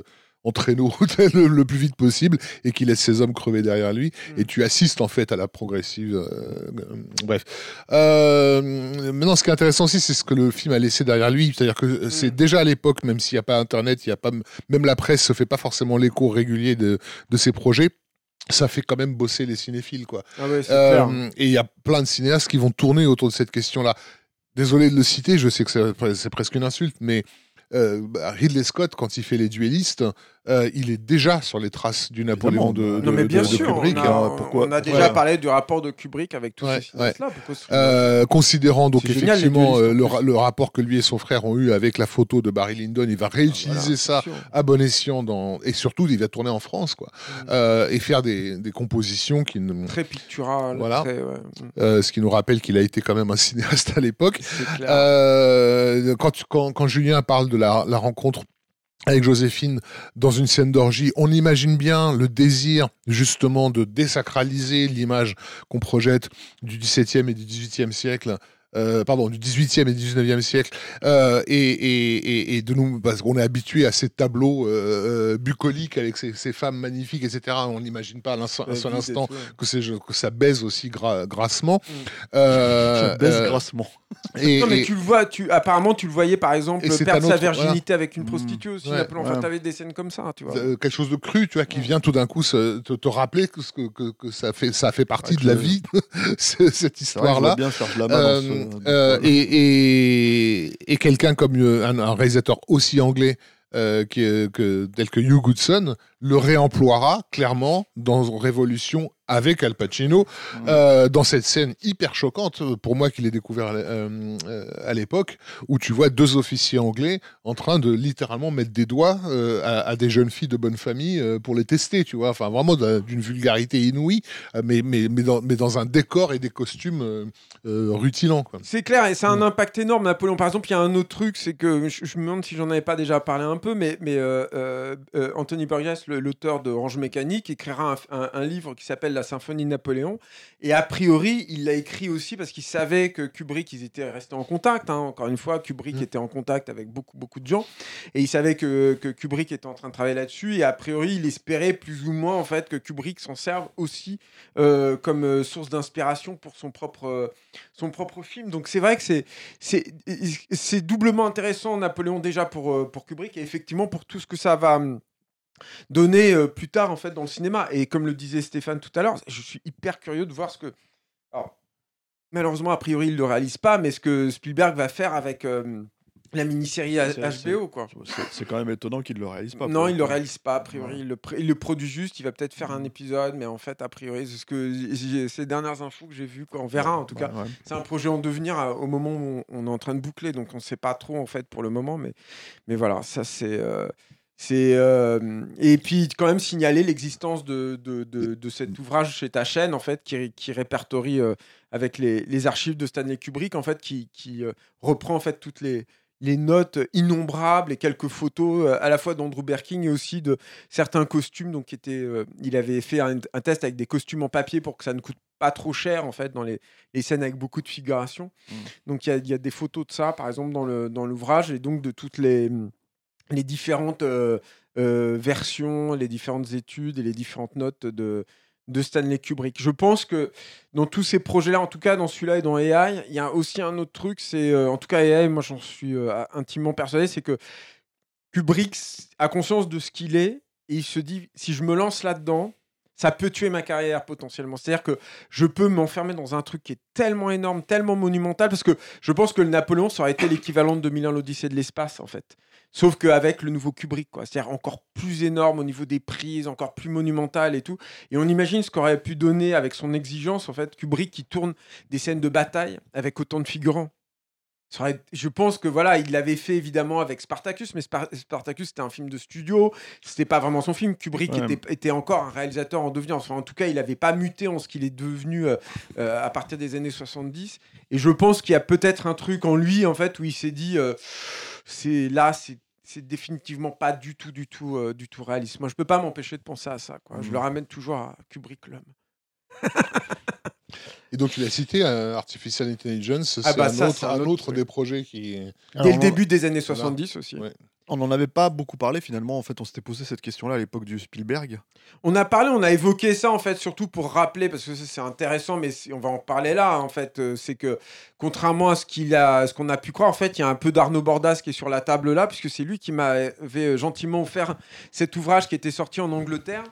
En traîneau le, le plus vite possible et qui laisse ses hommes crever derrière lui Mm. et tu assistes en fait à la progressive euh, euh, bref euh, maintenant ce qui est intéressant aussi c'est ce que le film a laissé derrière lui c'est à dire que Mm. c'est déjà à l'époque même s'il n'y a pas internet il y a pas même la presse se fait pas forcément l'écho régulier de, de ses projets ça fait quand même bosser les cinéphiles quoi ah ouais euh, et il y a plein de cinéastes qui vont tourner autour de cette question-là. Désolé de le citer, je sais que c'est presque une insulte, mais Ridley Scott, quand il fait Les Duellistes, euh, il est déjà sur les traces du Napoléon de, de, non mais bien de- de sûr Kubrick. on a, hein, pourquoi on a déjà parlé du rapport de Kubrick avec tous Ouais, ces là Euh, considérant donc génial, effectivement euh, le, plus. ra- le rapport que lui et son frère ont eu avec la photo de Barry Lyndon, il va réutiliser ça à bon escient dans et surtout il va tourner en France quoi Mm. Euh, et faire des, des compositions qui ne très pictural Voilà. très. Mm. ce qui nous rappelle qu'il a été quand même un cinéaste à l'époque quand, quand, quand Julien parle de la, la rencontre avec Joséphine dans une scène d'orgie, on imagine bien le désir justement de désacraliser l'image qu'on projette du XVIIe et du XVIIIe siècle. Euh, pardon, du 18e et 19e siècle, euh, et, et, et, et de nous, parce qu'on est habitué à ces tableaux euh, bucoliques avec ces, ces femmes magnifiques, etc. On n'imagine pas à l'instant- un seul instant que, que ça baise aussi gra- grassement. Mm. Euh, baisse euh, grassement. et- non mais et- tu le vois tu apparemment tu le voyais par exemple perdre sa virginité avec une Mm. prostituée aussi Ouais, enfin ouais. t'avais des scènes comme ça tu vois quelque chose de cru, tu vois, qui vient tout d'un coup se- te, te rappeler que, que, que, que ça, fait, ça fait partie Ouais, de la vie, ce- cette histoire-là. vois bien Serge Lama dans ce- euh, ce- et et, et quelqu'un comme euh, un, un réalisateur aussi anglais euh, qui est- que, tel que Hugh Goodson le réemploiera clairement dans Révolution avec Al Pacino Mm. euh, dans cette scène hyper choquante euh, pour moi qui l'ai découvert euh, à l'époque où tu vois deux officiers anglais en train de littéralement mettre des doigts à, à des jeunes filles de bonne famille pour les tester tu vois enfin vraiment d'un- d'une vulgarité inouïe mais, mais, mais, dans, mais dans un décor et des costumes euh, rutilants. C'est clair, et ça a un Mm. impact énorme, Napoléon. Par exemple, il y a un autre truc, c'est que je, je me demande si j'en avais pas déjà parlé un peu, mais, mais euh, Anthony Burgess, l'auteur de Orange Mécanique, écrira un, un- un livre qui s'appelle La Symphonie de Napoléon. Et a priori, il l'a écrit aussi parce qu'il savait que Kubrick, ils étaient restés en contact. hein. Encore une fois, Kubrick Mm. était en contact avec beaucoup, beaucoup de gens. Et il savait que, que Kubrick était en train de travailler là-dessus. Et a priori, il espérait plus ou moins en fait que Kubrick s'en serve aussi euh, comme euh, source d'inspiration pour son propre, euh, son propre film. Donc c'est vrai que c'est c'est c'est doublement intéressant Napoléon déjà pour pour Kubrick et effectivement pour tout ce que ça va donner euh, plus tard en fait dans le cinéma. Et comme le disait Stéphane tout à l'heure, je suis hyper curieux de voir ce que alors, malheureusement a priori il le réalise pas, mais ce que Spielberg va faire avec euh, la mini-série HBO quoi. C'est- quand même étonnant qu'il le réalise pas. Non, il le coup. réalise pas, a priori. Il, le il le produit juste, il va peut-être faire un épisode, mais en fait, a priori, c'est ce que ces dernières infos que j'ai vues, quoi. on verra en tout cas. Ouais. C'est un projet en devenir euh, au moment où on, on est en train de boucler, donc on ne sait pas trop en fait pour le moment, mais, mais voilà, ça c'est. euh, c'est euh, et puis quand même signaler l'existence de, de, de- de cet ouvrage chez ta chaîne en fait qui, qui répertorie euh, avec les, les archives de Stanley Kubrick en fait qui, qui euh, reprend en fait toutes les, les notes innombrables et quelques photos à la fois d'Andrew Berking et aussi de certains costumes donc qui étaient il avait fait un, un test avec des costumes en papier pour que ça ne coûte pas trop cher en fait dans les, les scènes avec beaucoup de figuration Mm. donc il y a, il y a des photos de ça par exemple dans le dans l'ouvrage et donc de toutes les les différentes euh, euh, versions, les différentes études et les différentes notes de, de Stanley Kubrick. Je pense que dans tous ces projets-là, en tout cas dans celui-là et dans AI, il y a aussi un autre truc, c'est euh, en tout cas AI, moi j'en suis intimement persuadé, c'est que Kubrick a conscience de ce qu'il est et il se dit si je me lance là-dedans, ça peut tuer ma carrière potentiellement. C'est-à-dire que je peux m'enfermer dans un truc qui est tellement énorme, tellement monumental, parce que je pense que le Napoléon, ça aurait été l'équivalent de 2001 l'Odyssée de l'espace, en fait. Sauf qu'avec le nouveau Kubrick, quoi. C'est-à-dire encore plus énorme au niveau des prises, encore plus monumental et tout. Et on imagine ce qu'aurait pu donner avec son exigence, en fait, Kubrick qui tourne des scènes de bataille avec autant de figurants. Je pense que voilà, il l'avait fait évidemment avec Spartacus, mais Spar- Spartacus c'était un film de studio, c'était pas vraiment son film. Kubrick Ouais. était, était encore un réalisateur en devenir. Enfin, en tout cas, il n'avait pas muté en ce qu'il est devenu euh, euh, à partir des années 70. Et je pense qu'il y a peut-être un truc en lui en fait où il s'est dit, euh, c'est là, c'est c'est définitivement pas du tout, du tout, euh, du tout réaliste. Moi, je peux pas m'empêcher de penser à ça. Quoi. Je Mhm. le ramène toujours à Kubrick l'homme. Et donc, il a cité euh, Artificial Intelligence, c'est Ah bah un, ça, autre, c'est un un autre autre truc. des projets qui. Dès Alors, le on- début des années 70 aussi. Ouais. On n'en avait pas beaucoup parlé finalement. En fait, on s'était posé cette question-là à l'époque du Spielberg. On a parlé, on a évoqué ça en fait, surtout pour rappeler, parce que ça, c'est intéressant, mais si- on va en parler là en fait. euh, c'est que contrairement à ce qu'il a, ce qu'on a pu croire, en fait, il y a un peu d'Arnaud Bordas qui est sur la table là, puisque c'est lui qui m'avait euh, gentiment offert cet ouvrage qui était sorti en Angleterre.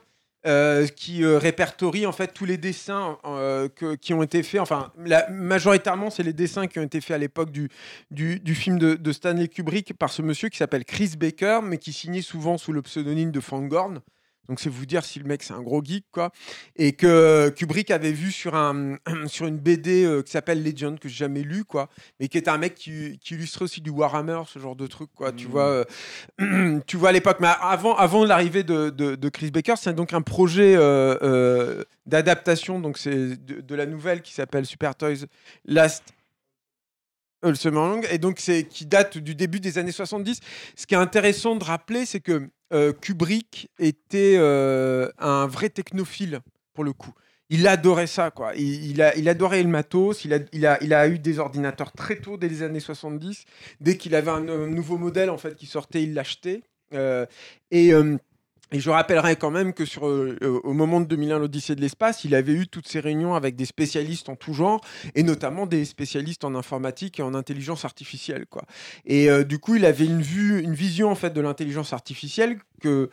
Euh, qui euh, répertorie en fait tous les dessins euh, qui ont été faits. Enfin, majoritairement, c'est les dessins qui ont été faits à l'époque du, du, film de, de Stanley Kubrick par ce monsieur qui s'appelle Chris Baker, mais qui signait souvent sous le pseudonyme de Fangorn. Donc c'est vous dire si le mec c'est un gros geek quoi. Et que Kubrick avait vu sur, un, sur une BD euh, qui s'appelle Legend que j'ai jamais lu quoi, mais qui est un mec qui, qui illustrait aussi du Warhammer ce genre de truc quoi. Tu vois, euh, tu vois à l'époque. Mais avant, avant l'arrivée de, de, de Chris Baker, c'est donc un projet euh, euh, d'adaptation donc c'est de, de la nouvelle qui s'appelle Super Toys Last Ultraman, et donc c'est qui date du début des années 70. Ce qui est intéressant de rappeler, c'est que euh, Kubrick était euh, un vrai technophile pour le coup. Il adorait ça, quoi. Il, a, il adorait le matos. Il a, il, a, il a eu des ordinateurs très tôt, dès les années 70. Dès qu'il avait un, euh, nouveau modèle en fait qui sortait, il l'achetait. Et, et je rappellerai quand même que sur, euh, au moment de 2001, l'Odyssée de l'espace, il avait eu toutes ces réunions avec des spécialistes en tout genre, et notamment des spécialistes en informatique et en intelligence artificielle. Quoi. Et euh, du coup, il avait une, vue, une vision en fait de l'intelligence artificielle que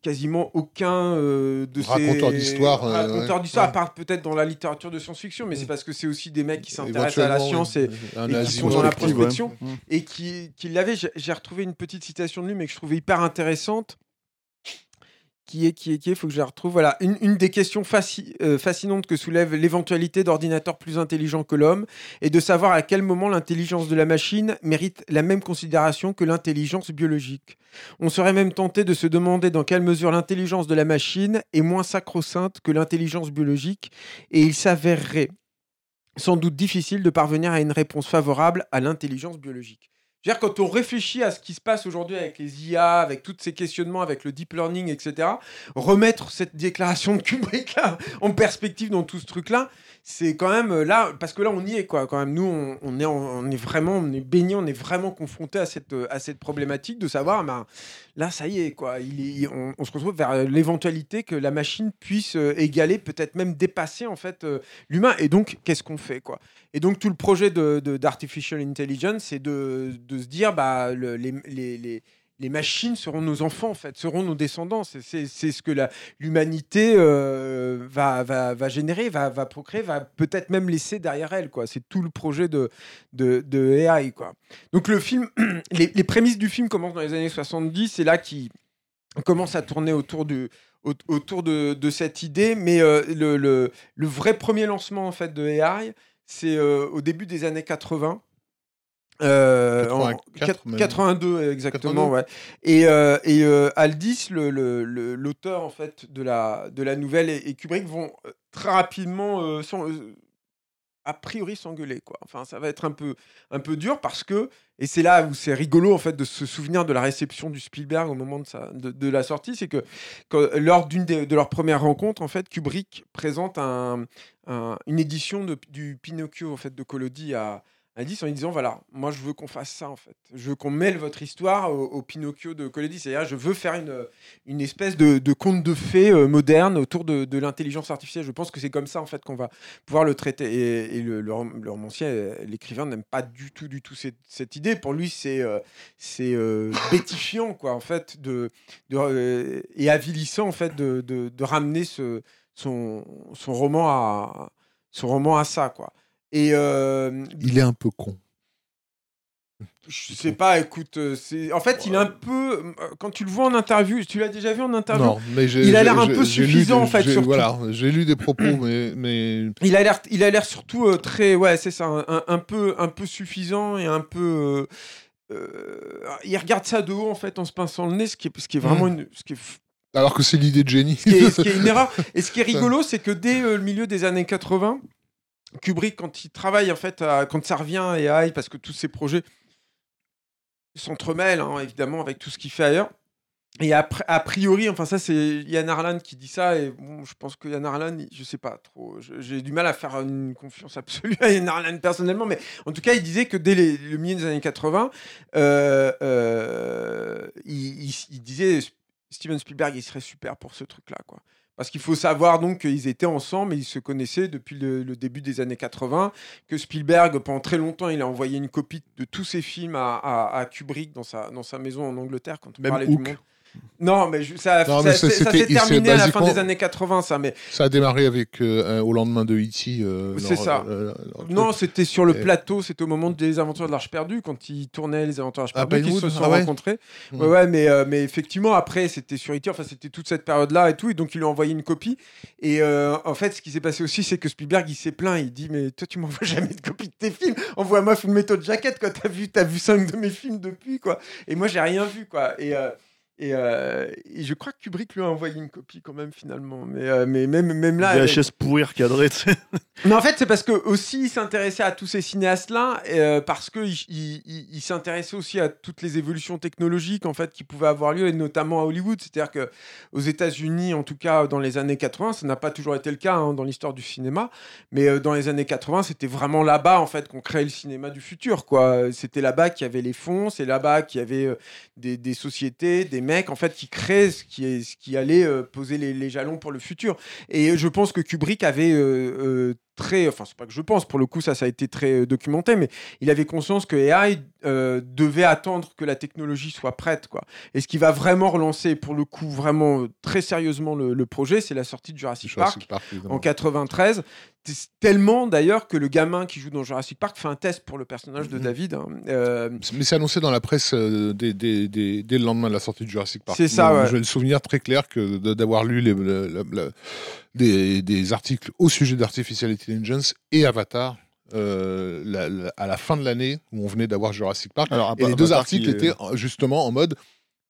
quasiment aucun euh, de ces Raconteur d'histoire, euh, raconteurs ouais. d'histoire, Ouais. à part peut-être dans la littérature de science-fiction, mais c'est Mm. parce que c'est aussi des mecs qui s'intéressent à la science et, et qui sont dans la prospection ouais. et qui, qui l'avait. J'ai j'ai retrouvé une petite citation de lui, mais que je trouvais hyper intéressante. Qui est, qui est, qui est, faut que je la retrouve. Voilà, une, une des questions euh, fascinantes que soulève l'éventualité d'ordinateurs plus intelligents que l'homme est de savoir à quel moment l'intelligence de la machine mérite la même considération que l'intelligence biologique. On serait même tenté de se demander dans quelle mesure l'intelligence de la machine est moins sacro-sainte que l'intelligence biologique, et il s'avérerait sans doute difficile de parvenir à une réponse favorable à l'intelligence biologique. Je veux dire, quand on réfléchit à ce qui se passe aujourd'hui avec les IA, avec tous ces questionnements, avec le deep learning, etc., remettre cette déclaration de Kubrick en perspective dans tout ce truc-là, c'est quand même euh, là, parce que là, on y est, quoi. Quand même, nous, on, est, on est vraiment, on est baigné, on est vraiment confronté à cette, euh, à cette problématique de savoir, ben, là, ça y est, quoi. On, se retrouve vers euh, l'éventualité que la machine puisse égaler, peut-être même dépasser, en fait, l'humain. Et donc, qu'est-ce qu'on fait, quoi? Et donc, tout le projet de, de- d'artificial intelligence, c'est de, de se dire, bah, le- les, les, les- les machines seront nos enfants, en fait, seront nos descendants. C'est, ce que l'humanité euh, va, va, va générer, va, va procréer, va peut-être même laisser derrière elle. C'est tout le projet de, de, de AI. Quoi. Donc le film, les, les prémices du film commencent dans les années 70. C'est là qu'il commence à tourner autour autour de, de cette idée, mais euh, le, le, le vrai premier lancement en fait de AI, c'est euh, au début des années 80. Euh, en 84 même. 82 exactement 82. ouais et, euh, et euh, Aldis le- le- le- l'auteur en fait de la de la nouvelle et, et Kubrick vont très rapidement sans- a priori s'engueuler quoi enfin ça va être un peu un peu dur parce que et c'est là où c'est rigolo en fait de se souvenir de la réception du Spielberg au moment de, sa, de, de la sortie c'est que quand- lors d'une de leurs premières rencontres en fait Kubrick présente un, un- une édition de- du Pinocchio en fait de Collodi à, indice en lui disant voilà, moi je veux qu'on fasse ça en fait. Je veux qu'on mêle votre histoire au, Pinocchio de Collodi. C'est-à-dire, je veux faire une, une espèce de, conte de fées euh, moderne autour de, l'intelligence artificielle. Je pense que c'est comme ça en fait qu'on va pouvoir le traiter. Et, et le, le, rom- le romancier, euh, l'écrivain n'aime pas du tout, du tout cette, idée. Pour lui, c'est euh, euh, quoi en fait de, de euh, et avilissant en fait de ramener ce, son, son roman à son roman à ça quoi. Et euh, Il est un peu con. je sais pas, écoute, euh, c'est en fait il est un peu euh, quand tu le vois en interview, tu l'as déjà vu en interview? Non, mais j'ai- Il a l'air un peu suffisant, des- en fait, j'ai-. Voilà, j'ai lu des propos, mais, mais Il a l'air, il a l'air surtout euh, très, ouais, c'est ça, un, peu, un peu suffisant et un peu. euh, euh, il regarde ça de haut en fait en se pinçant le nez, ce qui est, ce qui est vraiment Mm. une, ce qui est, alors que c'est l'idée de génie. ce qui est- ce qui est une erreur. Et ce qui est rigolo, c'est que dès le milieu des années 80, Kubrick, quand il travaille en fait, quand ça revient à AI, parce que tous ses projets s'entremêlent hein, évidemment avec tout ce qu'il fait ailleurs. Et a priori, enfin ça c'est Yann Arlan qui dit ça et bon, je pense que Yann Arlan, je sais pas trop, j'ai du mal à faire une confiance absolue à Yann Arlan personnellement, mais en tout cas il disait que dès le milieu des années 80, euh, euh, il, il- il disait Steven Spielberg il serait super pour ce truc-là quoi. Parce qu'il faut savoir donc qu'ils étaient ensemble et ils se connaissaient depuis le, le début des années 80, que Spielberg, pendant très longtemps, il a envoyé une copie de tous ses films à, à- à Kubrick dans sa, dans sa maison en Angleterre quand on Même parlait Hook. du monde. Non, mais ça, Non, ça- mais ça- ça, ça c'était- s'est terminé à la fin des années 80, ça. Mais Ça a démarré avec euh, au lendemain de E.T. euh, C'est ça. euh, non, c'était sur le Et- plateau, c'était au moment des Aventures de l'Arche perdue, quand ils tournaient les Aventures de l'Arche À perdue, qu'ils se sont ah ouais rencontrés. Hmm. Ouais, ouais, mais, mais effectivement, après, c'était sur E.T., enfin, c'était toute cette période-là et tout, et donc il lui a envoyé une copie. Et en fait, ce qui s'est passé aussi, c'est que Spielberg, il s'est plaint, il dit, mais toi, tu m'envoies jamais de copie de tes films, envoie-moi Full Metal Jacket, quoi, t'as vu, t'as vu cinq de mes films depuis, quoi. Et moi, j'ai rien vu, quoi. Et, et, euh, et je crois que Kubrick lui a envoyé une copie quand même, finalement. Mais, euh, mais même, même là... avec- VHS pourri recadré, tu sais. mais en fait, c'est parce que aussi il s'intéressait à tous ces cinéastes-là, euh, parce que il, il- il- il s'intéressait aussi à toutes les évolutions technologiques en fait qui pouvaient avoir lieu, et notamment à Hollywood. C'est-à-dire que aux États-Unis, en tout cas dans les années 80, ça n'a pas toujours été le cas hein, dans l'histoire du cinéma, mais euh, dans les années 80, c'était vraiment là-bas en fait qu'on créait le cinéma du futur. Quoi, c'était là-bas qu'il y avait les fonds, c'est là-bas qu'il y avait euh, des, des sociétés, des en fait qui créaient ce qui est ce qui allait euh, poser les, les jalons pour le futur. Et je pense que Kubrick avait euh, euh, très, enfin c'est pas que je pense, pour le coup ça ça a été très euh, documenté, mais il avait conscience que AI euh, devait attendre que la technologie soit prête, quoi. Et ce qui va vraiment relancer, pour le coup, vraiment euh, très sérieusement le, le projet, c'est la sortie de Jurassic, Jurassic Park en 93. T- Tellement d'ailleurs que le gamin qui joue dans Jurassic Park fait un test pour le personnage de Mhm. David. hein. Euh, Mais c'est annoncé dans la presse euh, dès, dès- dès- dès le lendemain de la sortie de Jurassic Park. C'est ça, ouais. J'ai le souvenir très clair que d'avoir lu les- le- le- le- des, des articles au sujet d'Artificial Intelligence et Avatar euh, la- la- à la fin de l'année où on venait d'avoir Jurassic Park. Alors, Et les deux articles étaient euh, justement en mode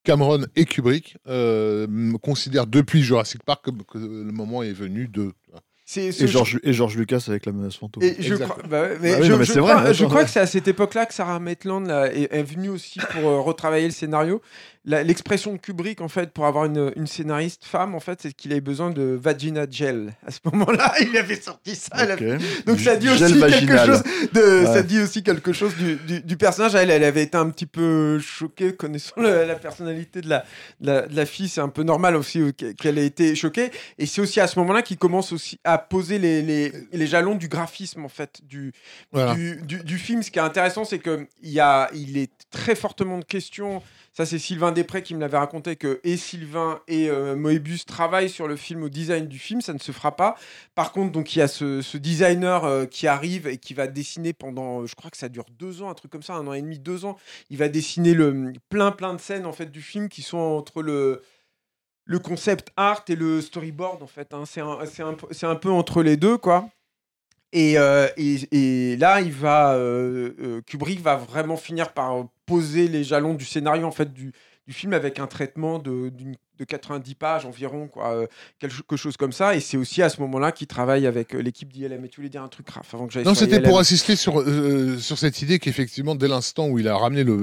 Cameron et Kubrick euh, considèrent depuis Jurassic Park que, que le moment est venu de. c'est ce- Et George, et George Lucas avec la menace fantôme. Et je crois, bah ouais, mais oui, je, non, mais je c'est crois, vrai, je attends, crois ouais. que c'est à cette époque-là que Sarah Maitland là, est, est venue aussi pour euh, retravailler le scénario. L'expression de Kubrick, en fait, pour avoir une, une scénariste femme, en fait, c'est qu'il avait besoin de vagina gel. À ce moment-là, il avait sorti ça. avait-. Donc ça dit aussi quelque chose de, ça dit aussi quelque chose du, du- du personnage. Elle, elle avait été un petit peu choquée connaissant la personnalité de la, de la, de la fille. C'est un peu normal aussi euh, qu'elle- ait été choquée. Et c'est aussi à ce moment-là qu'il commence aussi à poser les, les, les jalons du graphisme en fait du, Voilà. du, du- du film. Ce qui est intéressant, c'est que il y a, il est très fortement de questions. Ça, c'est Sylvain Després qui me l'avait raconté que et Sylvain et euh, Moebius travaillent sur le film au design du film. Ça ne se fera pas. Par contre, donc il y a ce, designer euh, qui arrive et qui va dessiner pendant, euh, je crois que ça dure deux ans, un truc comme ça, un an et demi, deux ans. Il va dessiner le plein plein de scènes en fait du film qui sont entre le le concept art et le storyboard en fait. hein. C'est un, peu- entre les deux quoi. Et, euh, et, là, il va, Kubrick va vraiment finir par poser les jalons du scénario en fait du, du film avec un traitement de, d'une- de 90 pages environ, quoi, euh, quelque chose comme ça. Et c'est aussi à ce moment-là qu'il travaille avec euh, l'équipe d'ILM. Et tu voulais dire un truc, Raph, avant que j'aille Non, c'était pour insister sur, euh, sur cette idée qu'effectivement, dès l'instant où il a ramené le,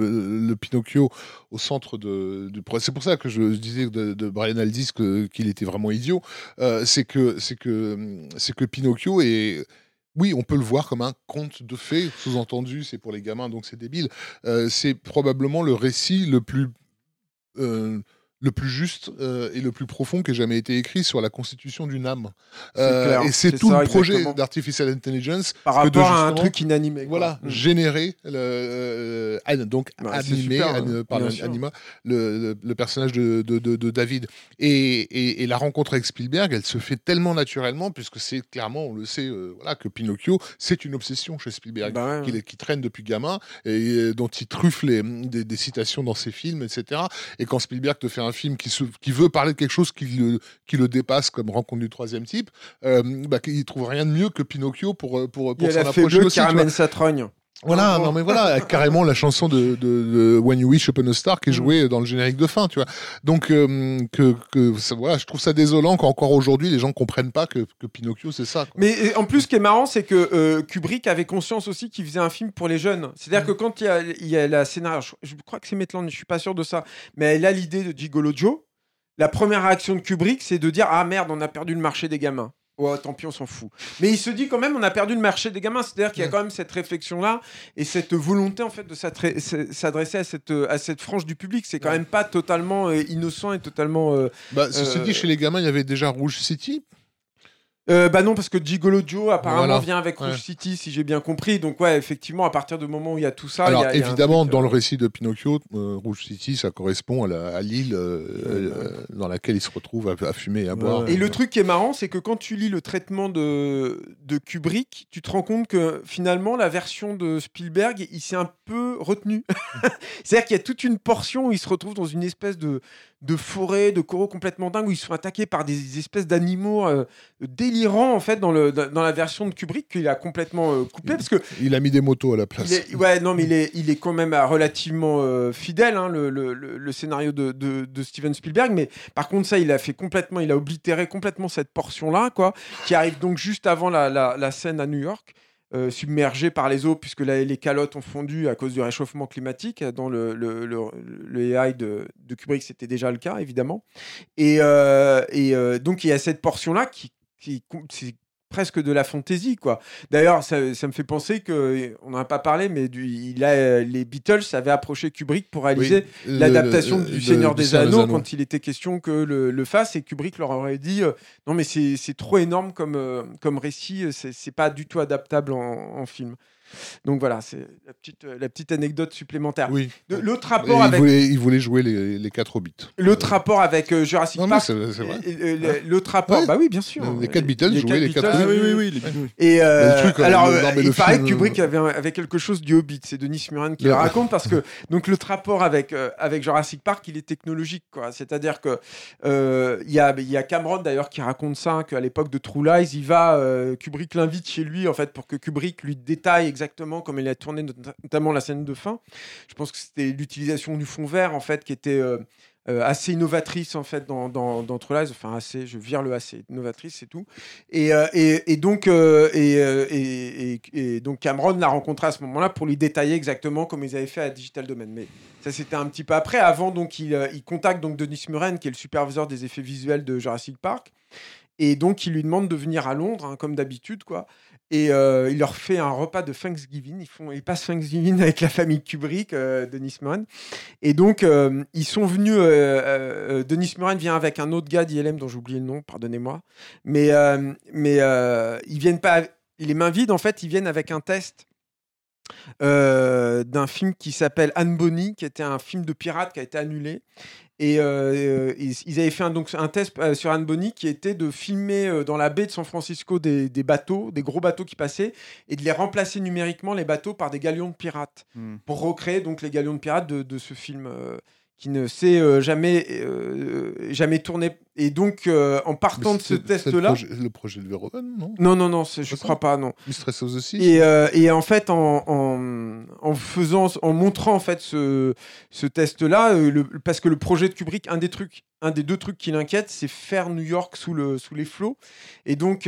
le Pinocchio au centre de, du projet, c'est pour ça que je disais de, de Brian Aldiss qu'il était vraiment idiot, euh, c'est que, c'est que, c'est que Pinocchio est oui, on peut le voir comme un conte de fées, sous-entendu, c'est pour les gamins, donc c'est débile. Euh, c'est probablement le récit le plus euh, le plus juste euh, et le plus profond qui ait jamais été écrit sur la constitution d'une âme. Euh, clair, et c'est tout ça, le projet d'Artificial Intelligence Par que de rapport à un truc inanimé. quoi. voilà, Mm. générer, le, euh, donc c'est animé super, an- hein, par bien l'an- sûr. Anima, le, le- le personnage de, de- de- de David. Et, et- et la rencontre avec Spielberg, elle se fait tellement naturellement, puisque c'est clairement, on le sait, voilà, que Pinocchio, c'est une obsession chez Spielberg, Bah ouais, est- qui traîne depuis gamin, et dont il truffe les, des, des citations dans ses films, etc. Et quand Spielberg te fait un film qui, se, qui veut parler de quelque chose qui le, qui le dépasse, comme Rencontre du troisième type, euh, bah, il trouve rien de mieux que Pinocchio pour, euh, pour, pour s'en approcher aussi. qui ramène sa trogne. Voilà, non mais voilà, carrément la chanson de, de, de When You Wish Upon a Star qui est Mm. jouée dans le générique de fin, tu vois. Donc euh, que, que ça- voilà, je trouve ça désolant qu'encore aujourd'hui les gens comprennent pas que, que Pinocchio c'est ça. quoi. Mais en plus, ce qui est marrant, c'est que euh, Kubrick avait conscience aussi qu'il faisait un film pour les jeunes. C'est-à-dire que quand il y a, il y a la scénario, je, je crois que c'est Maitland, je suis pas sûr de ça, mais elle a l'idée de Gigolo Joe. La première réaction de Kubrick, c'est de dire Ah merde, on a perdu le marché des gamins. Ouais, tant pis, on s'en fout. Mais il se dit quand même, on a perdu le marché des gamins. C'est-à-dire qu'il y a quand même cette réflexion-là et cette volonté en fait de s'adresser à cette, à cette frange du public. C'est quand même pas totalement euh, innocent et totalement. euh, Bah, ceci Euh, dit, chez les gamins, il y avait déjà Rouge City. Euh, bah non, parce que Gigolo Joe apparemment Voilà. vient avec Rouge Ouais. City, si j'ai bien compris. Donc ouais, effectivement, à partir du moment où il y a tout ça, Alors il y a- il y a un évidemment, truc, dans euh, le récit de Pinocchio, euh, Rouge City, ça correspond à, l'île euh, euh, dans laquelle il se retrouve à, à fumer et à boire. Et le truc qui est marrant, c'est que quand tu lis le traitement de, de Kubrick, tu te rends compte que finalement, la version de Spielberg, il s'est un peu retenu. C'est-à-dire qu'il y a toute une portion où il se retrouve dans une espèce de, de forêt, de coraux complètement dingue, où ils sont attaqués par des espèces d'animaux euh, délirants, en fait, dans, le, dans la version de Kubrick, qu'il a complètement euh, coupé. Parce que Il a mis des motos à la place. Est, ouais, non, mais il est, il est quand même euh, relativement fidèle, hein, le, le- le- le scénario de, de- de Steven Spielberg. Mais par contre, ça, il a fait complètement, il a oblitéré complètement cette portion-là, quoi, qui arrive donc juste avant la, la- la scène à New York. Euh, submergée par les eaux puisque les calottes ont fondu à cause du réchauffement climatique dans le, le, le, le AI de, de Kubrick c'était déjà le cas évidemment. Et, euh, et euh, donc il y a cette portion là qui, presque de la fantaisie quoi D'ailleurs, ça, ça me fait penser que on n'en a pas parlé, mais du, il a, euh, les Beatles avaient approché Kubrick pour réaliser Oui, l'adaptation du Seigneur des Anneaux quand il était question que le, le fasse et Kubrick leur aurait dit euh, non mais c'est trop énorme comme, euh, comme récit, c'est c'est pas du tout adaptable en, en film. Donc voilà, c'est la petite, euh, la petite anecdote supplémentaire. Oui. L'autre rapport il, avec voulait, il voulait jouer les, les 4 hobbits. l'autre rapport avec euh, Jurassic Non, Park. et- L'autre rapport, Ouais. bah oui, bien sûr. Les quatre Beatles jouaient les quatre Beatles, Ah Hobbits. oui, oui, oui. Et euh, euh, alors, euh, il paraît film, que Kubrick euh, avait, avait quelque chose du Hobbit. C'est Denis Muren qui Le- raconte parce que donc le rapport avec euh, avec Jurassic Park, il est technologique, quoi. C'est-à-dire que euh, il y a il y a Cameron d'ailleurs qui raconte ça qu'à l'époque de True Lies, il va euh, Kubrick l'invite chez lui en fait pour que Kubrick lui détaille exactement comment il a tourné not- notamment la scène de fin. Je pense que c'était l'utilisation du fond vert en fait qui était euh, euh, assez innovatrice en fait dans, dans, dans enfin assez, je vire le assez, innovatrice c'est tout. Et, euh, donc et, donc Cameron l'a rencontré à ce moment-là pour lui détailler exactement comme ils avaient fait à Digital Domain. Mais ça c'était un petit peu après. Avant donc il, il contacte donc Denis Muren qui est le superviseur des effets visuels de Jurassic Park. Et donc, il lui demande de venir à Londres, hein, comme d'habitude, quoi. Et euh, il leur fait un repas de Thanksgiving. Ils, font, ils passent Thanksgiving avec la famille Kubrick, euh, Denis Muren. Et donc, euh, ils sont venus. euh, Denis Muren vient avec un autre gars d'ILM dont j'ai oublié le nom, pardonnez-moi. Mais, mais ils viennent pas. Les mains vides, en fait, ils viennent avec un test. Euh, d'un film qui s'appelle Anne Bonny, qui était un film de pirate qui a été annulé. Et euh, ils, ils avaient fait un, donc, un test euh, sur Anne Bonny qui était de filmer euh, dans la baie de San Francisco des, des bateaux, des gros bateaux qui passaient, et de les remplacer numériquement, les bateaux, par des galions de pirates, Hmm. pour recréer donc les galions de pirates de, de ce film euh, qui ne s'est euh, jamais, euh, jamais tourné. Et donc, euh, en partant de ce le test-là... Le projet de Verhoeven, non? Non, non, non, je ça? crois pas, non. Mistress of the Sea Et, et en fait, en, en, en faisant, en montrant en fait ce, ce test-là, euh, parce que le projet de Kubrick, un des trucs, un des deux trucs qui l'inquiète, c'est faire New York sous le sous les flots. Et donc,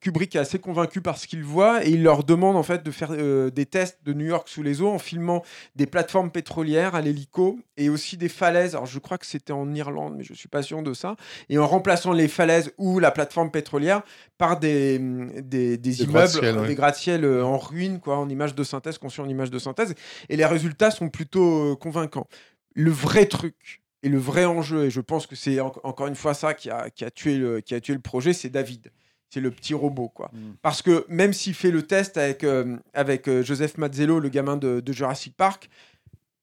Kubrick est assez convaincu par ce qu'il voit et il leur demande en fait de faire euh, des tests de New York sous les eaux en filmant des plateformes pétrolières à l'hélico et aussi des falaises. Alors je crois que c'était en Irlande, mais je suis pas sûr de ça. Et en remplaçant les falaises ou la plateforme pétrolière par des, des, des immeubles, ouais. des gratte-ciel euh, en ruine, quoi, en image de synthèse, conçus en image de synthèse. Et les résultats sont plutôt euh, convaincants. Le vrai truc et le vrai enjeu, et je pense que c'est en- encore une fois ça qui a, qui a, tué, le, qui a tué le projet, c'est David. C'est le petit robot, quoi. Mm. Parce que même s'il fait le test avec, euh, avec euh, Joseph Mazzello, le gamin de, de Jurassic Park,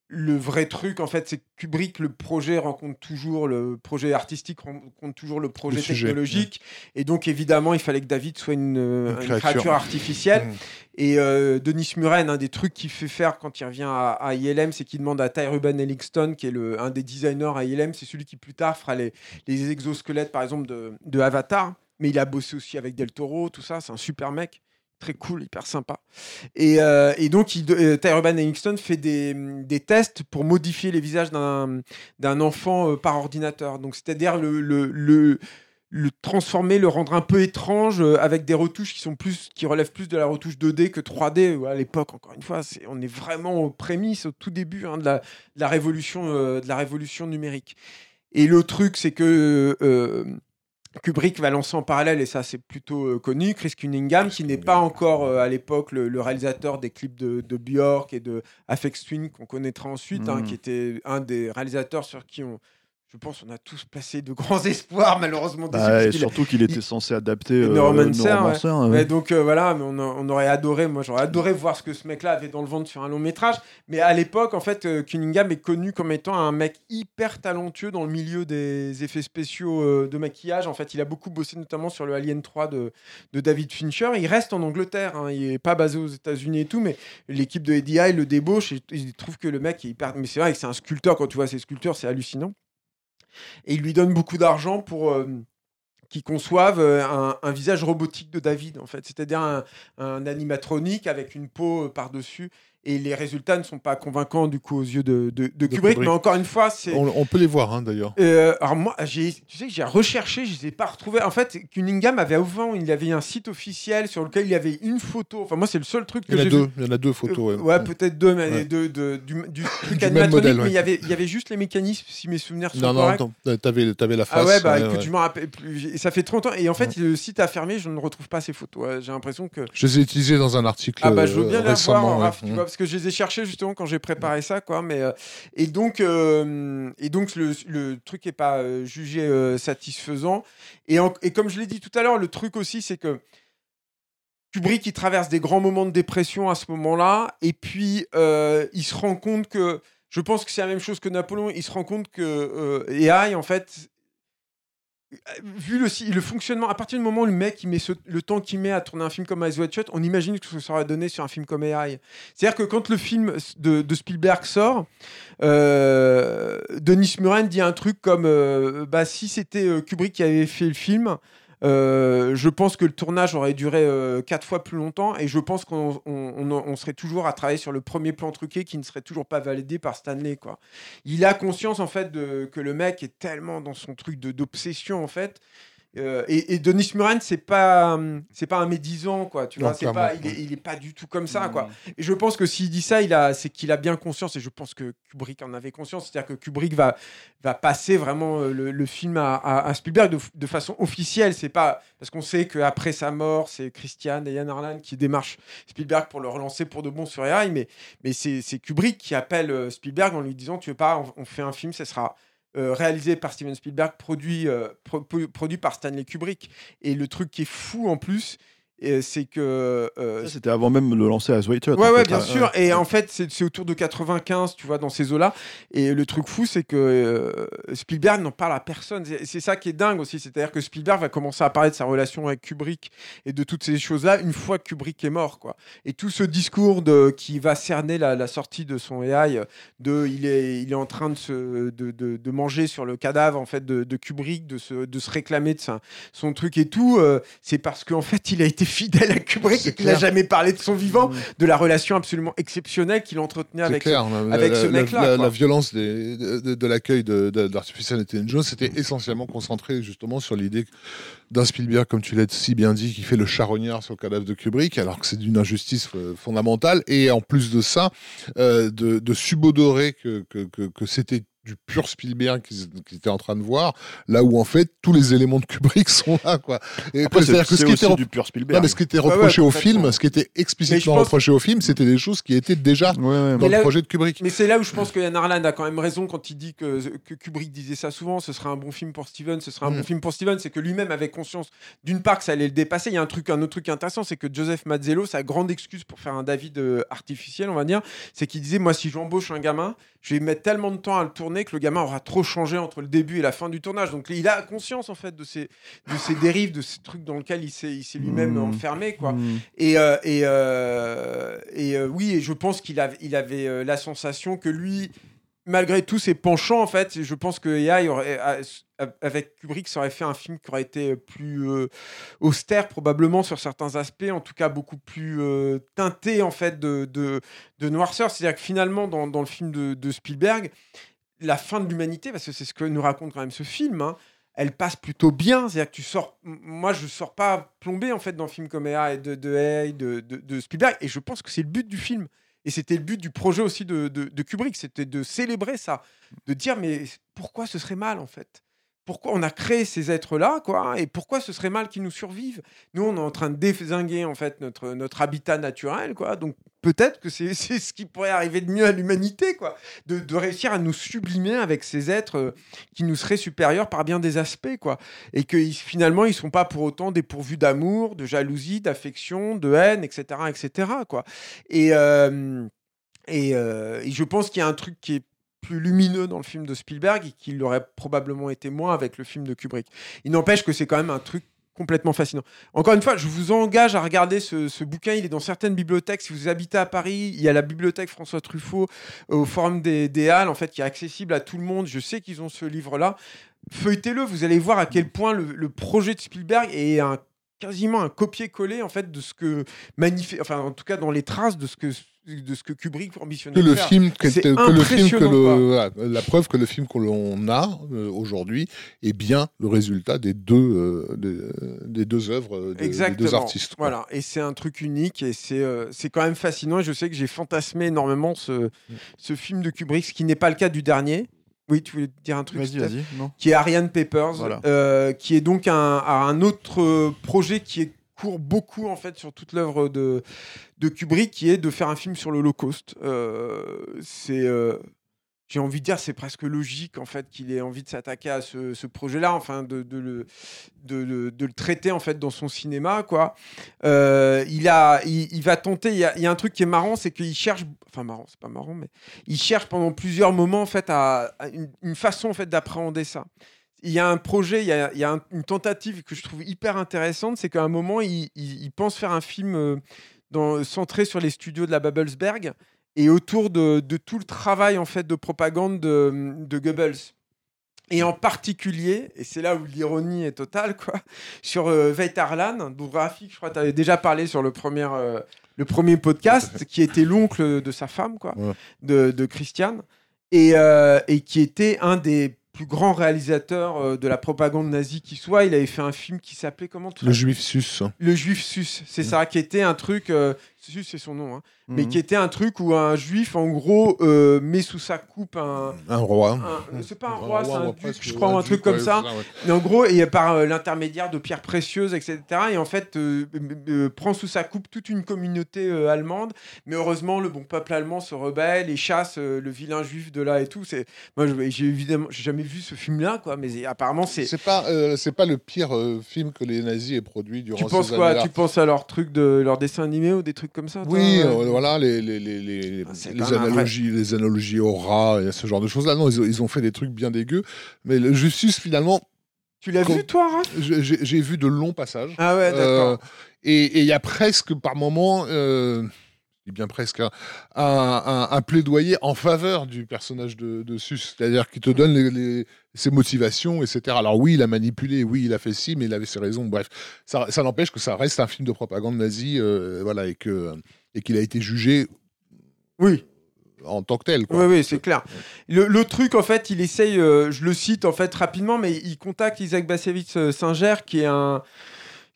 le vrai truc, en fait, c'est que Kubrick, le projet rencontre toujours, le projet artistique rencontre toujours le projet Le sujet, technologique. Et donc, évidemment, il fallait que David soit une, euh, Une une créature. créature. artificielle. Mhm. Et euh, Denis Muren, un des trucs qu'il fait faire quand il revient à, à ILM, c'est qu'il demande à Ty Ruben Ellington, qui est le, un des designers à ILM, c'est celui qui plus tard fera les, les exosquelettes, par exemple, de, de Avatar. Mais il a bossé aussi avec Del Toro, tout ça. C'est un super mec. Très cool, hyper sympa. Et, euh, donc, il, euh, fait des, tests pour modifier les visages d'un enfant euh, par ordinateur. Donc, c'est-à-dire le, transformer, le rendre un peu étrange euh, avec des retouches qui sont plus, qui relèvent plus de la retouche 2D que 3D. où à l'époque, encore une fois, on est vraiment aux prémices, au tout début hein, de, la, révolution, de la révolution numérique. Et le truc, c'est que Kubrick va lancer en parallèle, et ça c'est plutôt euh, connu, Chris Cunningham, qui n'est pas encore euh, à l'époque le, le réalisateur des clips de, de Björk et de Afex Twin qu'on connaîtra ensuite, hein, Mm. qui était un des réalisateurs sur qui on, je pense, on a tous placé de grands espoirs, malheureusement. Bah, a- surtout qu'il était censé adapter euh, Neuromancer, ouais. Neuromancer, hein, Ouais, donc euh, voilà, mais on, a- on aurait adoré, moi j'aurais adoré voir ce que ce mec-là avait dans le ventre sur un long métrage. Mais à l'époque, en fait, euh, Cunningham est connu comme étant un mec hyper talentueux dans le milieu des effets spéciaux euh, de maquillage. En fait, il a beaucoup bossé notamment sur le Alien 3 de, de David Fincher. Il reste en Angleterre, hein, il est pas basé aux États-Unis et tout, mais l'équipe de High le débauche et il trouve que le mec est hyper. Mais c'est vrai que c'est un sculpteur, quand tu vois ces sculpteurs, c'est hallucinant. Et il lui donne beaucoup d'argent pour. euh, qui conçoivent euh, un, visage robotique de David, en fait. C'est-à-dire un, un animatronique avec une peau euh, par-dessus. Et les résultats ne sont pas convaincants, du coup, aux yeux de, de- de Kubrick. Kubrick. Mais encore une fois, c'est... On, on peut les voir, hein, d'ailleurs. Euh, alors moi, j'ai, tu sais j'ai recherché, je les ai pas retrouvés. En fait, Cunningham avait avant, il avait un site officiel sur lequel il y avait une photo. Enfin, moi, c'est le seul truc que Il y en a j'ai deux, vu. il y en a deux photos. Euh, ouais. ouais, peut-être deux, mais Ouais. deux, de- du, du truc Du même animatronique, modèle, mais il y avait, il y avait juste les mécanismes, si mes souvenirs sont Non, non, corrects. attends, t'avais, t'avais la face. Ah ouais, bah ouais, écoute, ouais. je m'en rappelle plus. Et Ça fait 30 ans. Et en fait, le site a fermé, je ne retrouve pas ces photos. J'ai l'impression que. Je les ai utilisés dans un article Ah bah je veux bien euh, les ouais. Raph, tu vois, parce que je les ai cherchés justement quand j'ai préparé ça, quoi. Mais euh, et donc euh, et donc le, le truc est pas euh, jugé satisfaisant. Et, en- et comme je l'ai dit tout à l'heure, le truc aussi c'est que Kubrick il traverse des grands moments de dépression à ce moment-là, et puis euh, il se rend compte que je pense que c'est la même chose que Napoléon. Il se rend compte que euh, AI en fait vu le, fonctionnement, à partir du moment où le mec met le temps qu'il met à tourner un film comme Eyes Wide Shut, on imagine ce que ça aurait donné sur un film comme AI. C'est-à-dire que quand le film de, Spielberg sort, euh, Denis Muren dit un truc comme euh, bah, si c'était euh, Kubrick qui avait fait le film, euh, je pense que le tournage aurait duré euh, quatre fois plus longtemps et je pense qu'on on- on- on serait toujours à travailler sur le premier plan truqué qui ne serait toujours pas validé par Stanley. Il a conscience en fait que le mec est tellement dans son truc d'obsession en fait. Euh, et, et Denis Muren, c'est pas, hum, c'est pas un médisant, quoi. Tu vois, c'est pas, il, est, il est pas du tout comme ça, Mm. quoi. Et je pense que s'il dit ça, il a, c'est qu'il a bien conscience, et je pense que Kubrick en avait conscience, c'est-à-dire que Kubrick va, va passer vraiment euh, le, le film à, à- à Spielberg de, de façon officielle. C'est pas parce qu'on sait qu'après sa mort, c'est Christian et Yann Arlan qui démarchent Spielberg pour le relancer pour de bon sur AI, mais, mais c'est, Kubrick qui appelle euh, Spielberg en lui disant Tu veux pas, on, on fait un film, ça sera. Euh, réalisé par Steven Spielberg, produit, euh, pro- pro- produit par Stanley Kubrick. Et le truc qui est fou en plus, c'est que euh, C'était avant même de lancer à Shut. Ouais, ouais, bien Ouais, sûr. Et en fait, c'est c'est autour de 95, tu vois, dans ces eaux-là. Et le truc fou, c'est que euh, Spielberg n'en parle à personne. C'est c'est ça qui est dingue aussi. C'est-à-dire que Spielberg va commencer à parler de sa relation avec Kubrick et de toutes ces choses-là une fois que Kubrick est mort, quoi. Et tout ce discours de, qui va cerner la, la sortie de son AI, de il est, il est en train de, se, de, de, de manger sur le cadavre en fait de, de Kubrick, de se, de se réclamer de sa- son truc et tout, euh, c'est parce qu'en fait, il a été fidèle à Kubrick et qu'il n'a jamais parlé de son vivant, Mm. de la relation absolument exceptionnelle qu'il entretenait avec clair, la- avec la, ce mec-là, la- violence des- de, de l'accueil de, de, d'Artificial Intelligence c'était essentiellement concentré justement sur l'idée d'un Spielberg, comme tu l'as si bien dit, qui fait le charognard sur le cadavre de Kubrick, alors que c'est d'une injustice euh, fondamentale. Et en plus de ça, euh, de, de subodorer que, que, que, que c'était du pur Spielberg qu'ils étaient en train de voir, là où en fait tous les éléments de Kubrick sont là. Quoi. Et Après, que- c'est c'est-à-dire que ce qui était du pur non, mais ce qui était Ouais, ouais, reproché au film, ce qui était explicitement reproché au film, c'était des choses qui étaient déjà Ouais, ouais. dans le là- projet de Kubrick. Mais c'est là où je pense que Yann Arland a quand même raison quand il dit que, que Kubrick disait ça souvent, ce serait un bon film pour Steven, ce serait un Mm. bon film pour Steven, c'est que lui-même avait conscience d'une part que ça allait le dépasser. Il y a un truc, un autre truc intéressant, c'est que Joseph Mazzello, sa grande excuse pour faire un David euh, artificiel, on va dire, c'est qu'il disait moi si j'embauche un gamin, je vais mettre tellement de temps à le tourner que le gamin aura trop changé entre le début et la fin du tournage. Donc il a conscience en fait de ces, de ces dérives, de ces trucs dans lesquels il s'est, il s'est lui-même Mm. enfermé quoi. Mm. Et, euh, et, euh, et euh, oui, et je pense qu'il avait, il avait la sensation que lui, malgré tous ses penchants, en fait, je pense que AI, aurait, avec Kubrick, ça aurait fait un film qui aurait été plus euh, austère, probablement sur certains aspects, en tout cas beaucoup plus euh, teinté, en fait, de, de, de noirceur. C'est-à-dire que finalement, dans, dans le film de, de Spielberg, la fin de l'humanité, parce que c'est ce que nous raconte quand même ce film, hein, elle passe plutôt bien. C'est-à-dire que tu sors. Moi, je sors pas plombé en fait dans film comme AI de, de, AI, de, de, de Spielberg, et je pense que c'est le but du film. Et c'était le but du projet aussi de, de Kubrick, c'était de célébrer ça, de dire mais pourquoi ce serait mal en fait? Pourquoi on a créé ces êtres-là, quoi, et pourquoi ce serait mal qu'ils nous survivent? Nous, on est en train de dézinguer en fait notre, notre habitat naturel, quoi. Donc peut-être que c'est ce qui pourrait arriver de mieux à l'humanité, quoi, de, de réussir à nous sublimer avec ces êtres euh, qui nous seraient supérieurs par bien des aspects, quoi, et que finalement ils sont pas pour autant dépourvus d'amour, de jalousie, d'affection, de haine, etc., etc., quoi. Et euh, et, euh, et je pense qu'il y a un truc qui est plus lumineux dans le film de Spielberg et qu'il l'aurait probablement été moins avec le film de Kubrick. Il n'empêche que c'est quand même un truc complètement fascinant. Encore une fois, je vous engage à regarder ce, bouquin. Il est dans certaines bibliothèques. Si vous habitez à Paris, il y a la bibliothèque François Truffaut au Forum des, des Halles, en fait, qui est accessible à tout le monde. Je sais qu'ils ont ce livre-là. Feuilletez-le, vous allez voir à quel point le, le projet de Spielberg est un quasiment un copier-coller en fait de ce que magnifique enfin en tout cas dans les traces de ce que de ce que Kubrick ambitionnait que le faire. film que, le film que le la preuve que le film que l'on a euh, aujourd'hui est bien le résultat des deux euh, des, des deux œuvres euh, des, deux artistes quoi. Voilà, et c'est un truc unique et c'est euh, c'est quand même fascinant. Et je sais que j'ai fantasmé énormément ce, ce film de Kubrick, ce qui n'est pas le cas du dernier. Oui, tu voulais dire un truc Vas-y, vas-y. Qui est Ariane Papers, Voilà. euh, qui est donc un, un autre euh, projet qui est court beaucoup en fait sur toute l'œuvre de, de Kubrick, qui est de faire un film sur l'Holocauste. Euh, c'est euh, j'ai envie de dire, c'est presque logique en fait qu'il ait envie de s'attaquer à ce, projet-là, enfin de, le, de, le- traiter en fait dans son cinéma, quoi. Euh, il a, il, va tenter. Il y, a, un truc qui est marrant, c'est qu'il cherche, enfin marrant, c'est pas marrant, mais il cherche pendant plusieurs moments en fait à, une, façon en fait d'appréhender ça. Il y a un projet, il y a, une tentative que je trouve hyper intéressante, c'est qu'à un moment il, pense faire un film euh, centré sur les studios de la Babelsberg et autour de, de tout le travail en fait de propagande de, de Goebbels. Et en particulier, et c'est là où l'ironie est totale, quoi, sur euh, Veitarlan, dont Rafik, je crois, tu avais déjà parlé sur le premier, euh, le premier podcast, qui était l'oncle de sa femme, quoi, Ouais. de, de Christiane, et, euh, et qui était un des plus grands réalisateurs euh, de la propagande nazie qui soit. Il avait fait un film qui s'appelait comment le juif sus le juif sus, c'est ça, qui était un truc. euh, c'est son nom, hein, mais Mhm. qui était un truc où un juif, en gros, euh, met sous sa coupe un. un roi un- c'est pas un roi, c'est un duc, je crois, ou un duc, truc comme ça. ouais. Mais en gros, et par euh, l'intermédiaire de pierres précieuses, etc. Et en fait, euh, euh, euh, prend sous sa coupe toute une communauté euh, allemande. Mais heureusement, le bon peuple allemand se rebelle et chasse euh, le vilain juif de là et tout. C'est moi, je- j'ai évidemment, j'ai jamais vu ce film-là, quoi. Mais apparemment, c'est. c'est pas euh, c'est pas le pire euh, film que les nazis aient produit durant Tu penses ces quoi? Tu penses à leur truc de leur dessin animé ou des trucs comme ça Oui, euh, voilà, les, les, les, les, Ah, les analogies, les analogies au rat et ce genre de choses-là. Non, ils, ont- ils ont fait des trucs bien dégueux. Mais le Justus, finalement, Tu l'as vu, toi, Raph? j'ai vu de longs passages. Ah ouais, d'accord. Euh, et et il y a presque par moment, euh, bien presque, un, un- plaidoyer en faveur du personnage de, de Sus. C'est-à-dire qu'il te donne les- les- ses motivations, etc. Alors oui, il a manipulé, oui, il a fait ci, mais il avait ses raisons. Bref, ça, ça n'empêche que ça reste un film de propagande nazie, euh, voilà, et que et qu'il a été jugé Oui. en tant que tel. quoi. Oui, oui, c'est clair. Le, le truc, en fait, il essaye, euh, je le cite en fait rapidement, mais il contacte Isaac Basevitz euh, Singer, qui est un,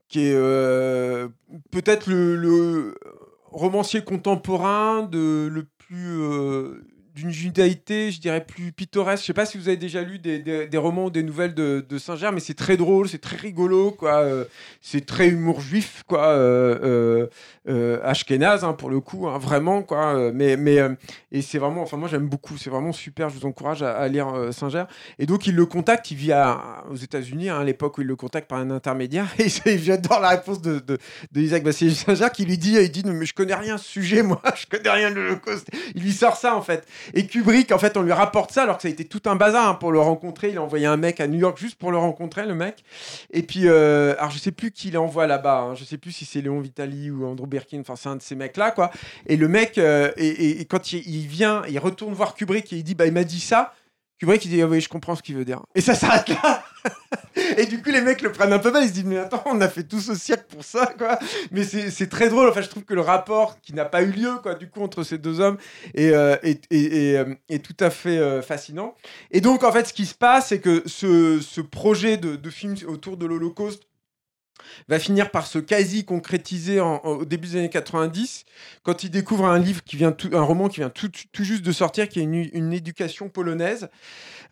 qui est euh, peut-être le, le romancier contemporain de le plus d'une judaïté, je dirais plus pittoresque. Je sais pas si vous avez déjà lu des, des- romans ou des nouvelles de, de Singer, mais c'est très drôle, c'est très rigolo, quoi. euh, c'est très humour juif, quoi. Euh, euh, Ashkenaz, hein, pour le coup, hein, vraiment, quoi. mais, mais et c'est vraiment, enfin moi j'aime beaucoup, c'est vraiment super. Je vous encourage à, lire Singer. Et donc il le contacte, il vit aux États-Unis hein, à l'époque où il le contacte par un intermédiaire. Et j'adore la réponse de, de, de Isaac Bassi Singer qui lui dit, il dit mais je connais rien à ce sujet, moi, je connais rien de l'Holocauste. Il lui sort ça en fait. Et Kubrick, en fait, on lui rapporte ça alors que ça a été tout un bazar hein, pour le rencontrer. Il a envoyé un mec à New York juste pour le rencontrer, le mec. Et puis, euh, alors je sais plus qui il envoie là-bas. hein. Je sais plus si c'est Léon Vitali ou Andrew Birkin. Enfin, c'est un de ces mecs-là, quoi. Et le mec, euh, et quand il, il vient, il retourne voir Kubrick et il dit, bah, il m'a dit ça. Kubrick, il dit, ah oui, je comprends ce qu'il veut dire. Et ça s'arrête là. et du coup, les mecs le prennent un peu mal. Ils se disent, mais attends, on a fait tout ce siècle pour ça, quoi. Mais c'est très drôle. Enfin, je trouve que le rapport qui n'a pas eu lieu, quoi, du coup, entre ces deux hommes est, euh, euh, tout à fait euh, fascinant. Et donc, en fait, ce qui se passe, c'est que ce, projet de, film autour de l'Holocauste va finir par se quasi concrétiser en- au début des années 90 quand il découvre un livre qui vient tout, un roman qui vient tout, juste de sortir qui est une, éducation polonaise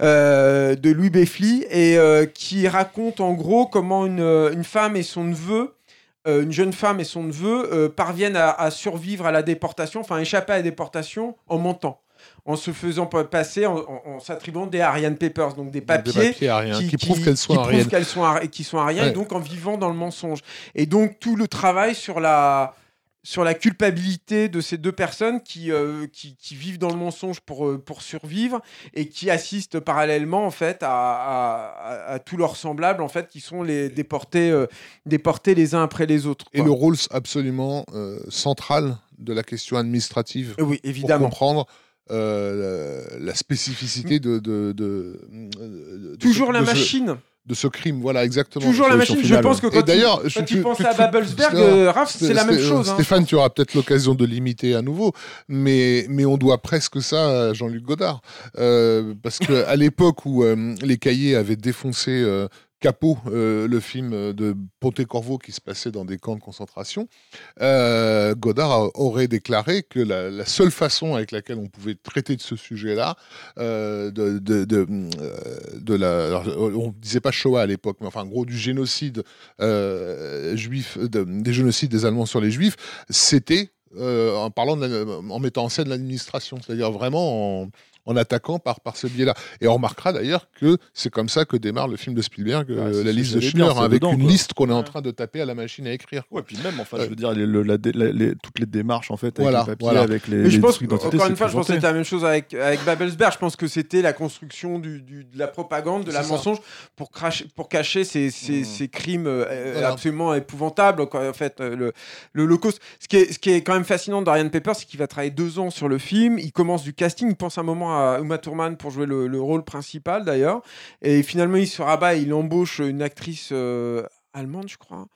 de Louis Beffli et euh, qui raconte en gros comment une, euh, une femme et son neveu euh, une jeune femme et son neveu euh, parviennent à, à survivre à la déportation, enfin échapper à la déportation en mentant, en se faisant pa- passer, en, en- en s'attribuant des Ariane Papers, donc des papiers, Des papiers ariens, qui, prouvent qu'elles sont qui qu'elles sont, qui sont Ouais. et donc en vivant dans le mensonge. Et donc tout le travail sur la sur la culpabilité de ces deux personnes qui, euh, qui, qui vivent dans le mensonge pour, euh, pour survivre et qui assistent parallèlement en fait à, à, tous leurs semblables en fait qui sont les déportés, euh, déportés les uns après les autres. Et le rôle absolument euh, central de la question administrative Oui, pour évidemment. comprendre euh, la, la spécificité de, de, de- Toujours la machine. De ce crime, voilà exactement. Toujours la machine. Je pense que quand, d'ailleurs, tu- il pense tu- à Babelsberg, euh, Raph, c'est la même chose. hein. Stéphane, tu auras peut-être l'occasion de l'imiter à nouveau, mais, mais on doit presque ça à Jean-Luc Godard. Euh, parce qu'à l'époque où euh, les cahiers avaient défoncé Capot, euh, le film de Pontecorvo qui se passait dans des camps de concentration, euh, Godard aurait déclaré que la, seule façon avec laquelle on pouvait traiter de ce sujet-là, euh, de, on disait pas Shoah à l'époque, mais enfin en gros du génocide juif, de- des génocides des Allemands sur les Juifs, c'était en en mettant en scène l'administration, c'est-à-dire vraiment en, en attaquant par, par ce biais-là. Et on remarquera d'ailleurs que c'est comme ça que démarre le film de Spielberg, Ouais, euh, c'est La liste de Schindler, avec dedans, une quoi. liste qu'on est en train de taper à la machine à écrire. Ouais, puis même, enfin, je veux dire, les- le- la dé- la- les- toutes les démarches, en fait, avec Voilà, les papiers, voilà. avec les, Mais je les pense, trucs encore une fois, je pense que c'était la même chose avec, avec Babelsberg. Je pense que c'était la construction du, du- de la propagande, de la ça. mensonge pour, cracher, pour cacher ces, ces, ces crimes euh, Voilà. absolument épouvantables. quoi, en fait, euh, le, le Holocauste. Ce qui, est, ce qui est quand même fascinant d'Ariane Pepper, c'est qu'il va travailler deux ans sur le film. Il commence du casting. Il pense un moment à Uma Thurman pour jouer le, le rôle principal, d'ailleurs. Et finalement, il se rabat et il embauche une actrice euh, allemande, je crois,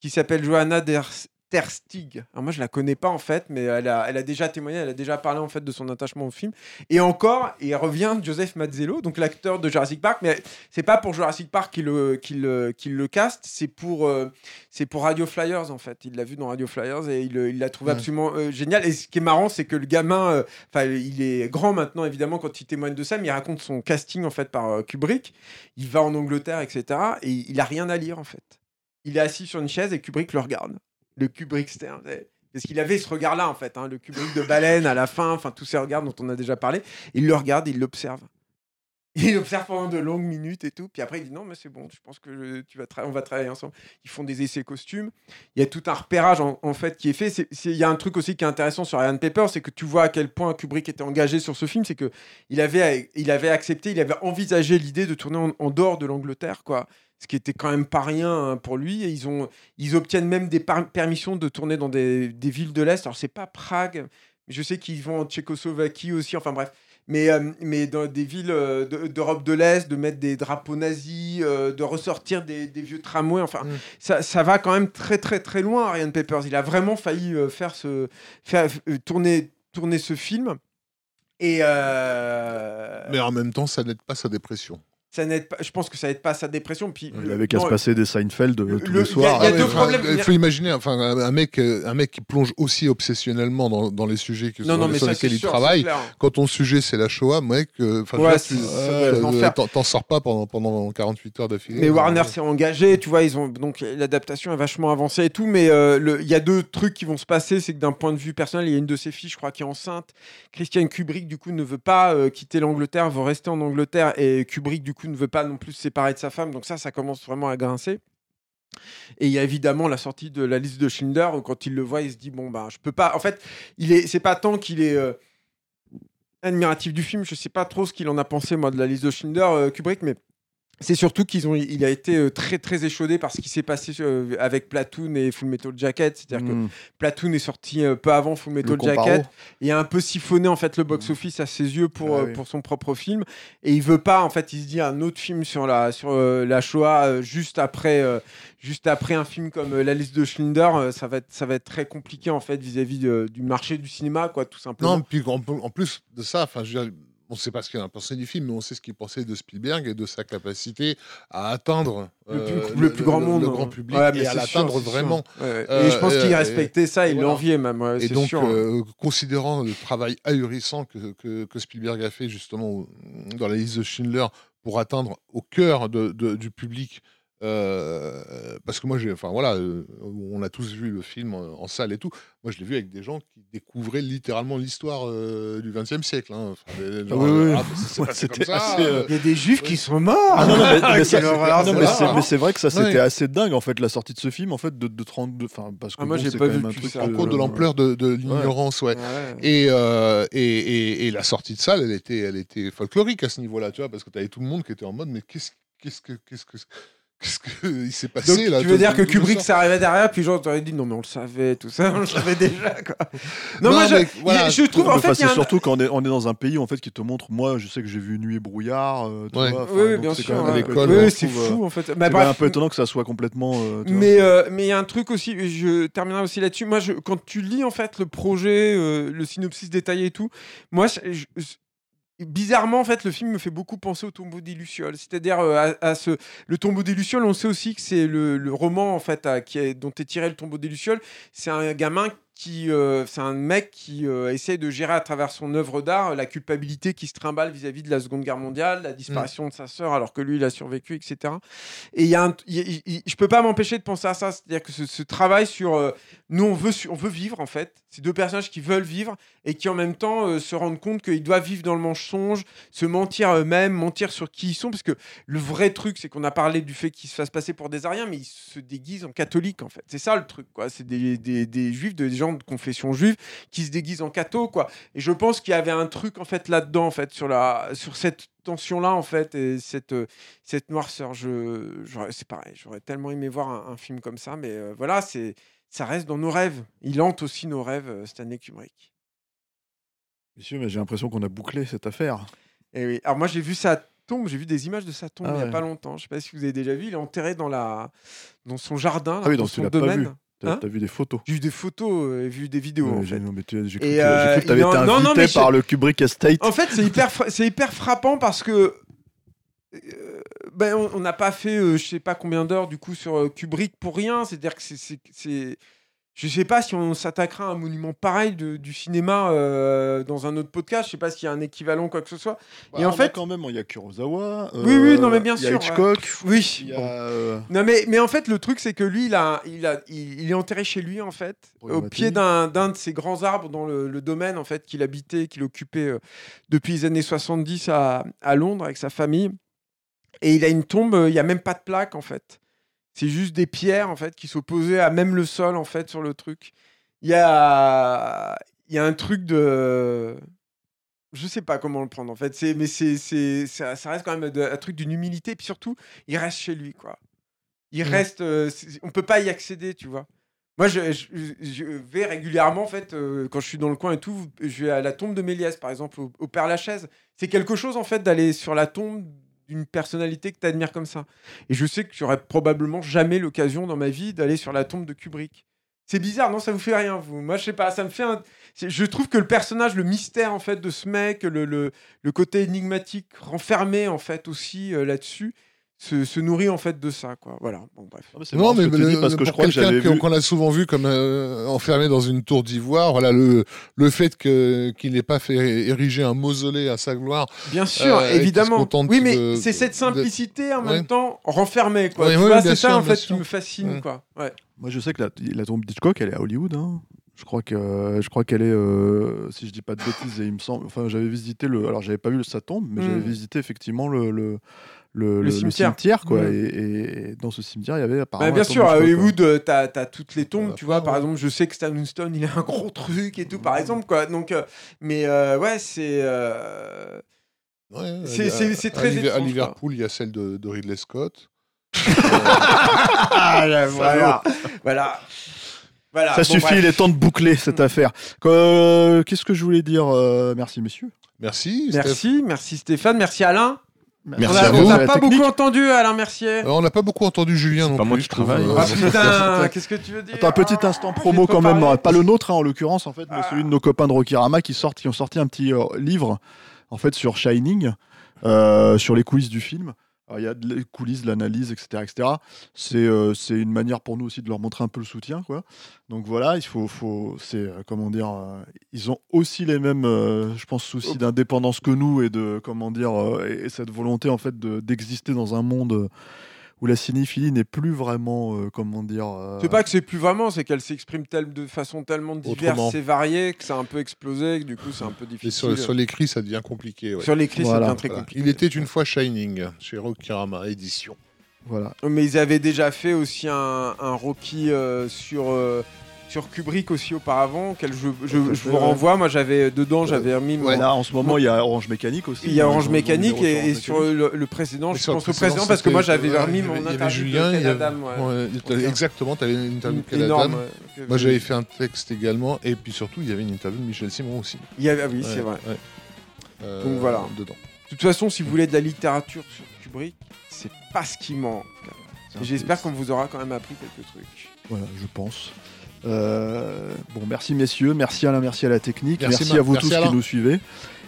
qui s'appelle Johanna Der Terstig. Alors moi, je la connais pas en fait, mais elle a, elle a déjà témoigné, elle a déjà parlé en fait de son attachement au film. Et encore, il revient Joseph Mazzello, donc l'acteur de Jurassic Park, mais c'est pas pour Jurassic Park qu'il le, qu'il, le- qu'il le caste, c'est pour, euh, c'est pour Radio Flyers en fait. Il l'a vu dans Radio Flyers et il, l'a trouvé Ouais. absolument euh, génial. Et ce qui est marrant, c'est que le gamin, euh, enfin, il est grand maintenant évidemment quand il témoigne de ça, mais il raconte son casting en fait par euh, Kubrick. Il va en Angleterre, etc. Et il a rien à lire en fait. Il est assis sur une chaise et Kubrick le regarde. Le Kubrick Parce qu'il avait ce regard-là, en fait, hein, le Kubrick de baleine à la fin, enfin tous ces regards dont on a déjà parlé. Il le regarde, il l'observe. Il l'observe pendant de longues minutes et tout. Puis après, il dit non, mais c'est bon, je pense que tu vas on va travailler ensemble. Ils font des essais costumes. Il y a tout un repérage en, fait qui est fait. Il y a un truc aussi qui est intéressant sur Ryan Pepper, c'est que tu vois à quel point Kubrick était engagé sur ce film. C'est que il avait, il avait accepté, il avait envisagé l'idée de tourner en, en dehors de l'Angleterre, quoi. Ce qui était quand même pas rien hein, pour lui. Et ils, ont, ils obtiennent même des par- permissions de tourner dans des, des villes de l'Est. Alors, c'est pas Prague, mais je sais qu'ils vont en Tchécoslovaquie aussi. Enfin, bref. Mais, euh, mais dans des villes euh, de- d'Europe de l'Est, de mettre des drapeaux nazis, euh, de ressortir des, des vieux tramways. Enfin, Mm. ça, ça va quand même très, très, très loin, Ariane Papers. Il a vraiment failli euh, faire ce, faire, euh, tourner, tourner ce film. Et euh, Mais en même temps, ça n'aide pas sa dépression. Ça n'aide pas, je pense que ça n'aide pas à sa dépression. Puis Il le- avait qu'à se passer des Seinfeld euh, tous le- les il y a- soirs. il y a deux enfin, problèmes. Il faut imaginer, enfin, un mec, euh, un mec qui plonge aussi obsessionnellement dans, dans les sujets que, Non, sur, non, mais sur ça, lesquels c'est il sûr, travaille. Quand ton sujet c'est la Shoah, mec, euh, Ouais, euh, t'en- sors pas pendant, pendant 48 heures d'affilée. Mais Warner s'est engagé, tu vois, ils ont donc l'adaptation est vachement avancée et tout, mais euh, il y a deux trucs qui vont se passer, c'est que d'un point de vue personnel, il y a une de ses filles, je crois, qui est enceinte. Christian Kubrick du coup ne veut pas euh, quitter l'Angleterre, veut rester en Angleterre, et Kubrick du coup ne veut pas non plus se séparer de sa femme, donc ça, ça commence vraiment à grincer. Et il y a évidemment la sortie de la liste de Schindler où quand il le voit, il se dit bon bah je peux pas. En fait, il est, c'est pas tant qu'il est euh, admiratif du film, je sais pas trop ce qu'il en a pensé moi de la liste de Schindler, euh, Kubrick, mais c'est surtout qu'ils ont, il a été euh, très très échaudé par ce qui s'est passé euh, avec Platoon et Full Metal Jacket. C'est-à-dire que hmm, Platoon est sorti euh, peu avant Full Metal. Jacket et a un peu siphonné en fait le box-office à ses yeux pour, Ah euh, oui. pour son propre film. Et il veut pas, en fait, il se dit un autre film sur la, sur, la Shoah juste, après, juste après un film comme La liste de Schindler. ça, va être, ça va être très compliqué en fait vis-à-vis du marché du cinéma, quoi, tout simplement. Non, puis en, en plus de ça, enfin, je veux dire, on ne sait pas ce qu'il a pensé du film, mais on sait ce qu'il pensait de Spielberg et de sa capacité à atteindre le plus, euh, le plus grand monde. le hein. grand public Ouais, mais et à l'atteindre vraiment. Ouais, ouais. Euh, et je pense euh, qu'il respectait ça, il voilà. l'enviait même. Et donc, sûr. euh, considérant le travail ahurissant que, que, que Spielberg a fait justement dans la liste de Schindler pour atteindre au cœur de- de- du public, euh, parce que moi, j'ai, enfin voilà, euh, on a tous vu le film en, en salle et tout. Moi, je l'ai vu avec des gens qui découvraient littéralement l'histoire euh, du XXe siècle. hein. Enfin, des- genre, oui, oui. ah, mais ça s'est Ouais, passé c'était comme ça, assez, euh, Il y a des juifs qui sont morts. Ah non, non, mais, mais ça, Quelle horreur, non, ça mais va. c'est- mais c'est vrai que ça c'était Ouais. assez dingue en fait la sortie de ce film en fait de, de 32 enfin parce que Ah, moi, bon, j'ai c'est pas quand vu même un plus truc ça. en compte de l'ampleur de, de l'ignorance, ouais. Ouais. Et, euh, et, et, et la sortie de salle, elle était, elle était folklorique à ce niveau-là, tu vois, parce que tu avais tout le monde qui était en mode, mais qu'est-ce qu'est-ce que qu'est-ce que qu'est-ce qu'il s'est passé Donc, là tu veux dire que Kubrick ça. s'arrivait derrière, puis genre, t'aurais dit non, mais on le savait, tout ça, on le savait déjà, quoi. Non, Non, moi, je, voilà, trouve, en fait, c'est un- surtout quand on est, on est dans un pays en fait qui te montre moi je sais que j'ai vu Nuit et brouillard euh, tu Ouais. vois, Oui, bien c'est sûr. quand ouais. Oui, c'est trouve, euh, fou, en fait. c'est Bah, bref, un peu étonnant que ça soit complètement euh. Mais euh, mais il y a un truc aussi, je terminerai aussi là-dessus. Moi, je, quand tu lis en fait le projet, euh, le synopsis détaillé et tout, moi, je- je- bizarrement en fait, le film me fait beaucoup penser au Tombeau des lucioles. C'est-à-dire euh, à, ce le Tombeau des lucioles. On sait aussi que c'est le, roman en fait qui est, dont est tiré le Tombeau des lucioles. C'est un gamin euh, c'est un mec qui euh, essaye de gérer à travers son œuvre d'art euh, la culpabilité qui se trimballe vis-à-vis de la Seconde Guerre mondiale, la disparition de sa sœur alors que lui il a survécu, etc. Et il y a un, je peux pas m'empêcher de penser à ça, c'est-à-dire que ce, travail sur euh, nous on veut, on veut vivre en fait, ces deux personnages qui veulent vivre et qui en même temps se rendent compte qu'ils doivent vivre dans le mensonge, se mentir eux-mêmes, mentir sur qui ils sont, parce que le vrai truc c'est qu'on a parlé du fait qu'ils se fassent passer pour des Ariens, mais ils se déguisent en catholiques en fait. C'est ça le truc quoi, c'est des, des juifs, des gens de confession juive qui se déguisent en catho quoi. Et je pense qu'il y avait un truc en fait là-dedans en fait sur la sur cette tension là en fait et cette euh, cette noirceur. Je c'est pareil, j'aurais tellement aimé voir un, un film comme ça, mais euh, voilà, c'est ça reste dans nos rêves. Il hante aussi nos rêves, euh, Stanley Kubrick. Messieurs, mais j'ai l'impression qu'on a bouclé cette affaire. Et oui. Alors moi j'ai vu sa tombe, j'ai vu des images de sa tombe Ah il y a ouais. pas longtemps. Je sais pas si vous avez déjà vu. Il est enterré dans la dans son jardin, là, Ah oui, dans son domaine. T'as Hein vu des photos. J'ai vu des photos euh, et vu des vidéos. Ouais, en j'ai fait. non, mais tu- j'ai cru Et, euh, j'ai cru que t'avais non, été non, non, invité mais je- par le Kubrick Estate. En fait, c'est hyper, fra- c'est hyper frappant parce que euh, ben, on n'a pas fait, euh, je sais pas combien d'heures du coup sur euh, Kubrick pour rien. C'est-à-dire que c'est, c'est, c'est- je sais pas si on s'attaquera à un monument pareil de- du cinéma euh, dans un autre podcast. Je sais pas s'il y a un équivalent quoi que ce soit. Bah, et en on a fait- quand même, il y a Kurosawa. Oui, oui, non, mais bien il y a sûr, Hitchcock. Oui. Il y a euh, Non mais, mais en fait le truc c'est que lui il, a, il, a, il, il est enterré chez lui en fait au pied d'un, de ces grands arbres dans le, le domaine en fait qu'il habitait qu'il occupait euh, depuis les années 70 à, à Londres avec sa famille et il a une tombe euh, il y a même pas de plaque en fait c'est juste des pierres en fait qui sont posées à même le sol en fait sur le truc il y a il y a un truc de je sais pas comment le prendre en fait c'est mais c'est c'est ça, ça reste quand même un truc d'une humilité puis surtout il reste chez lui quoi Il Mm. reste, euh, on peut pas y accéder, tu vois. Moi, je, je- je vais régulièrement, en fait, euh, quand je suis dans le coin et tout, je vais à la tombe de Méliès, par exemple, au, au Père Lachaise. C'est quelque chose, en fait, d'aller sur la tombe d'une personnalité que tu admires comme ça. Et je sais que j'aurais probablement jamais l'occasion dans ma vie d'aller sur la tombe de Kubrick. C'est bizarre, non Ça vous fait rien, vous Moi, je sais pas, ça me fait Je trouve que le personnage, le mystère, en fait, de ce mec, le côté énigmatique, renfermé, en fait, aussi euh, là-dessus, se, se nourrit, en fait, de ça, quoi. Voilà, bon, bref. Ah, mais Non, mais que tu le- dis, parce que je crois que quelqu'un j'avais qu'on vu. qu'on a souvent vu comme euh, enfermé dans une tour d'ivoire, voilà le le fait que qu'il n'ait pas fait ériger un mausolée à sa gloire. Bien sûr, Euh, évidemment. Oui, mais de- c'est cette de- simplicité en Ouais. même temps renfermée, quoi. Ouais, Tu ouais, vois, bien c'est ça en fait qui me fascine, Ouais. quoi. Ouais. Moi, je sais que la, la tombe d'Hitchcock, elle est à Hollywood. hein. Je crois que je crois qu'elle est, euh, si je dis pas de bêtises, et il me semble. Enfin, j'avais visité le. Alors, j'avais pas vu sa tombe, mais j'avais visité effectivement le le, le, le- le cimetière. quoi. Et, et dans ce cimetière, il y avait Bah, bien sûr, à Hollywood, euh, t'as as toutes les tombes, Ouais, tu vois. ouais. Par exemple, je sais que Stan Winston, il a un gros truc et tout, par exemple, quoi. Donc, euh, mais euh, ouais, c'est. euh, Ouais, C'est- très Liver- À étrange, Liverpool, il y a celle de, de Ridley Scott. Ah, là, voilà. voilà. Voilà. Ça Bon, suffit, bref. il est temps de boucler cette Mm. affaire. Euh, Qu'est-ce que je voulais dire euh, Merci, messieurs. Merci. Steph. Merci, merci Stéphane, merci Alain. Merci on à a, vous. on à n'a pas technique. beaucoup entendu Alain Mercier. Euh, on n'a pas beaucoup entendu Julien non pas plus. moi qui travaille. euh, Ah c'est- putain, c'est- qu'est-ce que tu veux dire Attends, un petit Ah, instant promo quand même, parlé. pas le nôtre hein, en l'occurrence, en fait, mais Ah. celui de nos copains de Rokirama qui sortent, qui ont sorti un petit euh, livre en fait sur Shining, euh, sur les coulisses du film. Il y a les coulisses, de l'analyse, etc., etc. C'est euh, une manière pour nous aussi de leur montrer un peu le soutien, quoi. Donc voilà, il faut, faut c'est euh, comment dire, euh, ils ont aussi les mêmes, euh, je pense, soucis d'indépendance que nous et de comment dire, et, et cette volonté en fait de- d'exister dans un monde où la cinéphilie n'est plus vraiment, euh, comment dire. euh, C'est pas que c'est plus vraiment, c'est qu'elle s'exprime de façon tellement diverse Autrement. et variée que ça a un peu explosé, et que du coup c'est un peu Et difficile. sur, sur l'écrit, ça devient compliqué. ouais. Sur l'écrit, Voilà. ça devient très Voilà. compliqué. Il était une fois Shining chez Rokirama Édition. Voilà. Mais ils avaient déjà fait aussi un, un Rocky euh, sur, euh, sur Kubrick aussi auparavant, auquel je, je, je vous ouais. renvoie. Moi j'avais dedans, j'avais remis mon- Là, en ce moment, il y a Orange Mécanique aussi. Il y a Ils Orange Mécanique et, sur le, le précédent, je pense au précédent, précédent parce que moi j'avais ouais, remis mon interview Julien, de Adam, ouais. Ouais, exactement, tu avais une interview de. Adam. ouais, Moi, j'avais fait un texte également, et puis surtout, il y avait une interview de Michel Simon aussi. Il y avait- ah oui, Ouais, c'est vrai. ouais. Euh, Donc voilà. Dedans. De toute façon, si vous voulez de la littérature sur Kubrick, c'est pas ce qui manque. J'espère qu'on vous aura quand même appris quelques trucs. Voilà, je pense. Euh, bon, merci messieurs, merci Alain, merci à la technique, Merci, à vous merci, tous Alain. qui nous suivez.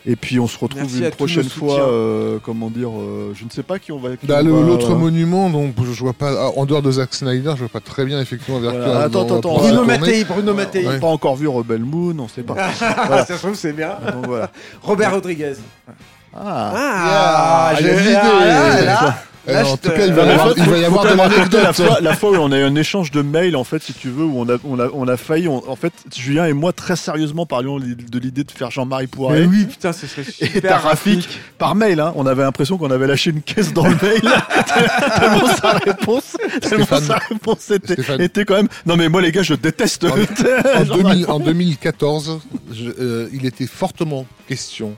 Et puis on se retrouve Merci une prochaine fois, euh, comment dire, euh, je ne sais pas qui on va. qui Bah, L'autre voilà. monument, donc je vois pas, ah, en dehors de Zack Snyder, je vois pas très bien effectivement vers Voilà. quoi Attends, on va attends, Bruno. Mattei, Bruno Mattei. On n'a Ouais. pas encore vu Rebel Moon, on sait pas. Ça se trouve, c'est bien. Donc voilà. Robert Rodriguez. Ah. Ah, il y a j'ai- l'idée. Là, en tout cas, il va y Euh, avoir, faut- il va y faut avoir quand de la l'anecdote. fois, la fois où on a eu un échange de mails, en fait, si tu veux, où on a, on a, on a failli, on- en fait, Julien et moi, très sérieusement, parlions li- de l'idée de faire Jean-Marie Mais Poiret. oui, putain, ce serait Et super. t'as Rafik par mail, hein. on avait l'impression qu'on avait lâché une caisse dans le mail, tellement sa réponse, tellement sa réponse était, quand même. Non mais moi les gars, je déteste. En, en Jean-Marie 2000 en 2014, je- euh, il était fortement question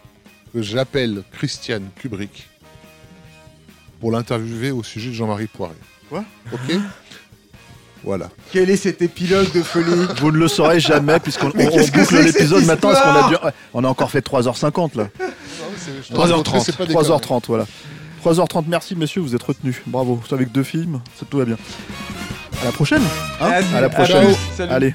que j'appelle Christian Kubrick pour l'interviewer au sujet de Jean-Marie Poiré. Quoi Ok Voilà. Quel est cet épilogue de folie Vous ne le saurez jamais puisqu'on on- on que boucle c'est l'épisode maintenant parce qu'on a, dû- on a encore fait 3h50 là. 3h30. 3h30 voilà. 3h30 merci messieurs, vous êtes retenus. Bravo. C'est avec deux films, ça tout va bien. À la prochaine. hein à la prochaine. Allez.